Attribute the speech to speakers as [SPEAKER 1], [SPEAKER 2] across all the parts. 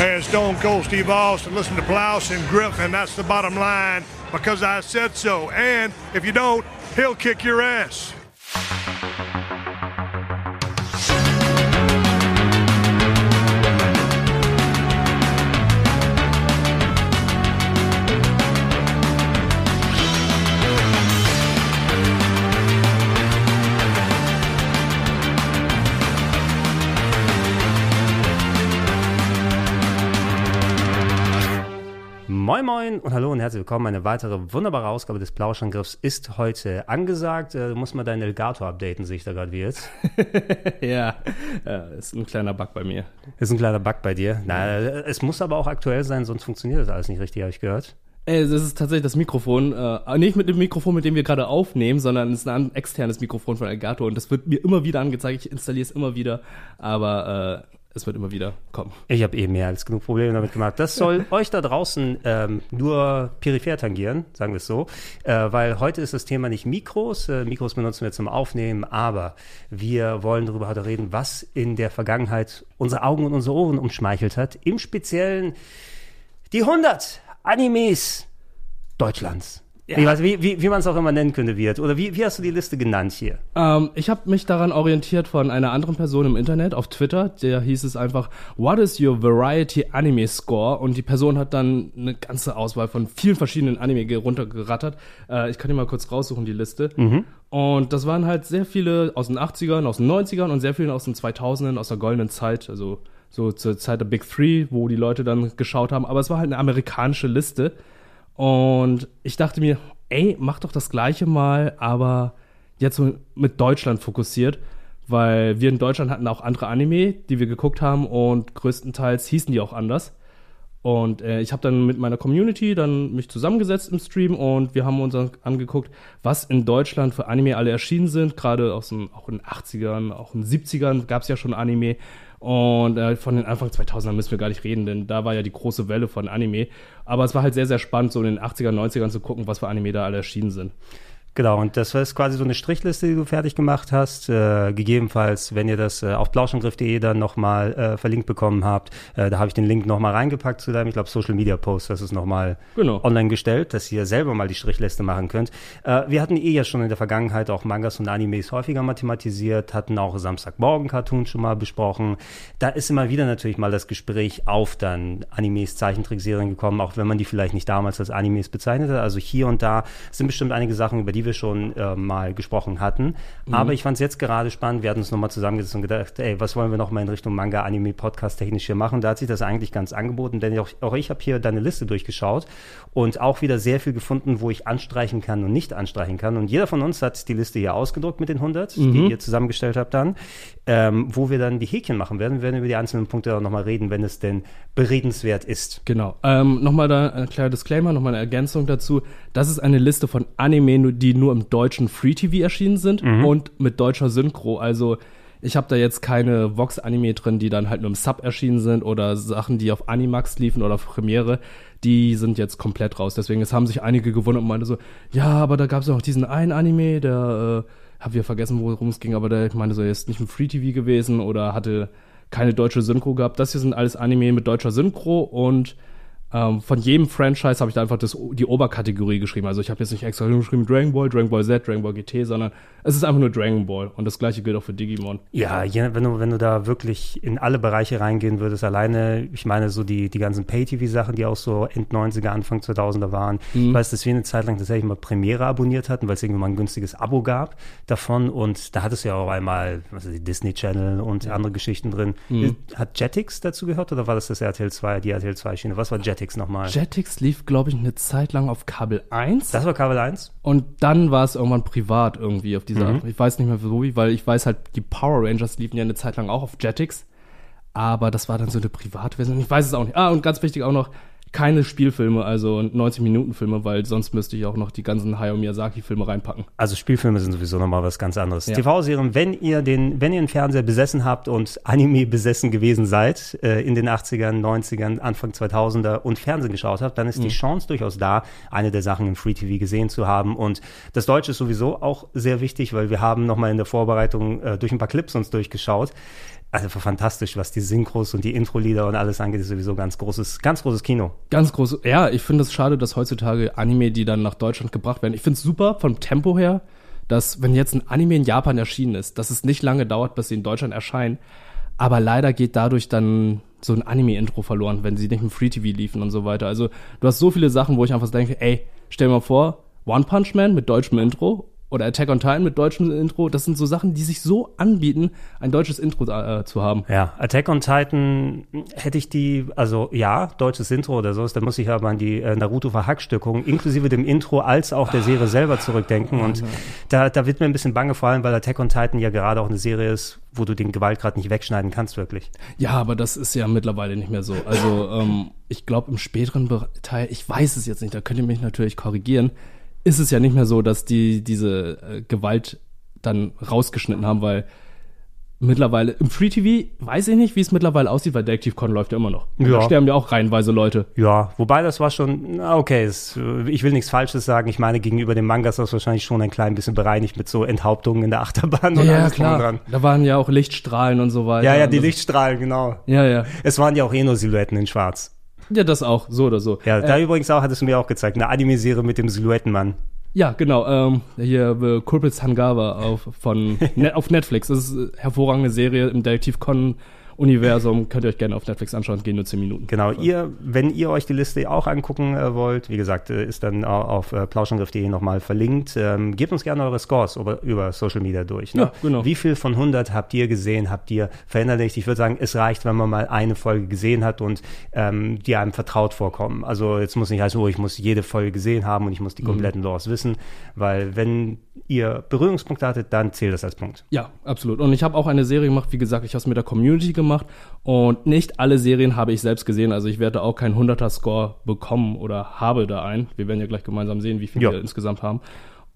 [SPEAKER 1] and Stone Cold Steve Austin. Listen to Blouse and Griffin. That's the bottom line because I said so. And if you don't, he'll kick your ass.
[SPEAKER 2] Moin und hallo und herzlich willkommen. Eine weitere wunderbare Ausgabe des Plauschangriffs ist heute angesagt. Äh, du musst mal deinen Elgato updaten, sehe ich da gerade wie jetzt.
[SPEAKER 3] ja, äh, ist ein kleiner Bug bei mir.
[SPEAKER 2] Ist ein kleiner Bug bei dir. Na, es muss aber auch aktuell sein, sonst funktioniert das alles nicht richtig, habe ich gehört.
[SPEAKER 3] Ey, das ist tatsächlich das Mikrofon. Äh, nicht mit dem Mikrofon, mit dem wir gerade aufnehmen, sondern es ist ein externes Mikrofon von Elgato und das wird mir immer wieder angezeigt. Ich installiere es immer wieder, aber äh, es wird immer wieder kommen.
[SPEAKER 2] Ich habe eh mehr als genug Probleme damit gemacht. Das soll euch da draußen ähm, nur peripher tangieren, sagen wir es so, äh, weil heute ist das Thema nicht Mikros. Äh, Mikros benutzen wir zum Aufnehmen, aber wir wollen darüber heute reden, was in der Vergangenheit unsere Augen und unsere Ohren umschmeichelt hat. Im Speziellen die 100 Animes Deutschlands. Ja. Ich weiß, wie, wie, wie man es auch immer nennen könnte, wird. Oder wie, wie hast du die Liste genannt hier?
[SPEAKER 3] Ähm, ich habe mich daran orientiert von einer anderen Person im Internet, auf Twitter. Der hieß es einfach, What is your Variety Anime Score? Und die Person hat dann eine ganze Auswahl von vielen verschiedenen Anime runtergerattert. Äh, ich kann dir mal kurz raussuchen, die Liste. Mhm. Und das waren halt sehr viele aus den 80ern, aus den 90ern und sehr viele aus den 2000ern, aus der goldenen Zeit. Also so zur Zeit der Big Three, wo die Leute dann geschaut haben. Aber es war halt eine amerikanische Liste. Und ich dachte mir, ey, mach doch das gleiche mal, aber jetzt mit Deutschland fokussiert, weil wir in Deutschland hatten auch andere Anime, die wir geguckt haben und größtenteils hießen die auch anders. Und äh, ich habe dann mit meiner Community dann mich zusammengesetzt im Stream und wir haben uns angeguckt, was in Deutschland für Anime alle erschienen sind. Gerade auch in den 80ern, auch in den 70ern gab es ja schon Anime. Und äh, von den Anfang 2000ern müssen wir gar nicht reden, denn da war ja die große Welle von Anime. Aber es war halt sehr, sehr spannend, so in den 80ern, 90ern zu gucken, was für Anime da alle erschienen sind.
[SPEAKER 2] Genau, und das ist quasi so eine Strichliste, die du fertig gemacht hast. Äh, gegebenenfalls, wenn ihr das äh, auf blauschangriff.de dann nochmal äh, verlinkt bekommen habt, äh, da habe ich den Link nochmal reingepackt zu deinem, ich glaube, Social Media Post, das ist nochmal genau. online gestellt, dass ihr selber mal die Strichliste machen könnt. Äh, wir hatten eh ja schon in der Vergangenheit auch Mangas und Animes häufiger mathematisiert, hatten auch Samstagmorgen-Cartoons schon mal besprochen. Da ist immer wieder natürlich mal das Gespräch auf dann Animes, Zeichentrickserien gekommen, auch wenn man die vielleicht nicht damals als Animes bezeichnet hat. Also hier und da sind bestimmt einige Sachen, über die die wir schon äh, mal gesprochen hatten. Mhm. Aber ich fand es jetzt gerade spannend. Wir hatten uns nochmal zusammengesetzt und gedacht, ey, was wollen wir nochmal in Richtung Manga, Anime, Podcast technisch hier machen? Da hat sich das eigentlich ganz angeboten, denn auch, auch ich habe hier deine Liste durchgeschaut und auch wieder sehr viel gefunden, wo ich anstreichen kann und nicht anstreichen kann. Und jeder von uns hat die Liste hier ausgedruckt mit den 100, mhm. die ihr zusammengestellt habt dann, ähm, wo wir dann die Häkchen machen werden. Wir werden über die einzelnen Punkte auch nochmal reden, wenn es denn beredenswert ist.
[SPEAKER 3] Genau. Ähm, nochmal da ein kleiner Disclaimer, nochmal eine Ergänzung dazu. Das ist eine Liste von Anime, die nur im deutschen Free TV erschienen sind mhm. und mit deutscher Synchro. Also ich habe da jetzt keine Vox-Anime drin, die dann halt nur im Sub erschienen sind oder Sachen, die auf Animax liefen oder auf Premiere. Die sind jetzt komplett raus. Deswegen, es haben sich einige gewundert und meinte so, ja, aber da gab es ja noch diesen einen Anime, der, äh, hab wir vergessen, worum es ging, aber der, ich meine so, er ist nicht im Free TV gewesen oder hatte keine deutsche Synchro gehabt. Das hier sind alles Anime mit deutscher Synchro und ähm, von jedem Franchise habe ich da einfach das, die Oberkategorie geschrieben. Also ich habe jetzt nicht extra geschrieben Dragon Ball, Dragon Ball Z, Dragon Ball GT, sondern es ist einfach nur Dragon Ball. Und das gleiche gilt auch für Digimon.
[SPEAKER 2] Ja, wenn du, wenn du da wirklich in alle Bereiche reingehen würdest, alleine, ich meine, so die, die ganzen Pay-TV-Sachen, die auch so End 90er, Anfang 2000er waren. Mhm. Ich weiß, dass wir eine Zeit lang tatsächlich mal Premiere abonniert hatten, weil es irgendwie mal ein günstiges Abo gab davon. Und da hattest du ja auch einmal was ist die Disney Channel und ja. andere Geschichten drin. Mhm. Hat Jetix dazu gehört oder war das das RTL 2, die RTL 2 Schiene? Was war Jetix? Jetix nochmal?
[SPEAKER 3] Jetix lief, glaube ich, eine Zeit lang auf Kabel 1.
[SPEAKER 2] Das war Kabel 1?
[SPEAKER 3] Und dann war es irgendwann privat irgendwie auf dieser, mhm. ich weiß nicht mehr wo, weil ich weiß halt, die Power Rangers liefen ja eine Zeit lang auch auf Jetix. Aber das war dann so eine Privatversion. Ich weiß es auch nicht. Ah, und ganz wichtig auch noch, keine Spielfilme, also 90-Minuten-Filme, weil sonst müsste ich auch noch die ganzen Hayao Miyazaki-Filme reinpacken.
[SPEAKER 2] Also Spielfilme sind sowieso nochmal was ganz anderes. Ja. TV-Serien, wenn ihr den, wenn ihr einen Fernseher besessen habt und Anime besessen gewesen seid, äh, in den 80ern, 90ern, Anfang 2000er und Fernsehen geschaut habt, dann ist mhm. die Chance durchaus da, eine der Sachen im Free TV gesehen zu haben. Und das Deutsche ist sowieso auch sehr wichtig, weil wir haben nochmal in der Vorbereitung äh, durch ein paar Clips uns durchgeschaut also fantastisch, was die Synchros und die Intro-Lieder und alles angeht, ist sowieso ganz großes, ganz großes Kino.
[SPEAKER 3] Ganz groß. Ja, ich finde es schade, dass heutzutage Anime, die dann nach Deutschland gebracht werden. Ich finde es super vom Tempo her, dass wenn jetzt ein Anime in Japan erschienen ist, dass es nicht lange dauert, bis sie in Deutschland erscheinen. Aber leider geht dadurch dann so ein Anime-Intro verloren, wenn sie nicht im Free TV liefen und so weiter. Also du hast so viele Sachen, wo ich einfach denke, ey, stell dir mal vor, One Punch Man mit deutschem Intro oder Attack on Titan mit deutschem Intro, das sind so Sachen, die sich so anbieten, ein deutsches Intro äh, zu haben.
[SPEAKER 2] Ja, Attack on Titan hätte ich die, also ja, deutsches Intro oder so, da muss ich aber an die äh, Naruto-Verhackstückung inklusive dem Intro als auch der Serie selber zurückdenken und da, da wird mir ein bisschen bange, vor allem, weil Attack on Titan ja gerade auch eine Serie ist, wo du den Gewaltgrad nicht wegschneiden kannst, wirklich.
[SPEAKER 3] Ja, aber das ist ja mittlerweile nicht mehr so. Also ähm, ich glaube im späteren Teil, ich weiß es jetzt nicht, da könnt ihr mich natürlich korrigieren, ist es ja nicht mehr so, dass die diese äh, Gewalt dann rausgeschnitten haben, weil mittlerweile im Free TV weiß ich nicht, wie es mittlerweile aussieht, weil Detective Con läuft ja immer noch.
[SPEAKER 2] Ja.
[SPEAKER 3] Da sterben ja auch reihenweise Leute.
[SPEAKER 2] Ja, wobei das war schon, okay, es, ich will nichts Falsches sagen. Ich meine, gegenüber dem Manga ist das wahrscheinlich schon ein klein bisschen bereinigt mit so Enthauptungen in der Achterbahn und alles und dran.
[SPEAKER 3] Da waren ja auch Lichtstrahlen und so weiter.
[SPEAKER 2] Ja, ja, die Lichtstrahlen, genau.
[SPEAKER 3] Ja, ja.
[SPEAKER 2] Es waren ja auch eh nur Silhouetten in schwarz.
[SPEAKER 3] Ja, das auch, so oder so.
[SPEAKER 2] Ja, da
[SPEAKER 3] äh,
[SPEAKER 2] übrigens auch, hattest du mir auch gezeigt, eine Anime-Serie mit dem Silhouettenmann.
[SPEAKER 3] ja genau. Ähm, hier The Culprits Hangawa auf, von, Net, auf Netflix. Das ist eine hervorragende Serie im Detective Con Universum. Könnt ihr euch gerne auf Netflix anschauen, gehen nur 10 Minuten.
[SPEAKER 2] Genau, ihr, wenn ihr euch die Liste auch angucken äh, wollt, wie gesagt, äh, ist dann au- auf äh, plauschangriff.de nochmal verlinkt. Ähm, gebt uns gerne eure Scores über, über Social Media durch. Ne?
[SPEAKER 3] Ja, genau.
[SPEAKER 2] Wie viel von 100 habt ihr gesehen, habt ihr verinnerlicht? Ich würde sagen, es reicht, wenn man mal eine Folge gesehen hat und ähm, die einem vertraut vorkommen. Also jetzt muss nicht heißen, oh, ich muss jede Folge gesehen haben und ich muss die kompletten Lores wissen, weil wenn ihr Berührungspunkte hattet, dann zählt das als Punkt.
[SPEAKER 3] Ja, absolut. Und ich habe auch eine Serie gemacht, wie gesagt, ich habe es mit der Community gemacht und nicht alle Serien habe ich selbst gesehen. Also ich werde auch keinen 100er-Score bekommen oder habe da einen. Wir werden ja gleich gemeinsam sehen, wie viel
[SPEAKER 2] Ja.
[SPEAKER 3] wir insgesamt haben.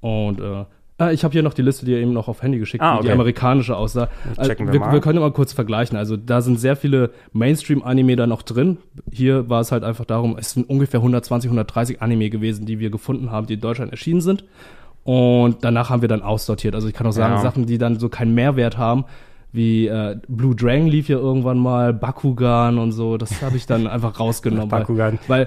[SPEAKER 3] Und äh, äh, ich habe hier noch die Liste, die ihr eben noch auf Handy geschickt,
[SPEAKER 2] Ah,
[SPEAKER 3] wie die
[SPEAKER 2] okay.
[SPEAKER 3] amerikanische aussah.
[SPEAKER 2] checken wir
[SPEAKER 3] wir,
[SPEAKER 2] mal.
[SPEAKER 3] wir können mal kurz vergleichen. Also da sind sehr viele Mainstream-Anime da noch drin. Hier war es halt einfach darum, es sind ungefähr 120, 130 Anime gewesen, die wir gefunden haben, die in Deutschland erschienen sind. Und danach haben wir dann aussortiert. Also ich kann auch sagen,
[SPEAKER 2] Ja.
[SPEAKER 3] Sachen, die dann so keinen Mehrwert haben, wie äh, Blue Dragon lief ja irgendwann mal, Bakugan und so, das habe ich dann einfach rausgenommen.
[SPEAKER 2] Bakugan.
[SPEAKER 3] Weil,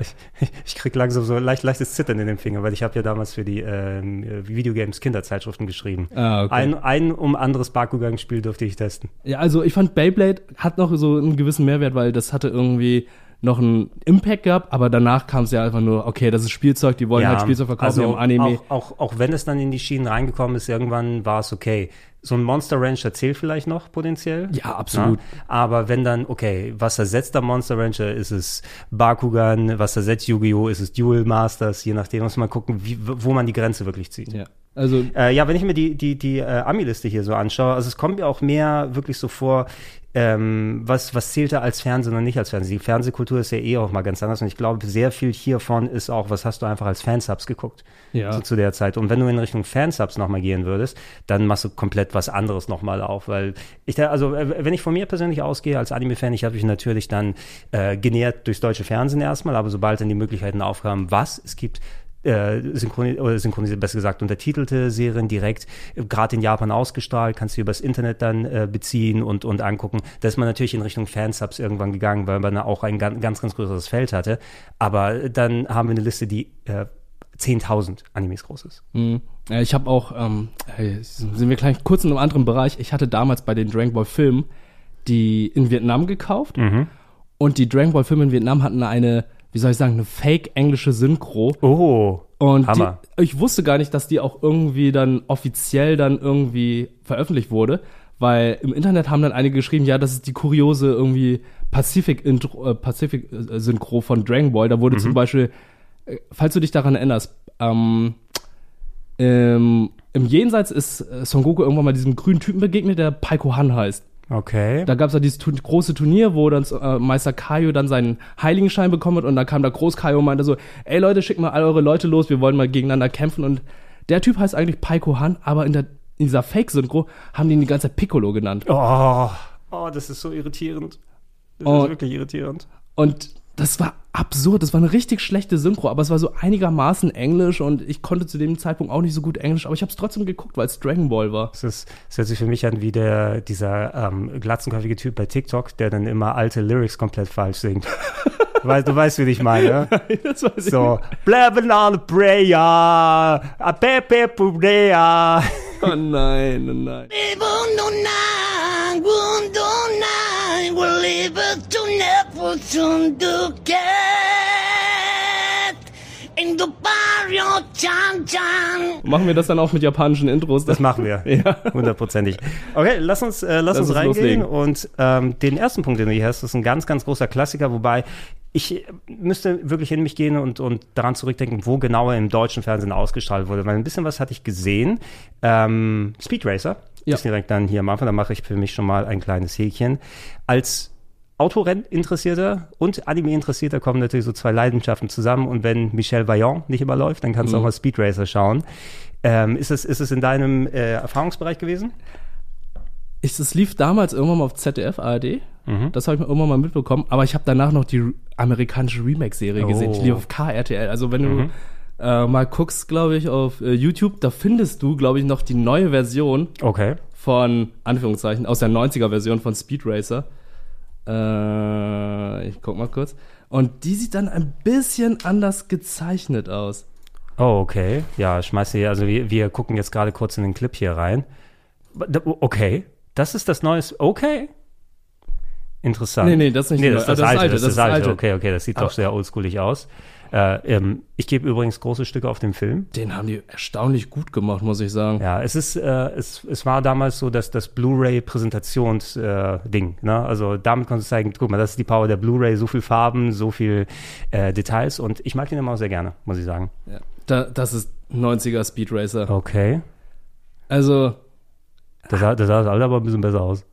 [SPEAKER 2] Ich krieg langsam so leicht, leichtes Zittern in den Finger, weil ich habe ja damals für die ähm, Videogames Kinderzeitschriften geschrieben.
[SPEAKER 3] Ah, okay.
[SPEAKER 2] Ein, ein um anderes Bakugan-Spiel durfte ich testen.
[SPEAKER 3] ja, also ich fand Beyblade hat noch so einen gewissen Mehrwert, weil das hatte irgendwie noch einen Impact gehabt, aber danach kam es ja einfach nur, okay, das ist Spielzeug, die wollen halt Spielzeug verkaufen
[SPEAKER 2] also
[SPEAKER 3] im Anime.
[SPEAKER 2] Auch, auch, auch wenn es dann in die Schienen reingekommen ist, irgendwann war es okay. So ein Monster Rancher zählt vielleicht noch potenziell.
[SPEAKER 3] Ja, absolut.
[SPEAKER 2] Ja? Aber wenn dann, okay, was ersetzt der Monster Rancher? Ist es Bakugan? Was ersetzt Yu-Gi-Oh? Ist es Duel Masters? Je nachdem muss man gucken, wie, wo man die Grenze wirklich zieht.
[SPEAKER 3] Ja. Also,
[SPEAKER 2] Äh, ja, wenn ich mir die, die, die äh, Ami-Liste hier so anschaue, also es kommt mir auch mehr wirklich so vor, ähm, was, was zählt da als Fernsehen und nicht als Fernsehen. Die Fernsehkultur ist ja eh auch mal ganz anders und ich glaube, sehr viel hiervon ist auch, was hast du einfach als Fansubs geguckt
[SPEAKER 3] Ja.
[SPEAKER 2] zu, zu der Zeit. Und wenn du in Richtung Fansubs nochmal gehen würdest, dann machst du komplett was anderes nochmal auf, weil ich da, also äh, wenn ich von mir persönlich ausgehe als Anime-Fan, ich habe mich natürlich dann äh, genähert durchs deutsche Fernsehen erstmal, aber sobald dann die Möglichkeiten aufkamen, was es gibt, äh, synchroni oder synchronisiert, besser gesagt, untertitelte Serien direkt, gerade in Japan ausgestrahlt, kannst du übers Internet dann äh, beziehen und, und angucken. Da ist man natürlich in Richtung Fansubs irgendwann gegangen, weil man da auch ein ganz, ganz, ganz größeres Feld hatte. Aber dann haben wir eine Liste, die äh, 10.000 Animes groß ist.
[SPEAKER 3] mh. Ja, ich habe auch, ähm, sind wir gleich kurz in einem anderen Bereich. Ich hatte damals bei den Dragon Ball Filmen die in Vietnam gekauft und die Dragon Ball Filme in Vietnam hatten eine, wie soll ich sagen, eine fake englische Synchro.
[SPEAKER 2] Oh,
[SPEAKER 3] Und
[SPEAKER 2] Hammer.
[SPEAKER 3] Die, ich wusste gar nicht, dass die auch irgendwie dann offiziell dann irgendwie veröffentlicht wurde, weil im Internet haben dann einige geschrieben, ja, das ist die kuriose irgendwie Pacific Intro, äh, Pacific äh, Synchro von Dragon Ball. Da wurde zum Beispiel, äh, falls du dich daran erinnerst, ähm, ähm, im Jenseits ist äh, Son Goku irgendwann mal diesem grünen Typen begegnet, der Paiko Han heißt.
[SPEAKER 2] Okay.
[SPEAKER 3] Da gab es ja dieses tu große Turnier, wo dann äh, Meister Kaio dann seinen Heiligenschein bekommen hat und dann kam da Groß Kaio und meinte so, ey Leute, schickt mal all eure Leute los, wir wollen mal gegeneinander kämpfen und der Typ heißt eigentlich Paiko Han, aber in, der, in dieser Fake-Synchro haben die ihn die ganze Zeit Piccolo genannt.
[SPEAKER 2] Oh, oh, das ist so irritierend. Das
[SPEAKER 3] Oh.
[SPEAKER 2] ist wirklich irritierend.
[SPEAKER 3] Und das war absurd. Das war eine richtig schlechte Synchro, aber es war so einigermaßen Englisch und ich konnte zu dem Zeitpunkt auch nicht so gut Englisch, aber ich habe es trotzdem geguckt, weil es Dragon Ball war.
[SPEAKER 2] Es, ist, es hört sich für mich an wie der, dieser ähm, glatzenköpfige Typ bei TikTok, der dann immer alte Lyrics komplett falsch singt. du, weißt, du weißt, wie ich meine.
[SPEAKER 3] Nein, das weiß ich
[SPEAKER 2] So, blabbing on a prayer, a pepe
[SPEAKER 3] nicht. Oh nein, oh nein. Machen wir das dann auch mit japanischen Intros?
[SPEAKER 2] Das machen wir.
[SPEAKER 3] Ja.
[SPEAKER 2] Hundertprozentig. Okay, lass uns, äh, lass,
[SPEAKER 3] Lass
[SPEAKER 2] uns
[SPEAKER 3] uns
[SPEAKER 2] reingehen.
[SPEAKER 3] loslegen.
[SPEAKER 2] Und ähm, den ersten Punkt, den du hier hast, ist ein ganz, ganz großer Klassiker, wobei ich müsste wirklich in mich gehen und, und daran zurückdenken, wo genau er im deutschen Fernsehen ausgestrahlt wurde. Weil ein bisschen was hatte ich gesehen. Ähm, Speed Racer
[SPEAKER 3] Ja.
[SPEAKER 2] ist direkt dann hier am Anfang, da mache ich für mich schon mal ein kleines Häkchen. Als Autorenninteressierter und Anime-Interessierter kommen natürlich so zwei Leidenschaften zusammen. Und wenn Michel Vaillant nicht immer läuft, dann kannst du auch mal Speed Racer schauen. Ähm, ist, es, ist es in deinem äh, Erfahrungsbereich gewesen?
[SPEAKER 3] Ich, es lief damals irgendwann mal auf ZDF, ARD. Das habe ich mir irgendwann mal mitbekommen. Aber ich habe danach noch die amerikanische Remake-Serie gesehen. Die
[SPEAKER 2] Oh.
[SPEAKER 3] lief auf KRTL. Also wenn du äh, mal guckst, glaube ich, auf äh, YouTube, da findest du, glaube ich, noch die neue Version
[SPEAKER 2] Okay.
[SPEAKER 3] von, Anführungszeichen, aus der 90er-Version von Speed Racer. Äh, ich guck mal kurz. Und die sieht dann ein bisschen anders gezeichnet aus.
[SPEAKER 2] Oh, okay. Ja, schmeiß hier, also wir, wir gucken jetzt gerade kurz in den Clip hier rein. Okay. Das ist das neue. Okay. Interessant.
[SPEAKER 3] Nee, nee, das ist nicht
[SPEAKER 2] nee, das ist das,
[SPEAKER 3] Ah,
[SPEAKER 2] alte. Das ist das alte.
[SPEAKER 3] alte.
[SPEAKER 2] Okay, okay, das sieht
[SPEAKER 3] Aber-
[SPEAKER 2] doch sehr oldschoolig aus. Äh, ähm, ich gebe übrigens große Stücke auf den Film.
[SPEAKER 3] Den haben die erstaunlich gut gemacht, muss ich sagen.
[SPEAKER 2] Ja, es ist, äh, es, es war damals so, dass das Blu-ray-Präsentations-Ding, äh, ne? Also damit konntest du zeigen, guck mal, das ist die Power der Blu-ray, so viel Farben, so viel äh, Details und ich mag den immer auch sehr gerne, muss ich sagen.
[SPEAKER 3] Ja. Da, das ist 90er Speed Racer.
[SPEAKER 2] Okay.
[SPEAKER 3] Also,
[SPEAKER 2] Das sah, das sah Alter aber ein bisschen besser aus.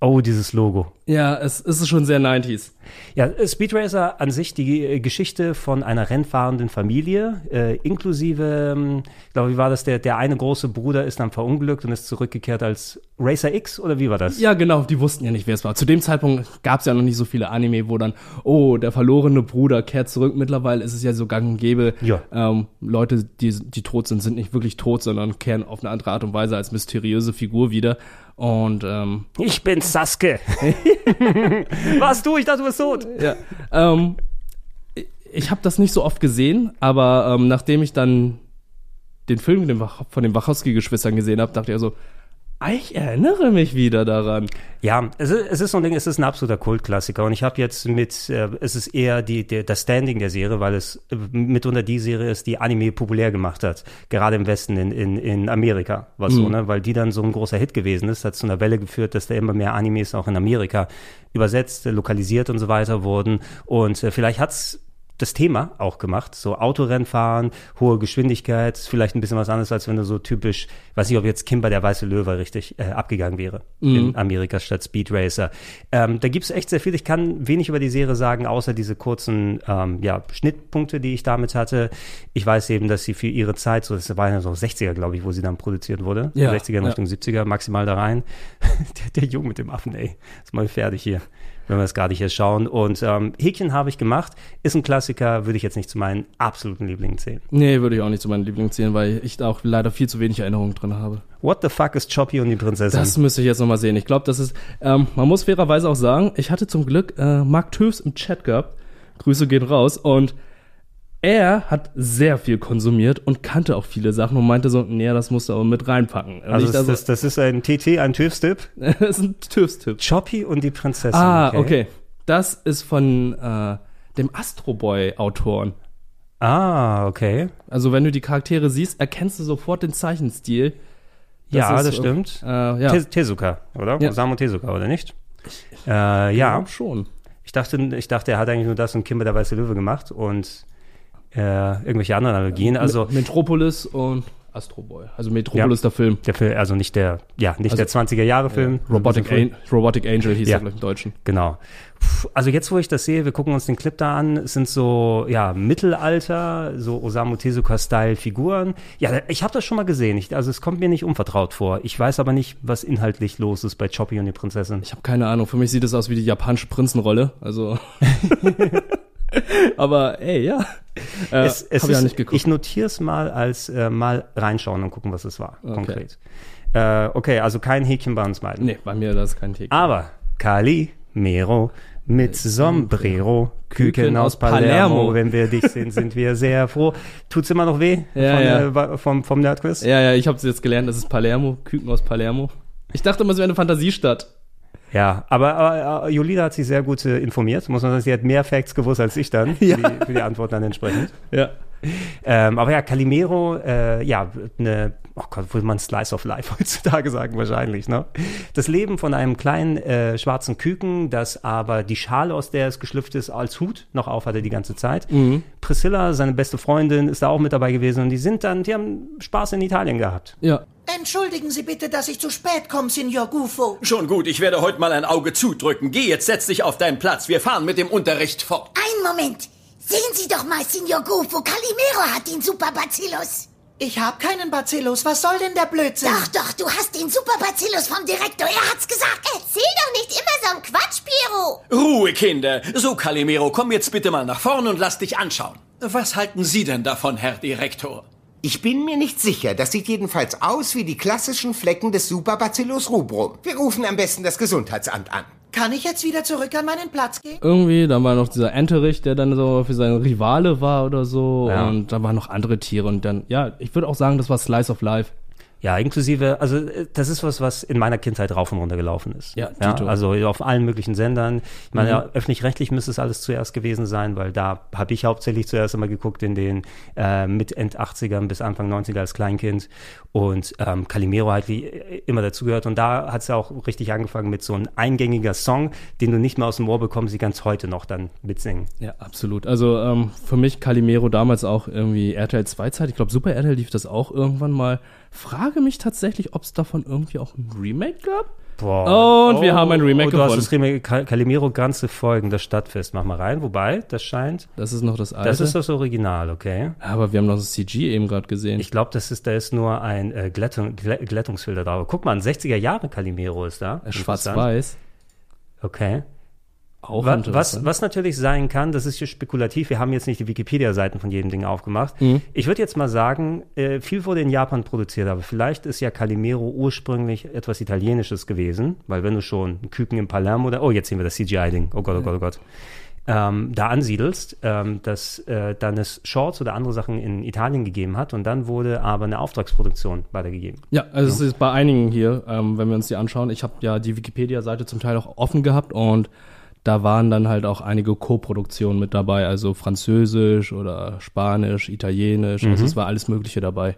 [SPEAKER 2] Oh, dieses Logo.
[SPEAKER 3] Ja, es, ist schon sehr 90s.
[SPEAKER 2] Ja, Speed Racer an sich die äh, Geschichte von einer rennfahrenden Familie, äh, inklusive, ähm, ich glaube, wie war das, der, der eine große Bruder ist dann verunglückt und ist zurückgekehrt als Racer X oder wie war das?
[SPEAKER 3] Ja, genau, die wussten ja nicht, wer es war. Zu dem Zeitpunkt gab es ja noch nicht so viele Anime, wo dann, oh, der verlorene Bruder kehrt zurück. Mittlerweile ist es ja so gang und gäbe.
[SPEAKER 2] Ja.
[SPEAKER 3] Ähm, Leute, die, die tot sind, sind nicht wirklich tot, sondern kehren auf eine andere Art und Weise als mysteriöse Figur wieder. Und ähm,
[SPEAKER 2] Ich bin Sasuke. Was du? Ich dachte, du bist tot.
[SPEAKER 3] ja, ähm, ich- habe das nicht so oft gesehen, aber ähm, nachdem ich dann den Film von den Wachowski-Geschwistern gesehen habe, dachte ich also, ah, ich erinnere mich wieder daran.
[SPEAKER 2] Ja, es ist, es ist so ein Ding, es ist ein absoluter Kultklassiker. Und ich habe jetzt mit, äh, es ist eher die, der, das Standing der Serie, weil es mitunter die Serie ist, die Anime populär gemacht hat, gerade im Westen in, in, in Amerika, was so, ne, weil die dann so ein großer Hit gewesen ist, hat zu einer Welle geführt, dass da immer mehr Animes auch in Amerika übersetzt, lokalisiert und so weiter wurden. Und äh, vielleicht hat's das Thema auch gemacht. So Autorennfahren, hohe Geschwindigkeit, vielleicht ein bisschen was anderes, als wenn du so typisch, weiß nicht, ob jetzt Kimber der Weiße Löwe richtig äh, abgegangen wäre in Amerika statt Speed Racer. Ähm, da gibt's echt sehr viel. Ich kann wenig über die Serie sagen, außer diese kurzen ähm, ja, Schnittpunkte, die ich damit hatte. Ich weiß eben, dass sie für ihre Zeit, so das war ja so 60er, glaube ich, wo sie dann produziert wurde.
[SPEAKER 3] Ja,
[SPEAKER 2] 60er in
[SPEAKER 3] ja.
[SPEAKER 2] Richtung 70er, maximal da rein. der, der Junge mit dem Affen, ey. Ist mal fertig hier wenn wir es gerade hier schauen. Und ähm, Häkchen habe ich gemacht. Ist ein Klassiker, würde ich jetzt nicht zu meinen absoluten Lieblingen zählen.
[SPEAKER 3] Nee, würde ich auch nicht zu meinen Lieblingen zählen, weil ich da auch leider viel zu wenig Erinnerungen drin habe.
[SPEAKER 2] What the fuck ist Choppy und die Prinzessin?
[SPEAKER 3] Das müsste ich jetzt nochmal sehen. Ich glaube, das ist, ähm, man muss fairerweise auch sagen, ich hatte zum Glück äh, Mark Töfs im Chat gehabt. Grüße gehen raus. Und er hat sehr viel konsumiert und kannte auch viele Sachen und meinte so, nee, das musst du aber mit reinpacken. Und
[SPEAKER 2] also das,
[SPEAKER 3] da
[SPEAKER 2] das, das ist ein TT, ein TÜV-Tipp.
[SPEAKER 3] so, das ist ein Töfs-Tipp.
[SPEAKER 2] Choppy und die Prinzessin.
[SPEAKER 3] Ah, okay. Das ist von äh, dem Astro Boy-Autoren.
[SPEAKER 2] Ah, okay.
[SPEAKER 3] Also wenn du die Charaktere siehst, erkennst du sofort den Zeichenstil.
[SPEAKER 2] ja,
[SPEAKER 3] ist,
[SPEAKER 2] das stimmt.
[SPEAKER 3] Äh, ja,
[SPEAKER 2] Te- Tezuka, oder?
[SPEAKER 3] Ja.
[SPEAKER 2] Osamu Tezuka, oder nicht? Äh, ja,
[SPEAKER 3] schon.
[SPEAKER 2] ich dachte, ich dachte, er hat eigentlich nur das und Kimber der Weiße Löwe gemacht und äh, irgendwelche anderen Analogien. Also,
[SPEAKER 3] Metropolis und Astro Boy. Also Metropolis, der Film.
[SPEAKER 2] Der Film, also nicht der, ja, nicht
[SPEAKER 3] Also-
[SPEAKER 2] der 20er-Jahre-Film.
[SPEAKER 3] Robotic, An Robotic Angel hieß
[SPEAKER 2] Ja.
[SPEAKER 3] er gleich im Deutschen.
[SPEAKER 2] Genau. Puh, Also jetzt, wo ich das sehe, wir gucken uns den Clip da an, es sind so, ja, Mittelalter, so Osamu Tezuka-Style-Figuren. Ja, ich habe das schon mal gesehen. Ich, also es kommt mir nicht unvertraut vor. Ich weiß aber nicht, was inhaltlich los ist bei Choppy und die Prinzessin.
[SPEAKER 3] Ich habe keine Ahnung. Für mich sieht es aus wie die japanische Prinzenrolle. Also. Aber ey, ja. Äh,
[SPEAKER 2] es, es ist,
[SPEAKER 3] nicht geguckt.
[SPEAKER 2] Ich notiere es mal als äh, mal reinschauen und gucken, was es war,
[SPEAKER 3] Okay.
[SPEAKER 2] konkret. Äh, okay, also kein Häkchen bei uns beiden.
[SPEAKER 3] nee, bei mir das ist kein Theke.
[SPEAKER 2] Aber Kali Mero mit Sombrero, Küken
[SPEAKER 3] Küken
[SPEAKER 2] aus Palermo.
[SPEAKER 3] Palermo.
[SPEAKER 2] Wenn wir dich sehen, sind wir sehr froh. Tut's immer noch weh
[SPEAKER 3] Ja,
[SPEAKER 2] von,
[SPEAKER 3] ja.
[SPEAKER 2] Äh, vom, vom Nerdquiz?
[SPEAKER 3] Ja, ja, ich habe jetzt gelernt, das ist Palermo, Küken aus Palermo. Ich dachte immer, es wäre eine Fantasiestadt.
[SPEAKER 2] Ja, aber, aber äh, Jolina hat sich sehr gut äh, informiert. Muss man sagen, sie hat mehr Facts gewusst als ich dann,
[SPEAKER 3] Ja.
[SPEAKER 2] für, die, für die Antwort dann entsprechend.
[SPEAKER 3] Ja.
[SPEAKER 2] Ähm, aber ja, Calimero, äh, ja, eine, oh Gott, würde man Slice of Life heutzutage sagen, wahrscheinlich, ne? Das Leben von einem kleinen äh, schwarzen Küken, das aber die Schale, aus der es geschlüpft ist, als Hut noch aufhatte die ganze Zeit. Priscilla, seine beste Freundin, ist da auch mit dabei gewesen und die sind dann, die haben Spaß in Italien gehabt.
[SPEAKER 3] Ja.
[SPEAKER 4] Entschuldigen Sie bitte, dass ich zu spät komme, Signor Gufo.
[SPEAKER 5] Schon gut, ich werde heute mal ein Auge zudrücken. Geh jetzt, setz dich auf deinen Platz. Wir fahren mit dem Unterricht fort.
[SPEAKER 6] Ein Moment. Sehen Sie doch mal, Signor Gufo. Calimero hat den Superbacillus.
[SPEAKER 4] Ich hab keinen Bacillus. Was soll denn der Blödsinn?
[SPEAKER 6] Doch, doch, du hast den Superbacillus vom Direktor. Er hat's gesagt. Erzähl doch nicht immer so ein Quatsch, Piero.
[SPEAKER 5] Ruhe, Kinder. So, Calimero, komm jetzt bitte mal nach vorn und lass dich anschauen. Was halten Sie denn davon, Herr Direktor?
[SPEAKER 7] Ich bin mir nicht sicher. Das sieht jedenfalls aus wie die klassischen Flecken des Superbacillus rubrum. Wir rufen am besten das Gesundheitsamt an.
[SPEAKER 4] Kann ich jetzt wieder zurück an meinen Platz gehen?
[SPEAKER 3] Irgendwie, dann war noch dieser Enterich, der dann so für seinen Rivale war oder so.
[SPEAKER 2] Ja.
[SPEAKER 3] Und dann waren noch andere Tiere. Und dann, ja, ich würde auch sagen, das war Slice of Life.
[SPEAKER 2] Ja, inklusive, also äh, das ist was, was in meiner Kindheit rauf und runter gelaufen ist.
[SPEAKER 3] Ja,
[SPEAKER 2] ja. Also auf allen möglichen Sendern. Ich meine, ja, öffentlich-rechtlich müsste es alles zuerst gewesen sein, weil da habe ich hauptsächlich zuerst immer geguckt in den äh, mit End 80ern bis Anfang 90er als Kleinkind. Und ähm, Calimero halt wie äh, immer dazugehört. Und da hat es ja auch richtig angefangen mit so ein eingängiger Song, den du nicht mehr aus dem Ohr bekommst, die ganz heute noch dann mitsingen.
[SPEAKER 3] Ja, absolut. Also ähm, für mich Calimero damals auch irgendwie RTL 2 Zeit. Ich glaube, Super RTL lief das auch irgendwann mal. Frage mich tatsächlich, ob es davon irgendwie auch ein Remake gab.
[SPEAKER 2] Boah.
[SPEAKER 3] Und wir haben ein Remake
[SPEAKER 2] oh, du hast
[SPEAKER 3] gewonnen.
[SPEAKER 2] das Remake Cal- Calimero ganze Folgen, das Stadtfest. Mach mal rein. Wobei, das scheint,
[SPEAKER 3] Das ist noch das alte.
[SPEAKER 2] das ist das Original, okay?
[SPEAKER 3] Aber wir haben noch das CG eben gerade gesehen.
[SPEAKER 2] Ich glaube, das ist, da ist nur ein äh, Glättung, Glä- Glättungsfilter drauf. Guck mal, ein 60er Jahre Calimero ist da.
[SPEAKER 3] Äh. Schwarz-Weiß.
[SPEAKER 2] Okay.
[SPEAKER 3] Auch
[SPEAKER 2] Wa- Was,
[SPEAKER 3] interessant.
[SPEAKER 2] was natürlich sein kann, das ist hier spekulativ, wir haben jetzt nicht die Wikipedia-Seiten von jedem Ding aufgemacht.
[SPEAKER 3] Mhm.
[SPEAKER 2] Ich würde jetzt mal sagen, äh, viel wurde in Japan produziert, aber vielleicht ist ja Calimero ursprünglich etwas Italienisches gewesen, weil wenn du schon einen Küken in Palermo oder, oh, jetzt sehen wir das CGI-Ding, oh Gott, oh Gott, oh Gott, ähm, da ansiedelst, ähm, dass äh, dann es Shorts oder andere Sachen in Italien gegeben hat und dann wurde aber eine Auftragsproduktion weitergegeben.
[SPEAKER 3] Ja, also es ist bei einigen hier, ähm, wenn wir uns die anschauen. Ich habe ja die Wikipedia-Seite zum Teil auch offen gehabt und da waren dann halt auch einige Co-Produktionen mit dabei, also Französisch oder Spanisch, Italienisch, also es war alles Mögliche dabei.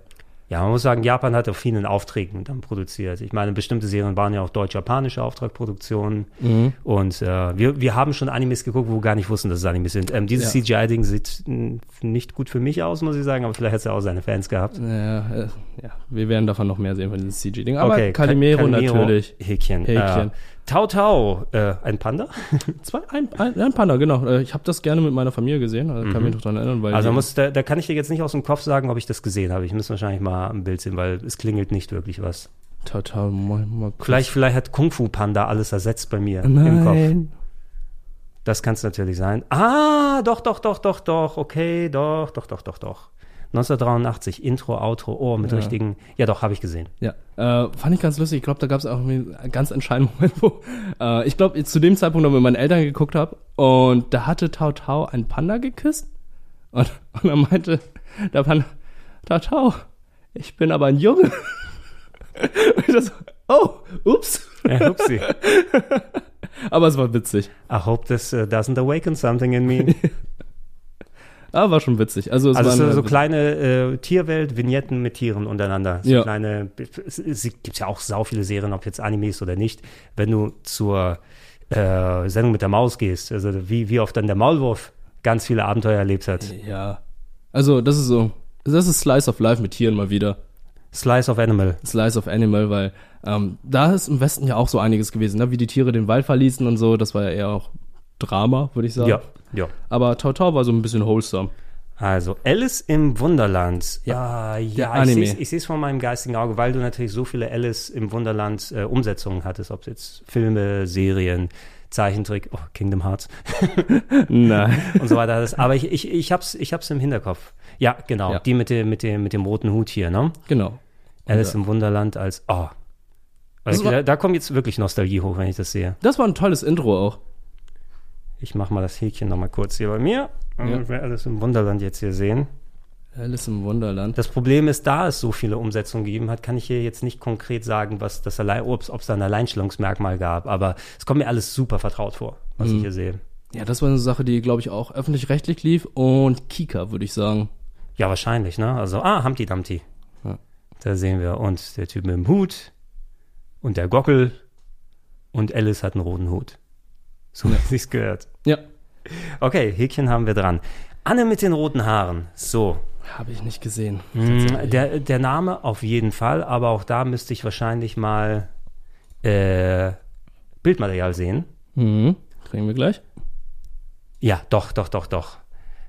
[SPEAKER 2] Ja, man muss sagen, Japan hat auf vielen Aufträgen dann produziert. Ich meine, bestimmte Serien waren ja auch deutsch-japanische Auftragproduktionen. Und äh, wir, wir haben schon Animes geguckt, wo wir gar nicht wussten, dass es Animes sind. Ähm, dieses
[SPEAKER 3] Ja.
[SPEAKER 2] CGI-Ding sieht nicht gut für mich aus, muss ich sagen, aber vielleicht hat es ja auch seine Fans gehabt.
[SPEAKER 3] Ja, äh, ja, wir werden davon noch mehr sehen von diesem CG-Ding. Aber
[SPEAKER 2] Okay,
[SPEAKER 3] Calimero,
[SPEAKER 2] Ca-
[SPEAKER 3] natürlich.
[SPEAKER 2] Häkchen.
[SPEAKER 3] Häkchen.
[SPEAKER 2] Äh, Tau Tau, äh, ein Panda?
[SPEAKER 3] Zwei, ein, ein, ein Panda, genau. Äh, Ich habe das gerne mit meiner Familie gesehen, also kann mich noch daran erinnern. Weil
[SPEAKER 2] Mhm. Also muss, da, da kann ich dir jetzt nicht aus dem Kopf sagen, ob ich das gesehen habe. Ich muss wahrscheinlich mal ein Bild sehen, weil es klingelt nicht wirklich was.
[SPEAKER 3] Total, mal, mal kurz-
[SPEAKER 2] Vielleicht, vielleicht hat Kung Fu Panda alles ersetzt bei mir im Kopf.
[SPEAKER 3] Nein.
[SPEAKER 2] Das kann es natürlich sein. Ah, doch, doch, doch, doch, doch. Okay, doch, doch, doch, doch, doch. 1983, Intro, Outro, oh, mit
[SPEAKER 3] Ja.
[SPEAKER 2] richtigen. Ja, doch, habe ich gesehen.
[SPEAKER 3] Ja, äh, fand ich ganz lustig. Ich glaube, da gab es auch einen ganz entscheidenden Moment, wo äh, ich glaube, zu dem Zeitpunkt noch mit meinen Eltern geguckt habe und da hatte Tau Tau einen Panda geküsst und, und dann meinte der Panda, Tau Tau, ich bin aber ein Junge. Und ich das, oh, ups.
[SPEAKER 2] Ja, upsie.
[SPEAKER 3] Aber es war witzig.
[SPEAKER 2] I hope this uh, doesn't awaken something in me.
[SPEAKER 3] Aber war schon witzig. Also es
[SPEAKER 2] Also
[SPEAKER 3] waren
[SPEAKER 2] so, so kleine äh, Tierwelt-Vignetten mit Tieren untereinander. So
[SPEAKER 3] Ja.
[SPEAKER 2] kleine, es, es gibt ja auch sau viele Serien, ob jetzt Animes oder nicht. Wenn du zur äh, Sendung mit der Maus gehst, also wie, wie oft dann der Maulwurf ganz viele Abenteuer erlebt hat.
[SPEAKER 3] ja. Also das ist so, das ist Slice of Life mit Tieren mal wieder.
[SPEAKER 2] Slice of Animal.
[SPEAKER 3] Slice of Animal, weil ähm, da ist im Westen ja auch so einiges gewesen, ne? wie die Tiere den Wald verließen und so. Das war ja eher auch Drama, würde ich sagen.
[SPEAKER 2] Ja, ja.
[SPEAKER 3] Aber Tau Tau war so ein bisschen wholesome.
[SPEAKER 2] Also, Alice im Wunderland. Ja, ja, ich sehe es vor meinem geistigen Auge, weil du natürlich so viele Alice im Wunderland äh, Umsetzungen hattest, ob es jetzt Filme, Serien, Zeichentrick, oh, Kingdom Hearts
[SPEAKER 3] Nein.
[SPEAKER 2] und so weiter. Aber ich, ich, ich, hab's, ich hab's im Hinterkopf. Ja, genau.
[SPEAKER 3] Ja.
[SPEAKER 2] Die mit dem, mit, dem, mit dem roten Hut hier, ne?
[SPEAKER 3] Genau.
[SPEAKER 2] Alice im Wunderland als, oh. Also,
[SPEAKER 3] war-
[SPEAKER 2] da, da kommt jetzt wirklich Nostalgie hoch, wenn ich das sehe.
[SPEAKER 3] Das war ein tolles Intro auch.
[SPEAKER 2] Ich mach mal das Häkchen nochmal kurz hier bei mir.
[SPEAKER 3] Ja.
[SPEAKER 2] Und wir Alice im Wunderland jetzt hier sehen.
[SPEAKER 3] Alice im Wunderland.
[SPEAKER 2] Das Problem ist, da es so viele Umsetzungen gegeben hat, kann ich hier jetzt nicht konkret sagen, was das allein, ob es da ein Alleinstellungsmerkmal gab. Aber es kommt mir alles super vertraut vor, was
[SPEAKER 3] Mhm.
[SPEAKER 2] ich hier sehe.
[SPEAKER 3] Ja, das war eine Sache, die, glaube ich, auch öffentlich-rechtlich lief. Und Kika, würde ich sagen.
[SPEAKER 2] Ja, wahrscheinlich, ne? Also, ah, Humpty Dumpty.
[SPEAKER 3] Ja.
[SPEAKER 2] Da sehen wir. Und der Typ mit dem Hut und der Gockel und Alice hat einen roten Hut. So wie sich's gehört.
[SPEAKER 3] Ja.
[SPEAKER 2] Okay, Häkchen haben wir dran. Anne mit den roten Haaren. So.
[SPEAKER 3] Habe ich nicht gesehen.
[SPEAKER 2] Mm, Der, der Name auf jeden Fall, aber auch da müsste ich wahrscheinlich mal äh, Bildmaterial sehen.
[SPEAKER 3] Mhm. Kriegen wir gleich.
[SPEAKER 2] Ja, doch, doch, doch, doch.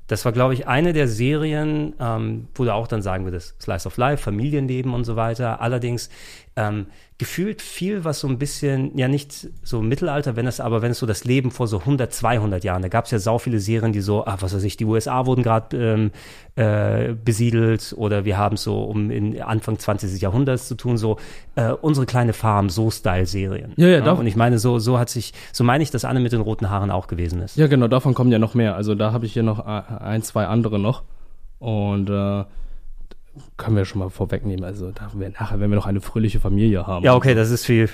[SPEAKER 2] Das war, glaube ich, eine der Serien, ähm, wo du auch dann sagen würdest, Slice of Life, Familienleben und so weiter. Allerdings ähm, gefühlt viel, was so ein bisschen, ja nicht so Mittelalter, wenn es aber, wenn es so das Leben vor so 100, 200 Jahren, da gab es ja sau viele Serien, die so, ach, was weiß ich, die USA wurden gerade ähm, äh, besiedelt oder wir haben so um in Anfang 20. Jahrhunderts zu tun, so äh, unsere kleine Farm, so Style-Serien.
[SPEAKER 3] Ja, ja, darf-
[SPEAKER 2] Und ich meine, so, so hat sich, so meine ich, dass Anne mit den roten Haaren auch gewesen ist.
[SPEAKER 3] Ja, genau, davon kommen ja noch mehr. Also da habe ich hier noch äh, ein, zwei andere noch. Und äh, können wir schon mal vorwegnehmen. Also da wir, nachher, wenn wir noch eine fröhliche Familie haben.
[SPEAKER 2] Ja, okay, das ist viel.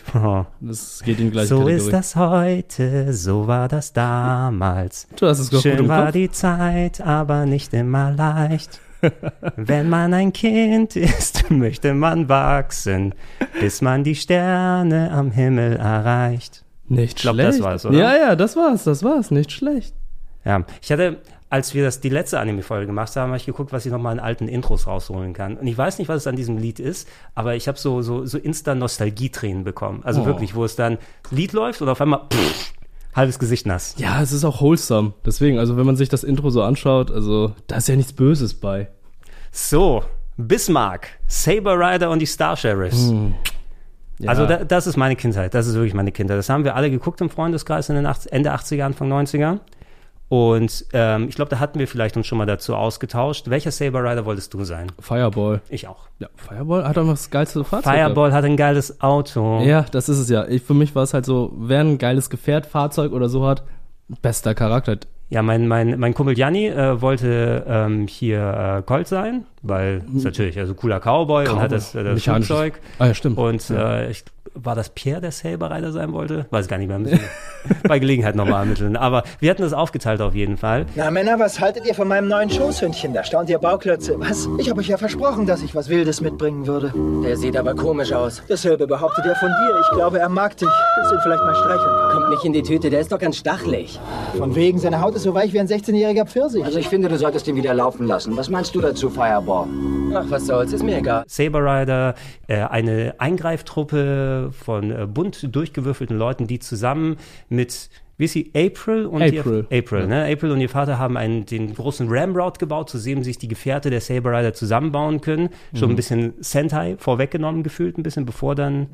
[SPEAKER 3] Das geht in die gleiche
[SPEAKER 2] so
[SPEAKER 3] Kategorie.
[SPEAKER 2] ist das heute, so war das damals.
[SPEAKER 3] Du hast es gut
[SPEAKER 2] Schön war
[SPEAKER 3] Kopf.
[SPEAKER 2] die Zeit, aber nicht immer leicht. Wenn man ein Kind ist, möchte man wachsen, bis man die Sterne am Himmel erreicht.
[SPEAKER 3] Nicht
[SPEAKER 2] glaub,
[SPEAKER 3] schlecht.
[SPEAKER 2] das war's, oder?
[SPEAKER 3] Ja, ja, das war's, das war's. Nicht schlecht.
[SPEAKER 2] Ja, ich hatte, als wir das die letzte Anime-Folge gemacht haben, habe ich geguckt, was ich nochmal in alten Intros rausholen kann. Und ich weiß nicht, was es an diesem Lied ist, aber ich habe so, so, so Insta-Nostalgie-Tränen bekommen. Also
[SPEAKER 3] Oh.
[SPEAKER 2] wirklich, wo es dann Lied läuft und auf einmal pff, halbes Gesicht nass.
[SPEAKER 3] Ja, es ist auch wholesome. Deswegen, also wenn man sich das Intro so anschaut, also da ist ja nichts Böses bei.
[SPEAKER 2] So, Bismarck, Saber Rider und die Star Sheriffs.
[SPEAKER 3] Hm. Ja.
[SPEAKER 2] Also da, das ist meine Kindheit, das ist wirklich meine Kindheit. Das haben wir alle geguckt im Freundeskreis in den 80, Ende 80er, Anfang 90er. Und ähm, ich glaube, da hatten wir vielleicht uns schon mal dazu ausgetauscht. Welcher Saber Rider wolltest du sein?
[SPEAKER 3] Fireball.
[SPEAKER 2] Ich auch.
[SPEAKER 3] Ja, Fireball hat einfach das geilste Fahrzeug.
[SPEAKER 2] Fireball hat ein geiles Auto.
[SPEAKER 3] Ja, das ist es ja. Ich, für mich war es halt so, wer ein geiles Gefährt, Fahrzeug oder so hat, bester Charakter.
[SPEAKER 2] Ja, mein, mein, mein Kumpel Janni äh, wollte ähm, hier äh, Colt sein, weil ist natürlich also cooler Cowboy, und hat das, äh, das Flugzeug.
[SPEAKER 3] Ah ja, stimmt.
[SPEAKER 2] Und äh, ich, war das Pierre, der Saber Rider sein wollte? Weiß gar nicht mehr. Müssen bei Gelegenheit nochmal ermitteln. Aber wir hatten das aufgeteilt auf jeden Fall.
[SPEAKER 8] Na Männer, was haltet ihr von meinem neuen Schoßhündchen? Da staunt ihr Bauklötze. Was? Ich habe euch ja versprochen, dass ich was Wildes mitbringen würde.
[SPEAKER 9] Der sieht aber komisch aus.
[SPEAKER 8] Dasselbe behauptet er von dir. Ich glaube, er mag dich. Willst du ihn vielleicht mal streicheln?
[SPEAKER 9] Kommt nicht in die Tüte, der ist doch ganz stachelig.
[SPEAKER 8] Von wegen, seine Haut ist so weich wie ein 16-jähriger Pfirsich.
[SPEAKER 9] Also ich finde, du solltest ihn wieder laufen lassen. Was meinst du dazu, Fireball? Ach, was soll's, ist mir egal.
[SPEAKER 2] Saber Rider, äh, eine Eingreiftruppe von äh, bunt durchgewürfelten Leuten, die zusammen mit wie ist sie? April und
[SPEAKER 3] April.
[SPEAKER 2] Ihr, April, ne? April und ihr Vater haben einen, den großen Ramroute gebaut, zu dem sich die Gefährte der Saber Rider zusammenbauen können. Schon
[SPEAKER 3] Mhm.
[SPEAKER 2] ein bisschen Sentai vorweggenommen gefühlt, ein bisschen bevor dann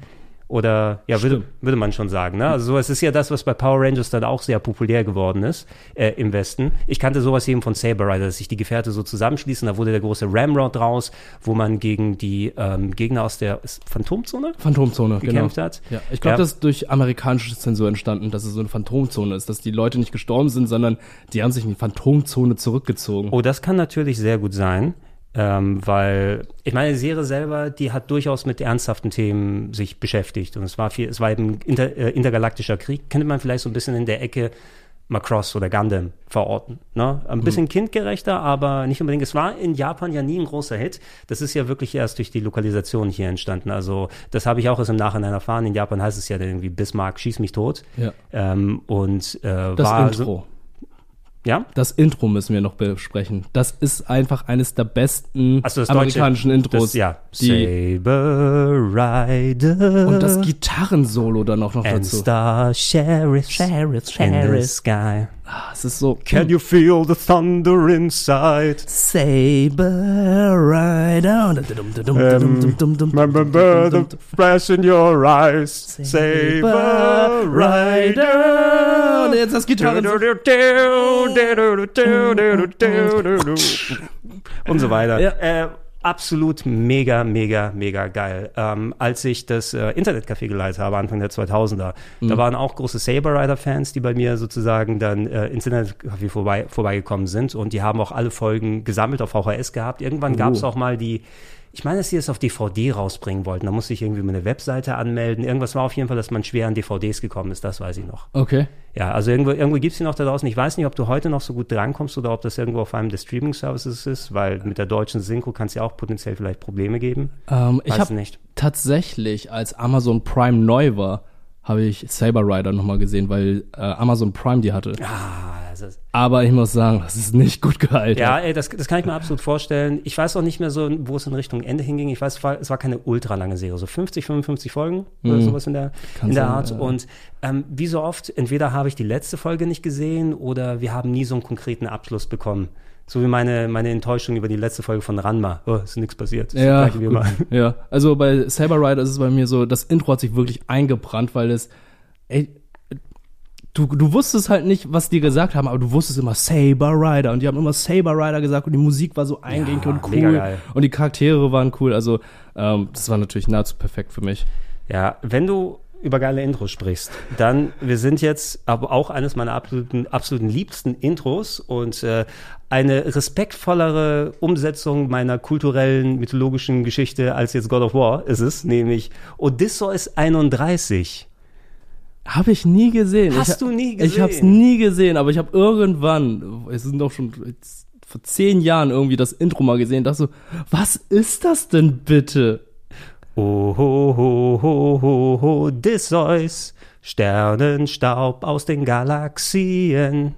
[SPEAKER 2] oder ja, würde, würde man schon sagen. Ne? Also sowas ist ja das, was bei Power Rangers dann auch sehr populär geworden ist äh, im Westen. Ich kannte sowas eben von Saber Rider, dass sich die Gefährte so zusammenschließen. Da wurde der große Ramrod raus, wo man gegen die ähm, Gegner aus der Phantomzone
[SPEAKER 3] Phantomzone,
[SPEAKER 2] gekämpft
[SPEAKER 3] genau.
[SPEAKER 2] hat.
[SPEAKER 3] Ja, ich glaube,
[SPEAKER 2] Ja.
[SPEAKER 3] das ist durch amerikanische Zensur entstanden, dass es so eine Phantomzone ist, dass die Leute nicht gestorben sind, sondern die haben sich in die Phantomzone zurückgezogen.
[SPEAKER 2] Oh, das kann natürlich sehr gut sein. Ähm, weil, ich meine, die Serie selber, die hat durchaus mit ernsthaften Themen sich beschäftigt. Und es war viel, es war eben inter, äh, intergalaktischer Krieg, könnte man vielleicht so ein bisschen in der Ecke Macross oder Gundam verorten. Ne? Ein bisschen kindgerechter, aber nicht unbedingt. Es war in Japan ja nie ein großer Hit. Das ist ja wirklich erst durch die Lokalisation hier entstanden. Also, das habe ich auch erst im Nachhinein erfahren. In Japan heißt es ja dann irgendwie Bismarck, schieß mich tot.
[SPEAKER 3] Ja.
[SPEAKER 2] Ähm, und äh,
[SPEAKER 3] Das
[SPEAKER 2] war
[SPEAKER 3] Intro.
[SPEAKER 2] So, Ja?
[SPEAKER 3] Das Intro müssen wir noch besprechen. Das ist einfach eines der besten
[SPEAKER 2] Ach so, das
[SPEAKER 3] amerikanischen
[SPEAKER 2] Deutsche,
[SPEAKER 3] Intros.
[SPEAKER 2] Das, ja.
[SPEAKER 3] die,
[SPEAKER 2] Saber Rider.
[SPEAKER 3] und das Gitarrensolo dann auch noch
[SPEAKER 2] and
[SPEAKER 3] dazu.
[SPEAKER 2] Star Sheriff,
[SPEAKER 3] Sheriff,
[SPEAKER 2] in the
[SPEAKER 3] Sheriff.
[SPEAKER 2] sky.
[SPEAKER 3] Ah, Es ist so.
[SPEAKER 2] Can you feel the thunder inside?
[SPEAKER 3] Saber Rider.
[SPEAKER 2] Remember the flash in your eyes. Saber Rider.
[SPEAKER 3] Jetzt das Gitarrensolo.
[SPEAKER 2] Und so weiter.
[SPEAKER 3] Ja.
[SPEAKER 2] Äh, absolut mega, mega, mega geil. Ähm, als ich das äh, Internetcafé geleitet habe, Anfang der 2000er, da waren auch große Saber Rider-Fans, die bei mir sozusagen dann äh, ins Internetcafé vorbei, vorbeigekommen sind und die haben auch alle Folgen gesammelt auf VHS gehabt. Irgendwann gab es auch mal die ich meine, dass sie es auf DVD rausbringen wollten. Da musste ich irgendwie eine Webseite anmelden. Irgendwas war auf jeden Fall, dass man schwer an DVDs gekommen ist. Das weiß ich noch.
[SPEAKER 3] Okay.
[SPEAKER 2] Ja, also irgendwo, irgendwo gibt es die noch da draußen. Ich weiß nicht, ob du heute noch so gut drankommst oder ob das irgendwo auf einem der Streaming-Services ist, weil mit der deutschen Synchro kann es ja auch potenziell vielleicht Probleme geben.
[SPEAKER 3] Ähm, ich habe tatsächlich, als Amazon Prime neu war, habe ich Saber Rider nochmal gesehen, weil äh, Amazon Prime die hatte.
[SPEAKER 2] Ah, das ist,
[SPEAKER 3] Aber ich muss sagen, das ist nicht gut gehalten.
[SPEAKER 2] ja, ey, das, das kann ich mir absolut vorstellen. Ich weiß auch nicht mehr so, wo es in Richtung Ende hinging. Ich weiß, es war, keine ultra lange Serie, so 50, 55 Folgen oder sowas in der,
[SPEAKER 3] Kann
[SPEAKER 2] in der
[SPEAKER 3] sein,
[SPEAKER 2] Art.
[SPEAKER 3] ja.
[SPEAKER 2] Und ähm, wie so oft, entweder habe ich die letzte Folge nicht gesehen oder wir haben nie so einen konkreten Abschluss bekommen. So wie meine, meine Enttäuschung über die letzte Folge von Ranma. Oh, ist nichts passiert. Ist
[SPEAKER 3] Ja, ja. Also bei Saber Rider ist es bei mir so, das Intro hat sich wirklich eingebrannt, weil es, ey, du, du wusstest halt nicht, was die gesagt haben, aber du wusstest immer Saber Rider und die haben immer Saber Rider gesagt und die Musik war so eingängig
[SPEAKER 2] Ja,
[SPEAKER 3] und cool und die Charaktere waren cool, also ähm, das war natürlich nahezu perfekt für mich.
[SPEAKER 2] Ja, wenn du über geile Intros sprichst, dann, wir sind jetzt aber auch eines meiner absoluten, absoluten liebsten Intros und äh, eine respektvollere Umsetzung meiner kulturellen, mythologischen Geschichte als jetzt God of War ist es, nämlich Odysseus 31.
[SPEAKER 3] Habe ich nie gesehen.
[SPEAKER 2] Hast
[SPEAKER 3] ich,
[SPEAKER 2] du nie
[SPEAKER 3] Ich habe es
[SPEAKER 2] gesehen?
[SPEAKER 3] nie gesehen, aber ich habe irgendwann, es sind doch schon vor zehn Jahren irgendwie das Intro mal gesehen, dachte so, was ist das denn bitte?
[SPEAKER 2] Oh, ho, ho, ho, ho, Odysseus, Sternenstaub aus den Galaxien.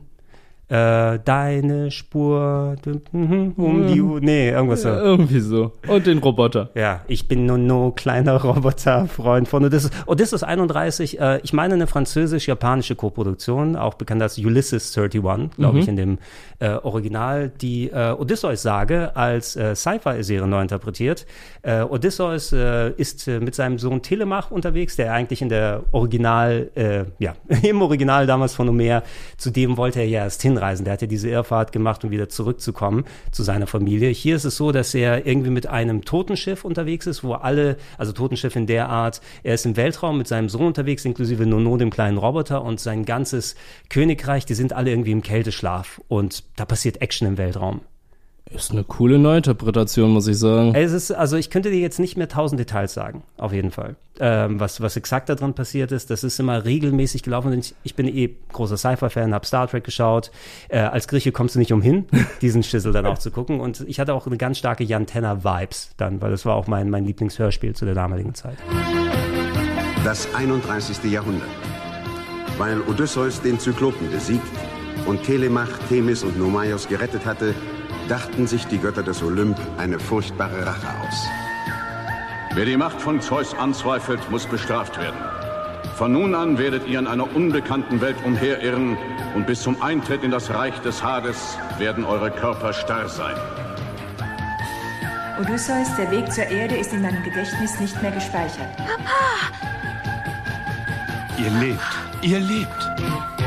[SPEAKER 2] Äh, deine Spur um die Uhr. Nee, irgendwas so.
[SPEAKER 3] Irgendwie so. Und den Roboter.
[SPEAKER 2] Ja, ich bin nur no kleiner Roboter, Freund von Odysseus. Odysseus 31, äh, ich meine eine französisch-japanische Koproduktion, auch bekannt als Ulysses 31, glaube ich, in dem äh, Original, die äh, Odysseus-Sage als äh, Sci-Fi-Serie neu interpretiert. Äh, Odysseus ist mit seinem Sohn Telemach unterwegs, der eigentlich in der Original, ja, im Original damals von Homer, zu dem wollte er ja erst hinreisen. Der hat ja diese Irrfahrt gemacht, um wieder zurückzukommen zu seiner Familie. Hier ist es so, dass er irgendwie mit einem Totenschiff unterwegs ist, wo alle, also Totenschiff in der Art, er ist im Weltraum mit seinem Sohn unterwegs, inklusive Nono, dem kleinen Roboter, und sein ganzes Königreich, die sind alle irgendwie im Kälteschlaf. Und da passiert Action im Weltraum.
[SPEAKER 3] Ist eine coole Neuinterpretation, muss ich sagen.
[SPEAKER 2] Es ist, also ich könnte dir jetzt nicht mehr tausend Details sagen, auf jeden Fall. Ähm, was, was exakt da drin passiert ist, das ist immer regelmäßig gelaufen. Ich, ich bin eh großer Sci-Fi-Fan, habe Star Trek geschaut. Äh, als Grieche kommst du nicht umhin, diesen Schissel dann auch zu gucken. Und ich hatte auch eine ganz starke Jan Tenner-Vibes dann, weil das war auch mein, mein Lieblingshörspiel zu der damaligen Zeit.
[SPEAKER 10] Das 31. Jahrhundert. Weil Odysseus den Zyklopen besiegt und Telemach, Themis und Nomaios gerettet hatte, dachten sich die Götter des Olymp eine furchtbare Rache aus.
[SPEAKER 11] Wer die Macht von Zeus anzweifelt, muss bestraft werden. Von nun an werdet ihr in einer unbekannten Welt umherirren und bis zum Eintritt in das Reich des Hades werden eure Körper starr sein.
[SPEAKER 12] Odysseus, der Weg zur Erde ist in meinem Gedächtnis nicht mehr gespeichert.
[SPEAKER 11] Ihr lebt. Ihr lebt.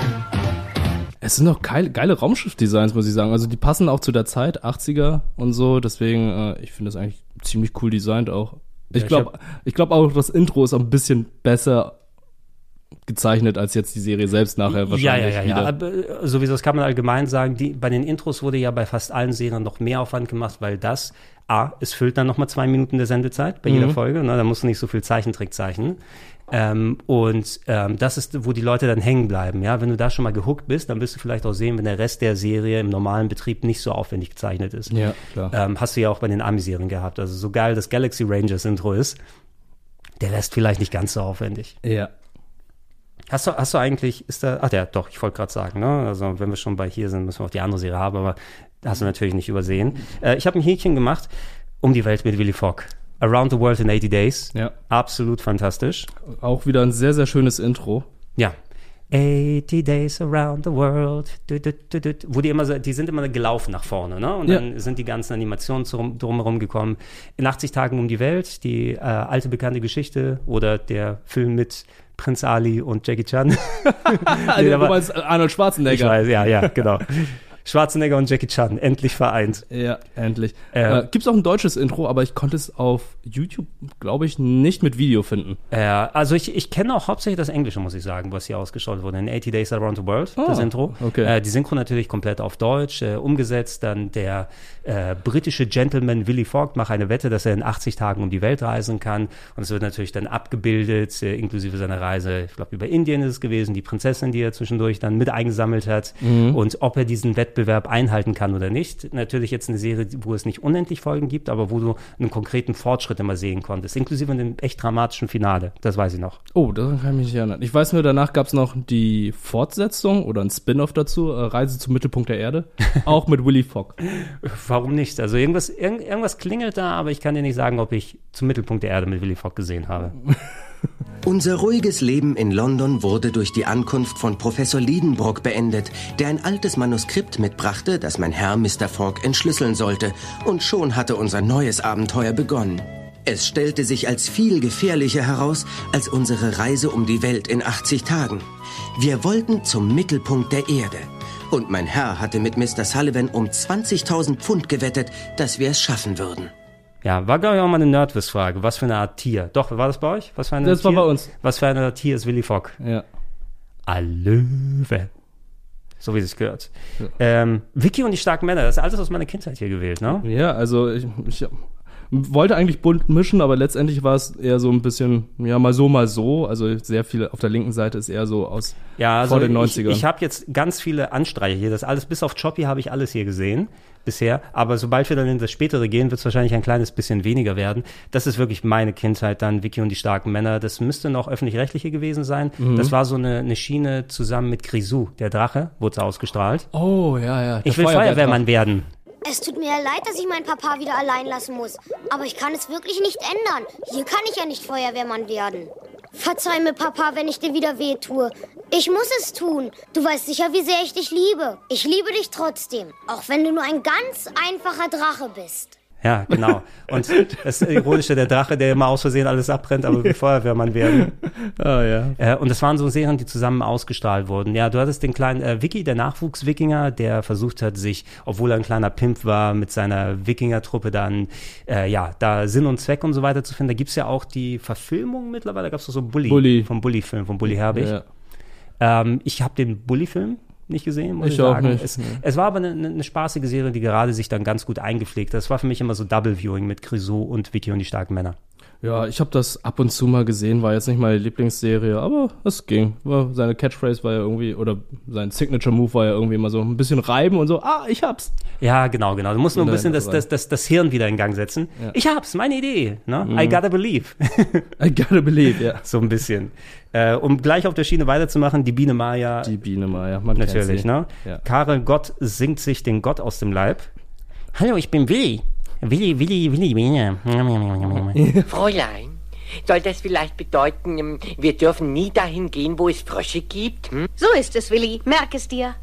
[SPEAKER 3] Es sind noch geile, geile Raumschiff-Designs, muss ich sagen. Also die passen auch zu der Zeit, 80er und so. Deswegen, äh, ich finde das eigentlich ziemlich cool designt auch. Ich
[SPEAKER 2] ich
[SPEAKER 3] glaube ich glaub auch, das Intro ist ein bisschen besser gezeichnet als jetzt die Serie selbst nachher wahrscheinlich
[SPEAKER 2] Ja, ja, ja, ja.
[SPEAKER 3] wieder.
[SPEAKER 2] Aber, äh, sowieso, das kann man allgemein sagen. Die, bei den Intros wurde ja bei fast allen Serien noch mehr Aufwand gemacht, weil das, A, es füllt dann nochmal zwei Minuten der Sendezeit bei jeder
[SPEAKER 3] Mhm.
[SPEAKER 2] Folge. Ne? Da musst du nicht so viel Zeichentrick zeichnen. Ähm, und ähm, das ist, wo die Leute dann hängen bleiben. Ja, wenn du da schon mal gehuckt bist, dann wirst du vielleicht auch sehen, wenn der Rest der Serie im normalen Betrieb nicht so aufwendig gezeichnet ist.
[SPEAKER 3] Ja, klar.
[SPEAKER 2] Ähm, hast du ja auch bei den Ami-Serien gehabt. Also so geil das Galaxy Rangers Intro ist, der Rest vielleicht nicht ganz so aufwendig.
[SPEAKER 3] Ja.
[SPEAKER 2] Hast du, hast du eigentlich, ist da, ach ja, doch, ich wollte gerade sagen, ne? Also wenn wir schon bei hier sind, müssen wir auch die andere Serie haben, aber hast du natürlich nicht übersehen. Äh, ich habe ein Häkchen gemacht, um die Welt mit Willy Fogg. Around the World in 80 Days.
[SPEAKER 3] Ja.
[SPEAKER 2] Absolut fantastisch.
[SPEAKER 3] Auch wieder ein sehr, sehr schönes Intro.
[SPEAKER 2] Ja. 80 Days Around the World. Du, du, du. Wo die immer so, die sind immer gelaufen nach vorne, ne? Und
[SPEAKER 3] Ja.
[SPEAKER 2] dann sind die ganzen Animationen drum, drumherum gekommen. In 80 Tagen um die Welt, die äh, alte bekannte Geschichte oder der Film mit Prinz Ali und Jackie Chan. Nee,
[SPEAKER 3] Also, du meinst Arnold Schwarzenegger.
[SPEAKER 2] Ich weiß, ja, ja, genau. Schwarzenegger und Jackie Chan, endlich vereint.
[SPEAKER 3] Ja, endlich.
[SPEAKER 2] Äh,
[SPEAKER 3] Äh, Gibt es auch ein deutsches Intro, aber ich konnte es auf YouTube, glaube ich, nicht mit Video finden.
[SPEAKER 2] Äh, also ich, ich kenne auch hauptsächlich das Englische, muss ich sagen, was hier ausgestrahlt wurde. In 80 Days Around the World,
[SPEAKER 3] Ah,
[SPEAKER 2] das Intro.
[SPEAKER 3] okay.
[SPEAKER 2] Äh, die Synchro natürlich komplett auf Deutsch, äh, umgesetzt. Dann der äh, britische Gentleman Willy Fogg macht eine Wette, dass er in 80 Tagen um die Welt reisen kann. Und es wird natürlich dann abgebildet, äh, inklusive seiner Reise, ich glaube über Indien ist es gewesen, die Prinzessin, die er zwischendurch dann mit eingesammelt hat.
[SPEAKER 3] Mhm.
[SPEAKER 2] Und ob er diesen Wettbewerb einhalten kann oder nicht. Natürlich jetzt eine Serie, wo es nicht unendlich Folgen gibt, aber wo du einen konkreten Fortschritt immer sehen konntest, inklusive einem echt dramatischen Finale. Das weiß ich noch.
[SPEAKER 3] Oh, daran kann ich mich nicht erinnern. Ich weiß nur, danach gab es noch die Fortsetzung oder ein Spin-off dazu, äh, Reise zum Mittelpunkt der Erde, auch mit Willy Fogg.
[SPEAKER 2] Warum nicht? Also irgendwas, irgend, irgendwas klingelt da, aber ich kann dir nicht sagen, ob ich zum Mittelpunkt der Erde mit Willy Fogg gesehen habe.
[SPEAKER 7] Unser ruhiges Leben in London wurde durch die Ankunft von Professor Liedenbrock beendet, der ein altes Manuskript mitbrachte, das mein Herr Mr. Fogg entschlüsseln sollte. Und schon hatte unser neues Abenteuer begonnen. Es stellte sich als viel gefährlicher heraus als unsere Reise um die Welt in 80 Tagen. Wir wollten zum Mittelpunkt der Erde. Und mein Herr hatte mit Mr. Sullivan um 20.000 Pfund gewettet, dass wir es schaffen würden.
[SPEAKER 2] Ja, war glaube ich auch mal eine Nerdwiss-Frage. Was für eine Art Tier? Doch, war das bei euch? Was für eine
[SPEAKER 3] Das
[SPEAKER 2] Tier?
[SPEAKER 3] war bei uns.
[SPEAKER 2] Was für eine Art Tier ist Willy Fogg?
[SPEAKER 3] Ja.
[SPEAKER 2] Ein Löwe. So wie es gehört. Ähm, Vicky und die starken Männer, das ist alles aus meiner Kindheit hier gewählt, ne?
[SPEAKER 3] Ja, also ich, ich wollte eigentlich bunt mischen, aber letztendlich war es eher so ein bisschen, ja, mal so, mal so. Also sehr viel auf der linken Seite ist eher so aus
[SPEAKER 2] Ja, also
[SPEAKER 3] vor den
[SPEAKER 2] ich,
[SPEAKER 3] 90ern.
[SPEAKER 2] ich habe jetzt ganz viele Anstreiche hier. Das alles, bis auf Choppy habe ich alles hier gesehen bisher. Aber sobald wir dann in das Spätere gehen, wird es wahrscheinlich ein kleines bisschen weniger werden. Das ist wirklich meine Kindheit dann, Vicky und die starken Männer. Das müsste noch öffentlich-rechtliche gewesen sein.
[SPEAKER 3] Mhm.
[SPEAKER 2] Das war so eine, eine Schiene zusammen mit Grisou, der Drache, wurde es ausgestrahlt.
[SPEAKER 3] oh, ja, ja. der
[SPEAKER 2] Ich will Feuerwehrmann werden.
[SPEAKER 13] Es tut mir ja leid, dass ich meinen Papa wieder allein lassen muss. Aber ich kann es wirklich nicht ändern. Hier kann ich ja nicht Feuerwehrmann werden. Verzeih mir, Papa, wenn ich dir wieder weh tue. Ich muss es tun. Du weißt sicher, wie sehr ich dich liebe. Ich liebe dich trotzdem. Auch wenn du nur ein ganz einfacher Drache bist.
[SPEAKER 2] Ja, genau. Und das Ironische, der Drache, der immer aus Versehen alles abbrennt, aber will Feuerwehrmann werden.
[SPEAKER 3] Ah, ja.
[SPEAKER 2] Äh, und das waren so Serien, die zusammen ausgestrahlt wurden. Ja, du hattest den kleinen äh, Vicky, der Nachwuchs-Wikinger, der versucht hat, sich, obwohl er ein kleiner Pimp war, mit seiner Wikinger-Truppe dann, äh, ja, da Sinn und Zweck und so weiter zu finden. Da gibt's ja auch die Verfilmung mittlerweile, da gab's doch so Bully,
[SPEAKER 3] Bully.
[SPEAKER 2] vom Bully-Film, von Bully Herbig.
[SPEAKER 3] Ja.
[SPEAKER 2] Ähm, ich habe den Bully-Film nicht gesehen, muss ich,
[SPEAKER 3] Ich
[SPEAKER 2] sagen.
[SPEAKER 3] nicht,
[SPEAKER 2] Es,
[SPEAKER 3] nee.
[SPEAKER 2] es war aber eine, eine spaßige Serie, die gerade sich dann ganz gut eingepflegt hat. Das war für mich immer so Double-Viewing mit Grisou und Vicky und die starken Männer.
[SPEAKER 3] Ja, ich habe das ab und zu mal gesehen, war jetzt nicht meine Lieblingsserie, aber es ging. Seine Catchphrase war ja irgendwie, oder sein Signature-Move war ja irgendwie immer so ein bisschen reiben und so, ah, ich hab's.
[SPEAKER 2] Ja, genau, genau. Du musst nur ein bisschen das, das, das, das Hirn wieder in Gang setzen.
[SPEAKER 3] Ja.
[SPEAKER 2] Ich hab's, meine Idee. Ne?
[SPEAKER 3] Mhm.
[SPEAKER 2] I gotta believe.
[SPEAKER 3] I gotta believe, ja.
[SPEAKER 2] So ein bisschen. Äh, um gleich auf der Schiene weiterzumachen, die Biene Maya.
[SPEAKER 3] Die Biene Maya, man kennt
[SPEAKER 2] Natürlich,
[SPEAKER 3] sie.
[SPEAKER 2] ne?
[SPEAKER 3] Ja.
[SPEAKER 2] Karel Gott singt sich den Gott aus dem Leib. Hallo, ich bin Willi. Willi, Willi, Willi, Biene.
[SPEAKER 14] Fräulein, soll das vielleicht bedeuten, ähm, wir dürfen nie dahin gehen, wo es Frösche gibt? Hm?
[SPEAKER 13] So ist es, Willi. Merk es dir.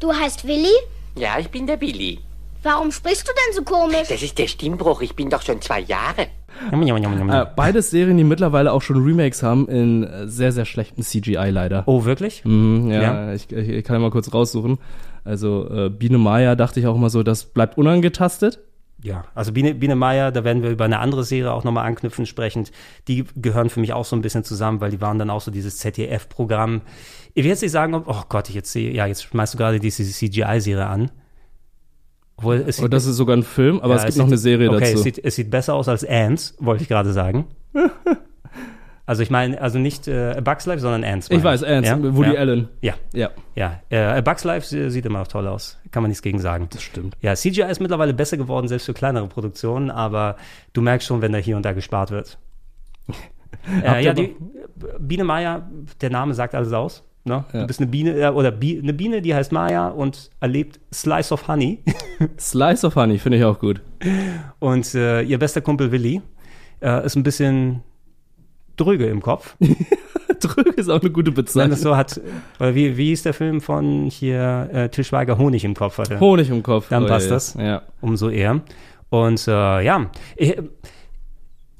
[SPEAKER 13] Du heißt Willi?
[SPEAKER 14] Ja, ich bin der Billy.
[SPEAKER 13] Warum sprichst du denn so komisch?
[SPEAKER 14] Das ist der Stimmbruch, ich bin doch schon zwei Jahre.
[SPEAKER 3] Äh, beides Serien, die mittlerweile auch schon Remakes haben in äh, sehr, sehr schlechten CGI leider.
[SPEAKER 2] Oh, wirklich?
[SPEAKER 3] Mhm, ja,
[SPEAKER 2] Ja.
[SPEAKER 3] Ich, ich, ich kann mal kurz raussuchen. Also äh, Biene Maya dachte ich auch immer so, das bleibt unangetastet.
[SPEAKER 2] Ja, also Biene, Biene Meier, da werden wir über eine andere Serie auch nochmal anknüpfen sprechend. Die gehören für mich auch so ein bisschen zusammen, weil die waren dann auch so dieses ZDF-Programm. Ich will jetzt nicht sagen, ob, oh Gott, ich jetzt sehe, ja, jetzt schmeißt du gerade diese CGI-Serie an. Obwohl, es
[SPEAKER 3] Oh, das ist sogar ein Film, aber es gibt noch
[SPEAKER 2] sieht-
[SPEAKER 3] eine Serie
[SPEAKER 2] okay,
[SPEAKER 3] dazu.
[SPEAKER 2] Es sieht, es sieht besser aus als Ants, wollte ich gerade sagen. Also ich meine, also nicht äh, A Bugs Life, sondern Ants.
[SPEAKER 3] Ich weiß, Ants, Woody
[SPEAKER 2] ja.
[SPEAKER 3] Allen.
[SPEAKER 2] Ja.
[SPEAKER 3] Ja.
[SPEAKER 2] Ja, äh, A Bugs Life sie- sieht immer noch toll aus. Kann man nichts gegen sagen.
[SPEAKER 3] Das stimmt.
[SPEAKER 2] Ja, CGI ist mittlerweile besser geworden, selbst für kleinere Produktionen, aber du merkst schon, wenn da hier und da gespart wird. Äh, ja, die Biene Maya, der Name sagt alles aus. Ne?
[SPEAKER 3] Ja.
[SPEAKER 2] Du bist eine Biene, äh, oder Bi eine Biene, die heißt Maya und erlebt Slice of Honey.
[SPEAKER 3] Slice of Honey finde ich auch gut.
[SPEAKER 2] Und äh, ihr bester Kumpel Willi äh, ist ein bisschen dröge im Kopf.
[SPEAKER 3] dröge ist auch eine gute
[SPEAKER 2] Wenn
[SPEAKER 3] Bezeichnung.
[SPEAKER 2] das so hat, oder wie, wie hieß der Film von hier äh, Til Schweiger, Honig im Kopf hatte.
[SPEAKER 3] Honig im Kopf.
[SPEAKER 2] Dann
[SPEAKER 3] oh,
[SPEAKER 2] passt
[SPEAKER 3] ja.
[SPEAKER 2] das.
[SPEAKER 3] Ja.
[SPEAKER 2] Umso eher. Und äh, ja, ich,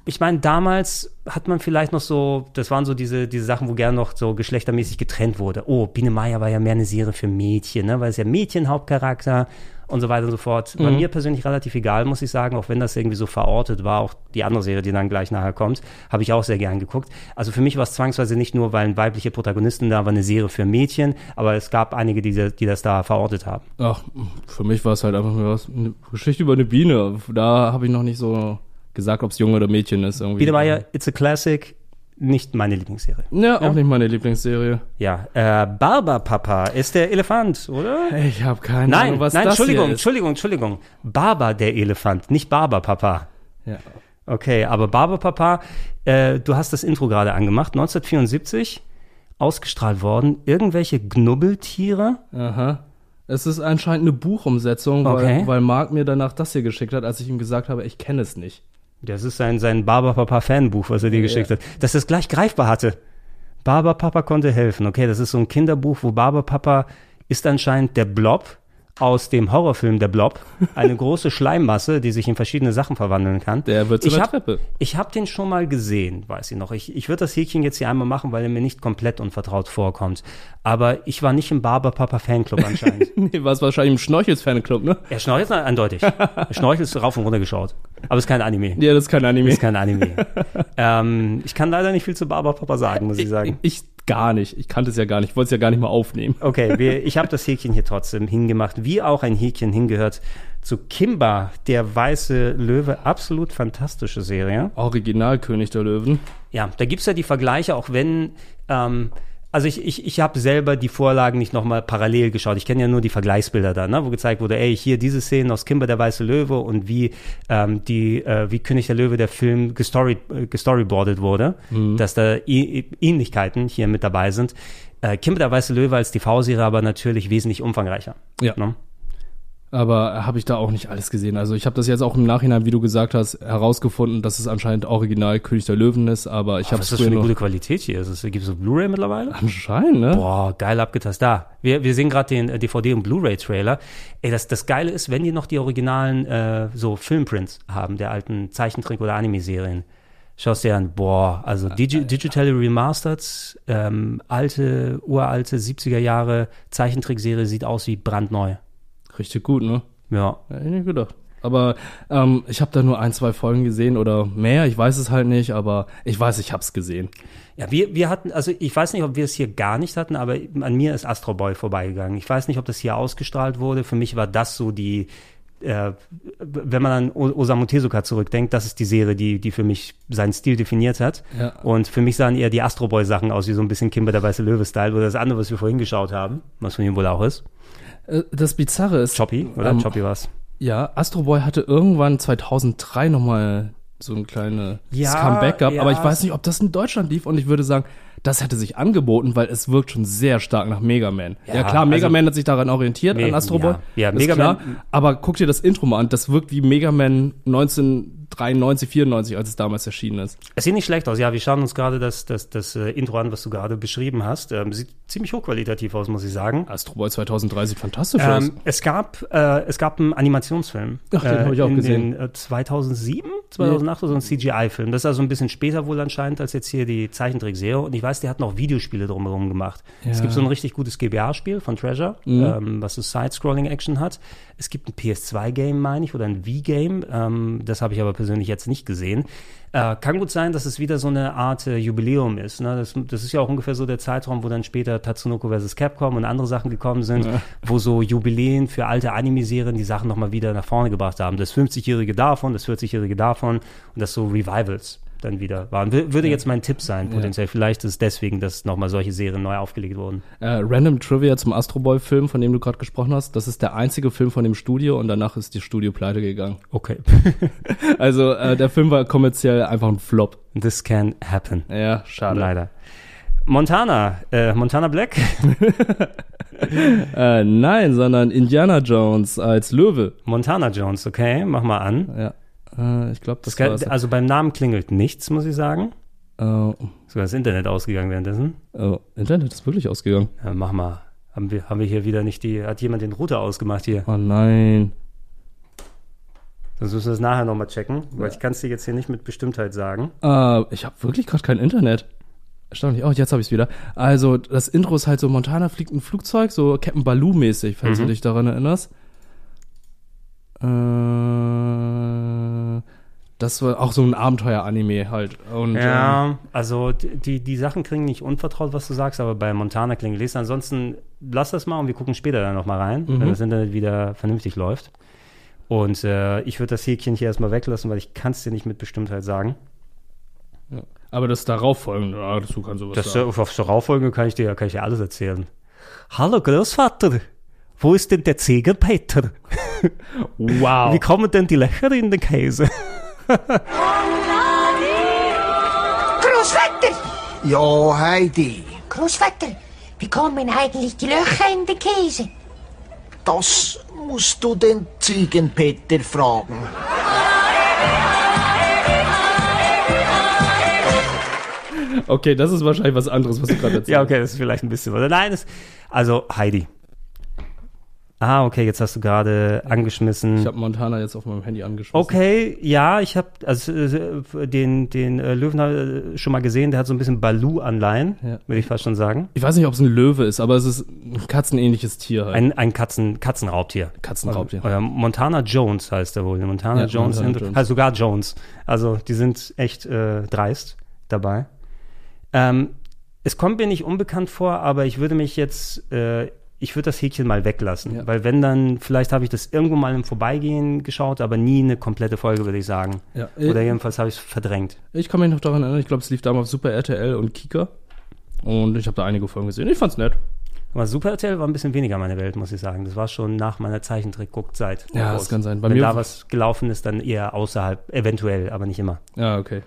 [SPEAKER 2] ich meine, damals hat man vielleicht noch so, das waren so diese, diese Sachen, wo gern noch so geschlechtermäßig getrennt wurde. Oh, Biene Meier war ja mehr eine Serie für Mädchen, ne? weil es ja Mädchenhauptcharakter und so weiter und so fort.
[SPEAKER 3] Mhm.
[SPEAKER 2] mir persönlich relativ egal, muss ich sagen, auch wenn das irgendwie so verortet war. Auch die andere Serie, die dann gleich nachher kommt, habe ich auch sehr gern geguckt. Also für mich war es zwangsweise nicht nur, weil weibliche Protagonisten da war, eine Serie für Mädchen, aber es gab einige, die, die das da verortet haben.
[SPEAKER 3] Ach, für mich war es halt einfach nur was, eine Geschichte über eine Biene. Da habe ich noch nicht so gesagt, ob es Junge oder Mädchen ist. Irgendwie.
[SPEAKER 2] Biene Meier, It's a Classic, nicht meine Lieblingsserie.
[SPEAKER 3] Ja, auch nicht meine Lieblingsserie.
[SPEAKER 2] Ja, äh, Barber-Papa ist der Elefant, oder?
[SPEAKER 3] Ich habe keine
[SPEAKER 2] Nein,
[SPEAKER 3] Ahnung, was
[SPEAKER 2] nein,
[SPEAKER 3] das
[SPEAKER 2] Entschuldigung,
[SPEAKER 3] hier ist.
[SPEAKER 2] Entschuldigung, Entschuldigung. Barber der Elefant, nicht Barber-Papa.
[SPEAKER 3] Ja.
[SPEAKER 2] Okay, aber Barber-Papa, äh, du hast das Intro gerade angemacht, 1974, ausgestrahlt worden. Irgendwelche Knubbeltiere?
[SPEAKER 3] Aha. Es ist anscheinend eine Buchumsetzung,
[SPEAKER 2] Okay.
[SPEAKER 3] weil, weil Marc mir danach das hier geschickt hat, als ich ihm gesagt habe, ich kenne es nicht.
[SPEAKER 2] Das ist sein, sein Barber-Papa-Fanbuch, was er dir
[SPEAKER 3] Ja.
[SPEAKER 2] geschickt hat. Dass er es gleich greifbar hatte. Barber-Papa konnte helfen. Okay, das ist so ein Kinderbuch, wo Barber-Papa ist anscheinend der Blob aus dem Horrorfilm Der Blob. Eine große Schleimmasse, die sich in verschiedene Sachen verwandeln kann.
[SPEAKER 3] Der wird zu
[SPEAKER 2] ich
[SPEAKER 3] einer
[SPEAKER 2] hab,
[SPEAKER 3] Treppe.
[SPEAKER 2] Ich habe den schon mal gesehen, weiß ich noch. Ich, ich würde das Häkchen jetzt hier einmal machen, weil er mir nicht komplett unvertraut vorkommt. Aber ich war nicht im Barber-Papa-Fanclub anscheinend.
[SPEAKER 3] nee, war es wahrscheinlich im Schnorchels-Fanclub, ne?
[SPEAKER 2] Er schnorchelt eindeutig. Schnorchelt rauf und runter geschaut. Aber es ist kein Anime.
[SPEAKER 3] Ja, das ist kein Anime.
[SPEAKER 2] Das ist kein Anime. ähm, ich kann leider nicht viel zu Barber Papa sagen, muss ich sagen.
[SPEAKER 3] Ich gar nicht. Ich kannte es ja gar nicht. Ich wollte es ja gar nicht mal aufnehmen.
[SPEAKER 2] Okay, wir, ich habe das Häkchen hier trotzdem hingemacht, wie auch ein Häkchen hingehört zu Kimba, der weiße Löwe. Absolut fantastische Serie.
[SPEAKER 3] Original König der Löwen.
[SPEAKER 2] Ja, da gibt's ja die Vergleiche, auch wenn, ähm, also ich, ich, ich habe selber die Vorlagen nicht nochmal parallel geschaut. Ich kenne ja nur die Vergleichsbilder da, ne, wo gezeigt wurde, ey, hier diese Szenen aus Kimber der Weiße Löwe und wie ähm, die, äh, wie König der Löwe der Film gestory, äh, gestoryboardet wurde,
[SPEAKER 3] Mhm.
[SPEAKER 2] dass da I Ähnlichkeiten hier mit dabei sind. Äh, Kimber der Weiße Löwe als TV-Serie aber natürlich wesentlich umfangreicher.
[SPEAKER 3] Ja.
[SPEAKER 2] Ne?
[SPEAKER 3] Aber habe ich da auch nicht alles gesehen. Also ich habe das jetzt auch im Nachhinein, wie du gesagt hast, herausgefunden, dass es anscheinend original König der Löwen ist, aber ich
[SPEAKER 2] Oh,
[SPEAKER 3] habe
[SPEAKER 2] was
[SPEAKER 3] es
[SPEAKER 2] ist das für eine gute Qualität hier? Ist es, gibt es so Blu-ray mittlerweile?
[SPEAKER 3] Anscheinend, ne?
[SPEAKER 2] Boah, geil abgetastet. Da, wir, wir sehen gerade den äh, DVD- und Blu-ray-Trailer. Ey, das, das Geile ist, wenn die noch die originalen äh, so Filmprints haben, der alten Zeichentrick- oder Anime-Serien. Schaust dir an, boah, also Digi Digitally Remastered, ähm, alte, uralte 70er Jahre Zeichentrickserie sieht aus wie brandneu.
[SPEAKER 3] Richtig gut, ne?
[SPEAKER 2] Ja.
[SPEAKER 3] Hätte ich nicht gedacht. Aber ähm, ich habe da nur ein, zwei Folgen gesehen oder mehr, ich weiß es halt nicht, aber ich weiß, ich habe es gesehen.
[SPEAKER 2] Ja, wir, wir hatten, also ich weiß nicht, ob wir es hier gar nicht hatten, aber an mir ist Astro Boy vorbeigegangen. Ich weiß nicht, ob das hier ausgestrahlt wurde. Für mich war das so die, äh, wenn man an Osamu Tezuka zurückdenkt, das ist die Serie, die, die für mich seinen Stil definiert hat.
[SPEAKER 3] Ja.
[SPEAKER 2] Und für mich sahen eher die Astro Boy Sachen aus, wie so ein bisschen Kimber der weiße Löwe-Style oder das andere, was wir vorhin geschaut haben, was von ihm wohl auch ist.
[SPEAKER 3] Äh, Das Bizarre ist.
[SPEAKER 2] Choppy, oder?
[SPEAKER 3] ähm,
[SPEAKER 2] Choppy war's.
[SPEAKER 3] Ja, Astro Boy hatte irgendwann 2003 nochmal so ein kleines
[SPEAKER 2] Ja,
[SPEAKER 3] Comeback gehabt,
[SPEAKER 2] ja.
[SPEAKER 3] aber ich weiß nicht, ob das in Deutschland lief und ich würde sagen, das hätte sich angeboten, weil es wirkt schon sehr stark nach Mega Man. Ja,
[SPEAKER 2] Ja,
[SPEAKER 3] klar, Mega
[SPEAKER 2] also-
[SPEAKER 3] Man hat sich daran orientiert,
[SPEAKER 2] Me-
[SPEAKER 3] an Astro Boy.
[SPEAKER 2] ja. Ja,
[SPEAKER 3] ist
[SPEAKER 2] Mega
[SPEAKER 3] klar,
[SPEAKER 2] Man-
[SPEAKER 3] aber guck dir das Intro mal an, das wirkt wie Mega Man 1993, 94, als es damals erschienen ist.
[SPEAKER 2] Es sieht nicht schlecht aus. Ja, wir schauen uns gerade das, das, das äh, Intro an, was du gerade beschrieben hast. Ähm, sieht ziemlich hochqualitativ aus, muss ich sagen.
[SPEAKER 3] Astro Boy 2003 sieht fantastisch
[SPEAKER 2] Ähm,
[SPEAKER 3] aus.
[SPEAKER 2] es gab äh, es gab einen Animationsfilm.
[SPEAKER 3] Ach, den hab ich auch
[SPEAKER 2] in
[SPEAKER 3] gesehen.
[SPEAKER 2] Den, äh, 2007, 2008 oder so ein CGI-Film. Das ist also ein bisschen später wohl anscheinend als jetzt hier die Zeichentrickserie. Und ich weiß, die hatten auch Videospiele drumherum gemacht. Es
[SPEAKER 3] Ja.
[SPEAKER 2] gibt so ein richtig gutes GBA-Spiel von Treasure,
[SPEAKER 3] Mhm.
[SPEAKER 2] ähm, was so Side-Scrolling-Action hat. Es gibt ein PS2-Game, meine ich, oder ein Wii-Game. Ähm, das habe ich aber persönlich jetzt nicht gesehen. Äh, kann gut sein, dass es wieder so eine Art äh, Jubiläum ist. Ne? Das, das ist ja auch ungefähr so der Zeitraum, wo dann später Tatsunoko vs. Capcom und andere Sachen gekommen sind,
[SPEAKER 3] Ja.
[SPEAKER 2] wo so Jubiläen für alte Anime-Serien die Sachen nochmal wieder nach vorne gebracht haben. Das 50-Jährige davon, das 40-Jährige davon und das so Revivals. Dann wieder waren. Würde jetzt mein Tipp sein, potenziell. Vielleicht ist es deswegen, dass nochmal solche Serien neu aufgelegt wurden.
[SPEAKER 3] Äh, Random Trivia zum Astro Boy-Film, von dem du gerade gesprochen hast. Das ist der einzige Film von dem Studio und danach ist die Studio pleite gegangen.
[SPEAKER 2] Okay.
[SPEAKER 3] also äh, der Film war kommerziell einfach ein Flop.
[SPEAKER 2] This can happen.
[SPEAKER 3] Ja, schade.
[SPEAKER 2] Leider. Montana, äh, Montana Black?
[SPEAKER 3] äh, nein, sondern Indiana Jones als Löwe.
[SPEAKER 2] Montana Jones, okay, mach mal an.
[SPEAKER 3] Ja. Äh, ich glaube, das,
[SPEAKER 2] kann,
[SPEAKER 3] war's.
[SPEAKER 2] also beim Namen klingelt nichts, muss ich sagen.
[SPEAKER 3] Oh,
[SPEAKER 2] Sogar das Internet ausgegangen währenddessen.
[SPEAKER 3] oh, Internet ist wirklich ausgegangen.
[SPEAKER 2] Ja, mach mal. Haben wir, haben wir hier wieder nicht die, hat jemand den Router ausgemacht hier?
[SPEAKER 3] Oh nein.
[SPEAKER 2] Sonst müssen wir das nachher nochmal checken, weil ich kann es dir jetzt hier nicht mit Bestimmtheit sagen.
[SPEAKER 3] Äh, ich habe wirklich gerade kein Internet. Erstaunlich. Oh, jetzt habe ich es wieder. Also, das Intro ist halt so, Montana fliegt ein Flugzeug, so Captain Baloo-mäßig, falls
[SPEAKER 2] Mhm.
[SPEAKER 3] du dich daran erinnerst. Äh, das war auch so ein Abenteuer-Anime halt. Und, ähm,
[SPEAKER 2] Ja, also die, die Sachen klingen nicht unvertraut, was du sagst, aber bei Montana klingen lesen. Ansonsten lass das mal und wir gucken später dann nochmal rein,
[SPEAKER 3] Mhm.
[SPEAKER 2] wenn das Internet wieder vernünftig läuft. Und äh, ich würde das Häkchen hier erstmal weglassen, weil ich kann es dir nicht mit Bestimmtheit sagen.
[SPEAKER 3] ja. Aber das darauffolgende, ja, dazu kann sowas
[SPEAKER 2] Das,
[SPEAKER 3] sagen.
[SPEAKER 2] auf Darauffolgende kann ich dir kann ich dir alles erzählen. Hallo Großvater, wo ist denn der Ziegenpeter?
[SPEAKER 3] Wow.
[SPEAKER 2] Wie kommen denn die Löcher in den Käse?
[SPEAKER 15] Großvater!
[SPEAKER 4] Ja, Heidi,
[SPEAKER 15] Großvater, wie kommen eigentlich die Löcher in den Käse?
[SPEAKER 4] das musst du den Ziegenpeter fragen.
[SPEAKER 3] Okay, das ist wahrscheinlich was anderes, was du gerade erzählst.
[SPEAKER 2] Ja, okay, das ist vielleicht ein bisschen. Oder nein, es, also Heidi. Ah, okay, jetzt hast du gerade angeschmissen.
[SPEAKER 3] Ich habe Montana jetzt auf meinem Handy angeschlossen.
[SPEAKER 2] Okay, ja, ich habe also äh, den den äh, Löwen äh, schon mal gesehen. Der hat so ein bisschen Baloo-Anleihen,
[SPEAKER 3] Ja.
[SPEAKER 2] würde ich fast schon sagen.
[SPEAKER 3] Ich weiß nicht, ob es ein Löwe ist, aber es ist ein katzenähnliches Tier halt.
[SPEAKER 2] Ein, ein Katzen, Katzenraubtier.
[SPEAKER 3] Katzenraubtier.
[SPEAKER 2] Also, äh, Montana Jones heißt er wohl. Montana
[SPEAKER 3] Ja,
[SPEAKER 2] Jones,
[SPEAKER 3] Montana Jones.
[SPEAKER 2] Also sogar Jones. Also die sind echt äh, dreist dabei. Ähm, es kommt mir nicht unbekannt vor, aber ich würde mich jetzt, äh, ich würde das Häkchen mal weglassen.
[SPEAKER 3] Ja.
[SPEAKER 2] Weil wenn dann, vielleicht habe ich das irgendwo mal im Vorbeigehen geschaut, aber nie eine komplette Folge, würde ich sagen.
[SPEAKER 3] Ja.
[SPEAKER 2] Oder
[SPEAKER 3] Äh,
[SPEAKER 2] jedenfalls habe ich es verdrängt.
[SPEAKER 3] Ich kann mich noch daran erinnern, ich glaube, es lief damals auf Super RTL und Kika. Und ich habe da einige Folgen gesehen. Ich fand's nett.
[SPEAKER 2] Aber Super RTL war ein bisschen weniger meine Welt, muss ich sagen. Das war schon nach meiner Zeichentrick-Guckzeit.
[SPEAKER 3] Ja,
[SPEAKER 2] raus.
[SPEAKER 3] das kann sein. Bei
[SPEAKER 2] Wenn
[SPEAKER 3] mir-
[SPEAKER 2] da was gelaufen ist, dann eher außerhalb, eventuell, aber nicht immer.
[SPEAKER 3] Ja, okay.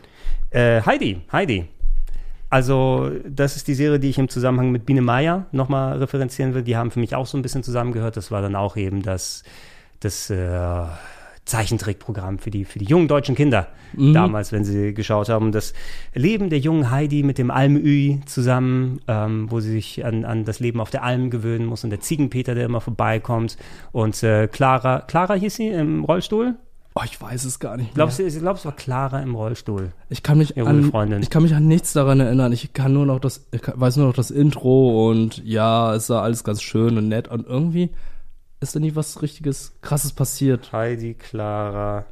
[SPEAKER 2] Äh, Heidi, Heidi. Also, das ist die Serie, die ich im Zusammenhang mit Biene Meier nochmal referenzieren will. Die haben für mich auch so ein bisschen zusammengehört. Das war dann auch eben das, das äh, Zeichentrickprogramm für die, für die jungen deutschen Kinder
[SPEAKER 3] Mhm.
[SPEAKER 2] damals, wenn sie geschaut haben. Das Leben der jungen Heidi mit dem Almöhi zusammen, ähm, wo sie sich an, an das Leben auf der Alm gewöhnen muss und der Ziegenpeter, der immer vorbeikommt. Und äh, Clara, Clara hieß sie im Rollstuhl?
[SPEAKER 3] Oh, ich weiß es gar nicht.
[SPEAKER 2] Glaubst
[SPEAKER 3] mehr.
[SPEAKER 2] du, ich glaube, es war Clara im Rollstuhl.
[SPEAKER 3] Ich kann mich an,
[SPEAKER 2] Freundin.
[SPEAKER 3] ich kann mich an nichts daran erinnern. Ich kann nur noch das, ich weiß nur noch das Intro und ja, es war alles ganz schön und nett und irgendwie ist da nie was richtiges krasses passiert.
[SPEAKER 2] Heidi, Clara,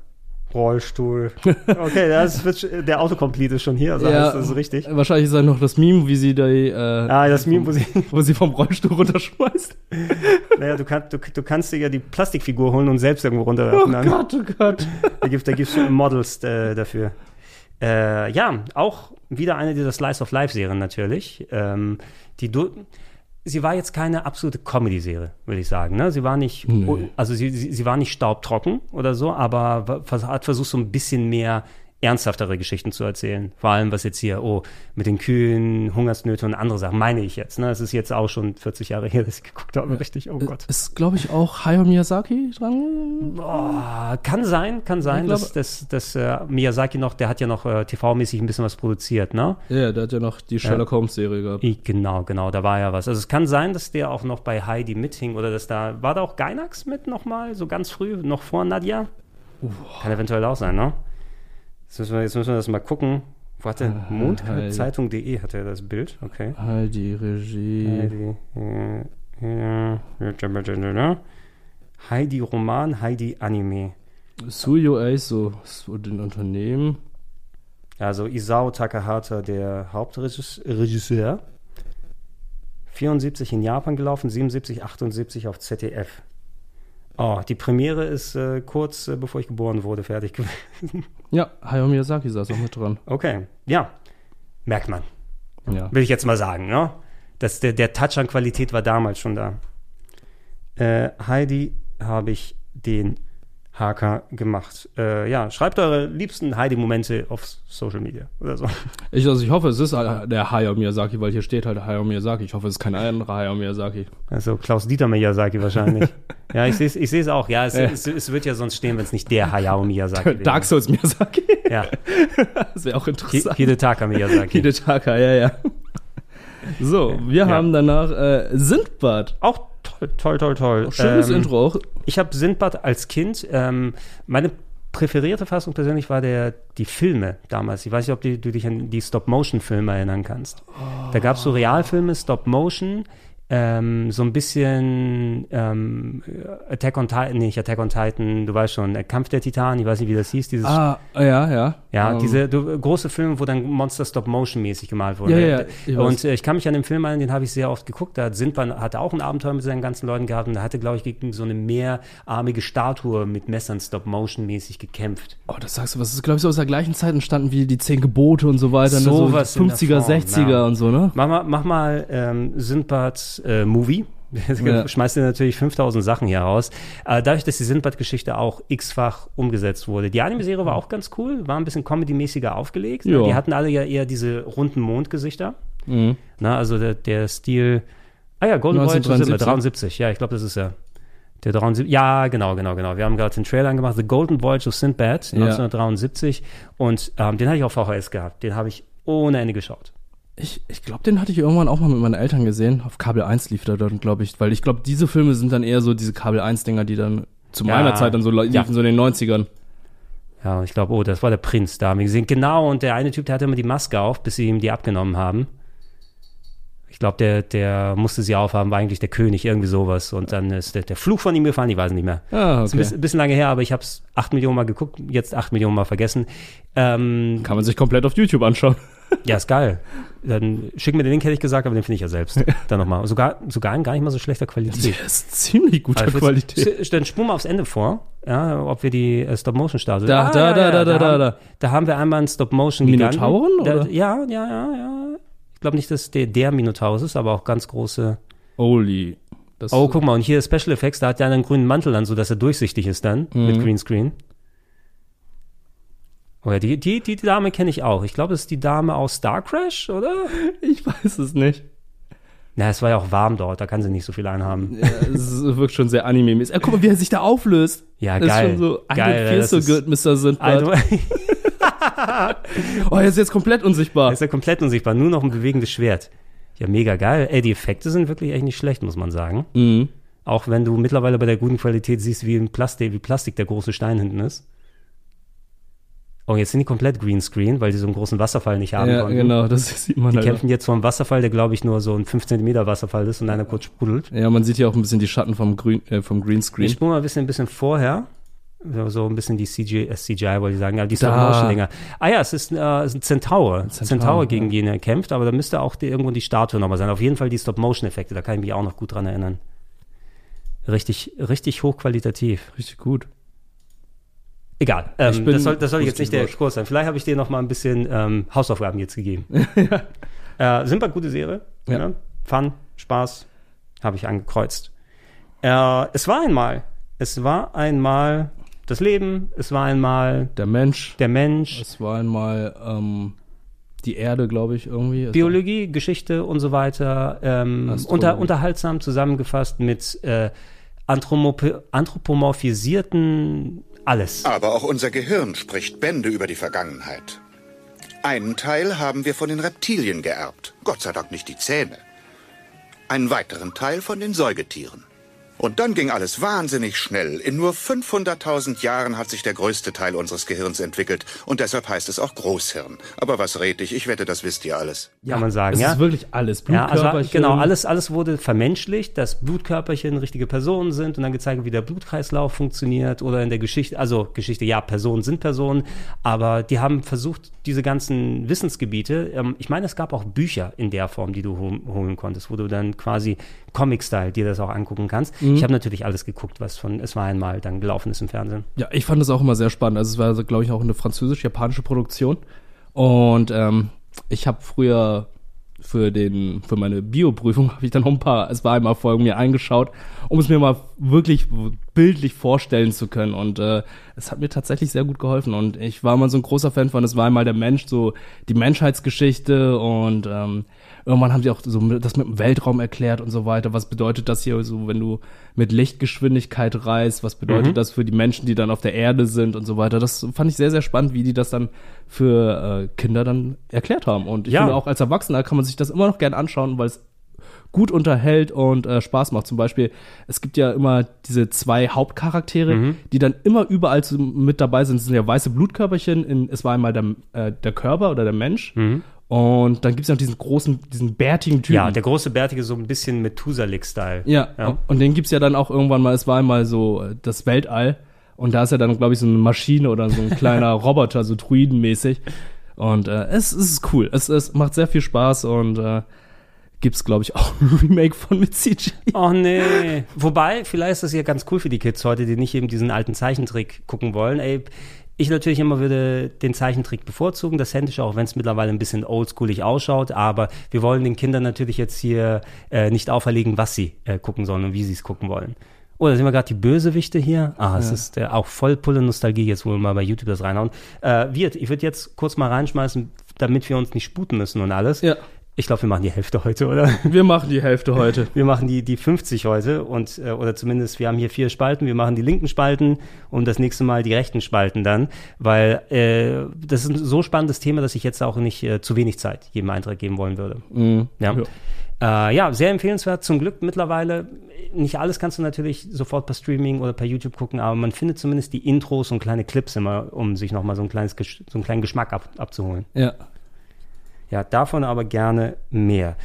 [SPEAKER 2] Rollstuhl. Okay, das wird, der Autocomplete ist schon hier, also heißt das ist richtig.
[SPEAKER 3] Wahrscheinlich ist da noch das Meme, wie sie da, äh,
[SPEAKER 2] Ah, das Meme, wo sie,
[SPEAKER 3] wo sie vom Rollstuhl runterschmeißt.
[SPEAKER 2] naja, du, kannst du, du kannst dir ja die Plastikfigur holen und selbst irgendwo
[SPEAKER 3] Oh
[SPEAKER 2] runterwerfen. dann.
[SPEAKER 3] Gott, oh Gott.
[SPEAKER 2] Da gibt da gibt's Models äh, dafür. Äh, ja, auch wieder eine dieser Slice of Life Serien natürlich. Ähm, die du sie war jetzt keine absolute Comedy-Serie, würde ich sagen. Ne? Sie war nicht,
[SPEAKER 3] Nee.
[SPEAKER 2] also sie, sie, sie war nicht staubtrocken oder so, aber hat versucht, so ein bisschen mehr ernsthaftere Geschichten zu erzählen. Vor allem, was jetzt hier, oh, mit den Kühen, Hungersnöte und andere Sachen, meine ich jetzt. Ne? Es ist jetzt auch schon 40 Jahre her, dass ich geguckt habe, richtig, oh Gott.
[SPEAKER 3] Ist, glaube ich, auch Hayao Miyazaki dran?
[SPEAKER 2] Boah, kann sein, kann sein,
[SPEAKER 3] Ich glaube-
[SPEAKER 2] dass, dass, dass äh, Miyazaki noch, der hat ja noch äh, TV-mäßig ein bisschen was produziert, ne?
[SPEAKER 3] Ja, der hat ja noch die Sherlock Holmes-Serie gehabt.
[SPEAKER 2] I, genau, genau, da war ja was. Also es kann sein, dass der auch noch bei Heidi mithing oder dass da, war da auch Gainax mit nochmal, so ganz früh, noch vor Nadja? Kann eventuell auch sein, ne? Jetzt müssen wir, jetzt müssen wir das mal gucken. Warte,
[SPEAKER 3] Ah, Heidi.
[SPEAKER 2] Mondkalbzeitung.de hat er das Bild, okay.
[SPEAKER 3] Heidi, Regie.
[SPEAKER 2] Heidi, äh, äh, Heidi Roman, Heidi Anime.
[SPEAKER 3] Suyo Eiso, so den Unternehmen.
[SPEAKER 2] Also Isao Takahata, der Hauptregisseur. 74 in Japan gelaufen, 77, 78 auf ZDF. Oh, die Premiere ist äh, kurz äh, bevor ich geboren wurde fertig gewesen.
[SPEAKER 3] Ja, Hayao Miyazaki saß auch mit dran.
[SPEAKER 2] Okay, ja. Merkt man.
[SPEAKER 3] Ja.
[SPEAKER 2] Will ich jetzt mal sagen, ne? Das, der, der Touch an Qualität war damals schon da. Äh, Heidi habe ich den Haker gemacht. Äh, ja, schreibt eure liebsten Heidi-Momente auf Social Media oder so.
[SPEAKER 3] Ich, also ich hoffe, es ist der Hayao Miyazaki, weil hier steht halt Hayao Miyazaki. Ich hoffe, es ist kein anderer Hayao Miyazaki.
[SPEAKER 2] Also Klaus-Dieter Miyazaki wahrscheinlich. ja, ich sehe es ich seh's auch. Ja, es,
[SPEAKER 3] Ja.
[SPEAKER 2] Es, es wird ja sonst stehen, wenn es nicht der Hayao Miyazaki wäre.
[SPEAKER 3] Dark Souls Miyazaki.
[SPEAKER 2] Ja.
[SPEAKER 3] Das wäre auch interessant.
[SPEAKER 2] Hi- Hidetaka Miyazaki.
[SPEAKER 3] Hidetaka, ja, ja. So, wir
[SPEAKER 2] Ja.
[SPEAKER 3] haben danach äh, Sindbad.
[SPEAKER 2] Auch toll, toll, toll, toll.
[SPEAKER 3] Schönes
[SPEAKER 2] Ähm,
[SPEAKER 3] Intro auch.
[SPEAKER 2] Ich habe Sindbad als Kind. Ähm, meine präferierte Fassung persönlich war der, die Filme damals. Ich weiß nicht, ob die, du dich an die Stop-Motion-Filme erinnern kannst. Da gab es so Realfilme, Stop-Motion, ähm, so ein bisschen ähm, Attack on Titan, nee, nicht Attack on Titan, du weißt schon, äh, Kampf der Titanen, ich weiß nicht, wie das hieß, dieses
[SPEAKER 3] Ah, ja, ja.
[SPEAKER 2] ja,
[SPEAKER 3] Ähm,
[SPEAKER 2] diese du, große Filme, wo dann Monster Stop-Motion-mäßig gemalt wurden.
[SPEAKER 3] Ja, ja, ich
[SPEAKER 2] und äh, ich kann mich an den Film erinnern, den habe ich sehr oft geguckt. Da hat Sindbad hatte auch ein Abenteuer mit seinen ganzen Leuten gehabt und da hatte, glaube ich, gegen so eine mehrarmige Statue mit Messern Stop-Motion-mäßig gekämpft.
[SPEAKER 3] Oh, das sagst du, was ist, glaube ich, so aus der gleichen Zeit entstanden wie die Zehn Gebote und so weiter. ne? so
[SPEAKER 2] Sowas in der
[SPEAKER 3] 50er,
[SPEAKER 2] Form,
[SPEAKER 3] 60er
[SPEAKER 2] ja.
[SPEAKER 3] und so, ne?
[SPEAKER 2] Mach mal, mach mal ähm, Sindbads äh, Movie.
[SPEAKER 3] Ja.
[SPEAKER 2] Schmeißt dir natürlich 5000 Sachen hier raus. Äh, dadurch, dass die Sindbad-Geschichte auch x-fach umgesetzt wurde. Die Anime-Serie war auch ganz cool, war ein bisschen comedy-mäßiger aufgelegt.
[SPEAKER 3] Ja.
[SPEAKER 2] Die hatten alle ja eher diese runden Mondgesichter.
[SPEAKER 3] Mhm.
[SPEAKER 2] Na, also der, der Stil. Ah ja, Golden Voyage
[SPEAKER 3] 1973.
[SPEAKER 2] 73. Ja, ich glaube, das ist ja. Der 73. Ja, genau, genau, genau. Wir haben gerade den Trailer angemacht. The Golden Voyage of Sinbad,
[SPEAKER 3] Ja.
[SPEAKER 2] 1973. Und ähm, den hatte ich auf VHS gehabt. Den habe ich ohne Ende geschaut.
[SPEAKER 3] Ich, ich glaube, den hatte ich irgendwann auch mal mit meinen Eltern gesehen. Auf Kabel 1 lief der dann, glaube ich. Weil ich glaube, diese Filme sind dann eher so diese Kabel 1-Dinger, die dann zu
[SPEAKER 2] Ja.
[SPEAKER 3] meiner Zeit dann so liefen,
[SPEAKER 2] Ja.
[SPEAKER 3] so in den 90ern.
[SPEAKER 2] Ja, ich glaube, oh, das war der Prinz. Da haben wir gesehen. Genau, und der eine Typ, der hatte immer die Maske auf, bis sie ihm die abgenommen haben. Ich glaube, der, der musste sie aufhaben, war eigentlich der König, irgendwie sowas. Und dann ist der, der Fluch von ihm gefallen, ich weiß nicht mehr.
[SPEAKER 3] Ah,
[SPEAKER 2] Ist ein
[SPEAKER 3] okay.
[SPEAKER 2] bisschen, lange her, aber ich habe es acht Millionen Mal geguckt, jetzt acht Millionen Mal vergessen. Ähm,
[SPEAKER 3] Kann man sich komplett auf YouTube anschauen.
[SPEAKER 2] ja, ist geil. Dann schick mir den Link, hätte ich gesagt, aber den finde ich ja selbst. Dann nochmal. Sogar, sogar in gar nicht mal so schlechter Qualität.
[SPEAKER 3] Der ist ziemlich guter
[SPEAKER 2] Also,
[SPEAKER 3] Qualität.
[SPEAKER 2] Dann spul mal aufs Ende vor, ja, ob wir die äh, Stop-Motion-Statue.
[SPEAKER 3] Da, da, da, da, da, da,
[SPEAKER 2] haben,
[SPEAKER 3] da.
[SPEAKER 2] Da haben wir einmal einen Stop-Motion
[SPEAKER 3] Minotauren, oder?
[SPEAKER 2] Ja, ja, ja, ja. Ich glaube nicht, dass der, der Minotaurus ist, aber auch ganz große.
[SPEAKER 3] Holy. Das
[SPEAKER 2] Oh, guck mal, und hier Special Effects, da hat der einen grünen Mantel an, so dass er durchsichtig ist dann
[SPEAKER 3] Mhm.
[SPEAKER 2] mit Greenscreen. Oh ja, die, die, die Dame kenne ich auch. Ich glaube, das ist die Dame aus Star Crash, oder?
[SPEAKER 3] Ich weiß es nicht.
[SPEAKER 2] Na, es war ja auch warm dort, da kann sie nicht so viel einhaben.
[SPEAKER 3] Ja, es wirkt schon sehr anime-mäßig. Ah, guck mal, wie er sich da auflöst.
[SPEAKER 2] Ja,
[SPEAKER 3] das
[SPEAKER 2] geil.
[SPEAKER 3] Ist schon so, I
[SPEAKER 2] Geil,
[SPEAKER 3] don't feel so good, Mr. Sindbad. Oh, er ist jetzt komplett unsichtbar.
[SPEAKER 2] Er ist ja komplett unsichtbar, nur noch ein bewegendes Schwert. Ja, mega geil. Ey, die Effekte sind wirklich echt nicht schlecht, muss man sagen.
[SPEAKER 3] Mhm.
[SPEAKER 2] Auch wenn du mittlerweile bei der guten Qualität siehst, wie, Plastik, wie Plastik der große Stein hinten ist. Oh, jetzt sind die komplett Greenscreen, weil die so einen großen Wasserfall nicht haben
[SPEAKER 3] Ja,
[SPEAKER 2] konnten.
[SPEAKER 3] genau, das sieht man
[SPEAKER 2] Die
[SPEAKER 3] halt
[SPEAKER 2] kämpfen jetzt vor einem Wasserfall, der glaube ich nur so ein 5 cm Wasserfall ist und einer kurz sprudelt.
[SPEAKER 3] Ja, man sieht ja auch ein bisschen die Schatten vom, Grün, äh, vom Greenscreen.
[SPEAKER 2] Ich spule mal ein bisschen, ein bisschen vorher. So, ein bisschen die CGI, äh, CGI wollte ich sagen, aber die
[SPEAKER 3] Da.
[SPEAKER 2] Stop-Motion-Dinger. Ah ja, es ist, äh, es ist ein Centaur.
[SPEAKER 3] Centaur,
[SPEAKER 2] gegen
[SPEAKER 3] ja.
[SPEAKER 2] den er kämpft, aber da müsste auch die, irgendwo die Statue nochmal sein. Auf jeden Fall die Stop-Motion-Effekte, da kann ich mich auch noch gut dran erinnern. Richtig, richtig hochqualitativ.
[SPEAKER 3] Richtig gut.
[SPEAKER 2] Egal, ähm, das soll, das soll jetzt nicht der Kurs sein. Vielleicht habe ich dir noch mal ein bisschen ähm, Hausaufgaben jetzt gegeben. äh, sind wir gute Serie.
[SPEAKER 3] Ja.
[SPEAKER 2] Ja. Fun, Spaß, habe ich angekreuzt. Äh, es war einmal, es war einmal das Leben, es war einmal
[SPEAKER 3] Der Mensch.
[SPEAKER 2] der Mensch,
[SPEAKER 3] Es war einmal ähm, die Erde, glaube ich, irgendwie. Es
[SPEAKER 2] Biologie, Geschichte und so weiter. Ähm, unter, unterhaltsam zusammengefasst mit äh, anthropomorphisierten alles.
[SPEAKER 16] Aber auch unser Gehirn spricht Bände über die Vergangenheit. Einen Teil haben wir von den Reptilien geerbt. Gott sei Dank nicht die Zähne. Einen weiteren Teil von den Säugetieren. Und dann ging alles wahnsinnig schnell. In nur 500.000 Jahren hat sich der größte Teil unseres Gehirns entwickelt. Und deshalb heißt es auch Großhirn. Aber was red ich? Ich wette, das wisst ihr alles.
[SPEAKER 2] kann man sagen,
[SPEAKER 3] es
[SPEAKER 2] ja.
[SPEAKER 3] ist wirklich alles.
[SPEAKER 2] Ja, also
[SPEAKER 3] Blutkörperchen.
[SPEAKER 2] genau, alles, alles wurde vermenschlicht, dass Blutkörperchen richtige Personen sind und dann gezeigt, wie der Blutkreislauf funktioniert oder in der Geschichte, also Geschichte, ja, Personen sind Personen, aber die haben versucht, diese ganzen Wissensgebiete, ähm, ich meine, es gab auch Bücher in der Form, die du hol- holen konntest, wo du dann quasi Comic-Style dir das auch angucken kannst.
[SPEAKER 3] Mhm. Mhm.
[SPEAKER 2] Ich habe natürlich alles geguckt, was von Es war einmal dann gelaufen ist im Fernsehen.
[SPEAKER 3] Ja, ich fand es auch immer sehr spannend. Also es war, glaube ich, auch eine französisch-japanische Produktion. Und ähm, ich habe früher für den für meine Bioprüfung habe ich dann noch ein paar es war einmal Folgen mir eingeschaut, um es mir mal wirklich bildlich vorstellen zu können und äh, es hat mir tatsächlich sehr gut geholfen und ich war mal so ein großer Fan von es war einmal der Mensch so die Menschheitsgeschichte und ähm, irgendwann haben sie auch so das mit dem Weltraum erklärt und so weiter. Was bedeutet das hier so, wenn du mit Lichtgeschwindigkeit reist? Was bedeutet
[SPEAKER 2] Mhm.
[SPEAKER 3] das für die Menschen, die dann auf der Erde sind und so weiter? Das fand ich sehr, sehr spannend, wie die das dann für äh, Kinder dann erklärt haben. Und ich
[SPEAKER 2] Ja.
[SPEAKER 3] finde auch als Erwachsener kann man sich das immer noch gern anschauen, weil es gut unterhält und äh, Spaß macht. Zum Beispiel, es gibt ja immer diese zwei Hauptcharaktere,
[SPEAKER 2] Mhm.
[SPEAKER 3] die dann immer überall zu, mit dabei sind. Das sind ja weiße Blutkörperchen. In, es war einmal der, äh, der Körper oder der Mensch. Und dann gibt es noch diesen großen, diesen bärtigen Typen.
[SPEAKER 2] Ja, der große Bärtige so ein bisschen Methuselik-Style.
[SPEAKER 3] Ja,
[SPEAKER 2] ja.
[SPEAKER 3] und den gibt's ja dann auch irgendwann mal, es war einmal so äh, das Weltall und da ist ja dann, glaube ich, so eine Maschine oder so ein kleiner Roboter, so Druidenmäßig. Und äh, es, es ist cool. Es, es macht sehr viel Spaß und äh, gibt's, glaube ich, auch ein Remake von mit CG.
[SPEAKER 2] Oh nee. Wobei, vielleicht ist das ja ganz cool für die Kids heute, die nicht eben diesen alten Zeichentrick gucken wollen. Ey, ich natürlich immer würde den Zeichentrick bevorzugen, das Händische, auch wenn es mittlerweile ein bisschen oldschoolig ausschaut, aber wir wollen den Kindern natürlich jetzt hier äh, nicht auferlegen, was sie äh, gucken sollen und wie sie es gucken wollen. Oh, da sind wir gerade die Bösewichte hier. Ah, es
[SPEAKER 3] Ja.
[SPEAKER 2] ist äh, auch voll Pulle Nostalgie, jetzt wo wir mal bei YouTube das reinhauen. Äh, Wirt, ich würde jetzt kurz mal reinschmeißen, damit wir uns nicht sputen müssen und alles.
[SPEAKER 3] Ja.
[SPEAKER 2] Ich glaube, wir machen die Hälfte heute, oder?
[SPEAKER 3] Wir machen die Hälfte heute.
[SPEAKER 2] Wir machen die, die 50 heute und äh, oder zumindest wir haben hier vier Spalten. Wir machen die linken Spalten und das nächste Mal die rechten Spalten dann, weil äh, das ist ein so spannendes Thema, dass ich jetzt auch nicht äh, zu wenig Zeit jedem Eintrag geben wollen würde.
[SPEAKER 3] Mhm.
[SPEAKER 2] Ja. Äh, ja, sehr empfehlenswert. Zum Glück mittlerweile. Nicht alles kannst du natürlich sofort per Streaming oder per YouTube gucken, aber man findet zumindest die Intros und kleine Clips immer, um sich nochmal so ein kleines, so einen kleinen Geschmack ab, abzuholen.
[SPEAKER 3] Ja.
[SPEAKER 2] Ja, davon aber gerne mehr.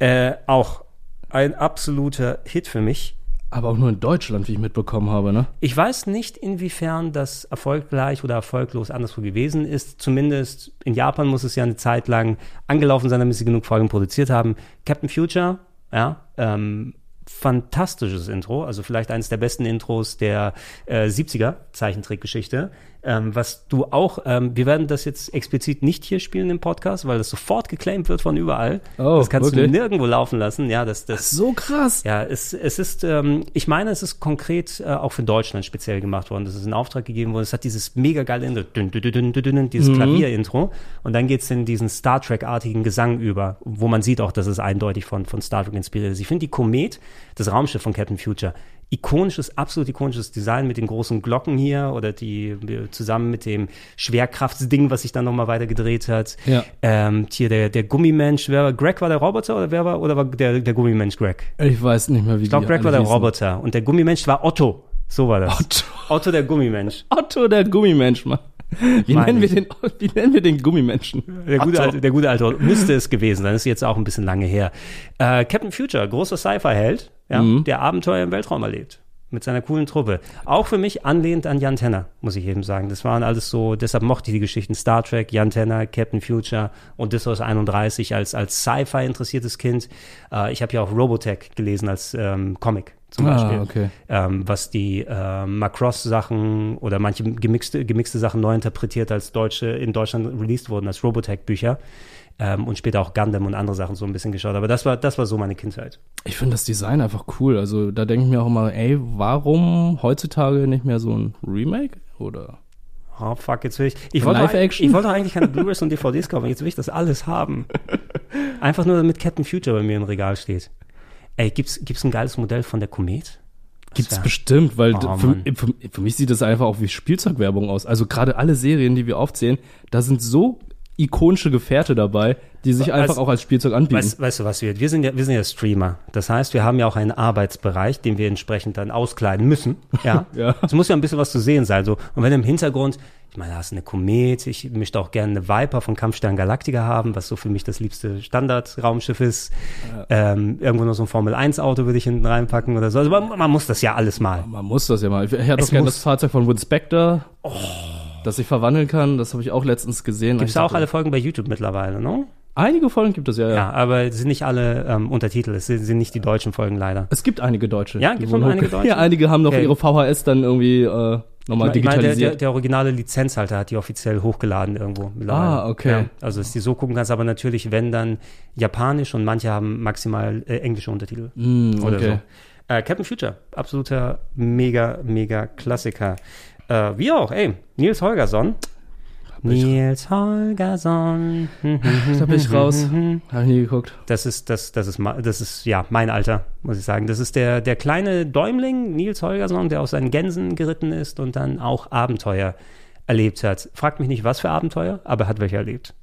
[SPEAKER 2] Äh, auch ein absoluter Hit für mich.
[SPEAKER 3] Aber auch nur in Deutschland, wie ich mitbekommen habe, ne?
[SPEAKER 2] Ich weiß nicht, inwiefern das erfolgreich oder erfolglos anderswo gewesen ist. Zumindest in Japan muss es ja eine Zeit lang angelaufen sein, damit sie genug Folgen produziert haben. Captain Future, ja, ähm, fantastisches Intro, also vielleicht eines der besten Intros der äh, 70er Zeichentrickgeschichte. Ähm, was du auch, ähm, wir werden das jetzt explizit nicht hier spielen im Podcast, weil das sofort geclaimed wird von überall.
[SPEAKER 3] Oh,
[SPEAKER 2] das kannst
[SPEAKER 3] wirklich?
[SPEAKER 2] du nirgendwo laufen lassen. Ja, das, das
[SPEAKER 3] So krass.
[SPEAKER 2] ja, es, es ist, ähm, ich meine, es ist konkret äh, auch für Deutschland speziell gemacht worden. Das ist in Auftrag gegeben worden. Es hat dieses mega geile Intro, dün, dün, dün, dieses
[SPEAKER 3] Mhm.
[SPEAKER 2] Klavier-Intro. Und dann geht's in diesen Star Trek-artigen Gesang über, wo man sieht auch, dass es eindeutig von, von Star Trek inspiriert ist. Ich finde die Komet, das Raumschiff von Captain Future, ikonisches, absolut ikonisches Design mit den großen Glocken hier oder die zusammen mit dem Schwerkraftsding, was sich dann nochmal weiter gedreht hat.
[SPEAKER 3] Ja.
[SPEAKER 2] Ähm, hier der, der Gummimensch, wer war, Greg war der Roboter oder wer war, oder war der, der Gummimensch Greg?
[SPEAKER 3] Ich weiß nicht mehr, wie
[SPEAKER 2] Ich glaube, Greg war der
[SPEAKER 3] hießen.
[SPEAKER 2] Roboter und der Gummimensch war Otto. So war das. Otto, Otto der Gummimensch.
[SPEAKER 3] Otto, der Gummimensch, Mann. Wie
[SPEAKER 2] Meine
[SPEAKER 3] nennen, wir den, wie nennen wir den Gummimenschen?
[SPEAKER 2] Der gute, alte, der gute alte. Müsste es gewesen sein. Das ist jetzt auch ein bisschen lange her. Äh, Captain Future, großer Sci-Fi-Held, ja,
[SPEAKER 3] Mhm.
[SPEAKER 2] der Abenteuer im Weltraum erlebt. Mit seiner coolen Truppe. Auch für mich anlehnt an Jan Tenner, muss ich eben sagen. Das waren alles so, deshalb mochte ich die Geschichten Star Trek, Jan Tenner, Captain Future und aus 31 als, als Sci-Fi interessiertes Kind. Äh, ich habe ja auch Robotech gelesen als ähm, Comic zum
[SPEAKER 3] Ah,
[SPEAKER 2] Beispiel.
[SPEAKER 3] okay.
[SPEAKER 2] ähm, was die äh, Macross-Sachen oder manche gemixte, gemixte Sachen neu interpretiert als deutsche, in Deutschland released wurden, als Robotech-Bücher. Ähm, und später auch Gundam und andere Sachen so ein bisschen geschaut. Aber das war, das war so meine Kindheit.
[SPEAKER 3] Ich finde das Design einfach cool. Also da denke ich mir auch immer, ey, warum heutzutage nicht mehr so ein Remake? Oder?
[SPEAKER 2] Oh, fuck, jetzt will ich. Ich wollte, ich wollte eigentlich keine Blu-rays und DVDs kaufen. Jetzt will ich das alles haben. Einfach nur, damit Captain Future bei mir im Regal steht. Ey, gibt's, gibt's ein geiles Modell von der Komet?
[SPEAKER 3] Gibt's bestimmt, weil
[SPEAKER 2] Oh,
[SPEAKER 3] für, für, für mich sieht das einfach auch wie Spielzeugwerbung aus. Also gerade alle Serien, die wir aufzählen, da sind so ikonische Gefährte dabei, die sich
[SPEAKER 2] Weißt-
[SPEAKER 3] einfach auch als Spielzeug anbieten.
[SPEAKER 2] Weißt, weißt du, was wir, wir sind ja, wir sind ja Streamer. Das heißt, wir haben ja auch einen Arbeitsbereich, den wir entsprechend dann auskleiden müssen. Ja.
[SPEAKER 3] Ja.
[SPEAKER 2] Es muss ja ein bisschen was zu sehen sein. So. Und wenn im Hintergrund, ich meine, da hast du eine Komet, ich möchte auch gerne eine Viper von Kampfstern Galactica haben, was so für mich das liebste Standardraumschiff ist. Ähm, irgendwo noch so ein Formel-1-Auto würde ich hinten reinpacken oder so. Also man, man muss das ja alles mal.
[SPEAKER 3] Man muss das ja mal. Ich hätte
[SPEAKER 2] Es
[SPEAKER 3] doch gerne das Fahrzeug von Wood Spector, das ich verwandeln kann. Das habe ich auch letztens gesehen.
[SPEAKER 2] Gibt's
[SPEAKER 3] Ich
[SPEAKER 2] auch alle Folgen bei YouTube mittlerweile, ne?
[SPEAKER 3] Einige Folgen gibt es ja, ja.
[SPEAKER 2] Ja, aber es sind nicht alle ähm, Untertitel, es sind, sind nicht die deutschen Folgen leider.
[SPEAKER 3] Es gibt einige Deutsche.
[SPEAKER 2] Ja, gibt es einige deutsche?
[SPEAKER 3] Ja, einige haben noch
[SPEAKER 2] Okay.
[SPEAKER 3] ihre VHS dann irgendwie äh, nochmal
[SPEAKER 2] Ich meine, der,
[SPEAKER 3] digitalisiert.
[SPEAKER 2] der, der originale Lizenzhalter hat die offiziell hochgeladen irgendwo.
[SPEAKER 3] Ah, okay.
[SPEAKER 2] Ja, also, dass die so gucken kannst, aber natürlich, wenn dann japanisch und manche haben maximal äh, englische Untertitel.
[SPEAKER 3] Mm,
[SPEAKER 2] oder
[SPEAKER 3] okay.
[SPEAKER 2] so. Äh, Captain Future, absoluter mega, mega Klassiker. Äh, wie auch, ey, Nils Holgersson. Nils Holgersson.
[SPEAKER 3] Da bin ich raus. Hab ich nie geguckt.
[SPEAKER 2] Das ist, das, das ist, das ist, ja, mein Alter, muss ich sagen. Das ist der, der kleine Däumling, Nils Holgersson, der auf seinen Gänsen geritten ist und dann auch Abenteuer erlebt hat. Fragt mich nicht, was für Abenteuer, aber er hat welche erlebt.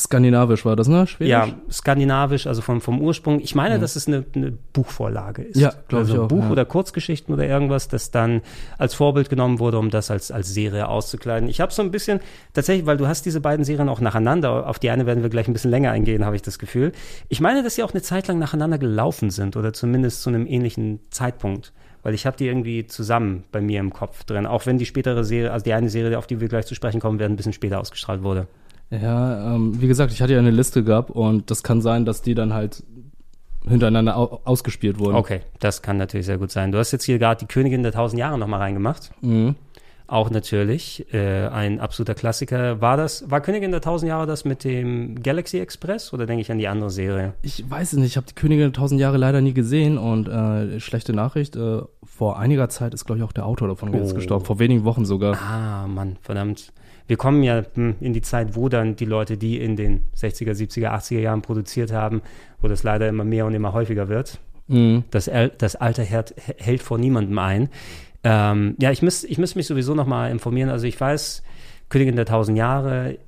[SPEAKER 3] Skandinavisch war das, ne? Schwedisch?
[SPEAKER 2] Ja, skandinavisch, also vom, vom Ursprung. Ich meine, dass es eine, eine Buchvorlage ist.
[SPEAKER 3] Ja, glaub
[SPEAKER 2] also
[SPEAKER 3] ich auch,
[SPEAKER 2] Buch
[SPEAKER 3] ja.
[SPEAKER 2] oder Kurzgeschichten oder irgendwas, das dann als Vorbild genommen wurde, um das als, als Serie auszukleiden. Ich habe so ein bisschen, tatsächlich, weil du hast diese beiden Serien auch nacheinander, auf die eine werden wir gleich ein bisschen länger eingehen, habe ich das Gefühl. Ich meine, dass sie auch eine Zeit lang nacheinander gelaufen sind oder zumindest zu einem ähnlichen Zeitpunkt. Weil ich habe die irgendwie zusammen bei mir im Kopf drin, auch wenn die spätere Serie, also die eine Serie, auf die wir gleich zu sprechen kommen werden, ein bisschen später ausgestrahlt wurde.
[SPEAKER 3] Ja, ähm, wie gesagt, ich hatte ja eine Liste gehabt und das kann sein, dass die dann halt hintereinander au ausgespielt wurden.
[SPEAKER 2] Okay, das kann natürlich sehr gut sein. Du hast jetzt hier gerade die Königin der tausend Jahre nochmal reingemacht.
[SPEAKER 3] Mhm.
[SPEAKER 2] Auch natürlich äh, ein absoluter Klassiker. War das, war Königin der tausend Jahre das mit dem Galaxy Express oder denke ich an die andere Serie?
[SPEAKER 3] Ich weiß es nicht, ich habe die Königin der tausend Jahre leider nie gesehen und äh, schlechte Nachricht, äh, vor einiger Zeit ist, glaube ich, auch der Autor davon
[SPEAKER 2] Oh.
[SPEAKER 3] gestorben, vor wenigen Wochen sogar.
[SPEAKER 2] Ah, Mann, verdammt. Wir kommen ja hm, in die Zeit, wo dann die Leute, die in den 60er, 70er, 80er Jahren produziert haben, wo das leider immer mehr und immer häufiger wird.
[SPEAKER 3] Mhm.
[SPEAKER 2] Das, das Alter hält, hält vor niemandem ein. Ähm, ja, ich müsste ich müsst mich sowieso noch mal informieren. Also ich weiß, Königin der tausend Jahre,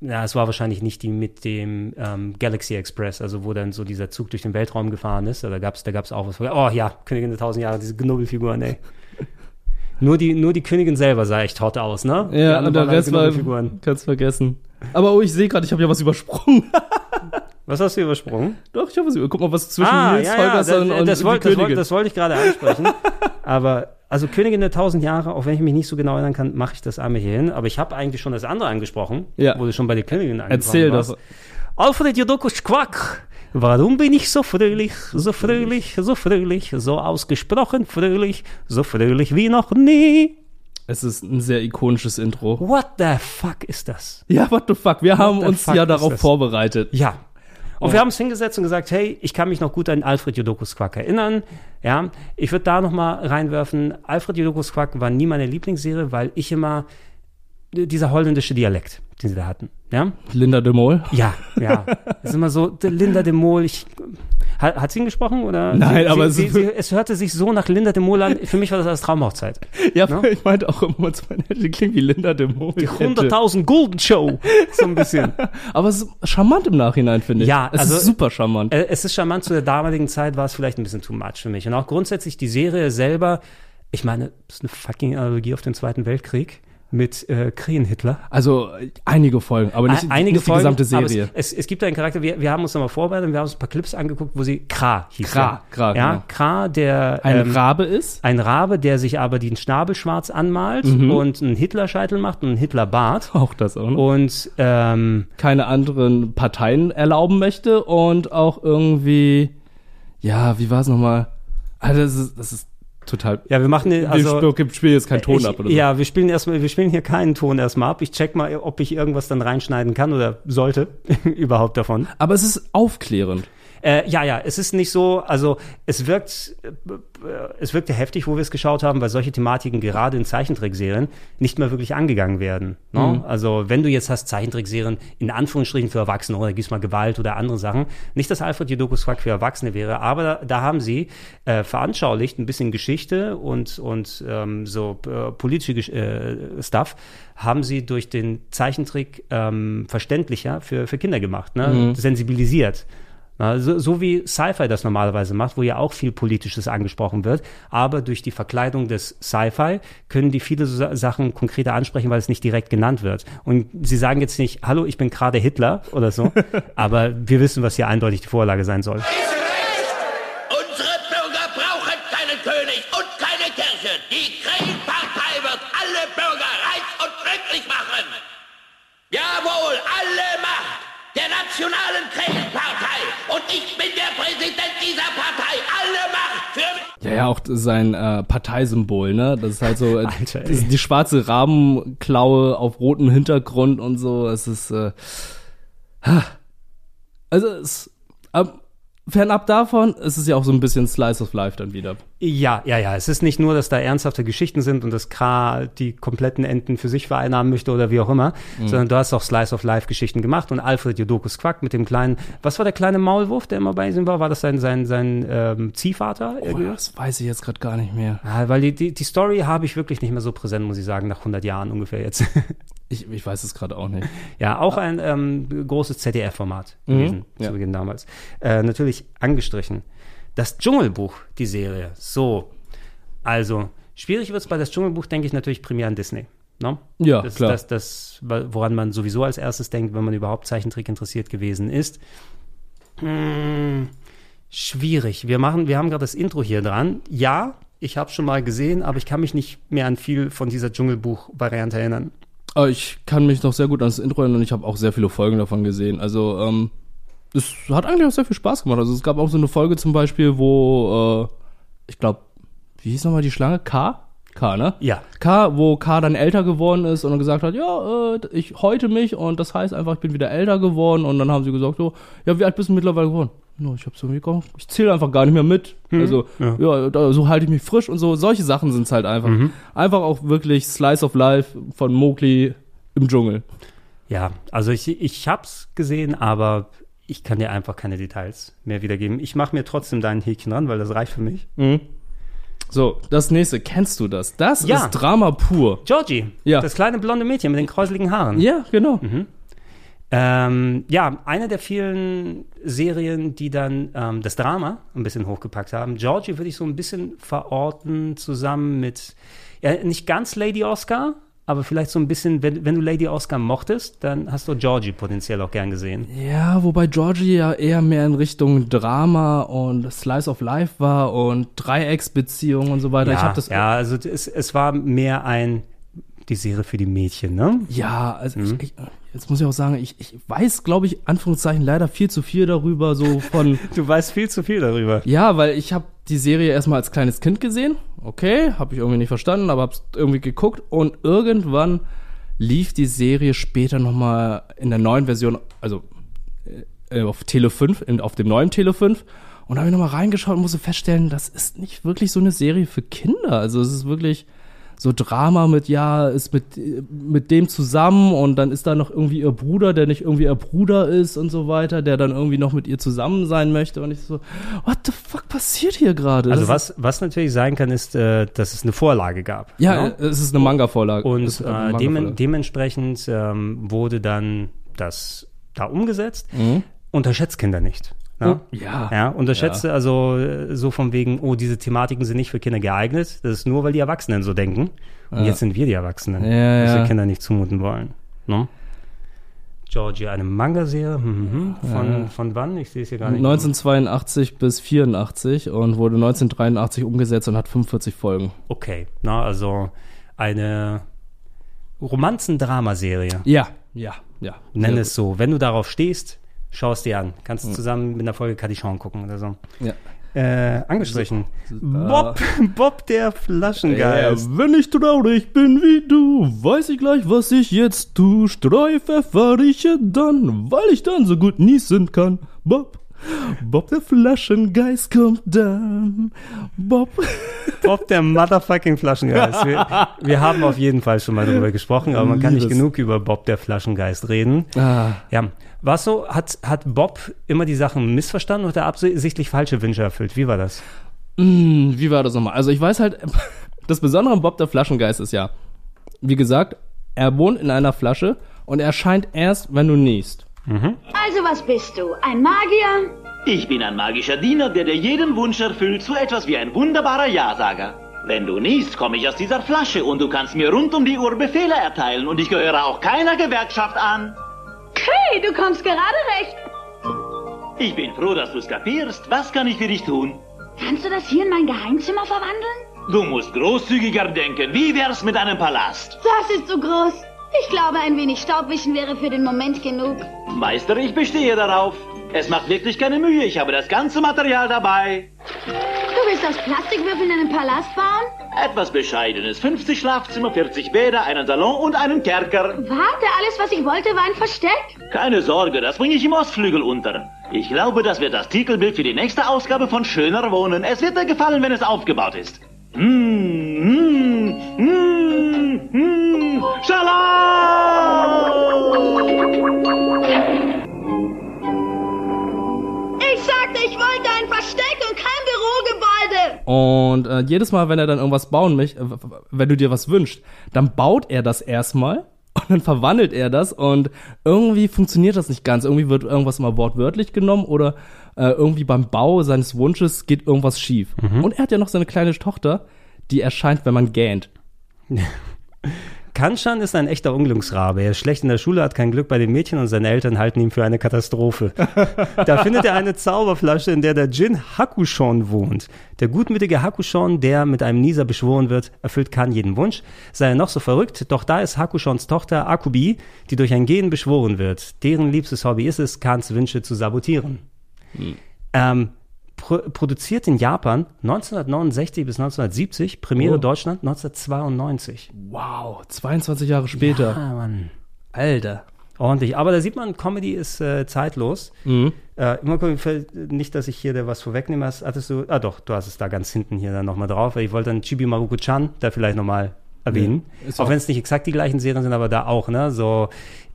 [SPEAKER 2] ja, es war wahrscheinlich nicht die mit dem ähm, Galaxy Express, also wo dann so dieser Zug durch den Weltraum gefahren ist. Da gab es da gab's auch was. Oh ja, Königin der tausend Jahre, diese Knubbelfiguren, ey. Nur die, nur die Königin selber sah echt hot aus, ne? Die
[SPEAKER 3] Ja, und der Rest war,
[SPEAKER 2] Knubbelfiguren.
[SPEAKER 3] kannst vergessen. Aber oh, ich sehe gerade, ich habe ja was übersprungen.
[SPEAKER 2] Was hast du übersprungen?
[SPEAKER 3] Doch, ich habe was über. Guck mal, was zwischen
[SPEAKER 2] ah,
[SPEAKER 3] Nils
[SPEAKER 2] ja, ja,
[SPEAKER 3] Holgersson
[SPEAKER 2] das,
[SPEAKER 3] und
[SPEAKER 2] das,
[SPEAKER 3] die
[SPEAKER 2] wollte, das,
[SPEAKER 3] Königin.
[SPEAKER 2] wollte, das wollte ich gerade ansprechen. Aber, also Königin der tausend Jahre, auch wenn ich mich nicht so genau erinnern kann, mache ich das einmal hier hin. Aber ich habe eigentlich schon das andere angesprochen,
[SPEAKER 3] Ja.
[SPEAKER 2] wo du schon bei der Königin angekommen
[SPEAKER 3] Erzähl
[SPEAKER 2] warst.
[SPEAKER 3] doch.
[SPEAKER 2] Alfred Jodokus Quack. Warum bin ich so fröhlich, so fröhlich, so fröhlich, so ausgesprochen fröhlich, so fröhlich wie noch nie?
[SPEAKER 3] Es ist ein sehr ikonisches Intro.
[SPEAKER 2] What the fuck ist das?
[SPEAKER 3] Ja, what the fuck? Wir
[SPEAKER 2] What
[SPEAKER 3] haben uns ja darauf
[SPEAKER 2] das?
[SPEAKER 3] vorbereitet.
[SPEAKER 2] Ja. Und
[SPEAKER 3] Ja.
[SPEAKER 2] wir haben uns hingesetzt und gesagt, hey, ich kann mich noch gut an Alfred Jodokus Quack erinnern. Ja, ich würde da noch mal reinwerfen. Alfred Jodokus Quack war nie meine Lieblingsserie, weil ich immer dieser holländische Dialekt, den sie da hatten. Ja,
[SPEAKER 3] Linda de Mol?
[SPEAKER 2] ja, ja. Das ist immer so, Linda de Mol, ich, hat, hat sie ihn gesprochen oder?
[SPEAKER 3] Nein,
[SPEAKER 2] sie,
[SPEAKER 3] aber
[SPEAKER 2] sie,
[SPEAKER 3] es-
[SPEAKER 2] sie, es hörte sich so nach Linda de Mol an. Für mich war das als Traumhochzeit.
[SPEAKER 3] Ja,
[SPEAKER 2] Ne?
[SPEAKER 3] ich meinte auch immer, die klingt wie Linda de Mol.
[SPEAKER 2] Die 100.000 Gulden Show. So ein bisschen.
[SPEAKER 3] Aber es ist charmant im Nachhinein, finde ich.
[SPEAKER 2] Ja,
[SPEAKER 3] es
[SPEAKER 2] also-
[SPEAKER 3] ist super charmant.
[SPEAKER 2] Äh, Es ist charmant, zu der damaligen Zeit war es vielleicht ein bisschen too much für mich. Und auch grundsätzlich die Serie selber, ich meine, das ist eine fucking Analogie auf den Zweiten Weltkrieg mit äh, Krähen-Hitler.
[SPEAKER 3] Also äh, einige Folgen, aber nicht,
[SPEAKER 2] Ein- einige
[SPEAKER 3] nicht die
[SPEAKER 2] Folgen,
[SPEAKER 3] gesamte Serie.
[SPEAKER 2] Es, es, es gibt einen Charakter, wir, wir haben uns nochmal vorbereitet und wir haben uns ein paar Clips angeguckt, wo sie Kra hieß.
[SPEAKER 3] Kra,
[SPEAKER 2] ja.
[SPEAKER 3] Kra,
[SPEAKER 2] Ja,
[SPEAKER 3] genau.
[SPEAKER 2] Kra, der
[SPEAKER 3] Ein
[SPEAKER 2] ähm,
[SPEAKER 3] Rabe ist?
[SPEAKER 2] Ein Rabe, der sich aber den Schnabel schwarz anmalt
[SPEAKER 3] Mhm.
[SPEAKER 2] und einen Hitlerscheitel macht und einen Hitlerbart.
[SPEAKER 3] Auch das auch noch.
[SPEAKER 2] Und ähm,
[SPEAKER 3] Keine anderen Parteien erlauben möchte und auch irgendwie, ja, wie war es nochmal? Also das ist, das ist total.
[SPEAKER 2] Ja, wir machen
[SPEAKER 3] Wir
[SPEAKER 2] also
[SPEAKER 3] sp- spielen jetzt keinen Ton
[SPEAKER 2] ich,
[SPEAKER 3] ab oder so.
[SPEAKER 2] Ja, wir spielen erstmal, wir spielen hier keinen Ton erstmal ab. Ich check mal, ob ich irgendwas dann reinschneiden kann oder sollte überhaupt davon.
[SPEAKER 3] Aber es ist aufklärend.
[SPEAKER 2] Äh, ja, ja, es ist nicht so, also es wirkt, äh, es wirkte heftig, wo wir es geschaut haben, weil solche Thematiken gerade in Zeichentrickserien nicht mehr wirklich angegangen werden. Ne?
[SPEAKER 3] Mhm.
[SPEAKER 2] Also wenn du jetzt hast Zeichentrickserien in Anführungsstrichen für Erwachsene oder gibst mal Gewalt oder andere Sachen, nicht, dass Alfred Jodokus Quack für Erwachsene wäre, aber da, da haben sie äh, veranschaulicht ein bisschen Geschichte und, und ähm, so äh, politische äh, Stuff haben sie durch den Zeichentrick ähm, verständlicher für, für Kinder gemacht, ne?
[SPEAKER 3] Mhm.
[SPEAKER 2] sensibilisiert. Na, so, wie Sci-Fi das normalerweise macht, wo ja auch viel Politisches angesprochen wird, aber durch die Verkleidung des Sci-Fi können die viele so Sa- Sachen konkreter ansprechen, weil es nicht direkt genannt wird. Und sie sagen jetzt nicht, hallo, ich bin gerade Hitler oder so, aber wir wissen, was hier eindeutig die Vorlage sein soll.
[SPEAKER 3] Ja, auch sein äh, Parteisymbol, ne? Das ist halt so äh,
[SPEAKER 2] Alter,
[SPEAKER 3] das ist die schwarze Rabenklaue auf rotem Hintergrund und so. Es ist äh, also es ähm, fernab davon, es ist ja auch so ein bisschen Slice of Life dann wieder.
[SPEAKER 2] Ja, ja, ja. Es ist nicht nur, dass da ernsthafte Geschichten sind und dass K die kompletten Enden für sich vereinnahmen möchte oder wie auch immer,
[SPEAKER 3] Mhm.
[SPEAKER 2] sondern du hast auch Slice of Life Geschichten gemacht und Alfred Jodokus Quack mit dem kleinen, was war der kleine Maulwurf, der immer bei ihm war? War das sein, sein, sein ähm, Ziehvater?
[SPEAKER 3] Oh, das weiß ich jetzt gerade gar nicht mehr.
[SPEAKER 2] Ja, weil die, die, die Story habe ich wirklich nicht mehr so präsent, muss ich sagen, nach 100 Jahren ungefähr jetzt.
[SPEAKER 3] Ich, ich weiß es gerade auch nicht.
[SPEAKER 2] Ja, auch ein ähm, großes ZDF-Format
[SPEAKER 3] Mhm,
[SPEAKER 2] gewesen
[SPEAKER 3] ja.
[SPEAKER 2] zu Beginn damals. Äh, natürlich angestrichen. Das Dschungelbuch, die Serie. So, also schwierig wird es bei das Dschungelbuch, denke ich, natürlich primär an Disney. Ne?
[SPEAKER 3] Ja,
[SPEAKER 2] das,
[SPEAKER 3] klar.
[SPEAKER 2] Das, das, woran man sowieso als erstes denkt, wenn man überhaupt Zeichentrick interessiert gewesen ist. Hm, schwierig. Wir machen, wir haben gerade das Intro hier dran. Ja, ich habe schon mal gesehen, aber ich kann mich nicht mehr an viel von dieser Dschungelbuch-Variante erinnern.
[SPEAKER 3] Ich kann mich noch sehr gut an das Intro erinnern und ich habe auch sehr viele Folgen davon gesehen. Also, ähm, es hat eigentlich auch sehr viel Spaß gemacht. Also, es gab auch so eine Folge zum Beispiel, wo, äh, ich glaube, wie hieß nochmal die Schlange? K? K, ne?
[SPEAKER 2] Ja.
[SPEAKER 3] K, wo K dann älter geworden ist und dann gesagt hat, ja, äh, ich häute mich und das heißt einfach, ich bin wieder älter geworden und dann haben sie gesagt, so, ja, wie alt bist du mittlerweile geworden? No, ich hab's irgendwie gekommen. Ich zähle einfach gar nicht mehr mit.
[SPEAKER 2] Mhm.
[SPEAKER 3] Also,
[SPEAKER 2] Ja.
[SPEAKER 3] ja, da, so halte ich mich frisch und so. Solche Sachen sind's halt einfach.
[SPEAKER 2] Mhm.
[SPEAKER 3] Einfach auch wirklich Slice of Life von Mowgli im Dschungel.
[SPEAKER 2] Ja, also ich, ich hab's gesehen, aber ich kann dir einfach keine Details mehr wiedergeben. Ich mache mir trotzdem dein Häkchen ran, weil das reicht für mich.
[SPEAKER 3] Mhm. So, das nächste, kennst du das? Das
[SPEAKER 2] Ja.
[SPEAKER 3] ist Drama pur.
[SPEAKER 2] Georgie,
[SPEAKER 3] Ja.
[SPEAKER 2] das kleine blonde Mädchen mit den kräuseligen Haaren.
[SPEAKER 3] Ja, genau.
[SPEAKER 2] Mhm. Ähm, ja, eine der vielen Serien, die dann ähm, das Drama ein bisschen hochgepackt haben. Georgie würde ich so ein bisschen verorten zusammen mit, ja, nicht ganz Lady Oscar, aber vielleicht so ein bisschen, wenn, wenn du Lady Oscar mochtest, dann hast du Georgie potenziell auch gern gesehen.
[SPEAKER 3] Ja, wobei Georgie ja eher mehr in Richtung Drama und Slice of Life war und Dreiecksbeziehungen und so weiter.
[SPEAKER 2] Ja,
[SPEAKER 3] ich habe das
[SPEAKER 2] ja also es, es war mehr ein, die Serie für die Mädchen, ne?
[SPEAKER 3] Ja, also ich, ich, jetzt muss ich auch sagen, ich, ich weiß, glaube ich, Anführungszeichen leider viel zu viel darüber, so von.
[SPEAKER 2] du weißt viel zu viel darüber.
[SPEAKER 3] Ja, weil ich habe die Serie erstmal als kleines Kind gesehen. Okay, habe ich irgendwie nicht verstanden, aber hab's irgendwie geguckt und irgendwann lief die Serie später nochmal in der neuen Version, also äh, auf Tele 5, in, auf dem neuen Tele 5. Und da habe ich nochmal reingeschaut und musste feststellen, das ist nicht wirklich so eine Serie für Kinder. Also es ist wirklich so Drama mit, ja, ist mit, mit dem zusammen und dann ist da noch irgendwie ihr Bruder, der nicht irgendwie ihr Bruder ist und so weiter, der dann irgendwie noch mit ihr zusammen sein möchte und ich so, what the fuck passiert hier gerade?
[SPEAKER 2] Also was, was natürlich sein kann, ist, äh, dass es eine Vorlage gab.
[SPEAKER 3] Ja,
[SPEAKER 2] ne?
[SPEAKER 3] es ist eine Manga-Vorlage.
[SPEAKER 2] Und äh,
[SPEAKER 3] Manga-Vorlage.
[SPEAKER 2] dem, dementsprechend ähm, wurde dann das da umgesetzt.
[SPEAKER 3] Mhm.
[SPEAKER 2] Unterschätzt Kinder nicht. Ne?
[SPEAKER 3] Oh, ja.
[SPEAKER 2] Ja, unterschätzt
[SPEAKER 3] Ja.
[SPEAKER 2] also äh, so von wegen, oh, diese Thematiken sind nicht für Kinder geeignet. Das ist nur, weil die Erwachsenen so denken. Und
[SPEAKER 3] Ja.
[SPEAKER 2] jetzt sind wir die Erwachsenen,
[SPEAKER 3] Ja,
[SPEAKER 2] was wir Kinder nicht zumuten wollen. Ne? Georgie, eine Manga-Serie. Mhm. Von,
[SPEAKER 3] Ja.
[SPEAKER 2] von wann? Ich sehe es hier gar nicht.
[SPEAKER 3] 1982 bis 84 und wurde 1983 umgesetzt und hat 45 Folgen.
[SPEAKER 2] Okay, na, also eine Romanzen-Drama-Serie.
[SPEAKER 3] Ja, ja, ja.
[SPEAKER 2] Nenn es so. Wenn du darauf stehst, schau es dir an. Kannst du zusammen mit einer Folge Kadichon gucken oder so.
[SPEAKER 3] Ja.
[SPEAKER 2] Äh, angestrichen. Bob, Bob der Flaschengeist.
[SPEAKER 3] Ja, wenn ich traurig bin wie du, weiß ich gleich, was ich jetzt tu. Streupfeffer rieche dann, weil ich dann so gut niesen kann. Bob, Bob der Flaschengeist kommt dann. Bob.
[SPEAKER 2] Bob der motherfucking Flaschengeist. Wir, wir haben auf jeden Fall schon mal darüber gesprochen, aber man kann nicht genug über Bob der Flaschengeist reden.
[SPEAKER 3] Ah.
[SPEAKER 2] Ja. War es so, hat, hat Bob immer die Sachen missverstanden oder absichtlich falsche Wünsche erfüllt? Wie war das?
[SPEAKER 3] Hm, wie war das nochmal? Also ich weiß halt, das Besondere an Bob der Flaschengeist ist ja, wie gesagt, er wohnt in einer Flasche und er erscheint erst, wenn du niest.
[SPEAKER 17] Also was bist du? Ein Magier?
[SPEAKER 18] Ich bin ein magischer Diener, der dir jeden Wunsch erfüllt, so etwas wie ein wunderbarer Ja-Sager. Wenn du niest, komme ich aus dieser Flasche und du kannst mir rund um die Uhr Befehle erteilen und ich gehöre auch keiner Gewerkschaft an.
[SPEAKER 17] Hey, du kommst gerade recht.
[SPEAKER 18] Ich bin froh, dass du es kapierst. Was kann ich für dich tun?
[SPEAKER 17] Kannst du das hier in mein Geheimzimmer verwandeln?
[SPEAKER 18] Du musst großzügiger denken. Wie wär's mit einem Palast?
[SPEAKER 17] Das ist so groß. Ich glaube, ein wenig Staubwischen wäre für den Moment genug.
[SPEAKER 18] Meister, ich bestehe darauf. Es macht wirklich keine Mühe, ich habe das ganze Material dabei.
[SPEAKER 17] Willst aus Plastikwürfeln einen Palast bauen?
[SPEAKER 18] Etwas Bescheidenes. 50 Schlafzimmer, 40 Bäder, einen Salon und einen Kerker.
[SPEAKER 17] Warte, alles, was ich wollte, war ein Versteck.
[SPEAKER 18] Keine Sorge, das bringe ich im Ostflügel unter. Ich glaube, das wird das Titelbild für die nächste Ausgabe von Schöner Wohnen. Es wird dir gefallen, wenn es aufgebaut ist. Mmh, mmh, mmh, mmh. Shalom!
[SPEAKER 17] Ich sagte, ich wollte ein Versteck und kein Bürogebäude.
[SPEAKER 3] Und äh, jedes Mal, wenn er dann irgendwas bauen möchte, äh, wenn du dir was wünschst, dann baut er das erstmal und dann verwandelt er das und irgendwie funktioniert das nicht ganz. Irgendwie wird irgendwas mal wortwörtlich genommen oder äh, irgendwie beim Bau seines Wunsches geht irgendwas schief.
[SPEAKER 2] Mhm.
[SPEAKER 3] Und er hat ja noch seine kleine Tochter, die erscheint, wenn man gähnt.
[SPEAKER 2] Kanshan ist ein echter Unglücksrabe. Er ist schlecht in der Schule, hat kein Glück bei den Mädchen und seine Eltern halten ihn für eine Katastrophe. da findet er eine Zauberflasche, in der der Djinn Hakushon wohnt. Der gutmütige Hakushon, der mit einem Nieser beschworen wird, erfüllt Kan jeden Wunsch. Sei er noch so verrückt, doch da ist Hakushons Tochter Akubi, die durch ein Gen beschworen wird. Deren liebstes Hobby ist es, Kans Wünsche zu sabotieren. Ähm, pro produziert in Japan 1969 bis 1970, Premiere
[SPEAKER 3] Oh.
[SPEAKER 2] Deutschland 1992.
[SPEAKER 3] Wow, 22 Jahre später.
[SPEAKER 2] Ja, Mann.
[SPEAKER 3] Alter.
[SPEAKER 2] Ordentlich. Aber da sieht man, Comedy ist äh, zeitlos.
[SPEAKER 3] Mhm.
[SPEAKER 2] Äh, immer gucken, fällt- nicht, dass ich hier dir was vorwegnehme. Hast, hattest du, ah doch, du hast es da ganz hinten hier dann nochmal drauf. Ich wollte dann Chibi Maruko-chan da vielleicht nochmal erwähnen.
[SPEAKER 3] Ja,
[SPEAKER 2] auch
[SPEAKER 3] auch-
[SPEAKER 2] wenn es nicht exakt die gleichen Serien sind, aber da auch, ne? So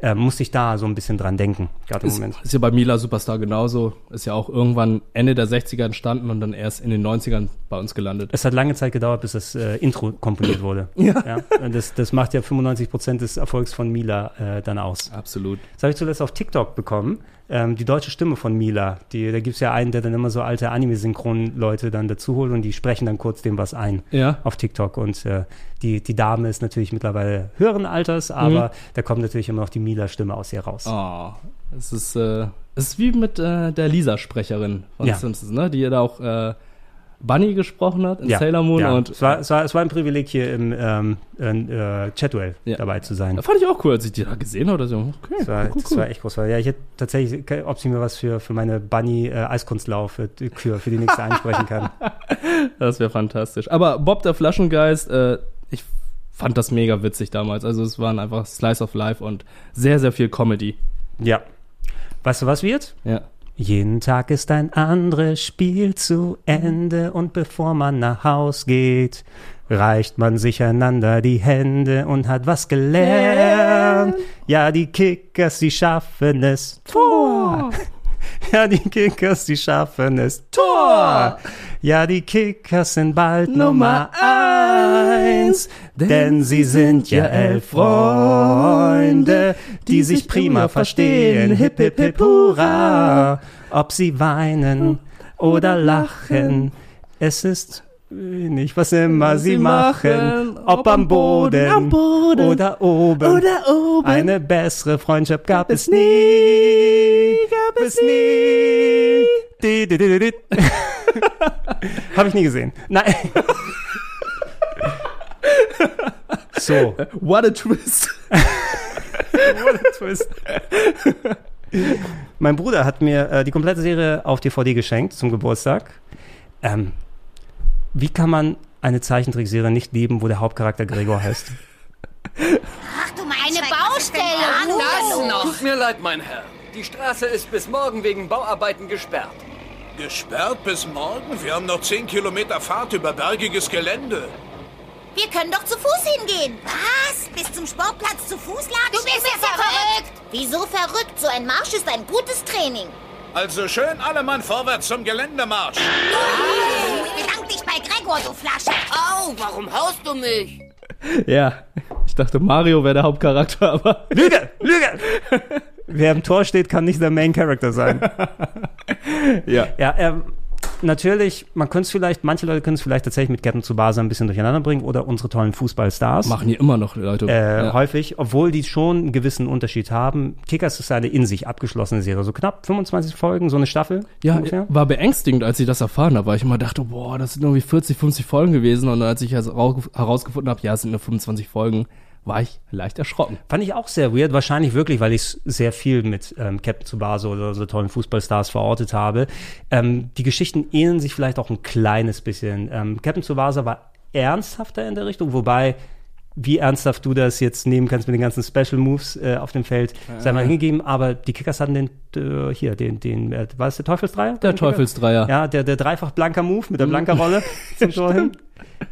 [SPEAKER 2] äh, musste ich da so ein bisschen dran denken, gerade im
[SPEAKER 3] Ist,
[SPEAKER 2] Moment.
[SPEAKER 3] ist ja bei Mila Superstar genauso. Ist ja auch irgendwann Ende der 60er entstanden und dann erst in den 90ern bei uns gelandet.
[SPEAKER 2] Es hat lange Zeit gedauert, bis das äh, Intro komponiert wurde.
[SPEAKER 3] Ja.
[SPEAKER 2] Und Das, das macht ja 95 Prozent des Erfolgs von Mila äh, dann aus.
[SPEAKER 3] Absolut.
[SPEAKER 2] Das habe ich zuletzt auf TikTok bekommen. Ähm, die deutsche Stimme von Mila. Die, da gibt es ja einen, der dann immer so alte Anime-Synchron-Leute dann dazu holt und die sprechen dann kurz dem was ein
[SPEAKER 3] Ja.
[SPEAKER 2] auf TikTok. Und äh, die, die Dame ist natürlich mittlerweile höheren Alters, aber
[SPEAKER 3] Mhm.
[SPEAKER 2] da kommt natürlich immer noch die Mila-Stimme aus ihr raus.
[SPEAKER 3] Oh, es ist, äh, es ist wie mit äh, der Lisa-Sprecherin von
[SPEAKER 2] Ja.
[SPEAKER 3] Simpsons, ne? Die ja da auch äh, Bunny gesprochen hat in
[SPEAKER 2] Ja,
[SPEAKER 3] Sailor Moon
[SPEAKER 2] ja.
[SPEAKER 3] und
[SPEAKER 2] es, war, es, war, es war ein Privileg hier im ähm, äh, Chatwell dabei zu sein.
[SPEAKER 3] Da fand ich auch cool, als ich die da gesehen habe. So, okay,
[SPEAKER 2] Das war,
[SPEAKER 3] cool, cool,
[SPEAKER 2] das war echt groß. Ja, ich hätte tatsächlich, ob sie mir was für, für meine Bunny äh, für, für, für die nächste einsprechen kann.
[SPEAKER 3] Das wäre fantastisch. Aber Bob der Flaschengeist, äh, ich fand das mega witzig damals. Also es waren einfach Slice of Life und sehr, sehr viel Comedy.
[SPEAKER 2] Ja. Weißt du, was wird?
[SPEAKER 3] Ja.
[SPEAKER 2] Jeden Tag ist ein anderes Spiel zu Ende und bevor man nach Haus geht, reicht man sich einander die Hände und hat was gelernt. Ja, die Kickers, die schaffen es. Tor! Ja, die Kickers, die schaffen es. Tor! Ja, die Kickers sind bald Nummer eins, denn sie sind ja elf Freunde, die sich prima verstehen. Hip, hip, hip, hurra! Ob sie weinen oder lachen, es ist wenig, was immer sie machen. Ob am Boden, oder oben, eine bessere Freundschaft gab es nie, gab es nie. Di. Habe ich nie gesehen. Nein. So.
[SPEAKER 3] What a twist.
[SPEAKER 2] What a twist. mein Bruder hat mir äh, die komplette Serie auf DVD geschenkt zum Geburtstag. Ähm, wie kann man eine Zeichentrickserie nicht lieben, wo der Hauptcharakter Gregor heißt?
[SPEAKER 6] Ach du meine Baustelle.
[SPEAKER 5] Das noch. Tut mir leid, mein Herr. Die Straße ist bis morgen wegen Bauarbeiten gesperrt.
[SPEAKER 19] Gesperrt bis morgen? Wir haben noch 10 Kilometer Fahrt über bergiges Gelände.
[SPEAKER 6] Wir können doch zu Fuß hingehen. Was? Bis zum Sportplatz zu Fuß latschen? Du bist ja verrückt. Wieso verrückt? So ein Marsch ist ein gutes Training.
[SPEAKER 19] Also schön alle Mann vorwärts zum Geländemarsch.
[SPEAKER 6] Bei Gregor, du Flasche. Au, warum haust du mich?
[SPEAKER 3] Ja, ich dachte, Mario wäre der Hauptcharakter, aber.
[SPEAKER 2] Lüge! Lüge! Wer im Tor steht, kann nicht der Main Character sein.
[SPEAKER 3] ja.
[SPEAKER 2] Ja, ähm, natürlich, man könnte es vielleicht, manche Leute können es vielleicht tatsächlich mit Captain Tsubasa ein bisschen durcheinander bringen oder unsere tollen Fußballstars.
[SPEAKER 3] Machen die immer noch, Leute.
[SPEAKER 2] Äh,
[SPEAKER 3] Ja.
[SPEAKER 2] Häufig, obwohl die schon einen gewissen Unterschied haben. Kickers ist eine in sich abgeschlossene Serie. So knapp 25 Folgen, so eine Staffel.
[SPEAKER 3] Ja,
[SPEAKER 2] ungefähr.
[SPEAKER 3] war beängstigend, als ich das erfahren habe, weil ich immer dachte, boah, das sind irgendwie 40, 50 Folgen gewesen. Und als ich rau- herausgefunden habe, ja, es sind nur 25 Folgen, war ich leicht erschrocken.
[SPEAKER 2] Fand ich auch sehr weird, wahrscheinlich wirklich, weil ich sehr viel mit ähm, Captain Tsubasa oder so tollen Fußballstars verortet habe. Ähm, die Geschichten ähneln sich vielleicht auch ein kleines bisschen. Ähm, Captain Tsubasa war ernsthafter in der Richtung, wobei wie ernsthaft du das jetzt nehmen kannst mit den ganzen Special Moves äh, auf dem Feld, sei mal hingegeben. Aber die Kickers hatten den, äh, hier, den, den, äh, war es der Teufelsdreier?
[SPEAKER 3] Der Teufelsdreier.
[SPEAKER 2] Ja, der, der dreifach blanker Move mit der blanker Rolle zum Tor hin.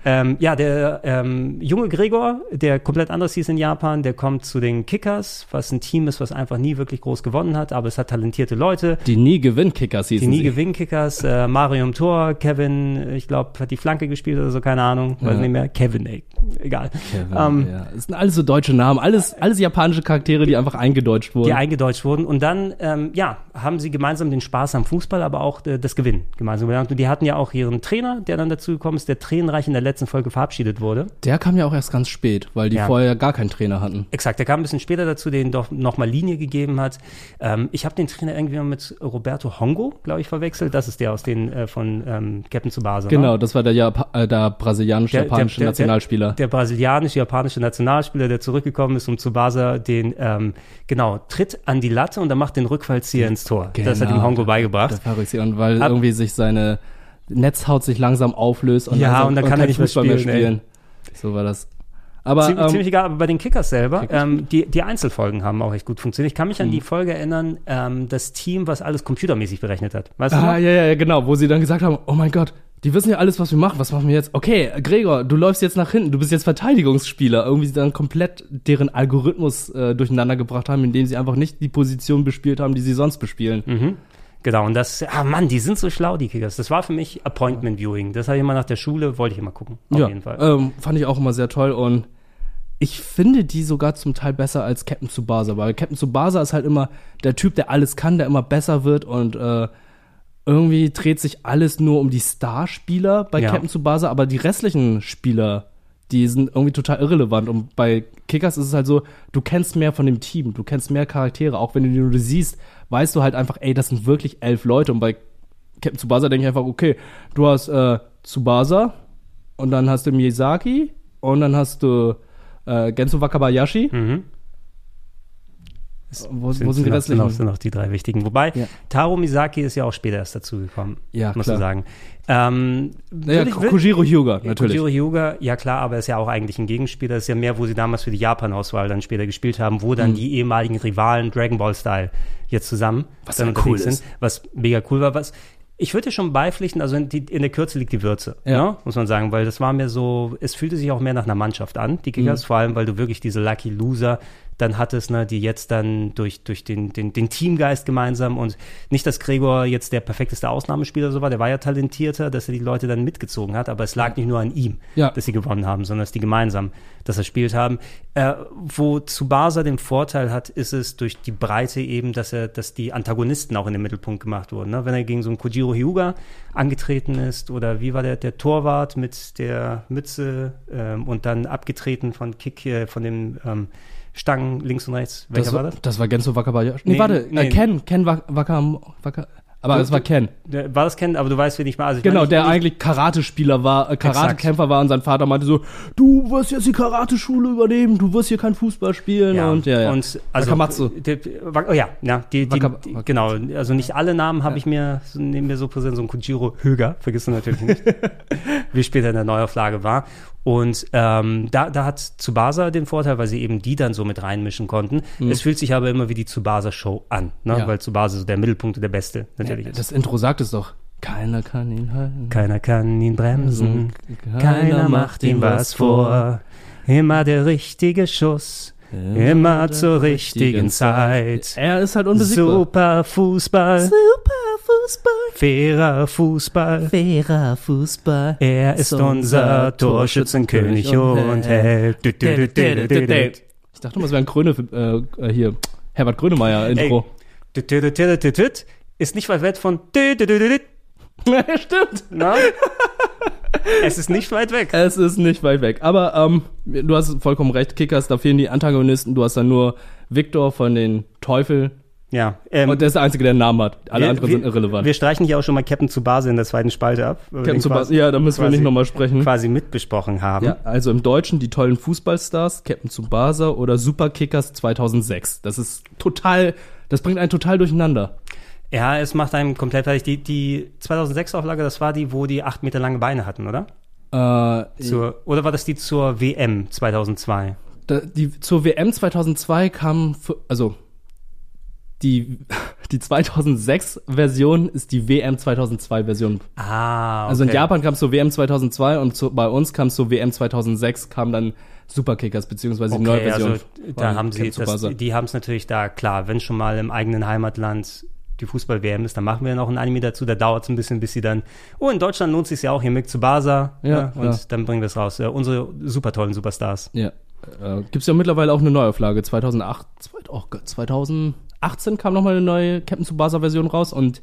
[SPEAKER 2] Ähm, ja, der ähm, junge Gregor, der komplett anders hieß in Japan, der kommt zu den Kickers, was ein Team ist, was einfach nie wirklich groß gewonnen hat, aber es hat talentierte Leute.
[SPEAKER 3] Die nie gewinnen Kickers hießen
[SPEAKER 2] Die nie
[SPEAKER 3] sie.
[SPEAKER 2] gewinnen Kickers. Äh, Mario im Tor, Kevin, ich glaube, hat die Flanke gespielt oder so, keine Ahnung, weiß
[SPEAKER 3] Ja.
[SPEAKER 2] nicht mehr. Kevin, ey, egal.
[SPEAKER 3] Kevin,
[SPEAKER 2] Ähm,
[SPEAKER 3] ja. Das sind alles so deutsche Namen, alles, alles japanische Charaktere, die einfach eingedeutscht wurden.
[SPEAKER 2] die eingedeutscht wurden. Und dann, ähm, ja, haben sie gemeinsam den Spaß am Fußball, aber auch äh, das Gewinn gemeinsam gelernt. Und die hatten ja auch ihren Trainer, der dann dazu gekommen ist, der tränenreich in der letzten Folge verabschiedet wurde.
[SPEAKER 3] Der kam ja auch erst ganz spät, weil die
[SPEAKER 2] Ja.
[SPEAKER 3] vorher gar keinen Trainer hatten.
[SPEAKER 2] Exakt, der kam ein bisschen später dazu, den doch nochmal Linie gegeben hat. Ähm, ich habe den Trainer irgendwie mal mit Roberto Hongo, glaube ich, verwechselt. Das ist der aus den äh, von ähm, Captain Tsubasa.
[SPEAKER 3] Genau,
[SPEAKER 2] ne?
[SPEAKER 3] das war der, Japa äh, der brasilianisch-japanische Nationalspieler.
[SPEAKER 2] Der, der brasilianisch-japanische Nationalspieler, der zurückgekommen ist, um Tsubasa den, ähm, genau, tritt an die Latte und dann macht den Rückfallzieher ins Tor. Das hat ihm
[SPEAKER 3] Genau,
[SPEAKER 2] Hongo beigebracht.
[SPEAKER 3] Der Verrückte. Und weil
[SPEAKER 2] Ab-
[SPEAKER 3] irgendwie sich seine Netzhaut sich langsam auflöst und,
[SPEAKER 2] Ja,
[SPEAKER 3] langsam,
[SPEAKER 2] und dann kann er
[SPEAKER 3] kein
[SPEAKER 2] nicht mehr
[SPEAKER 3] Fußball
[SPEAKER 2] spielen,
[SPEAKER 3] So war das. Aber
[SPEAKER 2] Ziemlich,
[SPEAKER 3] ähm,
[SPEAKER 2] ziemlich egal, aber bei den Kickers selber,
[SPEAKER 3] Kickers
[SPEAKER 2] ähm, die, die Einzelfolgen haben auch echt gut funktioniert. Ich kann mich an
[SPEAKER 3] Mhm.
[SPEAKER 2] die Folge erinnern, ähm, das Team, was alles computermäßig berechnet hat. Weißt du
[SPEAKER 3] Ah, ja, ja, ja, genau, wo sie dann gesagt haben, oh mein Gott, die wissen ja alles, was wir machen, was machen wir jetzt? Okay, Gregor, du läufst jetzt nach hinten, du bist jetzt Verteidigungsspieler. Irgendwie sie dann komplett deren Algorithmus äh, durcheinander gebracht haben, indem sie einfach nicht die Position bespielt haben, die sie sonst bespielen.
[SPEAKER 2] Mhm. Genau, und das, ah Mann, die sind so schlau, die Kickers. Das war für mich Appointment Viewing. Das habe ich immer nach der Schule, wollte ich immer gucken. Auf
[SPEAKER 3] ja,
[SPEAKER 2] jeden Fall.
[SPEAKER 3] Ähm, fand ich auch immer sehr toll und ich finde die sogar zum Teil besser als Captain Tsubasa, weil Captain Tsubasa ist halt immer der Typ, der alles kann, der immer besser wird und äh, irgendwie dreht sich alles nur um die Starspieler bei
[SPEAKER 2] Ja.
[SPEAKER 3] Captain Tsubasa, aber die restlichen Spieler, die sind irgendwie total irrelevant und bei Kickers ist es halt so, du kennst mehr von dem Team, du kennst mehr Charaktere, auch wenn du die nur siehst, weißt du halt einfach, ey, das sind wirklich elf Leute und bei Captain Tsubasa denke ich einfach, okay, du hast äh, Tsubasa und dann hast du Miyazaki und dann hast du äh, Genso Wakabayashi.
[SPEAKER 2] Mhm.
[SPEAKER 3] Wo, wo sind die restlichen?
[SPEAKER 2] Sind noch, sind noch die drei wichtigen. Wobei, Taro Misaki ist ja auch später erst dazugekommen.
[SPEAKER 3] Ja,
[SPEAKER 2] muss
[SPEAKER 3] klar.
[SPEAKER 2] man sagen. Ähm,
[SPEAKER 3] Ja,
[SPEAKER 2] würde ich-
[SPEAKER 3] Ko- Kojiro Hyuga, natürlich.
[SPEAKER 2] Kojiro Hyuga, ja klar, aber ist ja auch eigentlich ein Gegenspieler. Das ist ja mehr, wo sie damals für die Japan-Auswahl dann später gespielt haben, wo dann
[SPEAKER 3] Mhm.
[SPEAKER 2] die ehemaligen Rivalen Dragon Ball-Style jetzt zusammen
[SPEAKER 3] Was
[SPEAKER 2] dann
[SPEAKER 3] ja cool
[SPEAKER 2] sind.
[SPEAKER 3] ist.
[SPEAKER 2] Was mega cool war. Was ich würde dir schon beipflichten, also in, die, in der Kürze liegt die Würze,
[SPEAKER 3] Ja.
[SPEAKER 2] ne? muss man sagen, weil das war mir so, es fühlte sich auch mehr nach einer Mannschaft an, die Kickers,
[SPEAKER 3] Mhm.
[SPEAKER 2] vor allem, weil du wirklich diese Lucky Loser dann hattest, ne, die jetzt dann durch, durch den, den, den Teamgeist gemeinsam und nicht, dass Gregor jetzt der perfekteste Ausnahmespieler so war, der war ja talentierter, dass er die Leute dann mitgezogen hat, aber es lag nicht nur an ihm,
[SPEAKER 3] Ja.
[SPEAKER 2] dass sie gewonnen haben, sondern dass die gemeinsam das erspielt haben. Äh, wo Tsubasa den Vorteil hat, ist es durch die Breite eben, dass er, dass die Antagonisten auch in den Mittelpunkt gemacht wurden. Ne? Wenn er gegen so einen Kojiro Hyuga angetreten ist oder wie war der, der Torwart mit der Mütze ähm, und dann abgetreten von Kick, äh, von dem ähm, Stangen links und rechts. Welcher
[SPEAKER 3] das
[SPEAKER 2] war das?
[SPEAKER 3] Das war Genso Wakabayashi. Nee,
[SPEAKER 2] Nee,
[SPEAKER 3] warte,
[SPEAKER 2] nee.
[SPEAKER 3] Äh, Ken, Ken Wak- Waka, Waka, aber
[SPEAKER 2] Du-
[SPEAKER 3] es war Ken.
[SPEAKER 2] Der- War das Ken? Aber du weißt, wen ich mal. Also ich
[SPEAKER 3] Genau,
[SPEAKER 2] meine,
[SPEAKER 3] der
[SPEAKER 2] ich-
[SPEAKER 3] eigentlich Karate-Spieler war, äh. Karate-Kämpfer war und sein Vater meinte so, du wirst jetzt die Karate-Schule übernehmen, du wirst hier kein Fußball spielen
[SPEAKER 2] Ja,
[SPEAKER 3] und ja, ja.
[SPEAKER 2] Und also,
[SPEAKER 3] Wakamatsu.
[SPEAKER 2] Der, oh ja, ja, die, die,
[SPEAKER 3] Waka-
[SPEAKER 2] die, genau. Also nicht alle Namen habe ich mir, so- nehmen mir so präsent, so ein Kujiro Höger, vergiss du natürlich nicht, wie später in der Neuauflage war. Und ähm, da, da hat Tsubasa den Vorteil, weil sie eben die dann so mit reinmischen konnten.
[SPEAKER 3] Mhm.
[SPEAKER 2] Es fühlt sich aber immer wie die Tsubasa-Show an, ne?
[SPEAKER 3] Ja.
[SPEAKER 2] weil Tsubasa so der Mittelpunkt und der Beste natürlich
[SPEAKER 3] Ja,
[SPEAKER 2] ist.
[SPEAKER 3] das Intro sagt es doch. Keiner kann ihn halten.
[SPEAKER 2] Keiner kann ihn bremsen,
[SPEAKER 3] Keiner
[SPEAKER 2] keiner macht ihm was vor. Immer der richtige Schuss, immer zur richtigen Zeit.
[SPEAKER 3] Er ist halt unbesiegbar.
[SPEAKER 2] Super Fußball,
[SPEAKER 3] Super Fußball.
[SPEAKER 2] Fairer Fußball.
[SPEAKER 3] Fairer Fußball.
[SPEAKER 2] Er ist unser Torschützenkönig und Held.
[SPEAKER 3] Ich dachte mal, es wäre ein Gröne, äh, äh, hier, Herbert Grönemeyer-Intro.
[SPEAKER 2] Ist nicht weit weg von.
[SPEAKER 3] Stimmt.
[SPEAKER 2] Na? Es ist nicht weit weg.
[SPEAKER 3] Es ist nicht weit weg. Aber ähm, du hast vollkommen recht, Kickers, da fehlen die Antagonisten. Du hast dann nur Victor von den Teufel,
[SPEAKER 2] Ja. Ähm,
[SPEAKER 3] Und der ist der Einzige, der einen Namen hat. Alle
[SPEAKER 2] wir-
[SPEAKER 3] anderen
[SPEAKER 2] wir,
[SPEAKER 3] sind irrelevant.
[SPEAKER 2] Wir streichen hier auch schon mal Captain Tsubasa in der zweiten Spalte ab.
[SPEAKER 3] Captain
[SPEAKER 2] den
[SPEAKER 3] Tsubasa, ja, da müssen wir nicht nochmal sprechen.
[SPEAKER 2] Quasi mitbesprochen haben.
[SPEAKER 3] Ja, also im Deutschen die tollen Fußballstars, Captain Tsubasa oder Superkickers 2006. Das ist total, das bringt einen total durcheinander.
[SPEAKER 2] Ja, es macht einem komplett fertig. Die, die 2006-Auflage, das war die, wo die acht Meter lange Beine hatten, oder?
[SPEAKER 3] Äh,
[SPEAKER 2] Zur, oder war das die zur WM 2002?
[SPEAKER 3] da, die, zur WM 2002 kam, also die, die 2006-Version ist die WM 2002-Version.
[SPEAKER 2] Ah, okay.
[SPEAKER 3] Also in Japan kam es zur WM 2002 und zu, bei uns kam es zur WM 2006, kam dann Superkickers, beziehungsweise die neue
[SPEAKER 2] Okay,
[SPEAKER 3] Version.
[SPEAKER 2] also da haben sie, das, die haben es natürlich da, klar, wenn schon mal im eigenen Heimatland die Fußball-WM ist, dann machen wir noch ein Anime dazu, da dauert es ein bisschen, bis sie dann, oh, in Deutschland lohnt es sich ja auch hier mit Tsubasa,
[SPEAKER 3] Ja,
[SPEAKER 2] ja, und
[SPEAKER 3] ja.
[SPEAKER 2] dann bringen wir es raus. Unsere super tollen Superstars.
[SPEAKER 3] Ja. Äh, Gibt es ja mittlerweile auch eine Neuauflage. 2008, zwei- oh Gott, 2018 kam nochmal eine neue Captain Tsubasa-Version raus und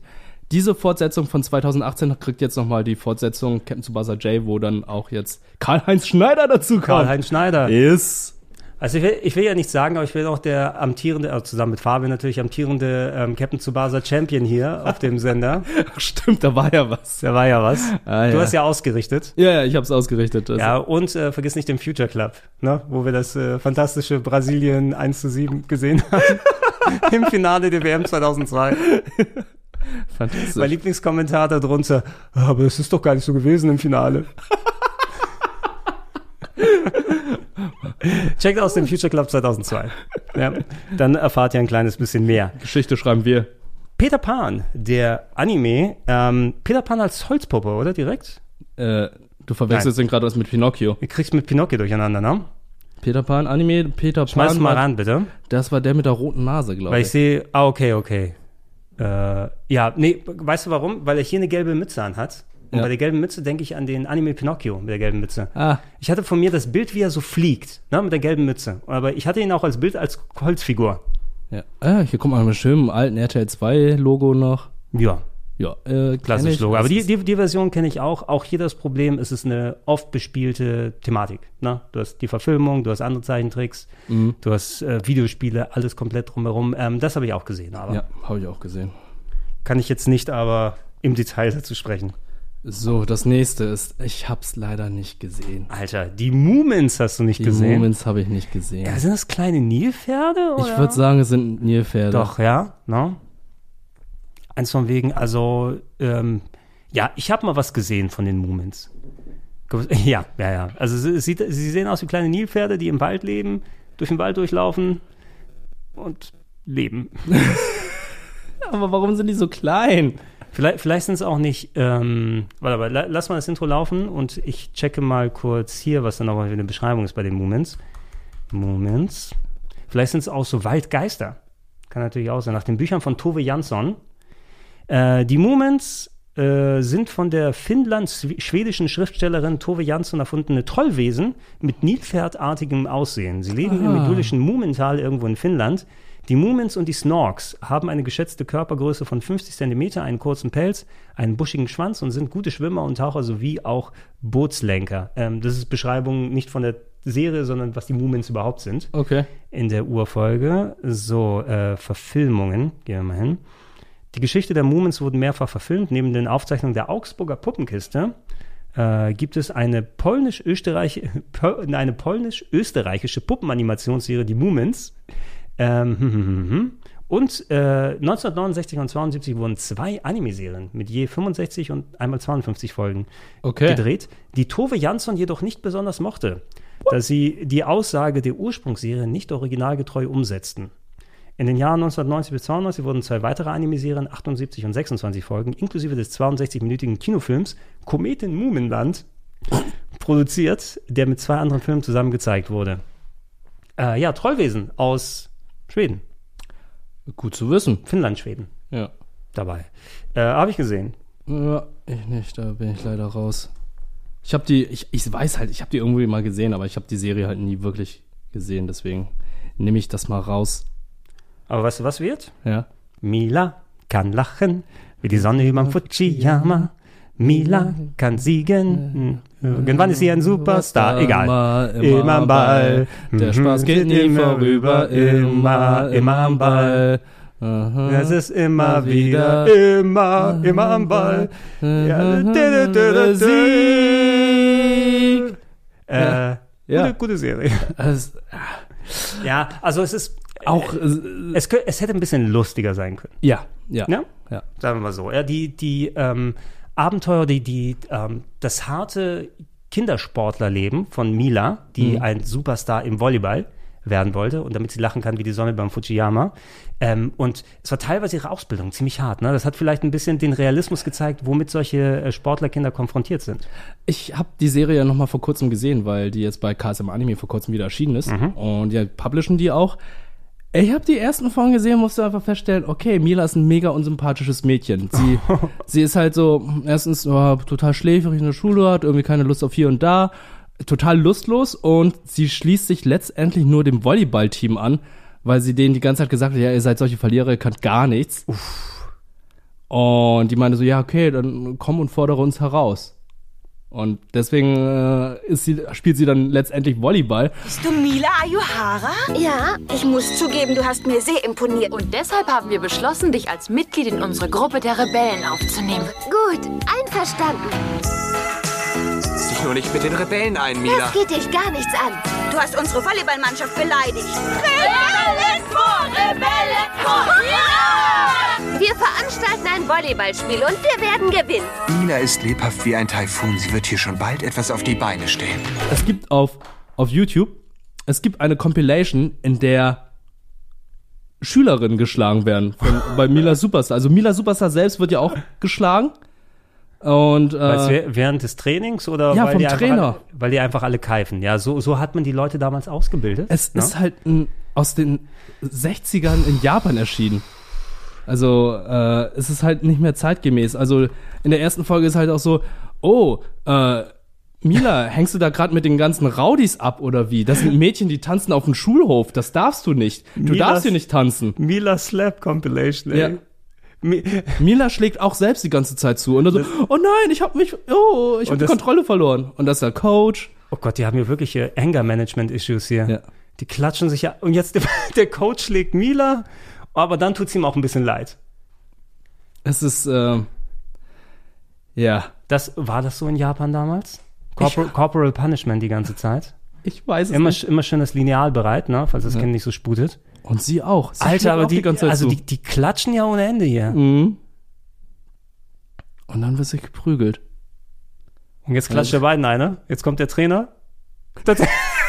[SPEAKER 3] diese Fortsetzung von 2018 kriegt jetzt nochmal die Fortsetzung Captain Tsubasa J, wo dann auch jetzt Karl-Heinz Schneider dazu kommt.
[SPEAKER 2] Karl-Heinz Schneider.
[SPEAKER 3] Ist.
[SPEAKER 2] Also ich will, ich will ja nicht sagen, aber ich will auch der amtierende, also zusammen mit Fabian natürlich, amtierende ähm, Captain Tsubasa Champion hier auf dem Sender.
[SPEAKER 3] Stimmt, da war ja was.
[SPEAKER 2] Da war ja was.
[SPEAKER 3] Ah,
[SPEAKER 2] du
[SPEAKER 3] ja.
[SPEAKER 2] hast ja ausgerichtet.
[SPEAKER 3] Ja, ja, ich hab's ausgerichtet. Also,
[SPEAKER 2] Ja, und äh, vergiss nicht den Future Club, ne? wo wir das äh, fantastische Brasilien 1 zu 7 gesehen haben. Im Finale der WM 2002.
[SPEAKER 3] Fantastisch.
[SPEAKER 2] Mein Lieblingskommentar darunter, aber es ist doch gar nicht so gewesen im Finale. Checkt aus dem Future Club 2002. Ja, dann erfahrt ihr ein kleines bisschen mehr.
[SPEAKER 3] Geschichte schreiben wir.
[SPEAKER 2] Peter Pan, der Anime, ähm, Peter Pan als Holzpuppe, oder direkt?
[SPEAKER 3] Äh, du verwechselst
[SPEAKER 2] Nein.
[SPEAKER 3] den gerade was mit Pinocchio.
[SPEAKER 2] Ihr kriegst mit Pinocchio durcheinander, ne?
[SPEAKER 3] Peter Pan, Anime, Peter Pan.
[SPEAKER 2] Schmeiß mal
[SPEAKER 3] war-
[SPEAKER 2] ran, bitte.
[SPEAKER 3] Das war der mit der roten Nase, glaube
[SPEAKER 2] Weil
[SPEAKER 3] ich.
[SPEAKER 2] ich sehe, ah, okay, okay. Äh, ja, nee, weißt du warum? Weil er hier eine gelbe Mütze anhat. Und
[SPEAKER 3] Ja.
[SPEAKER 2] bei der gelben Mütze denke ich an den Anime Pinocchio mit der gelben Mütze.
[SPEAKER 3] Ah.
[SPEAKER 2] Ich hatte von mir das Bild, wie er so fliegt, ne, mit der gelben Mütze. Aber ich hatte ihn auch als Bild als Holzfigur.
[SPEAKER 3] Ja. Ah, hier kommt mal mit schönem alten RTL 2 Logo noch.
[SPEAKER 2] Ja.
[SPEAKER 3] Ja, äh,
[SPEAKER 2] Klassisch. Logo. Aber die, die, die Version kenne ich auch. Auch hier das Problem, es ist eine oft bespielte Thematik. Ne? Du hast die Verfilmung, du hast andere Zeichentricks,
[SPEAKER 3] Mhm.
[SPEAKER 2] du hast äh, Videospiele, alles komplett drumherum. Ähm, das habe ich auch gesehen, aber
[SPEAKER 3] Ja, habe ich auch gesehen.
[SPEAKER 2] kann ich jetzt nicht aber im Detail dazu sprechen.
[SPEAKER 3] So, das nächste ist, ich hab's leider nicht gesehen.
[SPEAKER 2] Alter, die Moomins hast du nicht
[SPEAKER 3] Die
[SPEAKER 2] gesehen?
[SPEAKER 3] Moments habe ich nicht gesehen.
[SPEAKER 2] Ja, sind das kleine Nilpferde? Oder?
[SPEAKER 3] ich würde sagen, es sind Nilpferde.
[SPEAKER 2] Doch, ja. Ne? Eins von wegen, also, ähm, ja, ich habe mal was gesehen von den Moomins. Ja, ja, ja. Also es sieht, sie sehen aus wie kleine Nilpferde, die im Wald leben, durch den Wald durchlaufen und leben.
[SPEAKER 3] Aber warum sind die so klein?
[SPEAKER 2] Vielleicht, vielleicht sind es auch nicht. Ähm, warte, aber la- lass mal das Intro laufen und ich checke mal kurz hier, was dann nochmal für eine Beschreibung ist bei den Moments. Moments. Vielleicht sind es auch so Waldgeister. Kann natürlich auch sein. Nach den Büchern von Tove Jansson. Äh, die Moments äh, sind von der finnland-schwedischen Schriftstellerin Tove Jansson erfundene Trollwesen mit Nilpferdartigem Aussehen. Sie leben im
[SPEAKER 3] Ah.
[SPEAKER 2] idyllischen Mumental irgendwo in Finnland. Die Mumins und die Snorks haben eine geschätzte Körpergröße von 50 cm, einen kurzen Pelz, einen buschigen Schwanz und sind gute Schwimmer und Taucher sowie auch Bootslenker. Ähm, das ist Beschreibung nicht von der Serie, sondern was die Mumins überhaupt sind.
[SPEAKER 3] Okay.
[SPEAKER 2] In der Urfolge. So, äh, Verfilmungen. Gehen wir mal hin. Die Geschichte der Mumins wurden mehrfach verfilmt. Neben den Aufzeichnungen der Augsburger Puppenkiste äh, gibt es eine polnisch-österreich- Pol- eine polnisch-österreichische Puppenanimationsserie, die Mumins. Ähm, hm, hm, hm, hm. Und äh, 1969 und 72 wurden zwei Anime-Serien mit je 65 und einmal 52 Folgen
[SPEAKER 3] Okay.
[SPEAKER 2] gedreht, die Tove Jansson jedoch nicht besonders mochte, da sie die Aussage der Ursprungsserie nicht originalgetreu umsetzten. In den Jahren 1990 bis 92 wurden zwei weitere Anime-Serien, 78 und 26 Folgen, inklusive des 62-minütigen Kinofilms Komet in Mumenland, produziert, der mit zwei anderen Filmen zusammen gezeigt wurde. Äh, ja, Trollwesen aus Schweden.
[SPEAKER 3] Gut zu wissen.
[SPEAKER 2] Finnland, Schweden.
[SPEAKER 3] Ja.
[SPEAKER 2] Dabei. Äh, Habe ich gesehen.
[SPEAKER 3] Ja, ich nicht, da bin ich leider raus. Ich habe die, ich, ich weiß halt, ich habe die irgendwie mal gesehen, aber ich habe die Serie halt nie wirklich gesehen, deswegen nehme ich das mal raus.
[SPEAKER 2] Aber weißt du, was wird?
[SPEAKER 3] Ja.
[SPEAKER 2] Mila kann lachen, wie die Sonne über Fujiyama. Mila kann siegen. Irgendwann ist sie ein Superstar. Egal. Immer, am Ball.
[SPEAKER 3] Der
[SPEAKER 2] Mhm.
[SPEAKER 3] Spaß geht nie
[SPEAKER 2] Immer
[SPEAKER 3] vorüber, immer, immer am Ball.
[SPEAKER 2] Das ist immer wieder, immer, immer am Ball. Ja,
[SPEAKER 3] Sieg.
[SPEAKER 2] Äh,
[SPEAKER 3] Ja.
[SPEAKER 2] Gute, gute Serie.
[SPEAKER 3] Es,
[SPEAKER 2] Ja, also es ist
[SPEAKER 3] Auch,
[SPEAKER 2] äh, es, kö- es hätte ein bisschen lustiger sein können.
[SPEAKER 3] ja, ja.
[SPEAKER 2] Ja?
[SPEAKER 3] ja.
[SPEAKER 2] Sagen wir mal so. Ja, die die ähm, Abenteuer, die, die ähm, das harte Kindersportlerleben von Mila, die
[SPEAKER 3] Mhm.
[SPEAKER 2] ein Superstar im Volleyball werden wollte und damit sie lachen kann wie die Sonne beim Fujiyama. Ähm, und es war teilweise ihre Ausbildung ziemlich hart. Ne? Das hat vielleicht ein bisschen den Realismus gezeigt, womit solche äh, Sportlerkinder konfrontiert sind.
[SPEAKER 3] Ich habe die Serie ja noch mal vor kurzem gesehen, weil die jetzt bei KSM Anime vor kurzem wieder erschienen ist.
[SPEAKER 2] Mhm.
[SPEAKER 3] Und ja, publishen die auch. Ich habe die ersten Folgen gesehen, musste einfach feststellen, okay, Mila ist ein mega unsympathisches Mädchen. Sie, sie ist halt so, erstens oh, total schläfrig in der Schule, hat irgendwie keine Lust auf hier und da, total lustlos und sie schließt sich letztendlich nur dem Volleyballteam an, weil sie denen die ganze Zeit gesagt hat, ja, ihr seid solche Verlierer, ihr könnt gar nichts. Und die meinte so, ja, okay, dann komm und fordere uns heraus. Und deswegen äh, ist sie, spielt sie dann letztendlich Volleyball.
[SPEAKER 20] Bist du Mila Ayuhara? Ja. Ich muss zugeben, du hast mir sehr imponiert.
[SPEAKER 21] Und deshalb haben wir beschlossen, dich als Mitglied in unsere Gruppe der Rebellen aufzunehmen.
[SPEAKER 20] Gut, einverstanden.
[SPEAKER 22] Dich nur nicht mit den Rebellen ein, Mila.
[SPEAKER 20] Das geht dich gar nichts an. Du hast unsere Volleyballmannschaft beleidigt. Rebellen vor! Rebellen vor! Ja!
[SPEAKER 21] Wir veranstalten ein Volleyballspiel und wir werden gewinnen.
[SPEAKER 22] Mila ist lebhaft wie ein Taifun. Sie wird hier schon bald etwas auf die Beine stellen.
[SPEAKER 3] Es gibt auf, auf YouTube, es gibt eine Compilation, in der Schülerinnen geschlagen werden von, bei Mila Superstar. Also Mila Superstar selbst wird ja auch geschlagen. Und äh,
[SPEAKER 2] während des Trainings oder
[SPEAKER 3] Ja,
[SPEAKER 2] weil
[SPEAKER 3] vom
[SPEAKER 2] die einfach
[SPEAKER 3] Trainer.
[SPEAKER 2] Alle, weil die einfach alle keifen. Ja, so, so hat man die Leute damals ausgebildet.
[SPEAKER 3] es
[SPEAKER 2] ne?
[SPEAKER 3] ist halt ein, aus den 60ern in Japan erschienen. Also äh, es ist halt nicht mehr zeitgemäß. Also in der ersten Folge ist halt auch so, oh, äh, Mila, hängst du da gerade mit den ganzen Rowdies ab oder wie? Das sind Mädchen, die tanzen auf dem Schulhof. Das darfst du nicht. Du
[SPEAKER 2] Milas-
[SPEAKER 3] darfst hier nicht tanzen.
[SPEAKER 2] Mila Slap Compilation, ey.
[SPEAKER 3] Ja. Mila schlägt auch selbst die ganze Zeit zu. Und dann so, oh nein, ich habe mich, oh, ich habe die Kontrolle verloren. Und das ist der Coach.
[SPEAKER 2] Oh Gott, die haben hier wirkliche Anger-Management-Issues hier. Die klatschen sich ja. Und jetzt der, der Coach schlägt Mila, aber dann tut's ihm auch ein bisschen leid.
[SPEAKER 3] Es ist, äh, ja.
[SPEAKER 2] Das, war das so in Japan damals? Corpor Corporal Punishment die ganze Zeit?
[SPEAKER 3] Ich weiß es
[SPEAKER 2] immer,
[SPEAKER 3] nicht.
[SPEAKER 2] Immer schön das Lineal bereit, ne? falls das
[SPEAKER 3] Ja.
[SPEAKER 2] Kind nicht so sputet.
[SPEAKER 3] Und sie auch. Sie
[SPEAKER 2] Alter, aber die, also die, die klatschen ja ohne Ende hier.
[SPEAKER 3] Mhm. Und dann wird sich geprügelt.
[SPEAKER 2] Und jetzt klatscht der beiden eine. Jetzt kommt der Trainer. Das,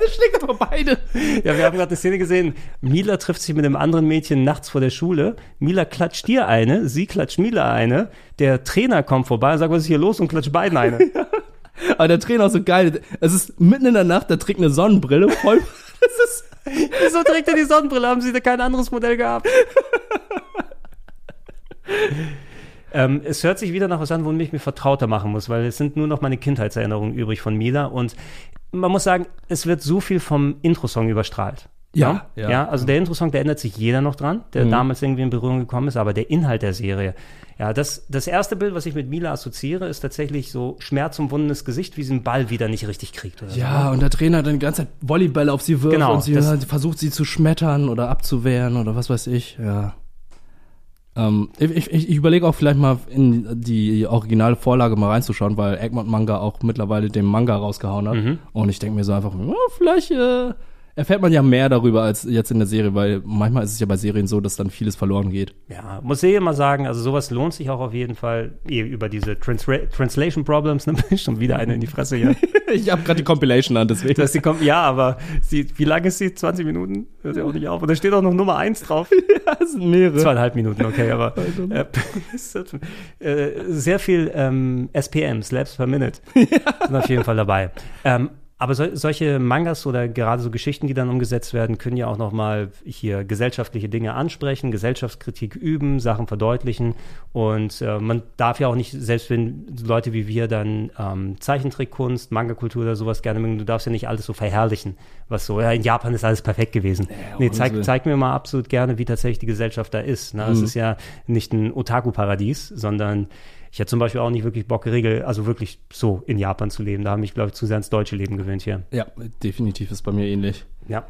[SPEAKER 3] Das schlägt aber beide.
[SPEAKER 2] ja, wir haben gerade eine Szene gesehen. Mila trifft sich mit einem anderen Mädchen nachts vor der Schule. Mila klatscht dir eine, sie klatscht Mila eine. Der Trainer kommt vorbei und sagt, was ist hier los und klatscht beiden eine.
[SPEAKER 3] Aber der Trainer ist so geil. Es ist mitten in der Nacht, der trägt eine Sonnenbrille. Voll, das ist,
[SPEAKER 2] Wieso trägt er die Sonnenbrille? Haben sie da kein anderes Modell gehabt? ähm, es hört sich wieder nach was an, womit ich mir vertrauter machen muss, weil es sind nur noch meine Kindheitserinnerungen übrig von Mila und man muss sagen, es wird so viel vom Intro-Song überstrahlt.
[SPEAKER 3] Ja,
[SPEAKER 2] ja.
[SPEAKER 3] ja.
[SPEAKER 2] also der Intro-Song, der ändert sich jeder noch dran, der
[SPEAKER 3] Mhm.
[SPEAKER 2] damals irgendwie in Berührung gekommen ist, aber der Inhalt der Serie, ja, das, das erste Bild, was ich mit Mila assoziiere, ist tatsächlich so schmerzumwundenes Gesicht, wie sie einen Ball wieder nicht richtig kriegt. Oder
[SPEAKER 3] ja,
[SPEAKER 2] so.
[SPEAKER 3] und der Trainer dann die ganze Zeit Volleyball auf sie wirft
[SPEAKER 2] Genau,
[SPEAKER 3] und sie
[SPEAKER 2] das-
[SPEAKER 3] versucht, sie zu schmettern oder abzuwehren oder was weiß ich. Ja. Ähm, ich ich, ich überlege auch vielleicht mal in die originale Vorlage mal reinzuschauen, weil Egmont Manga auch mittlerweile den Manga rausgehauen hat.
[SPEAKER 2] Mhm.
[SPEAKER 3] Und ich denke mir so einfach, ja, vielleicht äh, erfährt man ja mehr darüber als jetzt in der Serie, weil manchmal ist es ja bei Serien so, dass dann vieles verloren geht.
[SPEAKER 2] Ja, muss ich immer sagen, also sowas lohnt sich auch auf jeden Fall eh über diese Transra Translation Problems, ne, schon wieder eine in die Fresse hier.
[SPEAKER 3] ich habe gerade die Compilation an, deswegen.
[SPEAKER 2] Dass die kommt, ja, aber sie, wie lange ist sie? 20 Minuten? Hört ja auch nicht auf. Und da steht auch noch Nummer 1 drauf.
[SPEAKER 3] ja, es sind mehrere.
[SPEAKER 2] Zweieinhalb Minuten, okay, aber äh, es hat, äh, sehr viel ähm, SPM, Slaps per Minute, sind auf jeden Fall dabei. Ähm, aber so, solche Mangas oder gerade so Geschichten, die dann umgesetzt werden, können ja auch nochmal hier gesellschaftliche Dinge ansprechen, Gesellschaftskritik üben, Sachen verdeutlichen. Und äh, man darf ja auch nicht, selbst wenn Leute wie wir dann ähm, Zeichentrickkunst, Manga-Kultur oder sowas gerne mögen, du darfst ja nicht alles so verherrlichen, was so, ja, in Japan ist alles perfekt gewesen. nee, zeig, zeig mir mal absolut gerne, wie tatsächlich die Gesellschaft da ist. Ne? Es
[SPEAKER 3] Mhm.
[SPEAKER 2] ist ja nicht ein Otaku-Paradies, sondern ich hätte zum Beispiel auch nicht wirklich Bock, Regel, also wirklich so in Japan zu leben. Da habe ich, glaube ich, zu sehr ans deutsche Leben gewöhnt hier.
[SPEAKER 3] Ja, definitiv ist bei mir ähnlich.
[SPEAKER 2] Ja.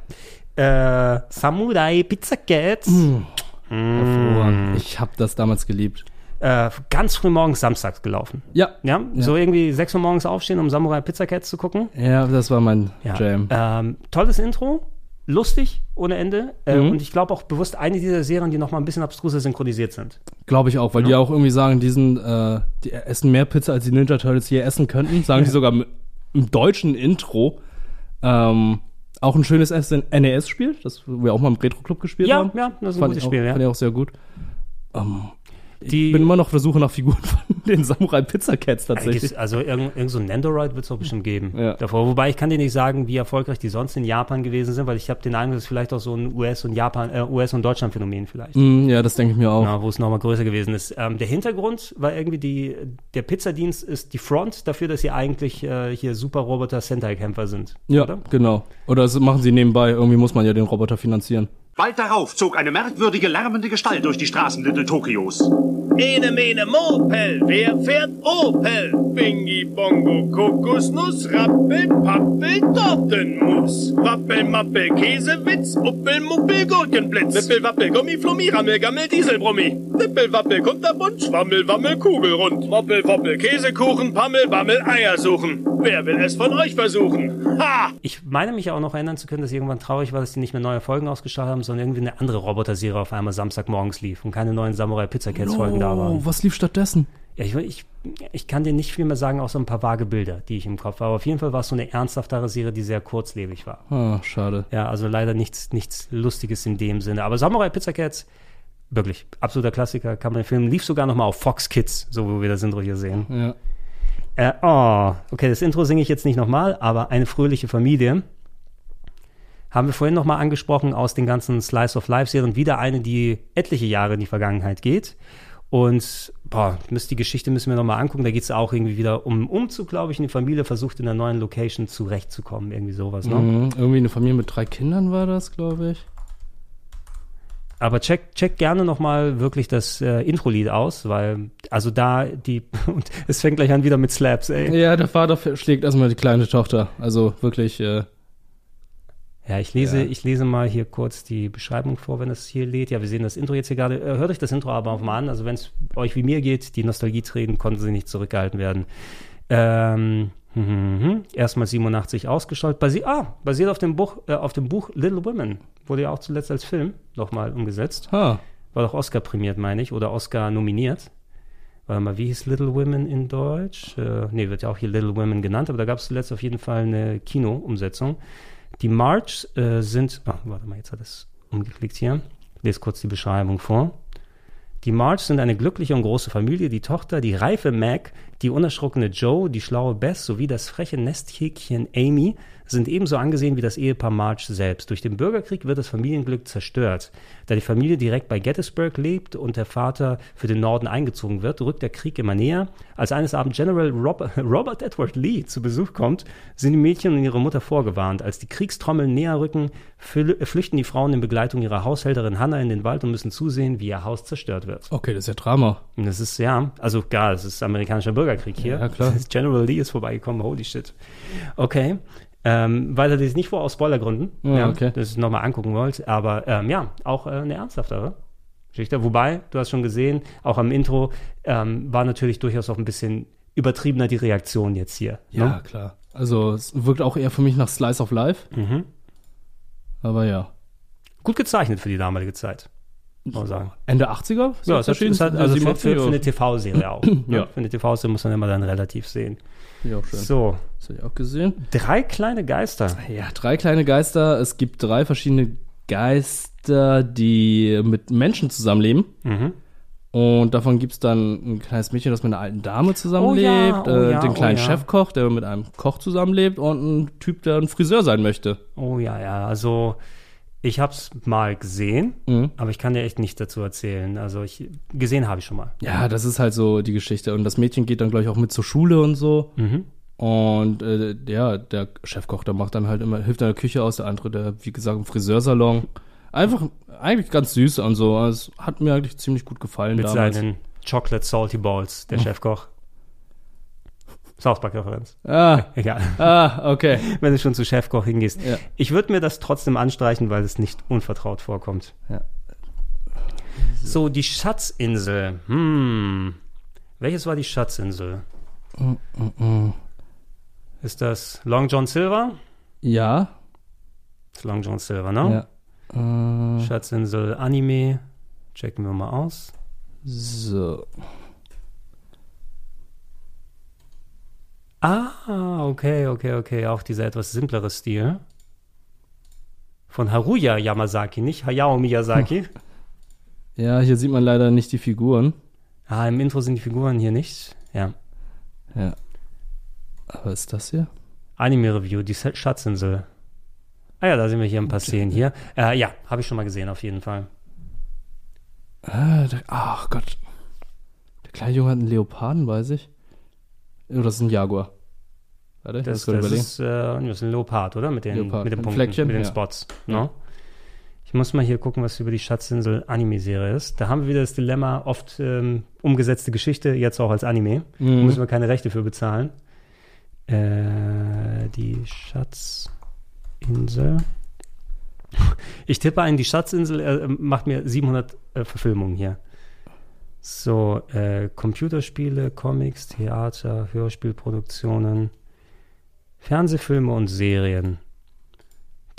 [SPEAKER 2] Äh, Samurai Pizza Cat.
[SPEAKER 3] Mm. Hervorragend. Ich habe das damals geliebt.
[SPEAKER 2] Äh, ganz früh morgens samstags gelaufen.
[SPEAKER 3] Ja.
[SPEAKER 2] Ja, so irgendwie 6 Uhr morgens aufstehen, um Samurai Pizza Cats zu gucken.
[SPEAKER 3] Ja, das war mein
[SPEAKER 2] Ja.
[SPEAKER 3] Jam.
[SPEAKER 2] Ähm, tolles Intro, lustig ohne Ende. Äh,
[SPEAKER 3] Mhm.
[SPEAKER 2] Und ich glaube auch bewusst eine dieser Serien, die noch mal ein bisschen abstruser synchronisiert sind.
[SPEAKER 3] Glaube ich auch, weil die auch irgendwie sagen, die, sind, äh, die essen mehr Pizza, als die Ninja Turtles je essen könnten. Sagen die sogar im, im deutschen Intro. Ähm, auch ein schönes NES-Spiel, das wir auch mal im Retro-Club gespielt
[SPEAKER 2] Ja,
[SPEAKER 3] haben.
[SPEAKER 2] ja, das ist ein
[SPEAKER 3] fand
[SPEAKER 2] gutes
[SPEAKER 3] ich auch,
[SPEAKER 2] Spiel, ja.
[SPEAKER 3] Fand ich auch sehr gut. Ähm,
[SPEAKER 2] Die-
[SPEAKER 3] ich bin immer noch auf der Suche nach Figuren von den Samurai Pizza Cats tatsächlich.
[SPEAKER 2] gibt's- Also irgend, irgend so ein Nendoroid wird es doch bestimmt geben
[SPEAKER 3] Ja.
[SPEAKER 2] davor. Wobei ich kann dir nicht sagen, wie erfolgreich die sonst in Japan gewesen sind, weil ich habe den Eindruck, das ist vielleicht auch so ein US- und Japan, äh, US- und Deutschland-Phänomen vielleicht.
[SPEAKER 3] Mm, ja, das denke ich mir auch.
[SPEAKER 2] Ja, wo es nochmal größer gewesen ist. Ähm, der Hintergrund war irgendwie die, der Pizzadienst ist die Front dafür, dass sie eigentlich äh, hier Super-Roboter Sentai-Kämpfer sind.
[SPEAKER 3] Ja,
[SPEAKER 2] Oder?
[SPEAKER 3] genau. Oder das machen sie nebenbei. Irgendwie muss man ja den Roboter finanzieren.
[SPEAKER 23] Bald darauf zog eine merkwürdige, lärmende Gestalt durch die Straßen Little Tokios.
[SPEAKER 24] Ene mene Mopel, wer fährt Opel? Bingi Bongo Kokosnuss, Rappel, Pappel, Tortenmus. Wappel, Mappel, Käsewitz, Uppel, Muppel, Gurkenblitz. Wippel, Wappel, Gummi, Flummi, Rammel, Gammel, Dieselbrummi. Wippel, Wappel, Kunterbunt, Schwammel, Wammel, Kugelrund. Moppel, Woppel, Käsekuchen, Pammel, Wammel, Eier suchen. Wer will es von euch versuchen? Ha!
[SPEAKER 2] Ich meine mich auch noch erinnern zu können, dass irgendwann traurig war, dass die nicht mehr neue Folgen ausgestrahlt haben, sondern irgendwie eine andere Roboter-Serie auf einmal Samstagmorgens lief und keine neuen Samurai Pizza Cats Folgen da waren.
[SPEAKER 3] Oh, was lief stattdessen?
[SPEAKER 2] Ja, ich, ich, ich kann dir nicht viel mehr sagen, außer ein paar vage Bilder, die ich im Kopf habe. Aber auf jeden Fall war es so eine ernsthaftere Serie, die sehr kurzlebig war.
[SPEAKER 3] Ah, schade.
[SPEAKER 2] Ja, also leider nichts, nichts Lustiges in dem Sinne. Aber Samurai Pizza Cats, wirklich, absoluter Klassiker, kann man filmen. Lief sogar noch mal auf Fox Kids, so wo wir das Intro hier sehen.
[SPEAKER 3] Ja.
[SPEAKER 2] Äh, oh, okay, das Intro singe ich jetzt nicht nochmal, aber eine fröhliche Familie. Haben wir vorhin nochmal angesprochen aus den ganzen Slice of Life-Serien. Wieder eine, die etliche Jahre in die Vergangenheit geht. Und boah, müsst, die Geschichte müssen wir nochmal angucken. Da geht es auch irgendwie wieder um Umzug, glaube ich. Eine Familie versucht in einer neuen Location zurechtzukommen. Irgendwie sowas, ne?
[SPEAKER 3] Mhm. Irgendwie eine Familie mit drei Kindern war das, glaube ich.
[SPEAKER 2] Aber check, check gerne nochmal wirklich das äh, Intro-Lied aus, weil, also da die, und es fängt gleich an wieder mit Slaps, ey.
[SPEAKER 3] Ja, der Vater schlägt erstmal die kleine Tochter. Also wirklich, äh,
[SPEAKER 2] Ja, ich lese,
[SPEAKER 3] Ja.
[SPEAKER 2] ich lese mal hier kurz die Beschreibung vor, wenn es hier lädt. Ja, wir sehen das Intro jetzt hier gerade. Äh, Hört euch das Intro aber auch mal an. Also wenn es euch wie mir geht, die Nostalgietränen konnten sie nicht zurückgehalten werden. Ähm, hm, hm, hm. erstmal 87 ausgestrahlt. Basi ah, basiert auf dem Buch, äh, auf dem Buch Little Women. Wurde ja auch zuletzt als Film nochmal umgesetzt.
[SPEAKER 3] Ah.
[SPEAKER 2] War doch Oscar prämiert, meine ich, oder Oscar nominiert. Warte mal, wie hieß Little Women in Deutsch? Äh, nee, wird ja auch hier Little Women genannt, aber da gab es zuletzt auf jeden Fall eine Kino-Umsetzung. Die March äh, sind, ah, warte mal, jetzt hat es umgeklickt hier. Ich kurz die Beschreibung vor. Die March sind eine glückliche und große Familie. Die Tochter, die reife Mac, die unerschrockene Joe, die schlaue Bess sowie das freche Nesthäkchen Amy sind ebenso angesehen wie das Ehepaar March selbst. Durch den Bürgerkrieg wird das Familienglück zerstört. Da die Familie direkt bei Gettysburg lebt und der Vater für den Norden eingezogen wird, rückt der Krieg immer näher. Als eines Abends General Robert, Robert Edward Lee zu Besuch kommt, sind die Mädchen und ihre Mutter vorgewarnt. Als die Kriegstrommeln näher rücken, fl- flüchten die Frauen in Begleitung ihrer Haushälterin Hannah in den Wald und müssen zusehen, wie ihr Haus zerstört wird.
[SPEAKER 3] okay, das ist ja Drama.
[SPEAKER 2] Das ist, ja, also klar, es ist amerikanischer Bürgerkrieg hier.
[SPEAKER 3] Ja, klar.
[SPEAKER 2] General Lee ist vorbeigekommen, holy shit. Okay. Ähm, weiter lese ich nicht vor, aus Spoilergründen.
[SPEAKER 3] Ja, okay.
[SPEAKER 2] Es nochmal angucken wollt. Aber ähm, ja, auch äh, eine ernsthaftere Geschichte. Wobei, du hast schon gesehen, auch am Intro ähm, war natürlich durchaus auch ein bisschen übertriebener die Reaktion jetzt hier.
[SPEAKER 3] Ja,
[SPEAKER 2] ne?
[SPEAKER 3] klar. Also es wirkt auch eher für mich nach Slice of Life.
[SPEAKER 2] Mhm.
[SPEAKER 3] Aber ja.
[SPEAKER 2] Gut gezeichnet für die damalige Zeit. Muss man sagen.
[SPEAKER 3] Ende 80er? Ist
[SPEAKER 2] Ja,
[SPEAKER 3] das
[SPEAKER 2] es hat, also für,
[SPEAKER 3] 87
[SPEAKER 2] für, eine TV-Serie auch. ne?
[SPEAKER 3] Ja.
[SPEAKER 2] Für eine TV-Serie muss man immer dann relativ sehen.
[SPEAKER 3] Ja, auch schön.
[SPEAKER 2] So.
[SPEAKER 3] Habe ich auch gesehen.
[SPEAKER 2] Drei kleine Geister.
[SPEAKER 3] Ja, drei kleine Geister. Es gibt drei verschiedene Geister, die mit Menschen zusammenleben.
[SPEAKER 2] Mhm.
[SPEAKER 3] Und davon gibt es dann ein kleines Mädchen, das mit einer alten Dame zusammenlebt,
[SPEAKER 2] Oh ja, oh
[SPEAKER 3] äh,
[SPEAKER 2] ja,
[SPEAKER 3] den
[SPEAKER 2] oh
[SPEAKER 3] kleinen
[SPEAKER 2] ja.
[SPEAKER 3] Chefkoch, der mit einem Koch zusammenlebt und ein Typ, der ein Friseur sein möchte.
[SPEAKER 2] Oh ja, ja, also ich habe es mal gesehen, aber ich kann dir echt nicht dazu erzählen. Also ich gesehen habe ich schon mal.
[SPEAKER 3] Ja, das ist halt so die Geschichte. Und das Mädchen geht dann, glaube ich, auch mit zur Schule und so.
[SPEAKER 2] Mhm.
[SPEAKER 3] Und äh, ja, der Chefkoch, der macht dann halt immer, hilft in der Küche aus, der andere, der, wie gesagt, im Friseursalon. Einfach, eigentlich ganz süß und so. Es hat mir eigentlich ziemlich gut gefallen
[SPEAKER 2] Mit
[SPEAKER 3] damals.
[SPEAKER 2] seinen Chocolate Salty Balls, der
[SPEAKER 3] Oh.
[SPEAKER 2] Chefkoch. South Park-Referenz.
[SPEAKER 3] Ah.
[SPEAKER 2] Egal.
[SPEAKER 3] Ah, okay.
[SPEAKER 2] Wenn du schon zu Chefkoch hingehst.
[SPEAKER 3] Ja.
[SPEAKER 2] Ich würde mir das trotzdem anstreichen, weil es nicht unvertraut vorkommt.
[SPEAKER 3] Ja.
[SPEAKER 2] So, die Schatzinsel. Hm. Welches war die Schatzinsel?
[SPEAKER 3] Mm, mm, mm.
[SPEAKER 2] Ist das Long John Silver?
[SPEAKER 3] Ja.
[SPEAKER 2] Das ist Long John Silver, ne?
[SPEAKER 3] Ja. Äh,
[SPEAKER 2] Schatzinsel Anime. Checken wir mal aus.
[SPEAKER 3] so.
[SPEAKER 2] Ah, okay, okay, okay. Auch dieser etwas simplere Stil. Von Haruya Yamazaki, nicht Hayao Miyazaki.
[SPEAKER 3] Ja, hier sieht man leider nicht die Figuren.
[SPEAKER 2] ah, im Intro sind die Figuren hier nicht. Ja.
[SPEAKER 3] Ja. Aber ist das hier?
[SPEAKER 2] Anime Review, die Schatzinsel. Ah ja, da sehen wir hier ein paar Szenen hier. Äh, ja, habe ich schon mal gesehen, auf jeden Fall.
[SPEAKER 3] Ah, der, ach Gott. Der kleine Junge hat einen Leoparden bei sich. Oder das ist ein Jaguar. Warte, ich
[SPEAKER 2] Das, das,
[SPEAKER 3] überlegen.
[SPEAKER 2] ist, äh, das ist ein Leopard, oder? Mit den,
[SPEAKER 3] Leopard.
[SPEAKER 2] mit den Punkten,
[SPEAKER 3] Fleckchen,
[SPEAKER 2] mit den
[SPEAKER 3] ja.
[SPEAKER 2] Spots.
[SPEAKER 3] Ja.
[SPEAKER 2] Ne? Ich muss mal hier gucken, was über die Schatzinsel Anime-Serie ist. Da haben wir wieder das Dilemma, oft ähm, umgesetzte Geschichte, jetzt auch als Anime.
[SPEAKER 3] Mhm.
[SPEAKER 2] Müssen wir keine Rechte für bezahlen. Äh, die Schatzinsel. Ich tippe ein, die Schatzinsel äh, macht mir 700 äh, Verfilmungen hier. So, äh, Computerspiele, Comics, Theater, Hörspielproduktionen, Fernsehfilme und Serien.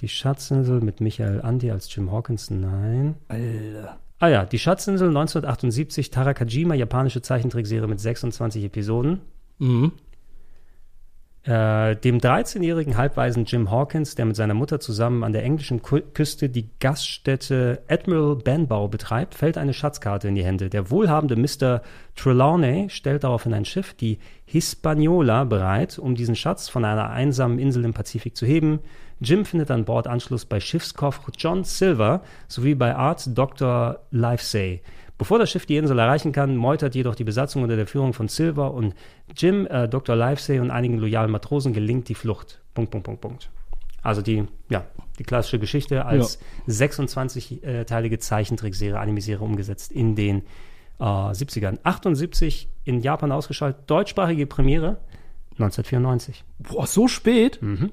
[SPEAKER 2] Die Schatzinsel mit Michael Andi als Jim Hawkins, nein.
[SPEAKER 3] Alter.
[SPEAKER 2] Ah ja, die Schatzinsel 1978, Tarakajima, japanische Zeichentrickserie mit 26 Episoden.
[SPEAKER 3] Mhm.
[SPEAKER 2] Äh, dem 13-jährigen halbweisen Jim Hawkins, der mit seiner Mutter zusammen an der englischen Küste die Gaststätte Admiral Benbow betreibt, fällt eine Schatzkarte in die Hände. Der wohlhabende Mr. Trelawney stellt daraufhin ein Schiff, die Hispaniola, bereit, um diesen Schatz von einer einsamen Insel im Pazifik zu heben. Jim findet an Bord Anschluss bei Schiffskoch John Silver sowie bei Arzt Dr. Livesey. Bevor das Schiff die Insel erreichen kann, meutert jedoch die Besatzung unter der Führung von Silver und Jim, äh, Dr. Livesey und einigen loyalen Matrosen gelingt die Flucht. Punkt, Punkt, Punkt, Punkt. Also die, ja, die klassische Geschichte als 26-teilige Zeichentrickserie, Anime-Serie umgesetzt in den äh, 70ern. 78 in Japan ausgeschaltet, deutschsprachige Premiere 1994.
[SPEAKER 3] Boah, so spät?
[SPEAKER 2] Mhm.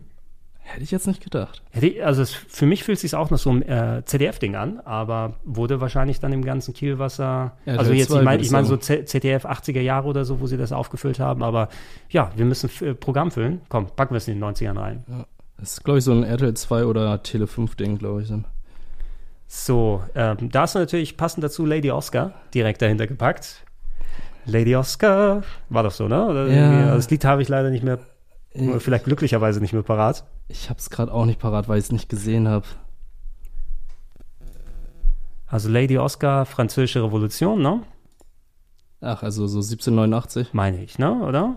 [SPEAKER 3] Hätte ich jetzt nicht gedacht.
[SPEAKER 2] Also es, für mich fühlt es sich auch noch so ein äh, ZDF-Ding an, aber wurde wahrscheinlich dann im ganzen Kielwasser.
[SPEAKER 3] Ja,
[SPEAKER 2] also jetzt, ich meine
[SPEAKER 3] ich
[SPEAKER 2] mein so ZDF 80er Jahre oder so, wo sie das aufgefüllt haben, aber ja, wir müssen f- äh, Programm füllen. Komm, packen wir es in den 90ern rein.
[SPEAKER 3] Ja. Das ist, glaube ich, so ein RTL 2 oder Tele 5 Ding, glaube ich. Dann.
[SPEAKER 2] So, ähm, da ist natürlich passend dazu Lady Oscar direkt dahinter gepackt. Lady Oscar, war doch so, ne? Oder
[SPEAKER 3] Ja.
[SPEAKER 2] also das Lied habe ich leider nicht mehr,
[SPEAKER 3] Ich-
[SPEAKER 2] oder vielleicht glücklicherweise nicht mehr parat.
[SPEAKER 3] Ich habe es gerade auch nicht parat, weil ich es nicht gesehen habe.
[SPEAKER 2] Also Lady Oscar, französische Revolution, ne?
[SPEAKER 3] Ach, also so 1789.
[SPEAKER 2] Meine ich, ne? Oder?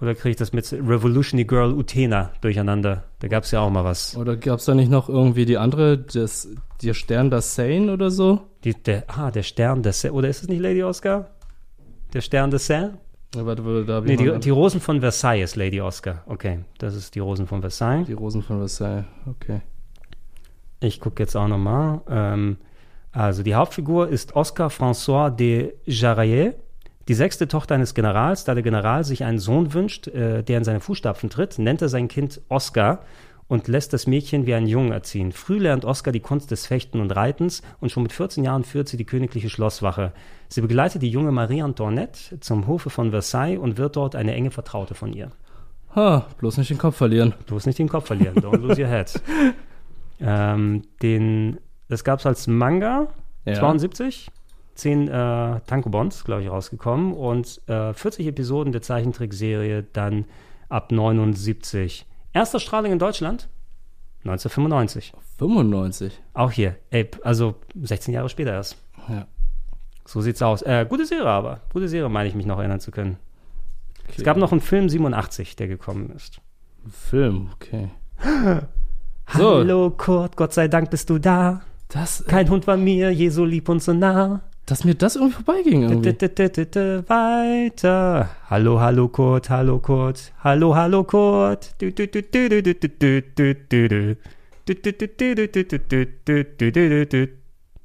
[SPEAKER 2] Oder kriege ich das mit Revolutionary Girl Utena durcheinander? Da gab es ja auch mal was.
[SPEAKER 3] Oder gab es da nicht noch irgendwie die andere, das, der Stern der Seine oder so?
[SPEAKER 2] Die, der, ah, der Stern des Seine. Oder ist es nicht Lady Oscar? Der Stern des Seine?
[SPEAKER 3] Warte, da
[SPEAKER 2] Nee, die, die Rosen von Versailles ist Lady Oscar. Okay, das ist die Rosen von Versailles.
[SPEAKER 3] Die Rosen von Versailles, okay.
[SPEAKER 2] Ich gucke jetzt auch nochmal. Ähm, also die Hauptfigur ist Oscar François de Jaraillet, die sechste Tochter eines Generals. Da der General sich einen Sohn wünscht, äh, der in seine Fußstapfen tritt, nennt er sein Kind Oscar und lässt das Mädchen wie einen Jungen erziehen. Früh lernt Oscar die Kunst des Fechten und Reitens und schon mit 14 Jahren führt sie die königliche Schlosswache. Sie begleitet die junge Marie Antoinette zum Hofe von Versailles und wird dort eine enge Vertraute von ihr.
[SPEAKER 3] Ha, bloß nicht den Kopf verlieren.
[SPEAKER 2] Bloß nicht den Kopf verlieren, don't lose your head. Ähm, den, das gab es als Manga,
[SPEAKER 3] Ja.
[SPEAKER 2] 72, 10 äh, Tankobons, glaube ich, rausgekommen und äh, 40 Episoden der Zeichentrickserie dann ab 79. Erster Strahlung in Deutschland 1995.
[SPEAKER 3] 95.
[SPEAKER 2] Auch hier, ey, also 16 Jahre später erst.
[SPEAKER 3] Ja.
[SPEAKER 2] So sieht's aus. Äh, gute Serie aber. Gute Serie, meine ich mich noch erinnern zu können. Es gab noch einen Film 87, der gekommen ist.
[SPEAKER 3] Film, okay. So.
[SPEAKER 2] Hallo Kurt, Gott sei Dank bist du da.
[SPEAKER 3] Das,
[SPEAKER 2] Kein Hund war mir je so lieb und so nah
[SPEAKER 3] dass mir das irgendwie vorbeiging. Irgendwie.
[SPEAKER 2] Weiter. Hallo, hallo Kurt, hallo Kurt, hallo, hallo Kurt.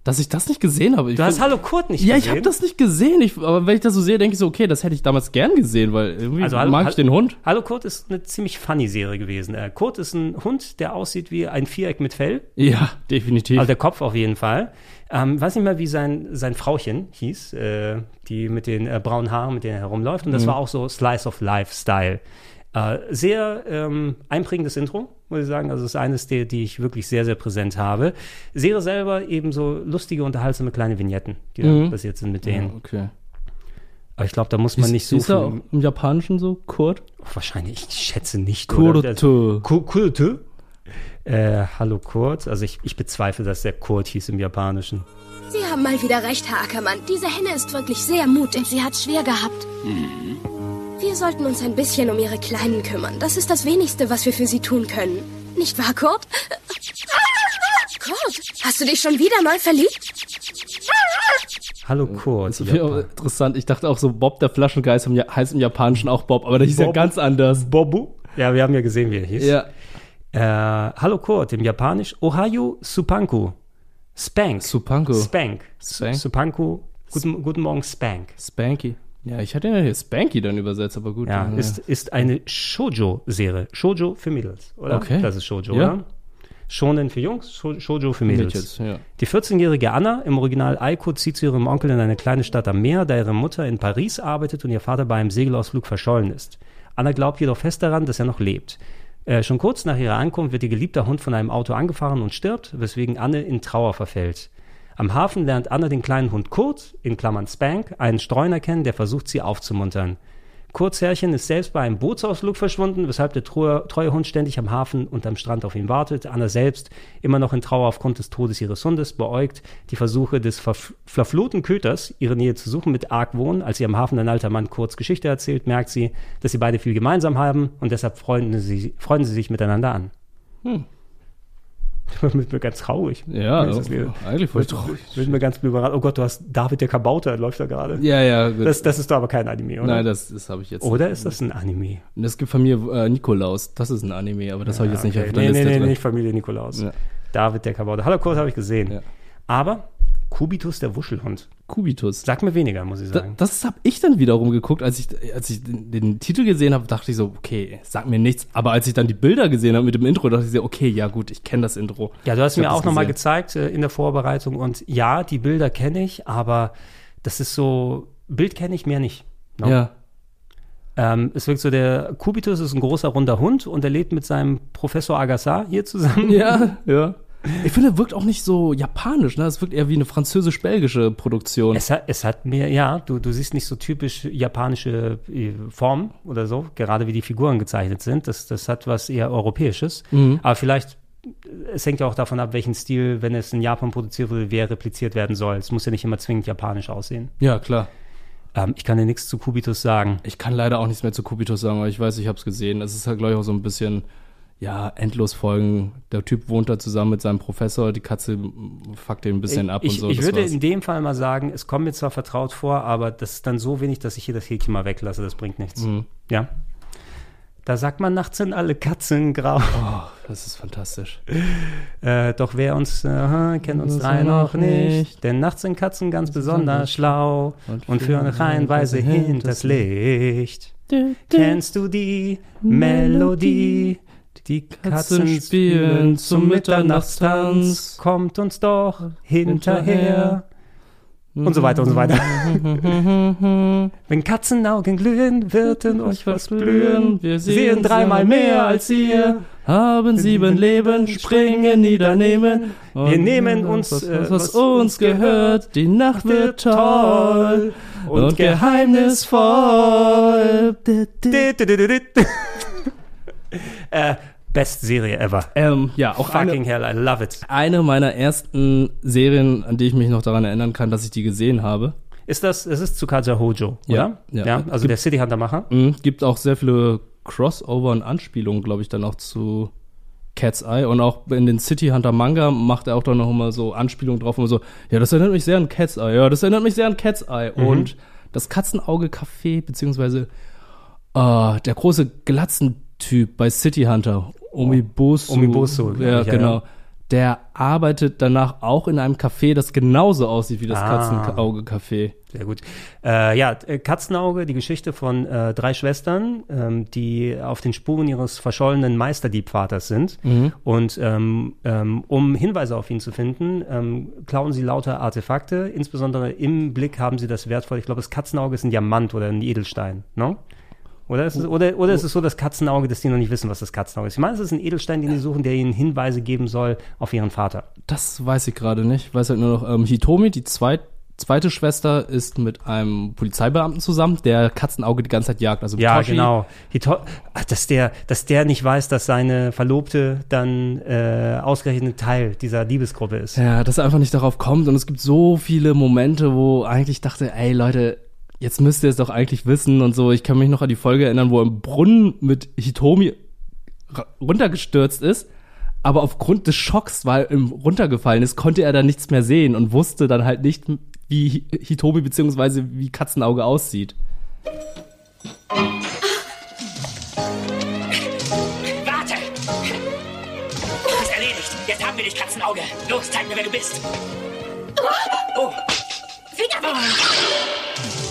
[SPEAKER 3] Dass ich das nicht gesehen habe. Ich
[SPEAKER 2] du hast
[SPEAKER 3] find,
[SPEAKER 2] Hallo Kurt nicht
[SPEAKER 3] ja,
[SPEAKER 2] gesehen?
[SPEAKER 3] Ja, ich habe das nicht gesehen. Ich, aber wenn ich das so sehe, denke ich so, okay, das hätte ich damals gern gesehen, weil irgendwie
[SPEAKER 2] also, hallo,
[SPEAKER 3] mag ich den Hund.
[SPEAKER 2] Hallo Kurt ist eine ziemlich funny Serie gewesen. Äh, Kurt ist ein Hund, der aussieht wie ein Viereck mit Fell.
[SPEAKER 3] Ja, definitiv.
[SPEAKER 2] Also der Kopf auf jeden Fall. Ähm, weiß nicht mehr, wie sein, sein Frauchen hieß, äh, die mit den äh, braunen Haaren, mit denen er herumläuft. Und das
[SPEAKER 3] Mhm.
[SPEAKER 2] war auch so Slice of Life Style. Äh, sehr ähm, einprägendes Intro, muss ich sagen. Also es ist eines der, die ich wirklich sehr, sehr präsent habe. Serie selber eben so lustige, unterhaltsame kleine Vignetten, die
[SPEAKER 3] Mhm.
[SPEAKER 2] da passiert sind mit denen.
[SPEAKER 3] Ja, okay.
[SPEAKER 2] Aber ich glaube, da muss man
[SPEAKER 3] Hieß-
[SPEAKER 2] nicht so
[SPEAKER 3] hieß er auch
[SPEAKER 2] viel.
[SPEAKER 3] im Japanischen so? Kurt?
[SPEAKER 2] Wahrscheinlich, ich schätze nicht.
[SPEAKER 3] Kurte.
[SPEAKER 2] Ku- Kurte? Äh, hallo Kurt. Also ich, ich bezweifle, dass der Kurt hieß im Japanischen.
[SPEAKER 25] Sie haben mal wieder recht, Herr Ackermann. Diese Henne ist wirklich sehr mutig. Sie hat schwer gehabt. Wir sollten uns ein bisschen um ihre Kleinen kümmern. Das ist das Wenigste, was wir für sie tun können. Nicht wahr, Kurt? Kurt, hast du dich schon wieder neu verliebt?
[SPEAKER 2] Hallo Kurt.
[SPEAKER 3] Das ist interessant. Ich dachte auch so, Bob der Flaschengeist heißt im Japanischen auch Bob, aber der hieß ja ganz anders.
[SPEAKER 2] Bobu? Ja, wir haben ja gesehen, wie er hieß.
[SPEAKER 3] Ja.
[SPEAKER 2] Äh, hallo Kurt, im Japanisch Ohayo Supanku. Spank.
[SPEAKER 3] Supanku.
[SPEAKER 2] Spank.
[SPEAKER 3] Spank.
[SPEAKER 2] Supanku. Guten, guten Morgen, Spank.
[SPEAKER 3] Spanky. Ja, ich hatte ja hier Spanky dann übersetzt, aber gut.
[SPEAKER 2] Ja, ist, ist eine Shoujo-Serie. Shoujo für Mädels, oder?
[SPEAKER 3] Okay.
[SPEAKER 2] Das ist Shoujo,
[SPEAKER 3] Ja.
[SPEAKER 2] oder? Shonen für Jungs, Shou- Shoujo für Mädels.
[SPEAKER 3] Mädels, ja.
[SPEAKER 2] Die 14-jährige Anna, im Original Aiko, zieht zu ihrem Onkel in eine kleine Stadt am Meer, da ihre Mutter in Paris arbeitet und ihr Vater bei einem Segelausflug verschollen ist. Anna glaubt jedoch fest daran, dass er noch lebt. Äh, schon kurz nach ihrer Ankunft wird ihr geliebter Hund von einem Auto angefahren und stirbt, weswegen Anne in Trauer verfällt. Am Hafen lernt Anne den kleinen Hund Kurt, in Klammern Spank, einen Streuner kennen, der versucht, sie aufzumuntern. Kurts Herrchen ist selbst bei einem Bootsausflug verschwunden, weshalb der treue, treue Hund ständig am Hafen und am Strand auf ihn wartet. Anna selbst, immer noch in Trauer aufgrund des Todes ihres Hundes, beäugt die Versuche des verf- verfluchten Köters, ihre Nähe zu suchen mit Argwohn. Als ihr am Hafen ein alter Mann Kurts Geschichte erzählt, merkt sie, dass sie beide viel gemeinsam haben und deshalb freunden sie, freunden sie sich miteinander an.
[SPEAKER 3] Hm.
[SPEAKER 2] Wird mir ganz traurig.
[SPEAKER 3] Ja,
[SPEAKER 2] ich das
[SPEAKER 3] oh,
[SPEAKER 2] lese.
[SPEAKER 3] eigentlich voll traurig.
[SPEAKER 2] Wird mir ganz überrascht. Oh Gott, du hast David der Kabauter, läuft da gerade.
[SPEAKER 3] Ja, ja.
[SPEAKER 2] Das, das ist doch aber kein Anime, oder?
[SPEAKER 3] Nein, das, das habe ich jetzt
[SPEAKER 2] Oder
[SPEAKER 3] nicht.
[SPEAKER 2] ist das ein Anime?
[SPEAKER 3] Es gibt von mir äh, Nikolaus. Das ist ein Anime, aber das habe ich jetzt nicht
[SPEAKER 2] okay.
[SPEAKER 3] auf der
[SPEAKER 2] nee,
[SPEAKER 3] Liste
[SPEAKER 2] nee, nee,
[SPEAKER 3] drin.
[SPEAKER 2] nicht Familie Nikolaus.
[SPEAKER 3] Ja.
[SPEAKER 2] David der Kabauter. Hallo Kurt habe ich gesehen. Aber Kubitus der Wuschelhund.
[SPEAKER 3] Kubitus.
[SPEAKER 2] Sagt mir weniger, muss ich
[SPEAKER 3] Da,
[SPEAKER 2] sagen.
[SPEAKER 3] das habe ich dann wiederum geguckt, als ich, als ich den, den Titel gesehen habe, dachte ich so, okay, sag mir nichts. Aber als ich dann die Bilder gesehen habe mit dem Intro, dachte ich so, okay, ja gut, ich kenne das Intro.
[SPEAKER 2] ja, du hast
[SPEAKER 3] Ich
[SPEAKER 2] mir auch nochmal gezeigt äh, in der Vorbereitung und ja, die Bilder kenne ich, aber das ist so, Bild kenne ich mehr nicht. No?
[SPEAKER 3] Ja.
[SPEAKER 2] Ähm, es wirkt so, der Kubitus ist ein großer runder Hund und er lebt mit seinem Professor Agassar hier zusammen.
[SPEAKER 3] Ja, ja. Ich finde, wirkt auch nicht so japanisch, ne? Es wirkt eher wie eine französisch-belgische Produktion.
[SPEAKER 2] Es hat, es hat mir, ja, du, du siehst nicht so typisch japanische äh, Formen oder so, gerade wie die Figuren gezeichnet sind. Das, das hat was eher Europäisches.
[SPEAKER 3] Mhm.
[SPEAKER 2] Aber vielleicht, es hängt ja auch davon ab, welchen Stil, wenn es in Japan produziert wurde, wer repliziert werden soll. Es muss ja nicht immer zwingend japanisch aussehen.
[SPEAKER 3] Ja, klar.
[SPEAKER 2] Ähm, ich kann dir nichts zu Kubitus sagen.
[SPEAKER 3] Ich kann leider auch nichts mehr zu Kubitus sagen, aber ich weiß, ich habe es gesehen. Es ist halt, glaube ich, auch so ein bisschen, ja, endlos Folgen. Der Typ wohnt da zusammen mit seinem Professor, die Katze fuckt den ein bisschen ab
[SPEAKER 2] ich,
[SPEAKER 3] und so.
[SPEAKER 2] Ich würde
[SPEAKER 3] war's.
[SPEAKER 2] in dem Fall mal sagen, es kommt mir zwar vertraut vor, aber das ist dann so wenig, dass ich hier das Häkchen mal weglasse. Das bringt nichts.
[SPEAKER 3] Mhm.
[SPEAKER 2] Ja. Da sagt man, nachts sind alle Katzen grau.
[SPEAKER 3] Oh, das ist fantastisch.
[SPEAKER 2] Äh, doch wer uns äh, kennt uns drei
[SPEAKER 3] noch
[SPEAKER 2] nicht,
[SPEAKER 3] nicht.
[SPEAKER 2] denn nachts sind Katzen ganz besonders schlau
[SPEAKER 3] Und
[SPEAKER 2] und führen reihenweise
[SPEAKER 3] hinters
[SPEAKER 2] hinters Licht.
[SPEAKER 3] Du, du.
[SPEAKER 2] Kennst du die Melodie? Die Katzen spielen zum Mitternachtstanz, kommt uns doch hinterher. Und so weiter und so weiter. Wenn Katzenaugen glühen, wird in euch was blühen.
[SPEAKER 3] Wir
[SPEAKER 2] sehen dreimal mehr als ihr.
[SPEAKER 3] Haben sieben Leben, springen, niedernehmen.
[SPEAKER 2] Wir nehmen uns,
[SPEAKER 3] was,
[SPEAKER 2] äh,
[SPEAKER 3] was,
[SPEAKER 2] was
[SPEAKER 3] uns gehört. Die Nacht wird toll und,
[SPEAKER 2] und
[SPEAKER 3] geheimnisvoll.
[SPEAKER 2] äh, best Serie ever.
[SPEAKER 3] Ähm, ja, auch
[SPEAKER 2] Fucking
[SPEAKER 3] eine,
[SPEAKER 2] hell, I love it.
[SPEAKER 3] eine meiner ersten Serien, an die ich mich noch daran erinnern kann, dass ich die gesehen habe.
[SPEAKER 2] Ist das, es ist Tsukasa Hojo,
[SPEAKER 3] Ja,
[SPEAKER 2] oder?
[SPEAKER 3] ja.
[SPEAKER 2] also der City Hunter Macher.
[SPEAKER 3] Mhm, gibt auch sehr viele Crossover und Anspielungen, glaube ich, dann auch zu Cat's Eye. Und auch in den City Hunter Manga macht er auch dann noch immer so Anspielungen drauf und so, ja, das erinnert mich sehr an Cat's Eye, ja, das erinnert mich sehr an Cat's Eye.
[SPEAKER 2] Mhm.
[SPEAKER 3] Und das Katzenauge-Café, beziehungsweise äh, der große Glatzentyp bei City Hunter, Omibosu,
[SPEAKER 2] glaub
[SPEAKER 3] ja, genau.
[SPEAKER 2] ja.
[SPEAKER 3] der arbeitet danach auch in einem Café, das genauso aussieht wie das
[SPEAKER 2] Ah.
[SPEAKER 3] Katzenauge-Café.
[SPEAKER 2] Sehr gut. Äh, ja, äh, Katzenauge, die Geschichte von äh, drei Schwestern, ähm, die auf den Spuren ihres verschollenen Meisterdiebvaters sind.
[SPEAKER 3] Mhm.
[SPEAKER 2] Und ähm, ähm, um Hinweise auf ihn zu finden, ähm, klauen sie lauter Artefakte. Insbesondere im Blick haben sie das wertvolle, ich glaube, das Katzenauge ist ein Diamant oder ein Edelstein, ne? Oder ist, es, oder, oder ist es so das Katzenauge, dass die noch nicht wissen, was das Katzenauge ist? Ich meine, es ist ein Edelstein, den die suchen, der ihnen Hinweise geben soll auf ihren Vater.
[SPEAKER 3] Das weiß ich gerade nicht. Ich weiß halt nur noch, ähm, Hitomi, die zweit, zweite Schwester, ist mit einem Polizeibeamten zusammen, der Katzenauge die ganze Zeit jagt. Also
[SPEAKER 2] Ja,
[SPEAKER 3] Toshi,
[SPEAKER 2] genau. Hito Ach, dass, der, dass der nicht weiß, dass seine Verlobte dann äh, ausgerechnet Teil dieser Liebesgruppe ist.
[SPEAKER 3] Ja, dass er einfach nicht darauf kommt. Und es gibt so viele Momente, wo eigentlich dachte, ey Leute, jetzt müsst ihr es doch eigentlich wissen und so. Ich kann mich noch an die Folge erinnern, wo er im Brunnen mit Hitomi runtergestürzt ist. Aber aufgrund des Schocks, weil er runtergefallen ist, konnte er dann nichts mehr sehen und wusste dann halt nicht, wie Hi- Hitomi bzw. wie Katzenauge aussieht.
[SPEAKER 26] Warte! Du bist erledigt. Jetzt haben wir dich, Katzenauge. Los, zeig mir, wer du bist.
[SPEAKER 20] Oh, Finger weg!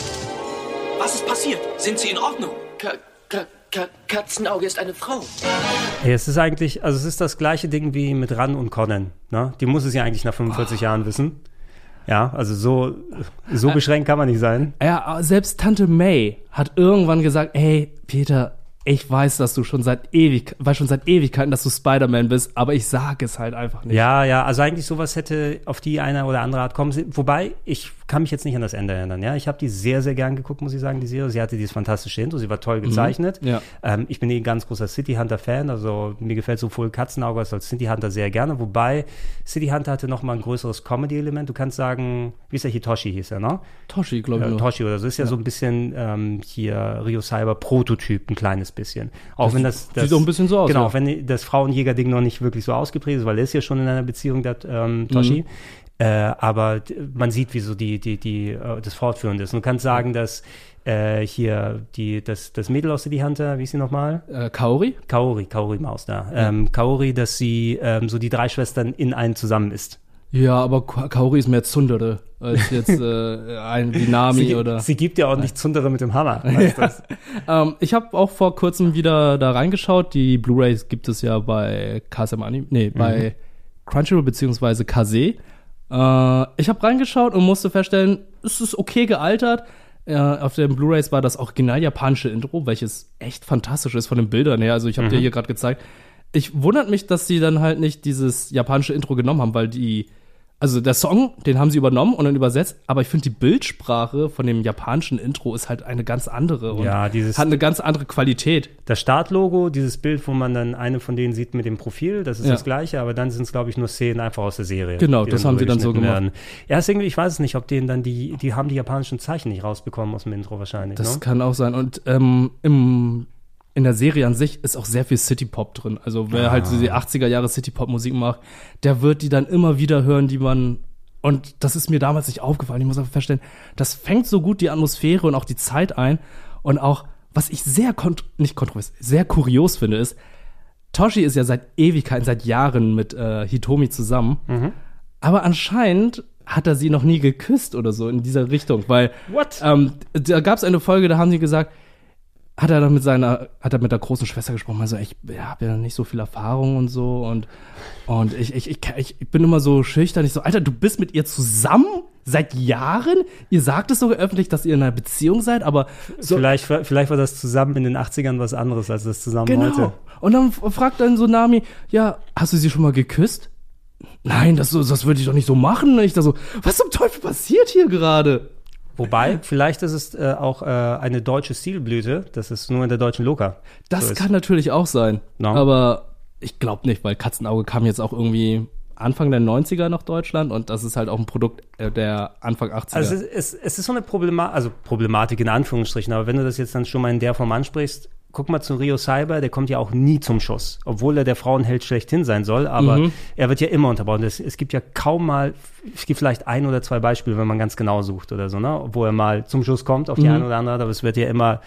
[SPEAKER 5] Was ist passiert? Sind Sie in Ordnung?
[SPEAKER 26] Ka Ka Ka Katzenauge ist eine Frau.
[SPEAKER 2] Hey, es ist eigentlich, also es ist das gleiche Ding wie mit Ran und Conan. Ne? Die muss es ja eigentlich nach 45 Jahren wissen. Ja, also so, so beschränkt kann man nicht sein.
[SPEAKER 3] Ja, selbst Tante May hat irgendwann gesagt, ey, Peter, ich weiß, dass du schon seit ewig, weiß schon seit Ewigkeiten, dass du Spider-Man bist, aber ich sage es halt einfach nicht.
[SPEAKER 2] Ja, ja, also eigentlich sowas hätte auf die eine oder andere Art kommen. Wobei, ich kann mich jetzt nicht an das Ende erinnern. Ja, ich habe die sehr, sehr gern geguckt, muss ich sagen, die Serie. Sie hatte dieses fantastische Intro, sie war toll gezeichnet.
[SPEAKER 3] Ja.
[SPEAKER 2] Ähm, ich bin eh ein ganz großer City Hunter-Fan, also mir gefällt sowohl Katzenauge als auch City Hunter sehr gerne. Wobei City Hunter hatte noch mal ein größeres Comedy-Element. Du kannst sagen, wie ist der Hitoshi hieß er, ne?
[SPEAKER 3] Toshi, glaube ich.
[SPEAKER 2] Ja,
[SPEAKER 3] nur.
[SPEAKER 2] Toshi oder so. Ist ja, so ein bisschen ähm, hier Rio Cyber Prototyp, ein kleines bisschen. Auch
[SPEAKER 3] Das
[SPEAKER 2] wenn das, das
[SPEAKER 3] sieht auch ein bisschen so aus,
[SPEAKER 2] Genau,
[SPEAKER 3] ja.
[SPEAKER 2] auch wenn das Frauenjäger-Ding noch nicht wirklich so ausgeprägt ist, weil er ist ja schon in einer Beziehung, der ähm, Toshi.
[SPEAKER 3] Mhm.
[SPEAKER 2] Äh, aber man sieht, wie so die, die, die, äh, das Fortführen ist. Und du kannst sagen, dass äh, hier die, das, das Mädel aus City Hunter, wie ist sie nochmal?
[SPEAKER 3] Äh, Kaori?
[SPEAKER 2] Kaori, Kaori Maus da.
[SPEAKER 3] Ja.
[SPEAKER 2] Ähm, Kaori, dass sie ähm, so die drei Schwestern in einen zusammen ist.
[SPEAKER 3] Ja, aber Ka- Kaori ist mehr Zundere als jetzt äh, ein wie Nami
[SPEAKER 2] sie,
[SPEAKER 3] oder.
[SPEAKER 2] Sie gibt ja auch nicht Zundere mit dem Hammer.
[SPEAKER 3] Ja.
[SPEAKER 2] das?
[SPEAKER 3] ähm, ich habe auch vor kurzem wieder da reingeschaut. Die Blu-rays gibt es ja bei KSM Anime, nee, bei Crunchyroll beziehungsweise Kase. Äh, ich habe reingeschaut und musste feststellen, es ist okay gealtert. Äh, auf den Blu-rays war das original japanische Intro, welches echt fantastisch ist von den Bildern her. Also ich habe
[SPEAKER 2] Mhm.
[SPEAKER 3] dir hier gerade gezeigt. Ich wundert mich, dass sie dann halt nicht dieses japanische Intro genommen haben, weil die also der Song, den haben sie übernommen und dann übersetzt, aber ich finde die Bildsprache von dem japanischen Intro ist halt eine ganz andere und
[SPEAKER 2] Ja, dieses-
[SPEAKER 3] hat eine ganz andere Qualität.
[SPEAKER 2] Das Startlogo, dieses Bild, wo man dann eine von denen sieht mit dem Profil, das ist
[SPEAKER 3] Ja.
[SPEAKER 2] das gleiche, aber dann sind es, glaube ich, nur Szenen einfach aus der Serie.
[SPEAKER 3] Genau, das haben sie dann so gemacht.
[SPEAKER 2] werden. Ja, deswegen, ich weiß es nicht, ob denen dann die, die haben die japanischen Zeichen nicht rausbekommen aus dem Intro wahrscheinlich.
[SPEAKER 3] Das
[SPEAKER 2] ne?
[SPEAKER 3] kann auch sein. Und ähm, im, in der Serie an sich ist auch sehr viel City-Pop drin. Also wer
[SPEAKER 2] Ah.
[SPEAKER 3] halt so die 80er Jahre City-Pop-Musik macht, der wird die dann immer wieder hören, die man und das ist mir damals nicht aufgefallen. Ich muss einfach feststellen, das fängt so gut die Atmosphäre und auch die Zeit ein. Und auch, was ich sehr, kont nicht kontrovers, sehr kurios finde, ist, Toshi ist ja seit Ewigkeiten, seit Jahren mit äh, Hitomi zusammen.
[SPEAKER 2] Mhm.
[SPEAKER 3] Aber anscheinend hat er sie noch nie geküsst oder so in dieser Richtung, weil Ähm, da gab es eine Folge, da haben sie gesagt, hat er dann mit seiner, hat er mit der großen Schwester gesprochen, also ich habe ja nicht so viel Erfahrung und so und und ich, ich, ich, ich bin immer so schüchtern, ich so, Alter, du bist mit ihr zusammen seit Jahren? Ihr sagt es sogar öffentlich, dass ihr in einer Beziehung seid, aber so,
[SPEAKER 2] vielleicht, vielleicht war das zusammen in den 80ern was anderes als das zusammen
[SPEAKER 3] Genau.
[SPEAKER 2] heute.
[SPEAKER 3] Und dann fragt dann so Nami, ja, hast du sie schon mal geküsst? Nein, das, so- das würde ich doch nicht so machen. Ich da so, was zum Teufel passiert hier gerade?
[SPEAKER 2] Wobei, vielleicht ist es äh, auch äh, eine deutsche Stilblüte, das ist nur in der deutschen Loka.
[SPEAKER 3] Das
[SPEAKER 2] so
[SPEAKER 3] kann natürlich auch sein.
[SPEAKER 2] No.
[SPEAKER 3] Aber ich glaube nicht, weil Katzenauge kam jetzt auch irgendwie Anfang der 90er nach Deutschland und das ist halt auch ein Produkt äh, der Anfang 80er.
[SPEAKER 2] Also es, ist- es ist so eine Problema also Problematik in Anführungsstrichen, aber wenn du das jetzt dann schon mal in der Form ansprichst, guck mal zu Rio Cyber, der kommt ja auch nie zum Schuss, obwohl er der Frauenheld schlechthin sein soll, aber
[SPEAKER 3] Mhm.
[SPEAKER 2] er wird ja immer unterbaut. Es, es gibt ja kaum mal, es gibt vielleicht ein oder zwei Beispiele, wenn man ganz genau sucht oder so, ne, wo er mal zum Schuss kommt auf die
[SPEAKER 3] Mhm.
[SPEAKER 2] eine oder andere, aber es wird ja immer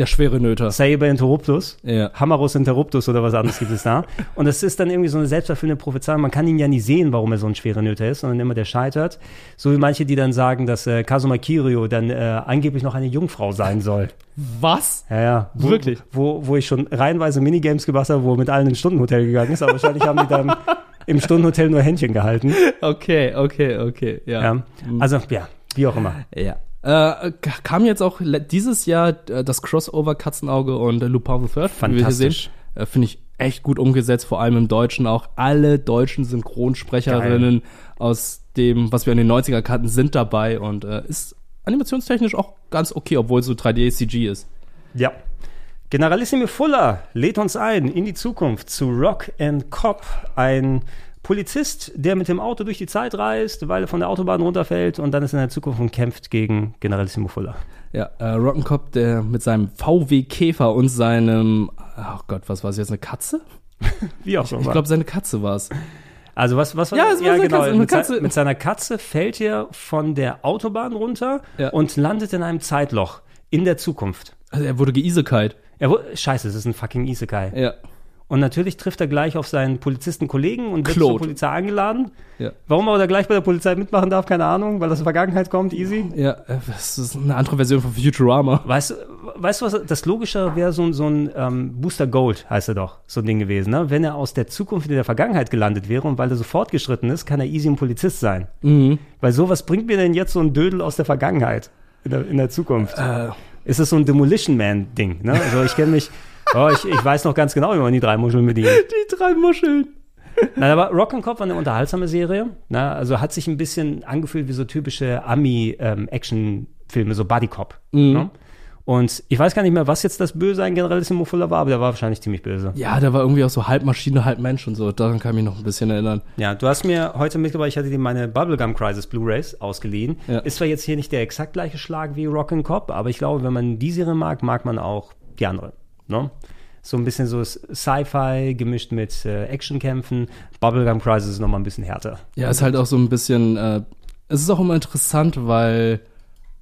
[SPEAKER 3] Der schwere Nöter.
[SPEAKER 2] Saber interruptus,
[SPEAKER 3] Ja.
[SPEAKER 2] Hammerus interruptus oder was anderes gibt es da. Und das ist dann irgendwie so eine selbsterfüllende Prophezeiung. Man kann ihn ja nie sehen, warum er so ein schwerer Nöter ist, sondern immer der scheitert. So wie manche, die dann sagen, dass äh, Kazuma Kiryu dann äh, angeblich noch eine Jungfrau sein soll.
[SPEAKER 3] Was?
[SPEAKER 2] Ja, ja. Wo,
[SPEAKER 3] Wirklich?
[SPEAKER 2] Wo, wo ich schon reihenweise Minigames gemacht habe, wo er mit allen ins Stundenhotel gegangen ist, aber wahrscheinlich haben die dann im Stundenhotel nur Händchen gehalten.
[SPEAKER 3] Okay, okay, okay. Ja.
[SPEAKER 2] Ja. Also, ja, wie auch immer.
[SPEAKER 3] Ja. Äh, kam jetzt auch dieses Jahr äh, das Crossover Katzenauge und Lupin the Third, wie wir hier sehen.
[SPEAKER 2] Fantastisch.
[SPEAKER 3] Äh, Finde ich echt gut umgesetzt, vor allem im Deutschen auch. Alle deutschen Synchronsprecherinnen aus dem, was wir in den 90er kannten, sind dabei und äh, ist animationstechnisch auch ganz okay, obwohl es so 3D-CG ist.
[SPEAKER 2] Ja. Generalissime Fuller lädt uns ein in die Zukunft zu Rock and Cop, ein Polizist, der mit dem Auto durch die Zeit reist, weil er von der Autobahn runterfällt und dann ist er in der Zukunft und kämpft gegen Generalissimo Fuller.
[SPEAKER 3] Ja, äh, Rock'n'Cop, der mit seinem VW Käfer und seinem, ach Gott, was war es jetzt, eine Katze?
[SPEAKER 2] Wie auch
[SPEAKER 3] Ich,
[SPEAKER 2] immer.
[SPEAKER 3] ich glaube, seine Katze war es.
[SPEAKER 2] Also was, was
[SPEAKER 3] Ja, es war seine Katze, eine
[SPEAKER 2] Mit,
[SPEAKER 3] Katze.
[SPEAKER 2] mit seiner Katze fällt er von der Autobahn runter und landet in einem Zeitloch in der Zukunft.
[SPEAKER 3] Also er wurde geisekalt.
[SPEAKER 2] Er wurde, scheiße, es ist ein fucking Isekai.
[SPEAKER 3] Ja.
[SPEAKER 2] Und natürlich trifft er gleich auf seinen Polizistenkollegen und wird
[SPEAKER 3] Claude.
[SPEAKER 2] zur Polizei eingeladen.
[SPEAKER 3] Ja.
[SPEAKER 2] Warum er da gleich bei der Polizei mitmachen darf, keine Ahnung, weil das in der Vergangenheit kommt, easy.
[SPEAKER 3] Ja, äh, das ist eine andere Version von Futurama.
[SPEAKER 2] Weißt, du- weißt du was, das Logische wäre so, ein- so ein ähm, Booster Gold, heißt er doch, so ein Ding gewesen, ne? Wenn er aus der Zukunft in der Vergangenheit gelandet wäre und weil er so fortgeschritten ist, kann er easy ein Polizist sein.
[SPEAKER 3] Mhm.
[SPEAKER 2] Weil sowas bringt mir denn jetzt so ein Dödel aus der Vergangenheit, in der, in der Zukunft?
[SPEAKER 3] Äh.
[SPEAKER 2] Ist das so ein Demolition Man-Ding, ne? Also ich kenne mich, oh, ich, ich weiß noch ganz genau, wie man die drei Muscheln bedient.
[SPEAKER 3] Die drei Muscheln.
[SPEAKER 2] Nein, aber Rock'n'Cop war eine unterhaltsame Serie. Na, also hat sich ein bisschen angefühlt wie so typische Ami-Action-Filme, so Buddy Cop.
[SPEAKER 3] Mhm.
[SPEAKER 2] Ne? Und ich weiß gar nicht mehr, was jetzt das Böse ein Generalissimo Fuller war, aber der war wahrscheinlich ziemlich böse.
[SPEAKER 3] Ja, der war irgendwie auch so halb Maschine, halb Mensch und so. Daran kann ich mich noch ein bisschen erinnern.
[SPEAKER 2] Ja, du hast mir heute mitgebracht, ich hatte dir meine Bubblegum Crisis Blu-Rays ausgeliehen.
[SPEAKER 3] Ja.
[SPEAKER 2] Ist zwar jetzt hier nicht der exakt gleiche Schlag wie Rock'n'Cop, aber ich glaube, wenn man die Serie mag, mag man auch die andere. Ne? So ein bisschen so Sci-Fi gemischt mit äh, Actionkämpfen. Bubblegum Crisis ist nochmal ein bisschen härter.
[SPEAKER 3] Ja, ist halt auch so ein bisschen, äh, es ist auch immer interessant, weil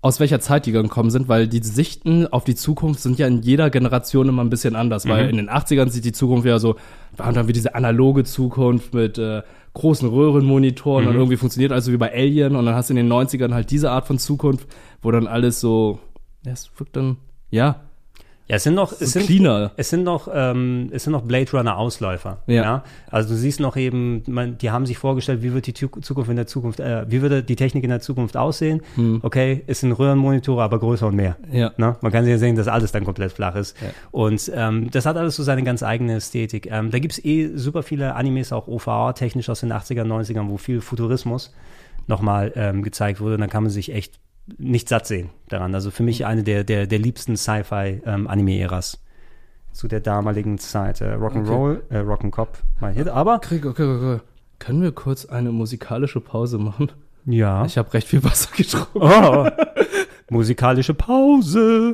[SPEAKER 3] aus welcher Zeit die gekommen sind, weil die Sichten auf die Zukunft sind ja in jeder Generation immer ein bisschen anders, weil
[SPEAKER 2] Mhm.
[SPEAKER 3] in den 80ern sieht die Zukunft ja so, war dann wie diese analoge Zukunft mit äh, großen Röhrenmonitoren
[SPEAKER 2] Mhm.
[SPEAKER 3] und irgendwie funktioniert also wie bei Alien und dann hast du in den 90ern halt diese Art von Zukunft, wo dann alles so, ja, es wirkt dann, ja,
[SPEAKER 2] Ja, es sind noch,
[SPEAKER 3] So
[SPEAKER 2] es sind,
[SPEAKER 3] cleaner.
[SPEAKER 2] es sind noch, ähm, es sind noch Blade Runner Ausläufer.
[SPEAKER 3] Ja.
[SPEAKER 2] Also du siehst noch eben, man, die haben sich vorgestellt, wie wird die Zukunft in der Zukunft, äh, wie würde die Technik in der Zukunft aussehen?
[SPEAKER 3] Hm.
[SPEAKER 2] Okay, es sind Röhrenmonitore, aber größer und mehr.
[SPEAKER 3] Ja.
[SPEAKER 2] Ne? Man kann sich ja sehen, dass alles dann komplett flach ist.
[SPEAKER 3] Ja.
[SPEAKER 2] Und ähm, das hat alles so seine ganz eigene Ästhetik. Ähm, da gibt's eh super viele Animes, auch OVA-technisch aus den 80ern, 90ern, wo viel Futurismus nochmal ähm, gezeigt wurde. Und dann kann man sich echt nicht satt sehen daran. Also für mich eine der, der, der liebsten Sci-Fi-Anime-Äras zu der damaligen Zeit. Äh, Rock'n'Roll, äh, Rock'n'Cop, mal hier. Aber
[SPEAKER 3] Krieg, okay, okay, okay. Können wir kurz eine musikalische Pause machen?
[SPEAKER 2] Ja.
[SPEAKER 3] Ich habe recht viel Wasser getrunken.
[SPEAKER 2] Oh, musikalische Pause.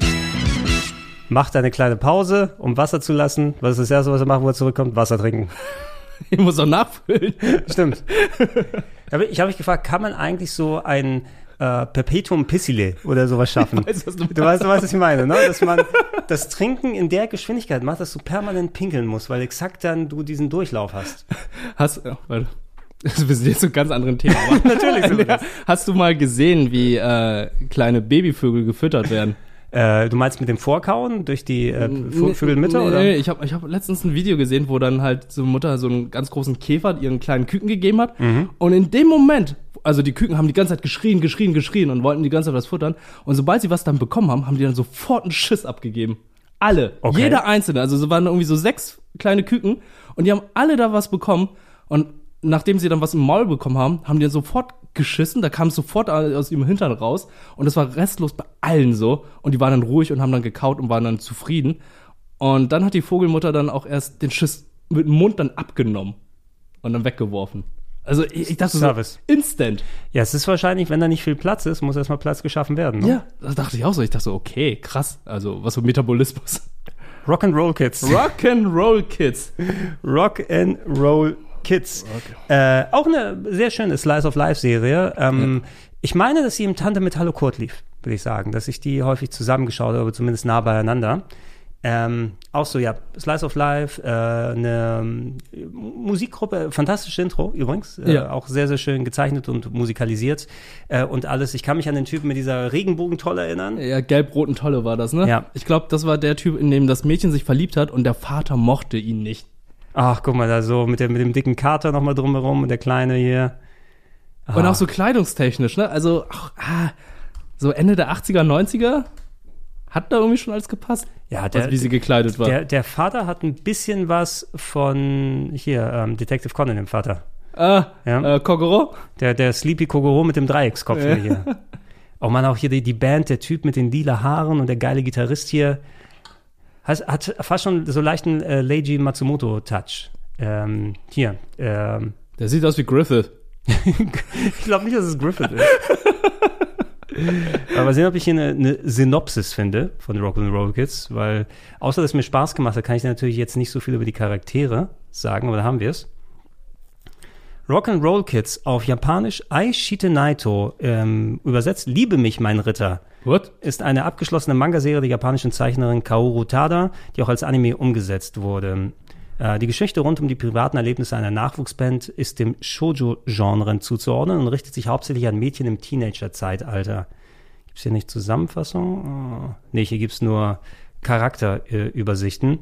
[SPEAKER 2] Macht eine kleine Pause, um Wasser zu lassen. Was ist das Erste, was er macht, wo er zurückkommt? Wasser trinken.
[SPEAKER 3] Ich muss auch nachfüllen.
[SPEAKER 2] Stimmt. Ich habe mich gefragt, kann man eigentlich so ein äh, Perpetuum Pissile oder sowas schaffen?
[SPEAKER 3] Ich weiß, was du
[SPEAKER 2] du weißt, du weißt, was ich meine, ne? Dass man das Trinken in der Geschwindigkeit macht, dass du permanent pinkeln musst, weil exakt dann du diesen Durchlauf hast.
[SPEAKER 3] Hast, ja, warte. Wir sind jetzt zu ganz anderen Thema. aber-
[SPEAKER 2] Natürlich sind
[SPEAKER 3] Ja, Hast du mal gesehen, wie äh, kleine Babyvögel gefüttert werden?
[SPEAKER 2] Äh, du meinst mit dem Vorkauen durch die äh, Vö- Vögelmitte,
[SPEAKER 3] nee,
[SPEAKER 2] oder?
[SPEAKER 3] Nee, ich habe ich hab letztens ein Video gesehen, wo dann halt so eine Mutter so einen ganz großen Käfer ihren kleinen Küken gegeben hat.
[SPEAKER 2] Mhm.
[SPEAKER 3] Und in dem Moment, also die Küken haben die ganze Zeit geschrien, geschrien, geschrien und wollten die ganze Zeit was futtern. Und sobald sie was dann bekommen haben, haben die dann sofort einen Schiss abgegeben. Alle.
[SPEAKER 2] Okay.
[SPEAKER 3] Jeder einzelne. Also es waren irgendwie so sechs kleine Küken und die haben alle da was bekommen. Und nachdem sie dann was im Maul bekommen haben, haben die dann sofort geschissen. Da kam es sofort aus ihrem Hintern raus. Und das war restlos bei allen so. Und die waren dann ruhig und haben dann gekaut und waren dann zufrieden. Und dann hat die Vogelmutter dann auch erst den Schiss mit dem Mund dann abgenommen und dann weggeworfen. Also ich, ich dachte
[SPEAKER 2] Service.
[SPEAKER 3] so, instant.
[SPEAKER 2] Ja, es ist wahrscheinlich, wenn da nicht viel Platz ist, muss erstmal Platz geschaffen werden. Ne?
[SPEAKER 3] Ja, das dachte ich auch so. Ich dachte so, okay, krass. Also was für Metabolismus.
[SPEAKER 2] Rock'n'Roll Kids.
[SPEAKER 3] Rock'n'Roll Kids.
[SPEAKER 2] Rock'n'Roll Kids. Äh, auch eine sehr schöne Slice of Life Serie. Ähm, Ich meine, dass sie im Tante mit Hallo Kurt lief. würde ich sagen, dass ich die häufig zusammengeschaut habe, zumindest nah beieinander. Ähm, auch so, ja, Slice of Life, äh, eine ähm, Musikgruppe, fantastisches Intro übrigens, äh,
[SPEAKER 3] Ja.
[SPEAKER 2] auch sehr, sehr schön gezeichnet und musikalisiert äh, und alles. Ich kann mich an den Typen mit dieser Regenbogentolle erinnern.
[SPEAKER 3] Ja, gelb-roten Tolle war das, ne?
[SPEAKER 2] Ja.
[SPEAKER 3] Ich glaube, das war der Typ, in dem das Mädchen sich verliebt hat und der Vater mochte ihn nicht.
[SPEAKER 2] Ach, guck mal, da so mit, der, mit dem dicken Kater nochmal drumherum und der Kleine hier.
[SPEAKER 3] Und
[SPEAKER 2] Ah.
[SPEAKER 3] auch so kleidungstechnisch, ne? Also, ach, ah, so Ende der 80er, 90er hat da irgendwie schon alles gepasst.
[SPEAKER 2] Ja,
[SPEAKER 3] also, wie sie gekleidet war.
[SPEAKER 2] Der, der Vater hat ein bisschen was von hier, ähm, Detective Conan, dem Vater.
[SPEAKER 3] Ah,
[SPEAKER 2] ja.
[SPEAKER 3] äh, Kogoro?
[SPEAKER 2] Der, der Sleepy Kogoro mit dem Dreieckskopf
[SPEAKER 3] Ja.
[SPEAKER 2] hier. Oh man, auch hier die, die Band, der Typ mit den lila Haaren und der geile Gitarrist hier. Hat, hat fast schon so leichten äh, Leiji Matsumoto-Touch. Ähm, hier. Ähm,
[SPEAKER 3] der sieht aus wie Griffith.
[SPEAKER 2] ich glaube nicht, dass es Griffith ist. Aber mal sehen, ob ich hier eine, eine Synopsis finde von Rock'n'Roll Kids, weil außer dass es mir Spaß gemacht hat, kann ich natürlich jetzt nicht so viel über die Charaktere sagen, aber da haben wir es. Rock'n'Roll Kids auf Japanisch Aishite Naito, ähm, übersetzt Liebe mich, mein Ritter.
[SPEAKER 3] What?
[SPEAKER 2] Ist eine abgeschlossene Manga-Serie der japanischen Zeichnerin Kaoru Tada, die auch als Anime umgesetzt wurde. Äh, die Geschichte rund um die privaten Erlebnisse einer Nachwuchsband ist dem Shoujo-Genre zuzuordnen und richtet sich hauptsächlich an Mädchen im Teenager-Zeitalter. Gibt es hier nicht Zusammenfassung? Oh. Nee, hier gibt es nur Charakterübersichten.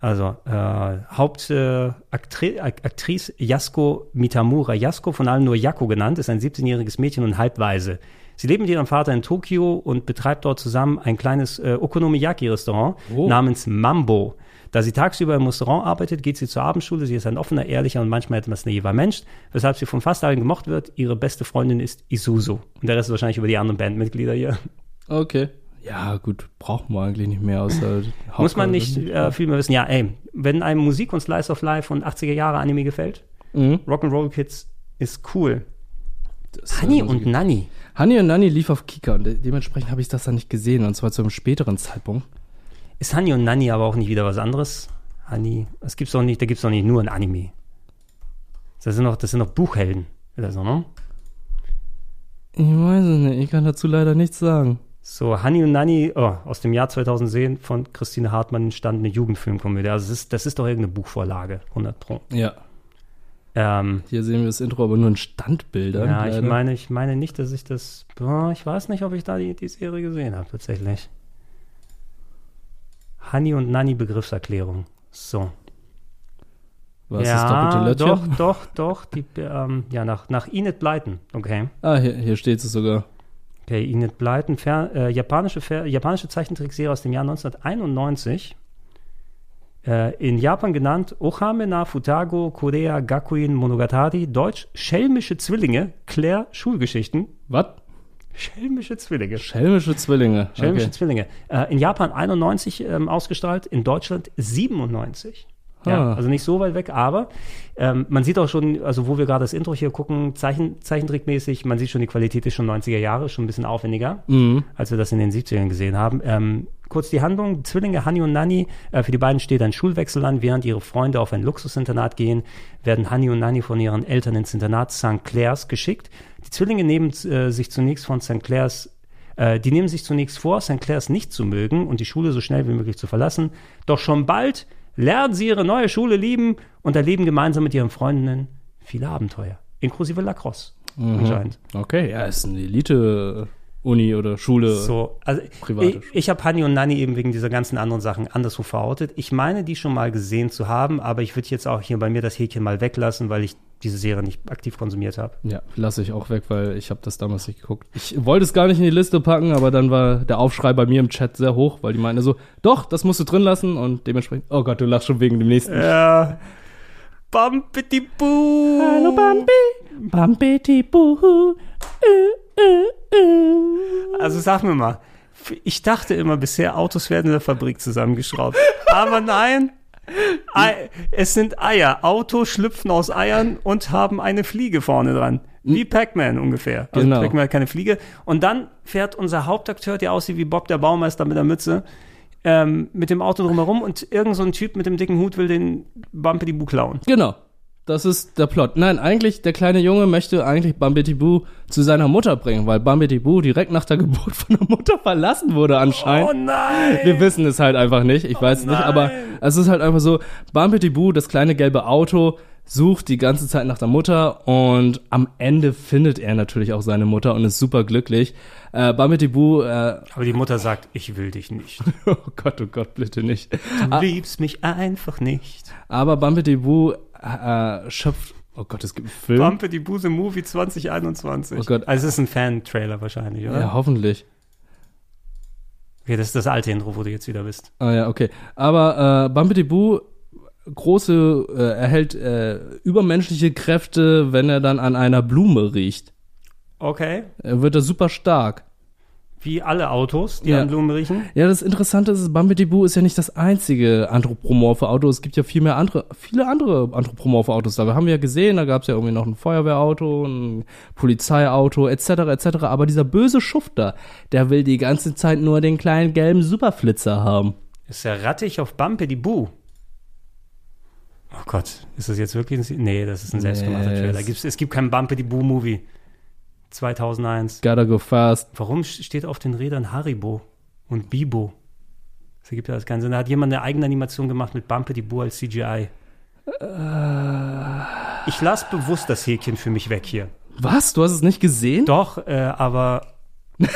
[SPEAKER 2] Also äh, Hauptaktrice äh, Yasuko Mitamura. Yasuko, von allen nur Yako genannt, ist ein 17-jähriges Mädchen und halbweise. Sie lebt mit ihrem Vater in Tokio und betreibt dort zusammen ein kleines äh, Okonomiyaki-Restaurant
[SPEAKER 3] Oh.
[SPEAKER 2] namens Mambo. Da sie tagsüber im Restaurant arbeitet, geht sie zur Abendschule. Sie ist ein offener, ehrlicher und manchmal etwas naiver Mensch, weshalb sie von fast allen gemocht wird. Ihre beste Freundin ist Isuzu. Und der Rest ist wahrscheinlich über die anderen Bandmitglieder hier.
[SPEAKER 3] Okay. Ja, gut, brauchen wir eigentlich nicht mehr außer
[SPEAKER 2] Muss man nicht äh, viel mehr wissen. Ja, ey, wenn einem Musik und Slice of Life und 80er Jahre Anime gefällt,
[SPEAKER 3] Mhm.
[SPEAKER 2] Rock'n'Roll Kids ist cool.
[SPEAKER 3] Das,
[SPEAKER 2] Honey
[SPEAKER 3] äh,
[SPEAKER 2] und Nanny.
[SPEAKER 3] Honey und Nanny lief auf Kika und de dementsprechend habe ich das dann nicht gesehen und zwar zu einem späteren Zeitpunkt.
[SPEAKER 2] Ist Honey und Nanny aber auch nicht wieder was anderes? Honey, das gibt's doch nicht, da gibt's doch nicht nur ein Anime. Das sind doch, das sind doch Buchhelden. Oder so, ne?
[SPEAKER 3] Ich weiß es nicht, ich kann dazu leider nichts sagen.
[SPEAKER 2] So, Honey und Nanny, oh, aus dem Jahr 2010 von Christine Hartmann entstandene Jugendfilmkomödie. Also, das ist, das ist doch irgendeine Buchvorlage, 100 Pro.
[SPEAKER 3] Ja.
[SPEAKER 2] Ähm,
[SPEAKER 3] Hier sehen wir das Intro aber nur in Standbildern.
[SPEAKER 2] ja, ich meine, ich meine nicht, dass ich das, boah, ich weiß nicht, ob ich da die, die Serie gesehen habe, tatsächlich. Honey und Nanny Begriffserklärung. So.
[SPEAKER 3] Was
[SPEAKER 2] ja,
[SPEAKER 3] ist doppelte Lötchen?
[SPEAKER 2] Doch, doch, doch. Die, ähm, ja, nach, nach Enid Blyton. Okay.
[SPEAKER 3] Ah, hier, hier steht es sogar.
[SPEAKER 2] Okay, Enid Blyton, fer, äh, japanische, fer, japanische Zeichentrickserie aus dem Jahr 1991. Äh, in Japan genannt Ohame na Futago Korea Gakuin Monogatari. Deutsch Schelmische Zwillinge. Claire Schulgeschichten.
[SPEAKER 3] Was?
[SPEAKER 2] Schelmische Zwillinge.
[SPEAKER 3] Schelmische Zwillinge.
[SPEAKER 2] Schelmische
[SPEAKER 3] okay.
[SPEAKER 2] Zwillinge. Äh, in Japan 91 ähm, ausgestrahlt, in Deutschland 97. Ja,
[SPEAKER 3] Ah.
[SPEAKER 2] also nicht so weit weg, aber ähm, man sieht auch schon, also wo wir gerade das Intro hier gucken, Zeichen, Zeichentrickmäßig, man sieht schon, die Qualität ist schon 90er Jahre, schon ein bisschen aufwendiger,
[SPEAKER 3] Mhm.
[SPEAKER 2] als wir das in den 70ern gesehen haben. Ähm, kurz die Handlung, Zwillinge Honey und Nanny, äh, für die beiden steht ein Schulwechsel an, während ihre Freunde auf ein Luxusinternat gehen, werden Honey und Nanny von ihren Eltern ins Internat St. Clairs geschickt. Die Zwillinge nehmen äh, sich zunächst von St. Clairs äh, die nehmen sich zunächst vor, St. Clairs nicht zu mögen und die Schule so schnell wie möglich zu verlassen. Doch schon bald lernen sie ihre neue Schule lieben und erleben gemeinsam mit ihren Freundinnen viele Abenteuer, inklusive Lacrosse
[SPEAKER 3] Mhm.
[SPEAKER 2] anscheinend.
[SPEAKER 3] Okay, ja, ist eine Elite-Uni oder Schule.
[SPEAKER 2] So, also
[SPEAKER 3] private
[SPEAKER 2] ich, ich habe Hani und Nanny eben wegen dieser ganzen anderen Sachen anderswo verortet. Ich meine, die schon mal gesehen zu haben, aber ich würde jetzt auch hier bei mir das Häkchen mal weglassen, weil ich diese Serie nicht aktiv konsumiert habe.
[SPEAKER 3] Ja, lasse ich auch weg, weil ich habe das damals nicht geguckt. Ich wollte es gar nicht in die Liste packen, aber dann war der Aufschrei bei mir im Chat sehr hoch, weil die meinte so, doch, das musst du drin lassen und dementsprechend, oh Gott, du lachst schon wegen dem nächsten.
[SPEAKER 2] Ja. Bumpity Boo.
[SPEAKER 3] Hallo Bambi. Bumpity Boo.
[SPEAKER 2] Also sag mir mal, ich dachte immer bisher, Autos werden in der Fabrik zusammengeschraubt. Aber nein, Ei, es sind Eier. Autos schlüpfen aus Eiern und haben eine Fliege vorne dran. Wie Pac-Man ungefähr. Also
[SPEAKER 3] Genau.
[SPEAKER 2] Pac-Man hat keine Fliege. Und dann fährt unser Hauptakteur, der aussieht wie Bob der Baumeister mit der Mütze, ähm, mit dem Auto drumherum und irgend so ein Typ mit dem dicken Hut will den Bumpity Boo klauen.
[SPEAKER 3] Genau. Das ist der Plot. Nein, eigentlich, der kleine Junge möchte eigentlich Bambiti Boo zu seiner Mutter bringen, weil Bambiti Boo direkt nach der Geburt von der Mutter verlassen wurde anscheinend.
[SPEAKER 2] Oh nein!
[SPEAKER 3] Wir wissen es halt einfach nicht, ich weiß es nicht, aber es ist halt einfach so, Bambiti Boo, das kleine gelbe Auto, sucht die ganze Zeit nach der Mutter und am Ende findet er natürlich auch seine Mutter und ist super glücklich. Äh, Bambiti Boo, äh,
[SPEAKER 2] Aber die Mutter sagt, ich will dich nicht.
[SPEAKER 3] oh Gott, oh Gott, bitte nicht.
[SPEAKER 2] Du
[SPEAKER 3] Ah,
[SPEAKER 2] liebst mich einfach nicht.
[SPEAKER 3] aber Bambiti Boo äh, schöpft, oh Gott, es gibt einen Film.
[SPEAKER 2] Bumpe die Buse Movie 2021.
[SPEAKER 3] Oh Gott.
[SPEAKER 2] Also es ist ein Fan-Trailer wahrscheinlich, oder?
[SPEAKER 3] Ja, hoffentlich.
[SPEAKER 2] Okay, das ist das alte Intro, wo du jetzt wieder bist.
[SPEAKER 3] Ah ja, okay. Aber äh, Bumpity Boo große äh, erhält äh, übermenschliche Kräfte, wenn er dann an einer Blume riecht.
[SPEAKER 2] Okay.
[SPEAKER 3] Er wird da super stark.
[SPEAKER 2] Wie alle Autos, die
[SPEAKER 3] Ja.
[SPEAKER 2] an Blumen riechen.
[SPEAKER 3] Ja, das Interessante ist, Bumpity Boo ist ja nicht das einzige anthropomorphe Auto. Es gibt ja viel mehr andere, viele andere anthropomorphe Autos. Da haben wir ja gesehen, da gab es ja irgendwie noch ein Feuerwehrauto, ein Polizeiauto, etc., etc. Aber dieser böse Schufter, der will die ganze Zeit nur den kleinen gelben Superflitzer haben.
[SPEAKER 2] Ist ja rattig auf Bu. Oh Gott, ist das jetzt wirklich ein... Nee, das ist ein selbstgemachter
[SPEAKER 3] Nee,
[SPEAKER 2] Trailer.
[SPEAKER 3] es-
[SPEAKER 2] Gibt's, es gibt keinen Bumpe die Bu Movie. 2001.
[SPEAKER 3] Gotta go fast.
[SPEAKER 2] Warum steht auf den Rädern Haribo und Bibo? Das ergibt ja alles keinen Sinn. Da hat jemand eine eigene Animation gemacht mit Bumpe die Bu als CGI. Ich lasse bewusst das Häkchen für mich weg hier.
[SPEAKER 3] Was? Du hast es nicht gesehen?
[SPEAKER 2] Doch, äh, aber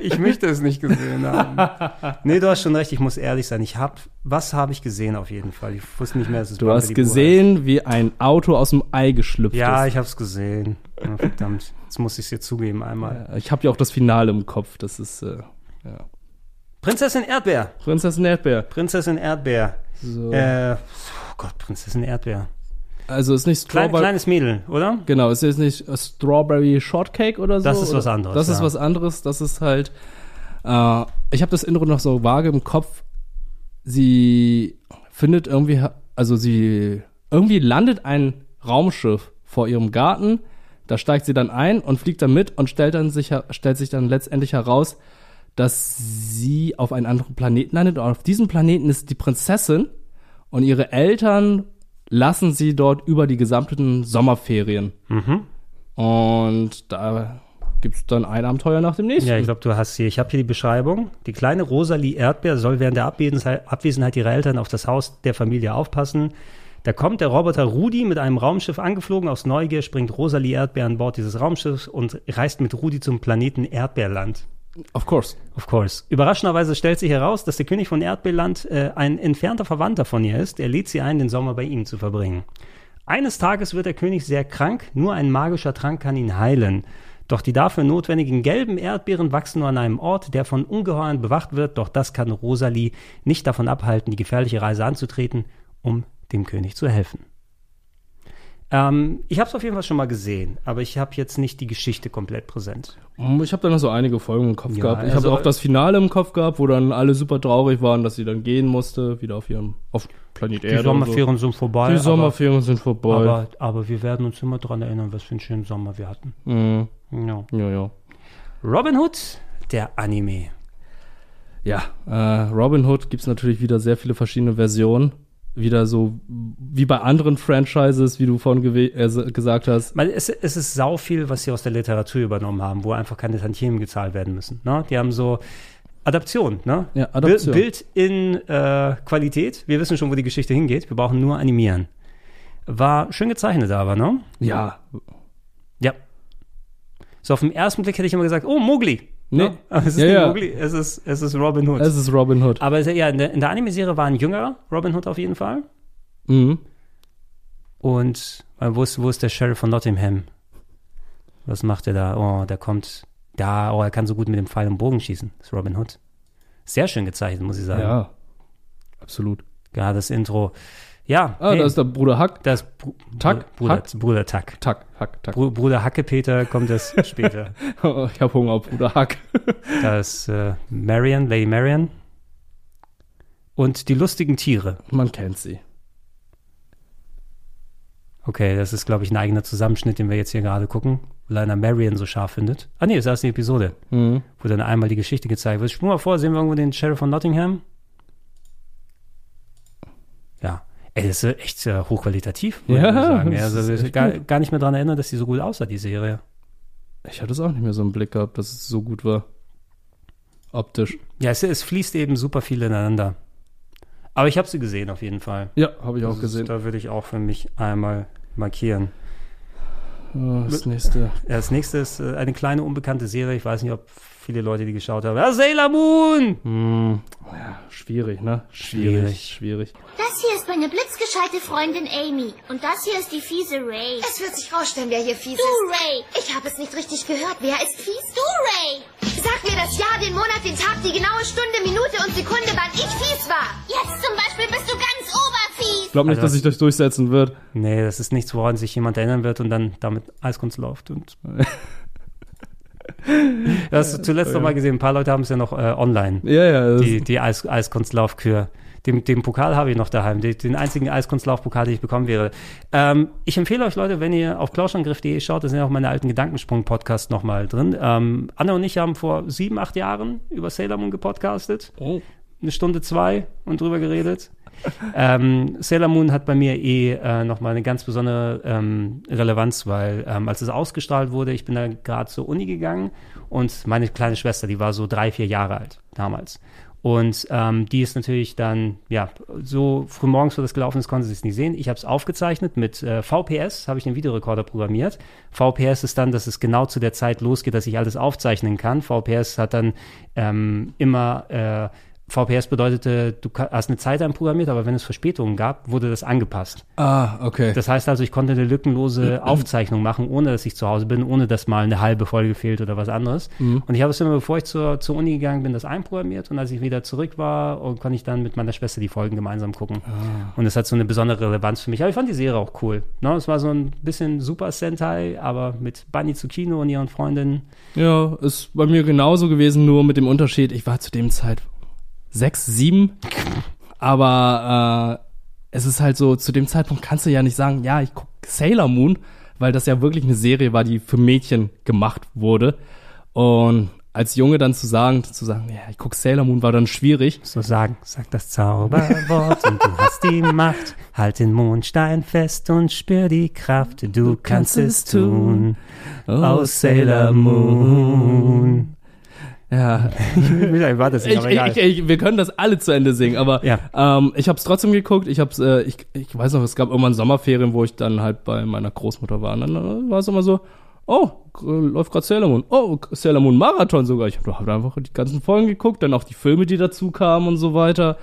[SPEAKER 2] ich möchte es nicht gesehen haben. Nee, du hast schon recht, ich muss ehrlich sein. Ich hab, was habe ich gesehen auf jeden Fall? Ich wusste nicht mehr, dass es
[SPEAKER 3] Du hast gesehen, wie ein Auto aus dem Ei geschlüpft.
[SPEAKER 2] Ja,
[SPEAKER 3] ist.
[SPEAKER 2] ich habe es gesehen. Ja, verdammt, jetzt muss ich es dir zugeben einmal.
[SPEAKER 3] Ich habe ja auch das Finale im Kopf. Das ist äh, ja.
[SPEAKER 2] Prinzessin Erdbeer.
[SPEAKER 3] Prinzessin Erdbeer.
[SPEAKER 2] Prinzessin Erdbeer.
[SPEAKER 3] So.
[SPEAKER 2] Äh, oh Gott, Prinzessin Erdbeer.
[SPEAKER 3] Also ist nicht
[SPEAKER 2] Klein,
[SPEAKER 3] Strawberry.
[SPEAKER 2] kleines Mädel, oder?
[SPEAKER 3] Genau, ist jetzt nicht Strawberry Shortcake oder so.
[SPEAKER 2] Das ist was anderes,
[SPEAKER 3] Das ist
[SPEAKER 2] ja.
[SPEAKER 3] was anderes. Das ist halt. Äh, ich habe das Intro noch so vage im Kopf. Sie findet irgendwie, also sie irgendwie landet ein Raumschiff vor ihrem Garten. Da steigt sie dann ein und fliegt dann mit und stellt dann sich, stellt sich dann letztendlich heraus, dass sie auf einen anderen Planeten landet. Und auf diesem Planeten ist die Prinzessin und ihre Eltern lassen sie dort über die gesamten Sommerferien.
[SPEAKER 2] Mhm.
[SPEAKER 3] Und da gibt es dann ein Abenteuer nach dem nächsten.
[SPEAKER 2] Ja, ich glaube, du hast hier, ich habe hier die Beschreibung. Die kleine Rosalie Erdbeer soll während der Abwesenheit, Abwesenheit ihrer Eltern auf das Haus der Familie aufpassen. Da kommt der Roboter Rudi mit einem Raumschiff angeflogen. Aus Neugier springt Rosalie Erdbeer an Bord dieses Raumschiffs und reist mit Rudi zum Planeten Erdbeerland.
[SPEAKER 3] Of course.
[SPEAKER 2] Of course. Überraschenderweise stellt sich heraus, dass der König von Erdbeerland äh, ein entfernter Verwandter von ihr ist. Er lädt sie ein, den Sommer bei ihm zu verbringen. Eines Tages wird der König sehr krank, nur ein magischer Trank kann ihn heilen. Doch die dafür notwendigen gelben Erdbeeren wachsen nur an einem Ort, der von Ungeheuern bewacht wird, doch das kann Rosalie nicht davon abhalten, die gefährliche Reise anzutreten, um dem König zu helfen. Ähm, ich habe es auf jeden Fall schon mal gesehen, aber ich habe jetzt nicht die Geschichte komplett präsent.
[SPEAKER 3] Ich habe da noch so einige Folgen im Kopf
[SPEAKER 2] Ja,
[SPEAKER 3] gehabt. Ich
[SPEAKER 2] also-
[SPEAKER 3] habe auch das Finale im Kopf gehabt, wo dann alle super traurig waren, dass sie dann gehen musste, wieder auf ihrem auf Planet Erde.
[SPEAKER 2] Die Sommerferien
[SPEAKER 3] so.
[SPEAKER 2] sind vorbei.
[SPEAKER 3] Die
[SPEAKER 2] aber-
[SPEAKER 3] Sommerferien sind vorbei.
[SPEAKER 2] Aber, aber wir werden uns immer daran erinnern, was für einen schönen Sommer wir hatten.
[SPEAKER 3] Mhm.
[SPEAKER 2] Ja.
[SPEAKER 3] Ja, ja.
[SPEAKER 2] Robin Hood, der Anime.
[SPEAKER 3] Ja, äh, Robin Hood gibt's natürlich wieder sehr viele verschiedene Versionen. Wieder so wie bei anderen Franchises, wie du vorhin äh, gesagt hast.
[SPEAKER 2] Weil es, es ist sau viel, was sie aus der Literatur übernommen haben, wo einfach keine Tantiemen gezahlt werden müssen. Ne? Die haben so Adaption, ne?
[SPEAKER 3] Ja, Adaption.
[SPEAKER 2] Bild, Bild in äh, Qualität. Wir wissen schon, wo die Geschichte hingeht. Wir brauchen nur animieren. War schön gezeichnet aber, ne?
[SPEAKER 3] Ja.
[SPEAKER 2] Ja. So auf den ersten Blick hätte ich immer gesagt, oh, Mowgli.
[SPEAKER 3] Nee.
[SPEAKER 2] Ne? Aber es ist
[SPEAKER 3] Ja,
[SPEAKER 2] nicht
[SPEAKER 3] ja.
[SPEAKER 2] Mowgli, es ist, es ist Robin Hood.
[SPEAKER 3] Es ist Robin Hood.
[SPEAKER 2] Aber es- ja, in der, in der Anime-Serie war ein jüngerer Robin Hood auf jeden Fall.
[SPEAKER 3] Mhm.
[SPEAKER 2] Und äh, wo ist, wo ist der Sheriff von Nottingham? Was macht er da? Oh, der kommt da. Oh, er kann so gut mit dem Pfeil und Bogen schießen. Das ist Robin Hood. Sehr schön gezeichnet, muss ich sagen.
[SPEAKER 3] Ja. Absolut.
[SPEAKER 2] Ja, das Intro. Ja.
[SPEAKER 3] Ah, da ist der Bruder Hack.
[SPEAKER 2] Das Br
[SPEAKER 3] Tack?
[SPEAKER 2] Bruder,
[SPEAKER 3] Hack?
[SPEAKER 2] Bruder Tack.
[SPEAKER 3] Tack, Hack, Tack.
[SPEAKER 2] Br Bruder Hackepeter kommt es später.
[SPEAKER 3] ich habe Hunger auf Bruder Hack.
[SPEAKER 2] Da ist äh, Marion, Lady Marion. Und die lustigen Tiere.
[SPEAKER 3] Man kennt sie.
[SPEAKER 2] Okay, das ist, glaube ich, ein eigener Zusammenschnitt, den wir jetzt hier gerade gucken, einer Marion so scharf findet. Ah nee, das ist erst die Episode,
[SPEAKER 3] Mhm.
[SPEAKER 2] wo dann einmal die Geschichte gezeigt wird. Spul mal vor, sehen wir irgendwo den Sheriff von Nottingham? Ja. Ey, das ist echt äh, hochqualitativ, muss
[SPEAKER 3] Ja,
[SPEAKER 2] ich sagen. Also, ich gar, gar nicht mehr dran erinnern, dass die so gut aussah, die Serie.
[SPEAKER 3] Ich hatte es auch nicht mehr so im Blick gehabt, dass es so gut war. Optisch.
[SPEAKER 2] Ja, es, es fließt eben super viel ineinander. Aber ich habe sie gesehen auf jeden Fall.
[SPEAKER 3] Ja, habe ich auch
[SPEAKER 2] ist-
[SPEAKER 3] gesehen.
[SPEAKER 2] Da würde ich auch für mich einmal markieren.
[SPEAKER 3] Oh, das nächste.
[SPEAKER 2] Ja, das nächste ist äh, eine kleine unbekannte Serie. Ich weiß nicht, ob viele Leute die geschaut haben. Ja, Sailor Moon!
[SPEAKER 3] Hm, ja, schwierig, ne?
[SPEAKER 2] Schwierig.
[SPEAKER 3] Schwierig.
[SPEAKER 6] Das hier ist meine blitzgescheite Freundin Amy. Und das hier ist die fiese Ray. Es wird sich rausstellen, wer hier fies
[SPEAKER 13] Du,
[SPEAKER 6] ist.
[SPEAKER 13] Ray.
[SPEAKER 6] Ich habe es nicht richtig gehört. Wer ist fies?
[SPEAKER 13] Du, Ray! Sag mir das Jahr, den Monat, den Tag, die genaue Stunde, Minute und Sekunde, wann ich fies war.
[SPEAKER 6] Jetzt zum Beispiel bist du ganz oberfies.
[SPEAKER 3] Ich glaube nicht,
[SPEAKER 2] Also
[SPEAKER 3] dass sich das durchsetzen wird.
[SPEAKER 2] Nee, das ist nichts, woran sich jemand erinnern wird und dann damit Eiskunst läuft. Und das hast du zuletzt noch mal gesehen. Ein paar Leute haben es ja noch äh, online.
[SPEAKER 3] Ja, ja.
[SPEAKER 2] Die, die Eis, Eiskunstlaufkür. Den, den Pokal habe ich noch daheim. Den, den einzigen Eiskunstlaufpokal, den ich bekommen wäre. Ähm, ich empfehle euch, Leute, wenn ihr auf klauschangriff.de schaut, da sind ja auch meine alten Gedankensprung-Podcasts nochmal drin. Ähm, Anna und ich haben vor sieben, acht Jahren über Sailor Moon gepodcastet.
[SPEAKER 3] Oh.
[SPEAKER 2] Eine Stunde zwei und drüber geredet. Ähm, Sailor Moon hat bei mir eh äh, nochmal eine ganz besondere ähm, Relevanz, weil ähm, als es ausgestrahlt wurde, ich bin da gerade zur Uni gegangen und meine kleine Schwester, die war so drei, vier Jahre alt damals. Und ähm, die ist natürlich dann, ja, so früh morgens, wo das gelaufen ist, konnte sie es nicht sehen. Ich habe es aufgezeichnet mit äh, VPS, habe ich den Videorekorder programmiert. VPS ist dann, dass es genau zu der Zeit losgeht, dass ich alles aufzeichnen kann. VPS hat dann ähm, immer äh, VPS bedeutete, du hast eine Zeit einprogrammiert, aber wenn es Verspätungen gab, wurde das angepasst.
[SPEAKER 3] Ah, okay.
[SPEAKER 2] Das heißt also, ich konnte eine lückenlose Aufzeichnung machen, ohne dass ich zu Hause bin, ohne dass mal eine halbe Folge fehlt oder was anderes.
[SPEAKER 3] Mhm.
[SPEAKER 2] Und ich habe es immer, bevor ich zur, zur Uni gegangen bin, das einprogrammiert und als ich wieder zurück war, und konnte ich dann mit meiner Schwester die Folgen gemeinsam gucken.
[SPEAKER 3] Ah.
[SPEAKER 2] Und es hat so eine besondere Relevanz für mich. Aber ich fand die Serie auch cool. Ne? Es war so ein bisschen Super Sentai, aber mit Bunny Tsukino und ihren Freundinnen.
[SPEAKER 3] Ja, ist bei mir genauso gewesen, nur mit dem Unterschied, ich war zu dem Zeit sechs, sieben, aber äh, es ist halt so, zu dem Zeitpunkt kannst du ja nicht sagen, ja, ich gucke Sailor Moon, weil das ja wirklich eine Serie war, die für Mädchen gemacht wurde. Und als Junge dann zu sagen, zu sagen, ja, ich gucke Sailor Moon, war dann schwierig.
[SPEAKER 2] So sagen, sag das Zauberwort und du hast die Macht. Halt den Mondstein fest und spür die Kraft. Du kannst es tun. Oh, Sailor Moon.
[SPEAKER 3] Ja.
[SPEAKER 2] Ich will eigentlich weiter singen,
[SPEAKER 3] Ich,
[SPEAKER 2] aber egal.
[SPEAKER 3] ich, ich, wir können das alle zu Ende singen, aber
[SPEAKER 2] Ja.
[SPEAKER 3] ähm, ich habe es trotzdem geguckt. Ich hab's, äh, ich, ich weiß noch, es gab irgendwann Sommerferien, wo ich dann halt bei meiner Großmutter war. Und dann äh, war es immer so, oh, läuft gerade Sailor Moon. Oh, Sailor Moon Marathon sogar. Ich habe hab einfach die ganzen Folgen geguckt, dann auch die Filme, die dazu kamen und so weiter.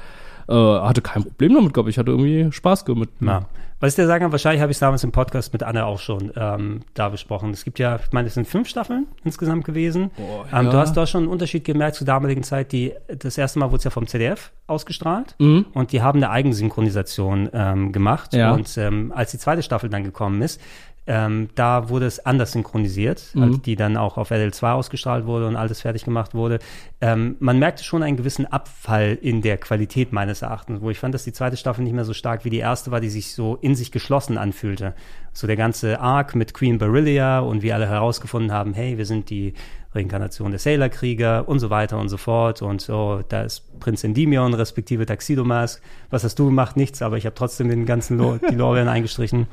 [SPEAKER 3] Äh, hatte kein Problem damit, glaube ich. Hatte irgendwie Spaß mit.
[SPEAKER 2] Ja. Was ich dir sagen kann, wahrscheinlich habe ich es damals im Podcast mit Anne auch schon ähm, da besprochen. Es gibt ja, ich meine, es sind fünf Staffeln insgesamt gewesen. ähm,
[SPEAKER 3] ja.
[SPEAKER 2] Du hast da schon einen Unterschied gemerkt zur damaligen Zeit. Die, das erste Mal wurde es ja vom ZDF ausgestrahlt
[SPEAKER 3] Mhm.
[SPEAKER 2] und die haben eine Eigensynchronisation ähm, gemacht.
[SPEAKER 3] Ja.
[SPEAKER 2] Und ähm, als die zweite Staffel dann gekommen ist, ähm, da wurde es anders synchronisiert,
[SPEAKER 3] Mhm.
[SPEAKER 2] als die dann auch auf RL2 ausgestrahlt wurde und alles fertig gemacht wurde. Ähm, man merkte schon einen gewissen Abfall in der Qualität meines Erachtens, wo ich fand, dass die zweite Staffel nicht mehr so stark wie die erste war, die sich so in sich geschlossen anfühlte. So der ganze Arc mit Queen Berillia und wie alle herausgefunden haben, hey, wir sind die Reinkarnation der Sailor-Krieger und so weiter und so fort. Und so, da ist Prinz Endymion respektive Tuxedo Mask. Was hast du gemacht? Nichts, aber ich habe trotzdem den ganzen Lo die Lorbeeren eingestrichen.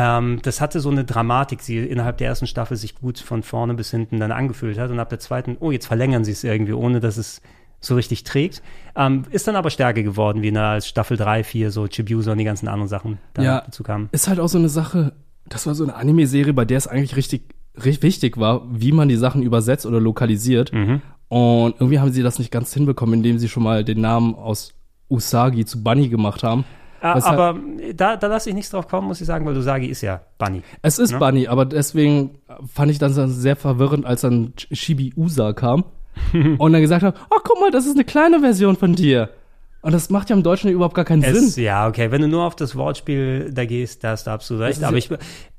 [SPEAKER 2] Ähm, das hatte so eine Dramatik, die innerhalb der ersten Staffel sich gut von vorne bis hinten dann angefühlt hat und ab der zweiten, oh, jetzt verlängern sie es irgendwie, ohne dass es so richtig trägt. Ähm, ist dann aber stärker geworden, wie in der Staffel 3, 4, so Chibiusa und die ganzen anderen Sachen da
[SPEAKER 3] Ja.
[SPEAKER 2] dazu kamen.
[SPEAKER 3] Ist halt auch so eine Sache, das war so eine Anime-Serie, bei der es eigentlich richtig, richtig wichtig war, wie man die Sachen übersetzt oder lokalisiert.
[SPEAKER 2] Mhm.
[SPEAKER 3] Und irgendwie haben sie das nicht ganz hinbekommen, indem sie schon mal den Namen aus Usagi zu Bunny gemacht haben. Weshalb-
[SPEAKER 2] aber da, da lasse ich nichts drauf kommen, muss ich sagen, weil du Usagi ist ja Bunny.
[SPEAKER 3] Es ist
[SPEAKER 2] Ne?
[SPEAKER 3] Bunny, aber deswegen fand ich dann sehr verwirrend, als dann Shibi Usa kam und dann gesagt hat, oh, guck mal, das ist eine kleine Version von dir. Und das macht ja im Deutschen überhaupt gar keinen
[SPEAKER 2] Es,
[SPEAKER 3] Sinn.
[SPEAKER 2] ja, okay, wenn du nur auf das Wortspiel da gehst, da hast du absolut recht. Aber ich,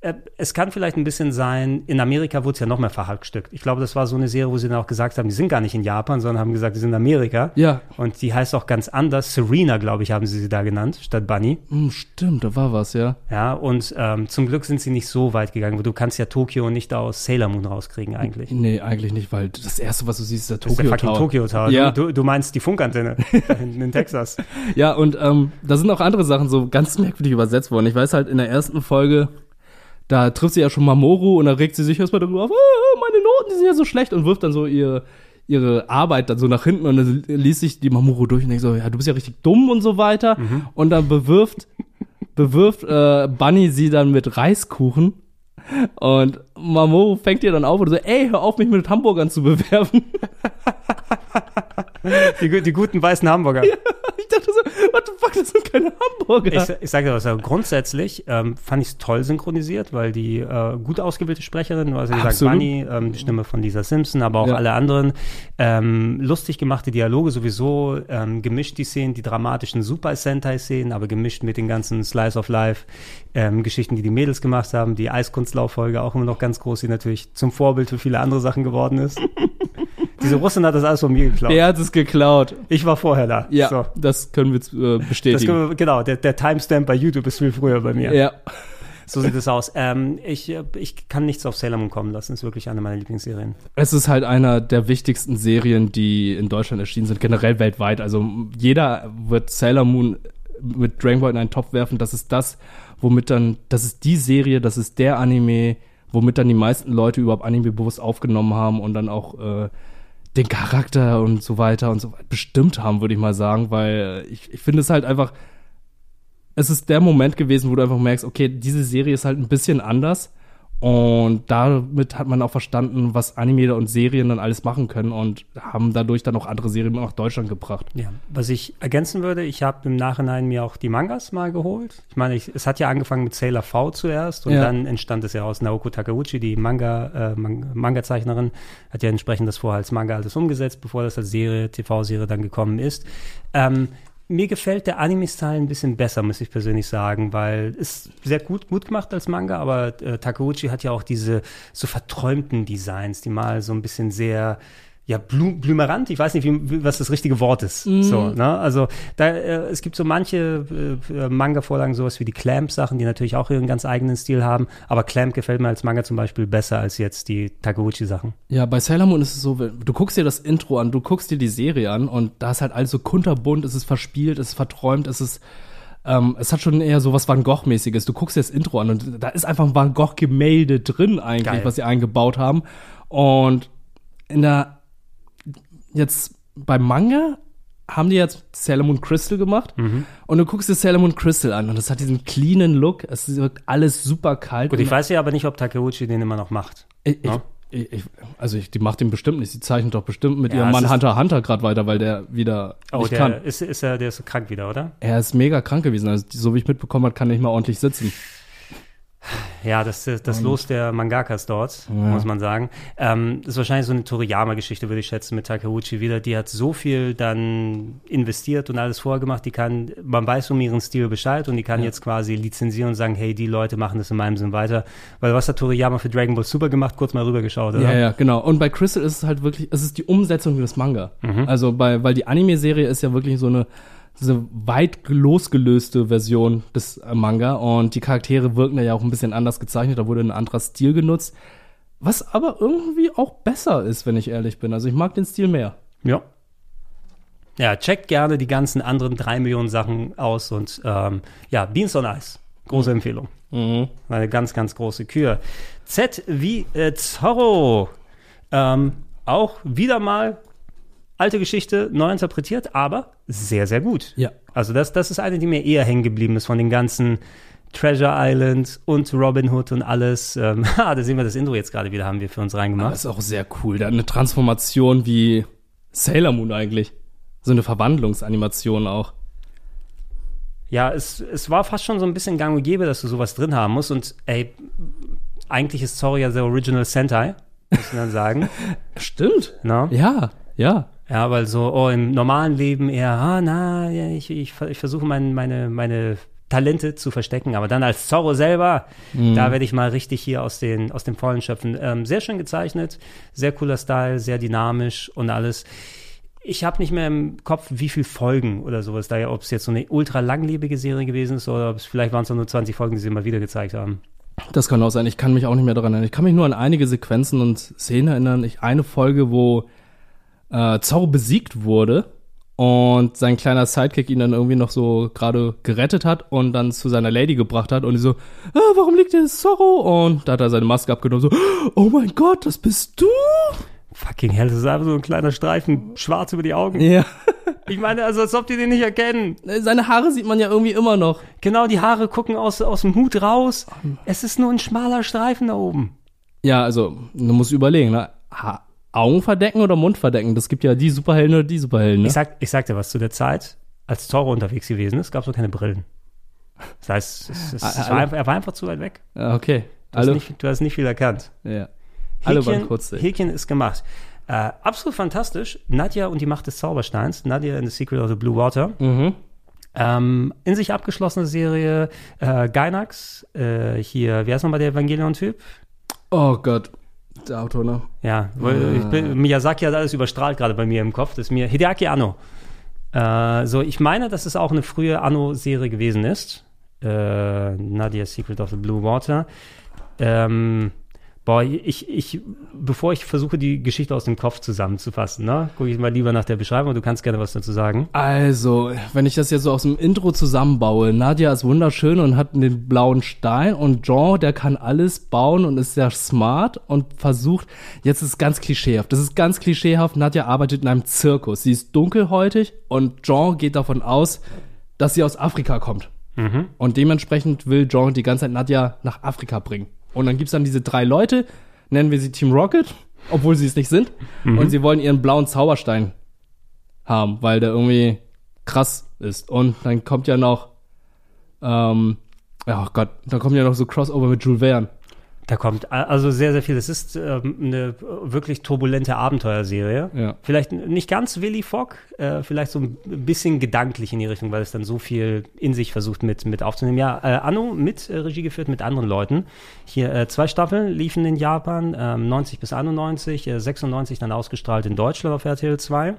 [SPEAKER 2] äh, es kann vielleicht ein bisschen sein, in Amerika wurde es ja noch mehr verhackstückt. Ich glaube, das war so eine Serie, wo sie dann auch gesagt haben, die sind gar nicht in Japan, sondern haben gesagt, die sind in Amerika.
[SPEAKER 3] Ja.
[SPEAKER 2] Und die heißt auch ganz anders. Serena, glaube ich, haben sie sie da genannt, statt Bunny.
[SPEAKER 3] Hm, stimmt, da war was, ja.
[SPEAKER 2] Ja, und ähm, zum Glück sind sie nicht so weit gegangen, weil du kannst ja Tokio nicht aus Sailor Moon rauskriegen eigentlich.
[SPEAKER 3] Nee, eigentlich nicht, weil das erste, was du siehst, ist der
[SPEAKER 2] ist
[SPEAKER 3] Tokyo
[SPEAKER 2] der fucking
[SPEAKER 3] Tower.
[SPEAKER 2] Tokyo Tower.
[SPEAKER 3] Ja.
[SPEAKER 2] Du, du, meinst die Funkantenne in Texas.
[SPEAKER 3] Ja, und ähm, da sind auch andere Sachen so ganz merkwürdig übersetzt worden. Ich weiß halt, in der ersten Folge, da trifft sie ja schon Mamoru und da regt sie sich erstmal darüber auf, ah, meine Noten, die sind ja so schlecht und wirft dann so ihr, ihre Arbeit dann so nach hinten und dann liest sich die Mamoru durch und denkt so, ja, du bist ja richtig dumm und so weiter. Und dann bewirft, bewirft äh, Bunny sie dann mit Reiskuchen. Und Mamoru fängt ihr dann auf und so, ey, hör auf, mich mit Hamburgern zu bewerben.
[SPEAKER 2] Die, die guten weißen Hamburger.
[SPEAKER 3] Ich dachte so, what the fuck, das sind keine Hamburger.
[SPEAKER 2] Ich, ich sage dir was, aber grundsätzlich ähm, fand ich es toll synchronisiert, weil die äh, gut ausgebildete Sprecherin, also gesagt,
[SPEAKER 3] Absolut.
[SPEAKER 2] Bunny, ähm, die Stimme von Lisa Simpson, aber auch
[SPEAKER 3] Ja.
[SPEAKER 2] alle anderen, ähm, lustig gemachte Dialoge sowieso, ähm, gemischt die Szenen, die dramatischen Super Sentai-Szenen, aber gemischt mit den ganzen Slice of Life ähm, Geschichten, die die Mädels gemacht haben, die Eiskunstlauffolge auch immer noch ganz groß, die natürlich zum Vorbild für viele andere Sachen geworden ist. Diese Russin hat das alles von mir geklaut.
[SPEAKER 3] Der hat es geklaut.
[SPEAKER 2] Ich war vorher da.
[SPEAKER 3] Ja,
[SPEAKER 2] So.
[SPEAKER 3] das können wir äh, bestätigen.
[SPEAKER 2] können wir, genau, der, der Timestamp bei YouTube ist viel früher bei mir.
[SPEAKER 3] Ja.
[SPEAKER 2] So sieht es aus. Ähm, ich, ich kann nichts auf Sailor Moon kommen lassen. Ist wirklich eine meiner Lieblingsserien.
[SPEAKER 3] Es ist halt einer der wichtigsten Serien, die in Deutschland erschienen sind, generell weltweit. Also jeder wird Sailor Moon mit Dragon Ball in einen Topf werfen. Das ist das, womit dann, das ist die Serie, das ist der Anime, womit dann die meisten Leute überhaupt Anime bewusst aufgenommen haben und dann auch äh, den Charakter und so weiter und so weiter bestimmt haben, würde ich mal sagen, weil ich, ich finde es halt einfach, es ist der Moment gewesen, wo du einfach merkst, okay, diese Serie ist halt ein bisschen anders. Und damit hat man auch verstanden, was Anime und Serien dann alles machen können und haben dadurch dann auch andere Serien nach Deutschland gebracht.
[SPEAKER 2] Ja, was ich ergänzen würde, ich habe im Nachhinein mir auch die Mangas mal geholt. Ich meine, ich, es hat ja angefangen mit Sailor V zuerst und
[SPEAKER 3] Ja.
[SPEAKER 2] dann entstand es ja aus Naoko Takeuchi, die Manga, äh, Man- Manga-Zeichnerin, hat ja entsprechend das vorher als Manga alles umgesetzt, bevor das als Serie, TV-Serie dann gekommen ist. Ähm, mir gefällt der Anime-Style ein bisschen besser, muss ich persönlich sagen, weil es sehr gut, gut gemacht als Manga, aber äh, Takeuchi hat ja auch diese so verträumten Designs, die mal so ein bisschen sehr ja, blum, blümerant, ich weiß nicht, wie, was das richtige Wort ist.
[SPEAKER 3] Mhm.
[SPEAKER 2] So, ne? Also da, äh, es gibt so manche äh, Manga-Vorlagen, sowas wie die Clamp-Sachen, die natürlich auch ihren ganz eigenen Stil haben, aber Clamp gefällt mir als Manga zum Beispiel besser als jetzt die Takeuchi-Sachen.
[SPEAKER 3] Ja, bei Sailor Moon ist es so, du guckst dir das Intro an, du guckst dir die Serie an und da ist halt alles so kunterbunt, es ist verspielt, es ist verträumt, es ist ähm, es hat schon eher so was Van Gogh-mäßiges. Du guckst dir das Intro an und da ist einfach ein Van Gogh-Gemälde drin eigentlich,
[SPEAKER 2] Geil.
[SPEAKER 3] was sie eingebaut haben. Und in der jetzt beim Manga haben die jetzt Sailor Moon Crystal gemacht
[SPEAKER 2] Mhm.
[SPEAKER 3] und du guckst dir Sailor Moon Crystal an und es hat diesen cleanen Look, es wirkt alles super kalt.
[SPEAKER 2] Gut, ich weiß ja aber nicht, ob Takeuchi den immer noch macht.
[SPEAKER 3] ich,
[SPEAKER 2] Ne?
[SPEAKER 3] ich, ich, also ich, die macht den bestimmt nicht. Sie zeichnet doch bestimmt mit
[SPEAKER 2] Ja,
[SPEAKER 3] ihrem Mann Hunter Hunter gerade weiter, weil der wieder
[SPEAKER 2] Oh,
[SPEAKER 3] nicht
[SPEAKER 2] der
[SPEAKER 3] kann.
[SPEAKER 2] ist, ist er, der ist krank wieder, oder?
[SPEAKER 3] Er ist mega krank gewesen. Also so wie ich mitbekommen habe, kann er nicht mal ordentlich sitzen.
[SPEAKER 2] Ja, das, das das Los der Mangakas dort,
[SPEAKER 3] Ja.
[SPEAKER 2] muss man sagen. Ähm, das ist wahrscheinlich so eine Toriyama-Geschichte, würde ich schätzen, mit Takeuchi wieder. Die hat so viel dann investiert und alles vorher gemacht. Die kann, man weiß um ihren Stil Bescheid und die kann
[SPEAKER 3] Ja.
[SPEAKER 2] jetzt quasi lizenzieren und sagen, hey, die Leute machen das in meinem Sinn weiter. Weil was hat Toriyama für Dragon Ball Super gemacht? Kurz mal rübergeschaut, oder?
[SPEAKER 3] Ja, ja, genau. Und bei Crystal ist es halt wirklich, es ist die Umsetzung des Manga.
[SPEAKER 2] Mhm.
[SPEAKER 3] Also bei, weil die Anime-Serie ist ja wirklich so eine, diese weit losgelöste Version des äh, Manga und die Charaktere wirken da ja auch ein bisschen anders gezeichnet, da wurde ein anderer Stil genutzt. Was aber irgendwie auch besser ist, wenn ich ehrlich bin. Also ich mag den Stil mehr.
[SPEAKER 2] Ja. Ja, checkt gerne die ganzen anderen drei Millionen Sachen aus und ähm, ja, Beans on Ice. Große Empfehlung. Eine ganz, ganz große Kür. Z wie äh, Zorro. Ähm, auch wieder mal alte Geschichte, neu interpretiert, aber sehr, sehr gut.
[SPEAKER 3] Ja.
[SPEAKER 2] Also das, das ist eine, die mir eher hängen geblieben ist von den ganzen Treasure Island und Robin Hood und alles. Ähm, ah, da sehen wir das Intro jetzt gerade wieder, haben wir für uns reingemacht.
[SPEAKER 3] Das ist auch sehr cool. Hat eine Transformation wie Sailor Moon eigentlich. So eine Verwandlungsanimation auch.
[SPEAKER 2] Ja, es, es war fast schon so ein bisschen gang und gäbe, dass du sowas drin haben musst. Und ey, eigentlich ist Zorro ja der Original Sentai, muss man dann sagen.
[SPEAKER 3] Stimmt.
[SPEAKER 2] Na?
[SPEAKER 3] Ja, ja.
[SPEAKER 2] Ja, weil so oh, im normalen Leben eher, ah, na, ja, ich, ich, ich versuche mein, meine, meine Talente zu verstecken, aber dann als Zorro selber,
[SPEAKER 3] Mhm.
[SPEAKER 2] da werde ich mal richtig hier aus, den, aus dem Vollen schöpfen. Ähm, sehr schön gezeichnet, sehr cooler Style, sehr dynamisch und alles. Ich habe nicht mehr im Kopf, wie viele Folgen oder sowas da, ob es jetzt so eine ultra langlebige Serie gewesen ist oder ob es vielleicht waren es nur 20 Folgen, die sie immer wieder gezeigt haben.
[SPEAKER 3] Das kann auch sein. Ich kann mich auch nicht mehr daran erinnern. Ich kann mich nur an einige Sequenzen und Szenen erinnern. Ich, eine Folge, wo äh, Zorro besiegt wurde und sein kleiner Sidekick ihn dann irgendwie noch so gerade gerettet hat und dann zu seiner Lady gebracht hat und die so, ah, warum liegt hier Zorro? Und da hat er seine Maske abgenommen, so, oh mein Gott, das bist du?
[SPEAKER 2] Fucking hell, das ist einfach so ein kleiner Streifen schwarz über die Augen.
[SPEAKER 3] Ja.
[SPEAKER 2] Ich meine, also als ob die den nicht erkennen.
[SPEAKER 3] Seine Haare sieht man ja irgendwie immer noch.
[SPEAKER 2] Genau, die Haare gucken aus, aus dem Hut raus. Es ist nur ein schmaler Streifen da oben.
[SPEAKER 3] Ja, also, du musst überlegen, ne? Ha Augen verdecken oder Mund verdecken? Das gibt ja die Superhelden oder die Superhelden, ne?
[SPEAKER 2] Ich sag, ich sag dir was, zu der Zeit, als Zorro unterwegs gewesen ist, gab es noch keine Brillen. Das heißt, es, es, es war einfach, er war einfach zu weit weg.
[SPEAKER 3] Okay.
[SPEAKER 2] Du hast, nicht, du hast nicht viel erkannt.
[SPEAKER 3] Ja. Waren
[SPEAKER 2] Häkchen,
[SPEAKER 3] kurz.
[SPEAKER 2] Häkchen ist gemacht. Äh, absolut fantastisch. Nadja und die Macht des Zaubersteins. Nadja in The Secret of the Blue Water.
[SPEAKER 3] Mhm.
[SPEAKER 2] Ähm, in sich abgeschlossene Serie. Äh, Gainax. Äh, hier, wie heißt nochmal der Evangelion-Typ?
[SPEAKER 3] Oh Gott. Der Autor, ne?
[SPEAKER 2] Ja, weil ich bin, Miyazaki hat alles überstrahlt gerade bei mir im Kopf. Das ist mir Hideaki Anno. Äh, so, ich meine, dass es auch eine frühe Anno-Serie gewesen ist. Äh, Nadia's Secret of the Blue Water. Ähm, boah, ich, ich, bevor ich versuche, die Geschichte aus dem Kopf zusammenzufassen, ne, gucke ich mal lieber nach der Beschreibung. Du kannst gerne was dazu sagen.
[SPEAKER 3] Also, wenn ich das jetzt so aus dem Intro zusammenbaue, Nadia ist wunderschön und hat den blauen Stein und Jean, der kann alles bauen und ist sehr smart und versucht, jetzt ist es ganz klischeehaft, das ist ganz klischeehaft, Nadia arbeitet in einem Zirkus, sie ist dunkelhäutig und Jean geht davon aus, dass sie aus Afrika kommt.
[SPEAKER 2] Mhm.
[SPEAKER 3] Und dementsprechend will Jean die ganze Zeit Nadja nach Afrika bringen. Und dann gibt's dann diese drei Leute, nennen wir sie Team Rocket, obwohl sie es nicht sind.
[SPEAKER 2] Mhm.
[SPEAKER 3] Und sie wollen ihren blauen Zauberstein haben, weil der irgendwie krass ist. Und dann kommt ja noch, ähm, oh Gott, dann kommt ja noch so Crossover mit Jules Verne.
[SPEAKER 2] Da kommt also sehr, sehr viel. Es ist ähm, eine wirklich turbulente Abenteuerserie.
[SPEAKER 3] Ja.
[SPEAKER 2] Vielleicht nicht ganz Willy Fogg, äh, vielleicht so ein bisschen gedanklich in die Richtung, weil es dann so viel in sich versucht mit, mit aufzunehmen. Ja, äh, Anno mit äh, Regie geführt mit anderen Leuten. Hier äh, zwei Staffeln liefen in Japan, ähm, 90 bis 91, äh, 96 dann ausgestrahlt in Deutschland auf RTL 2.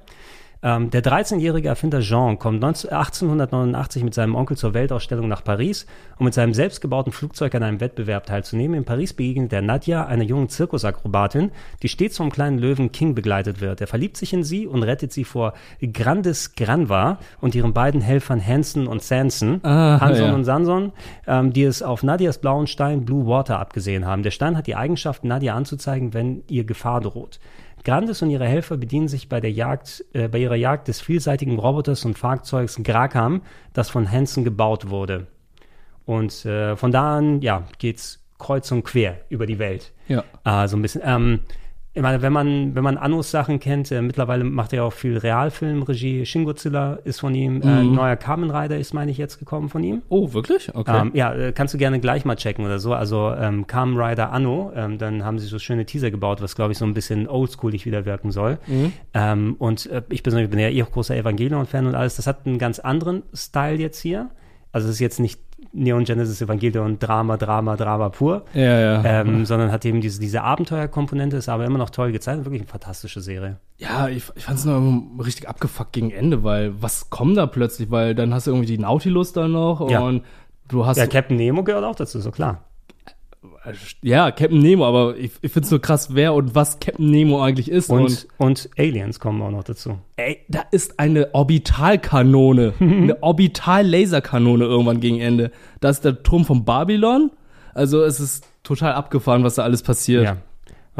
[SPEAKER 2] Ähm, der 13-jährige Erfinder Jean kommt 19, 1889 mit seinem Onkel zur Weltausstellung nach Paris, um mit seinem selbstgebauten Flugzeug an einem Wettbewerb teilzunehmen. In Paris begegnet er Nadja, einer jungen Zirkusakrobatin, die stets vom kleinen Löwen King begleitet wird. Er verliebt sich in sie und rettet sie vor Grandis Granva und ihren beiden Helfern Hanson und Sanson,
[SPEAKER 3] Ah,
[SPEAKER 2] Hanson
[SPEAKER 3] ja.
[SPEAKER 2] und Sanson, ähm, die es auf Nadias blauen Stein Blue Water abgesehen haben. Der Stein hat die Eigenschaft, Nadia anzuzeigen, wenn ihr Gefahr droht. Grandes und ihre Helfer bedienen sich bei der Jagd, äh, bei ihrer Jagd des vielseitigen Roboters und Fahrzeugs Grakam, das von Hansen gebaut wurde. Und äh, von da an, ja, geht's kreuz und quer über die Welt.
[SPEAKER 3] Ja.
[SPEAKER 2] Ah, so ein bisschen. Ähm, ich meine, wenn man, wenn man Annos Sachen kennt, äh, mittlerweile macht er ja auch viel Realfilmregie. Shin Godzilla ist von ihm. Äh,
[SPEAKER 3] Mhm.
[SPEAKER 2] neuer Kamen Rider ist, meine ich, jetzt gekommen von ihm.
[SPEAKER 3] Oh, wirklich? Okay.
[SPEAKER 2] Ähm, ja, äh, kannst du gerne gleich mal checken oder so. Also ähm, Kamen Rider Anno, ähm, dann haben sie so schöne Teaser gebaut, was glaube ich so ein bisschen oldschoolig wieder wirken soll.
[SPEAKER 3] Mhm.
[SPEAKER 2] Ähm, und äh, ich persönlich bin ja eh auch großer Evangelion-Fan und alles. Das hat einen ganz anderen Style jetzt hier. Also es ist jetzt nicht Neon Genesis Evangelion Drama, Drama, Drama pur.
[SPEAKER 3] Ja, ja.
[SPEAKER 2] Ähm, sondern hat eben diese, diese Abenteuerkomponente, ist aber immer noch toll gezeichnet. Wirklich eine fantastische Serie.
[SPEAKER 3] Ja, ich, ich fand es nur richtig abgefuckt gegen Ende, weil was kommt da plötzlich? Weil dann hast du irgendwie die Nautilus da noch
[SPEAKER 2] Ja.
[SPEAKER 3] und du hast
[SPEAKER 2] Ja, Captain Nemo gehört auch dazu, so klar.
[SPEAKER 3] Ja Captain Nemo, aber ich, ich finde es nur krass, wer und was Captain Nemo eigentlich ist.
[SPEAKER 2] Und, und Aliens kommen auch noch dazu.
[SPEAKER 3] ey, da ist eine Orbitalkanone, eine Orbital-Laserkanone irgendwann gegen Ende. Da ist der Turm von Babylon. Also es ist total abgefahren, was da alles passiert.
[SPEAKER 2] Ja.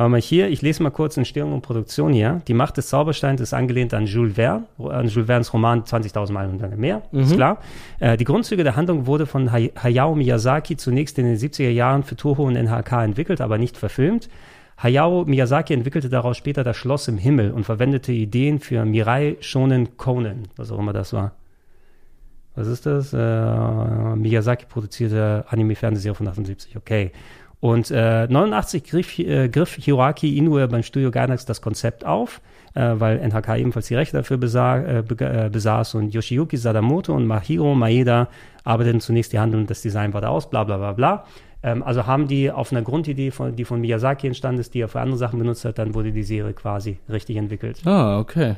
[SPEAKER 2] Aber mal hier, ich lese mal kurz Entstehung und Produktion hier. Die Macht des Zaubersteins ist angelehnt an Jules Verne, an Jules Vernes Roman 20.000 Meilen unter dem Meer, ist
[SPEAKER 3] Mhm.
[SPEAKER 2] klar. Äh, die Grundzüge der Handlung wurde von Hay Hayao Miyazaki zunächst in den 70er Jahren für Toho und NHK entwickelt, aber nicht verfilmt. Hayao Miyazaki entwickelte daraus später das Schloss im Himmel und verwendete Ideen für Mirai Shonen Conan, was auch immer das war. Was ist das? Äh, Miyazaki produzierte Anime-Fernsehserie von 78, okay. Und äh, 89 griff, äh, griff Hiroaki Inoue beim Studio Gainax das Konzept auf, äh, weil NHK ebenfalls die Rechte dafür besa äh, äh, besaß und Yoshiyuki Sadamoto und Mahiro Maeda arbeiteten zunächst die Handlung und das Design weiter aus, bla bla bla bla. Ähm, also haben die auf einer Grundidee, von, die von Miyazaki entstanden ist, die er für andere Sachen benutzt hat, dann wurde die Serie quasi richtig entwickelt.
[SPEAKER 3] Ah, okay.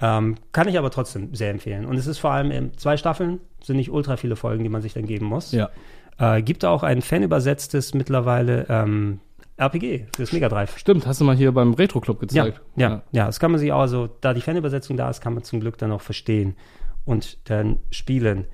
[SPEAKER 2] Ähm, kann ich aber trotzdem sehr empfehlen. Und es ist vor allem ähm, zwei Staffeln, sind nicht ultra viele Folgen, die man sich dann geben muss.
[SPEAKER 3] Ja.
[SPEAKER 2] Äh, gibt auch ein fanübersetztes mittlerweile ähm, RPG fürs Mega Drive.
[SPEAKER 3] Stimmt, hast du mal hier beim Retro Club
[SPEAKER 2] Ja,
[SPEAKER 3] gezeigt.
[SPEAKER 2] ja, ja, das kann man sich auch, also da die Fanübersetzung da ist, kann man zum Glück dann auch verstehen und dann spielen.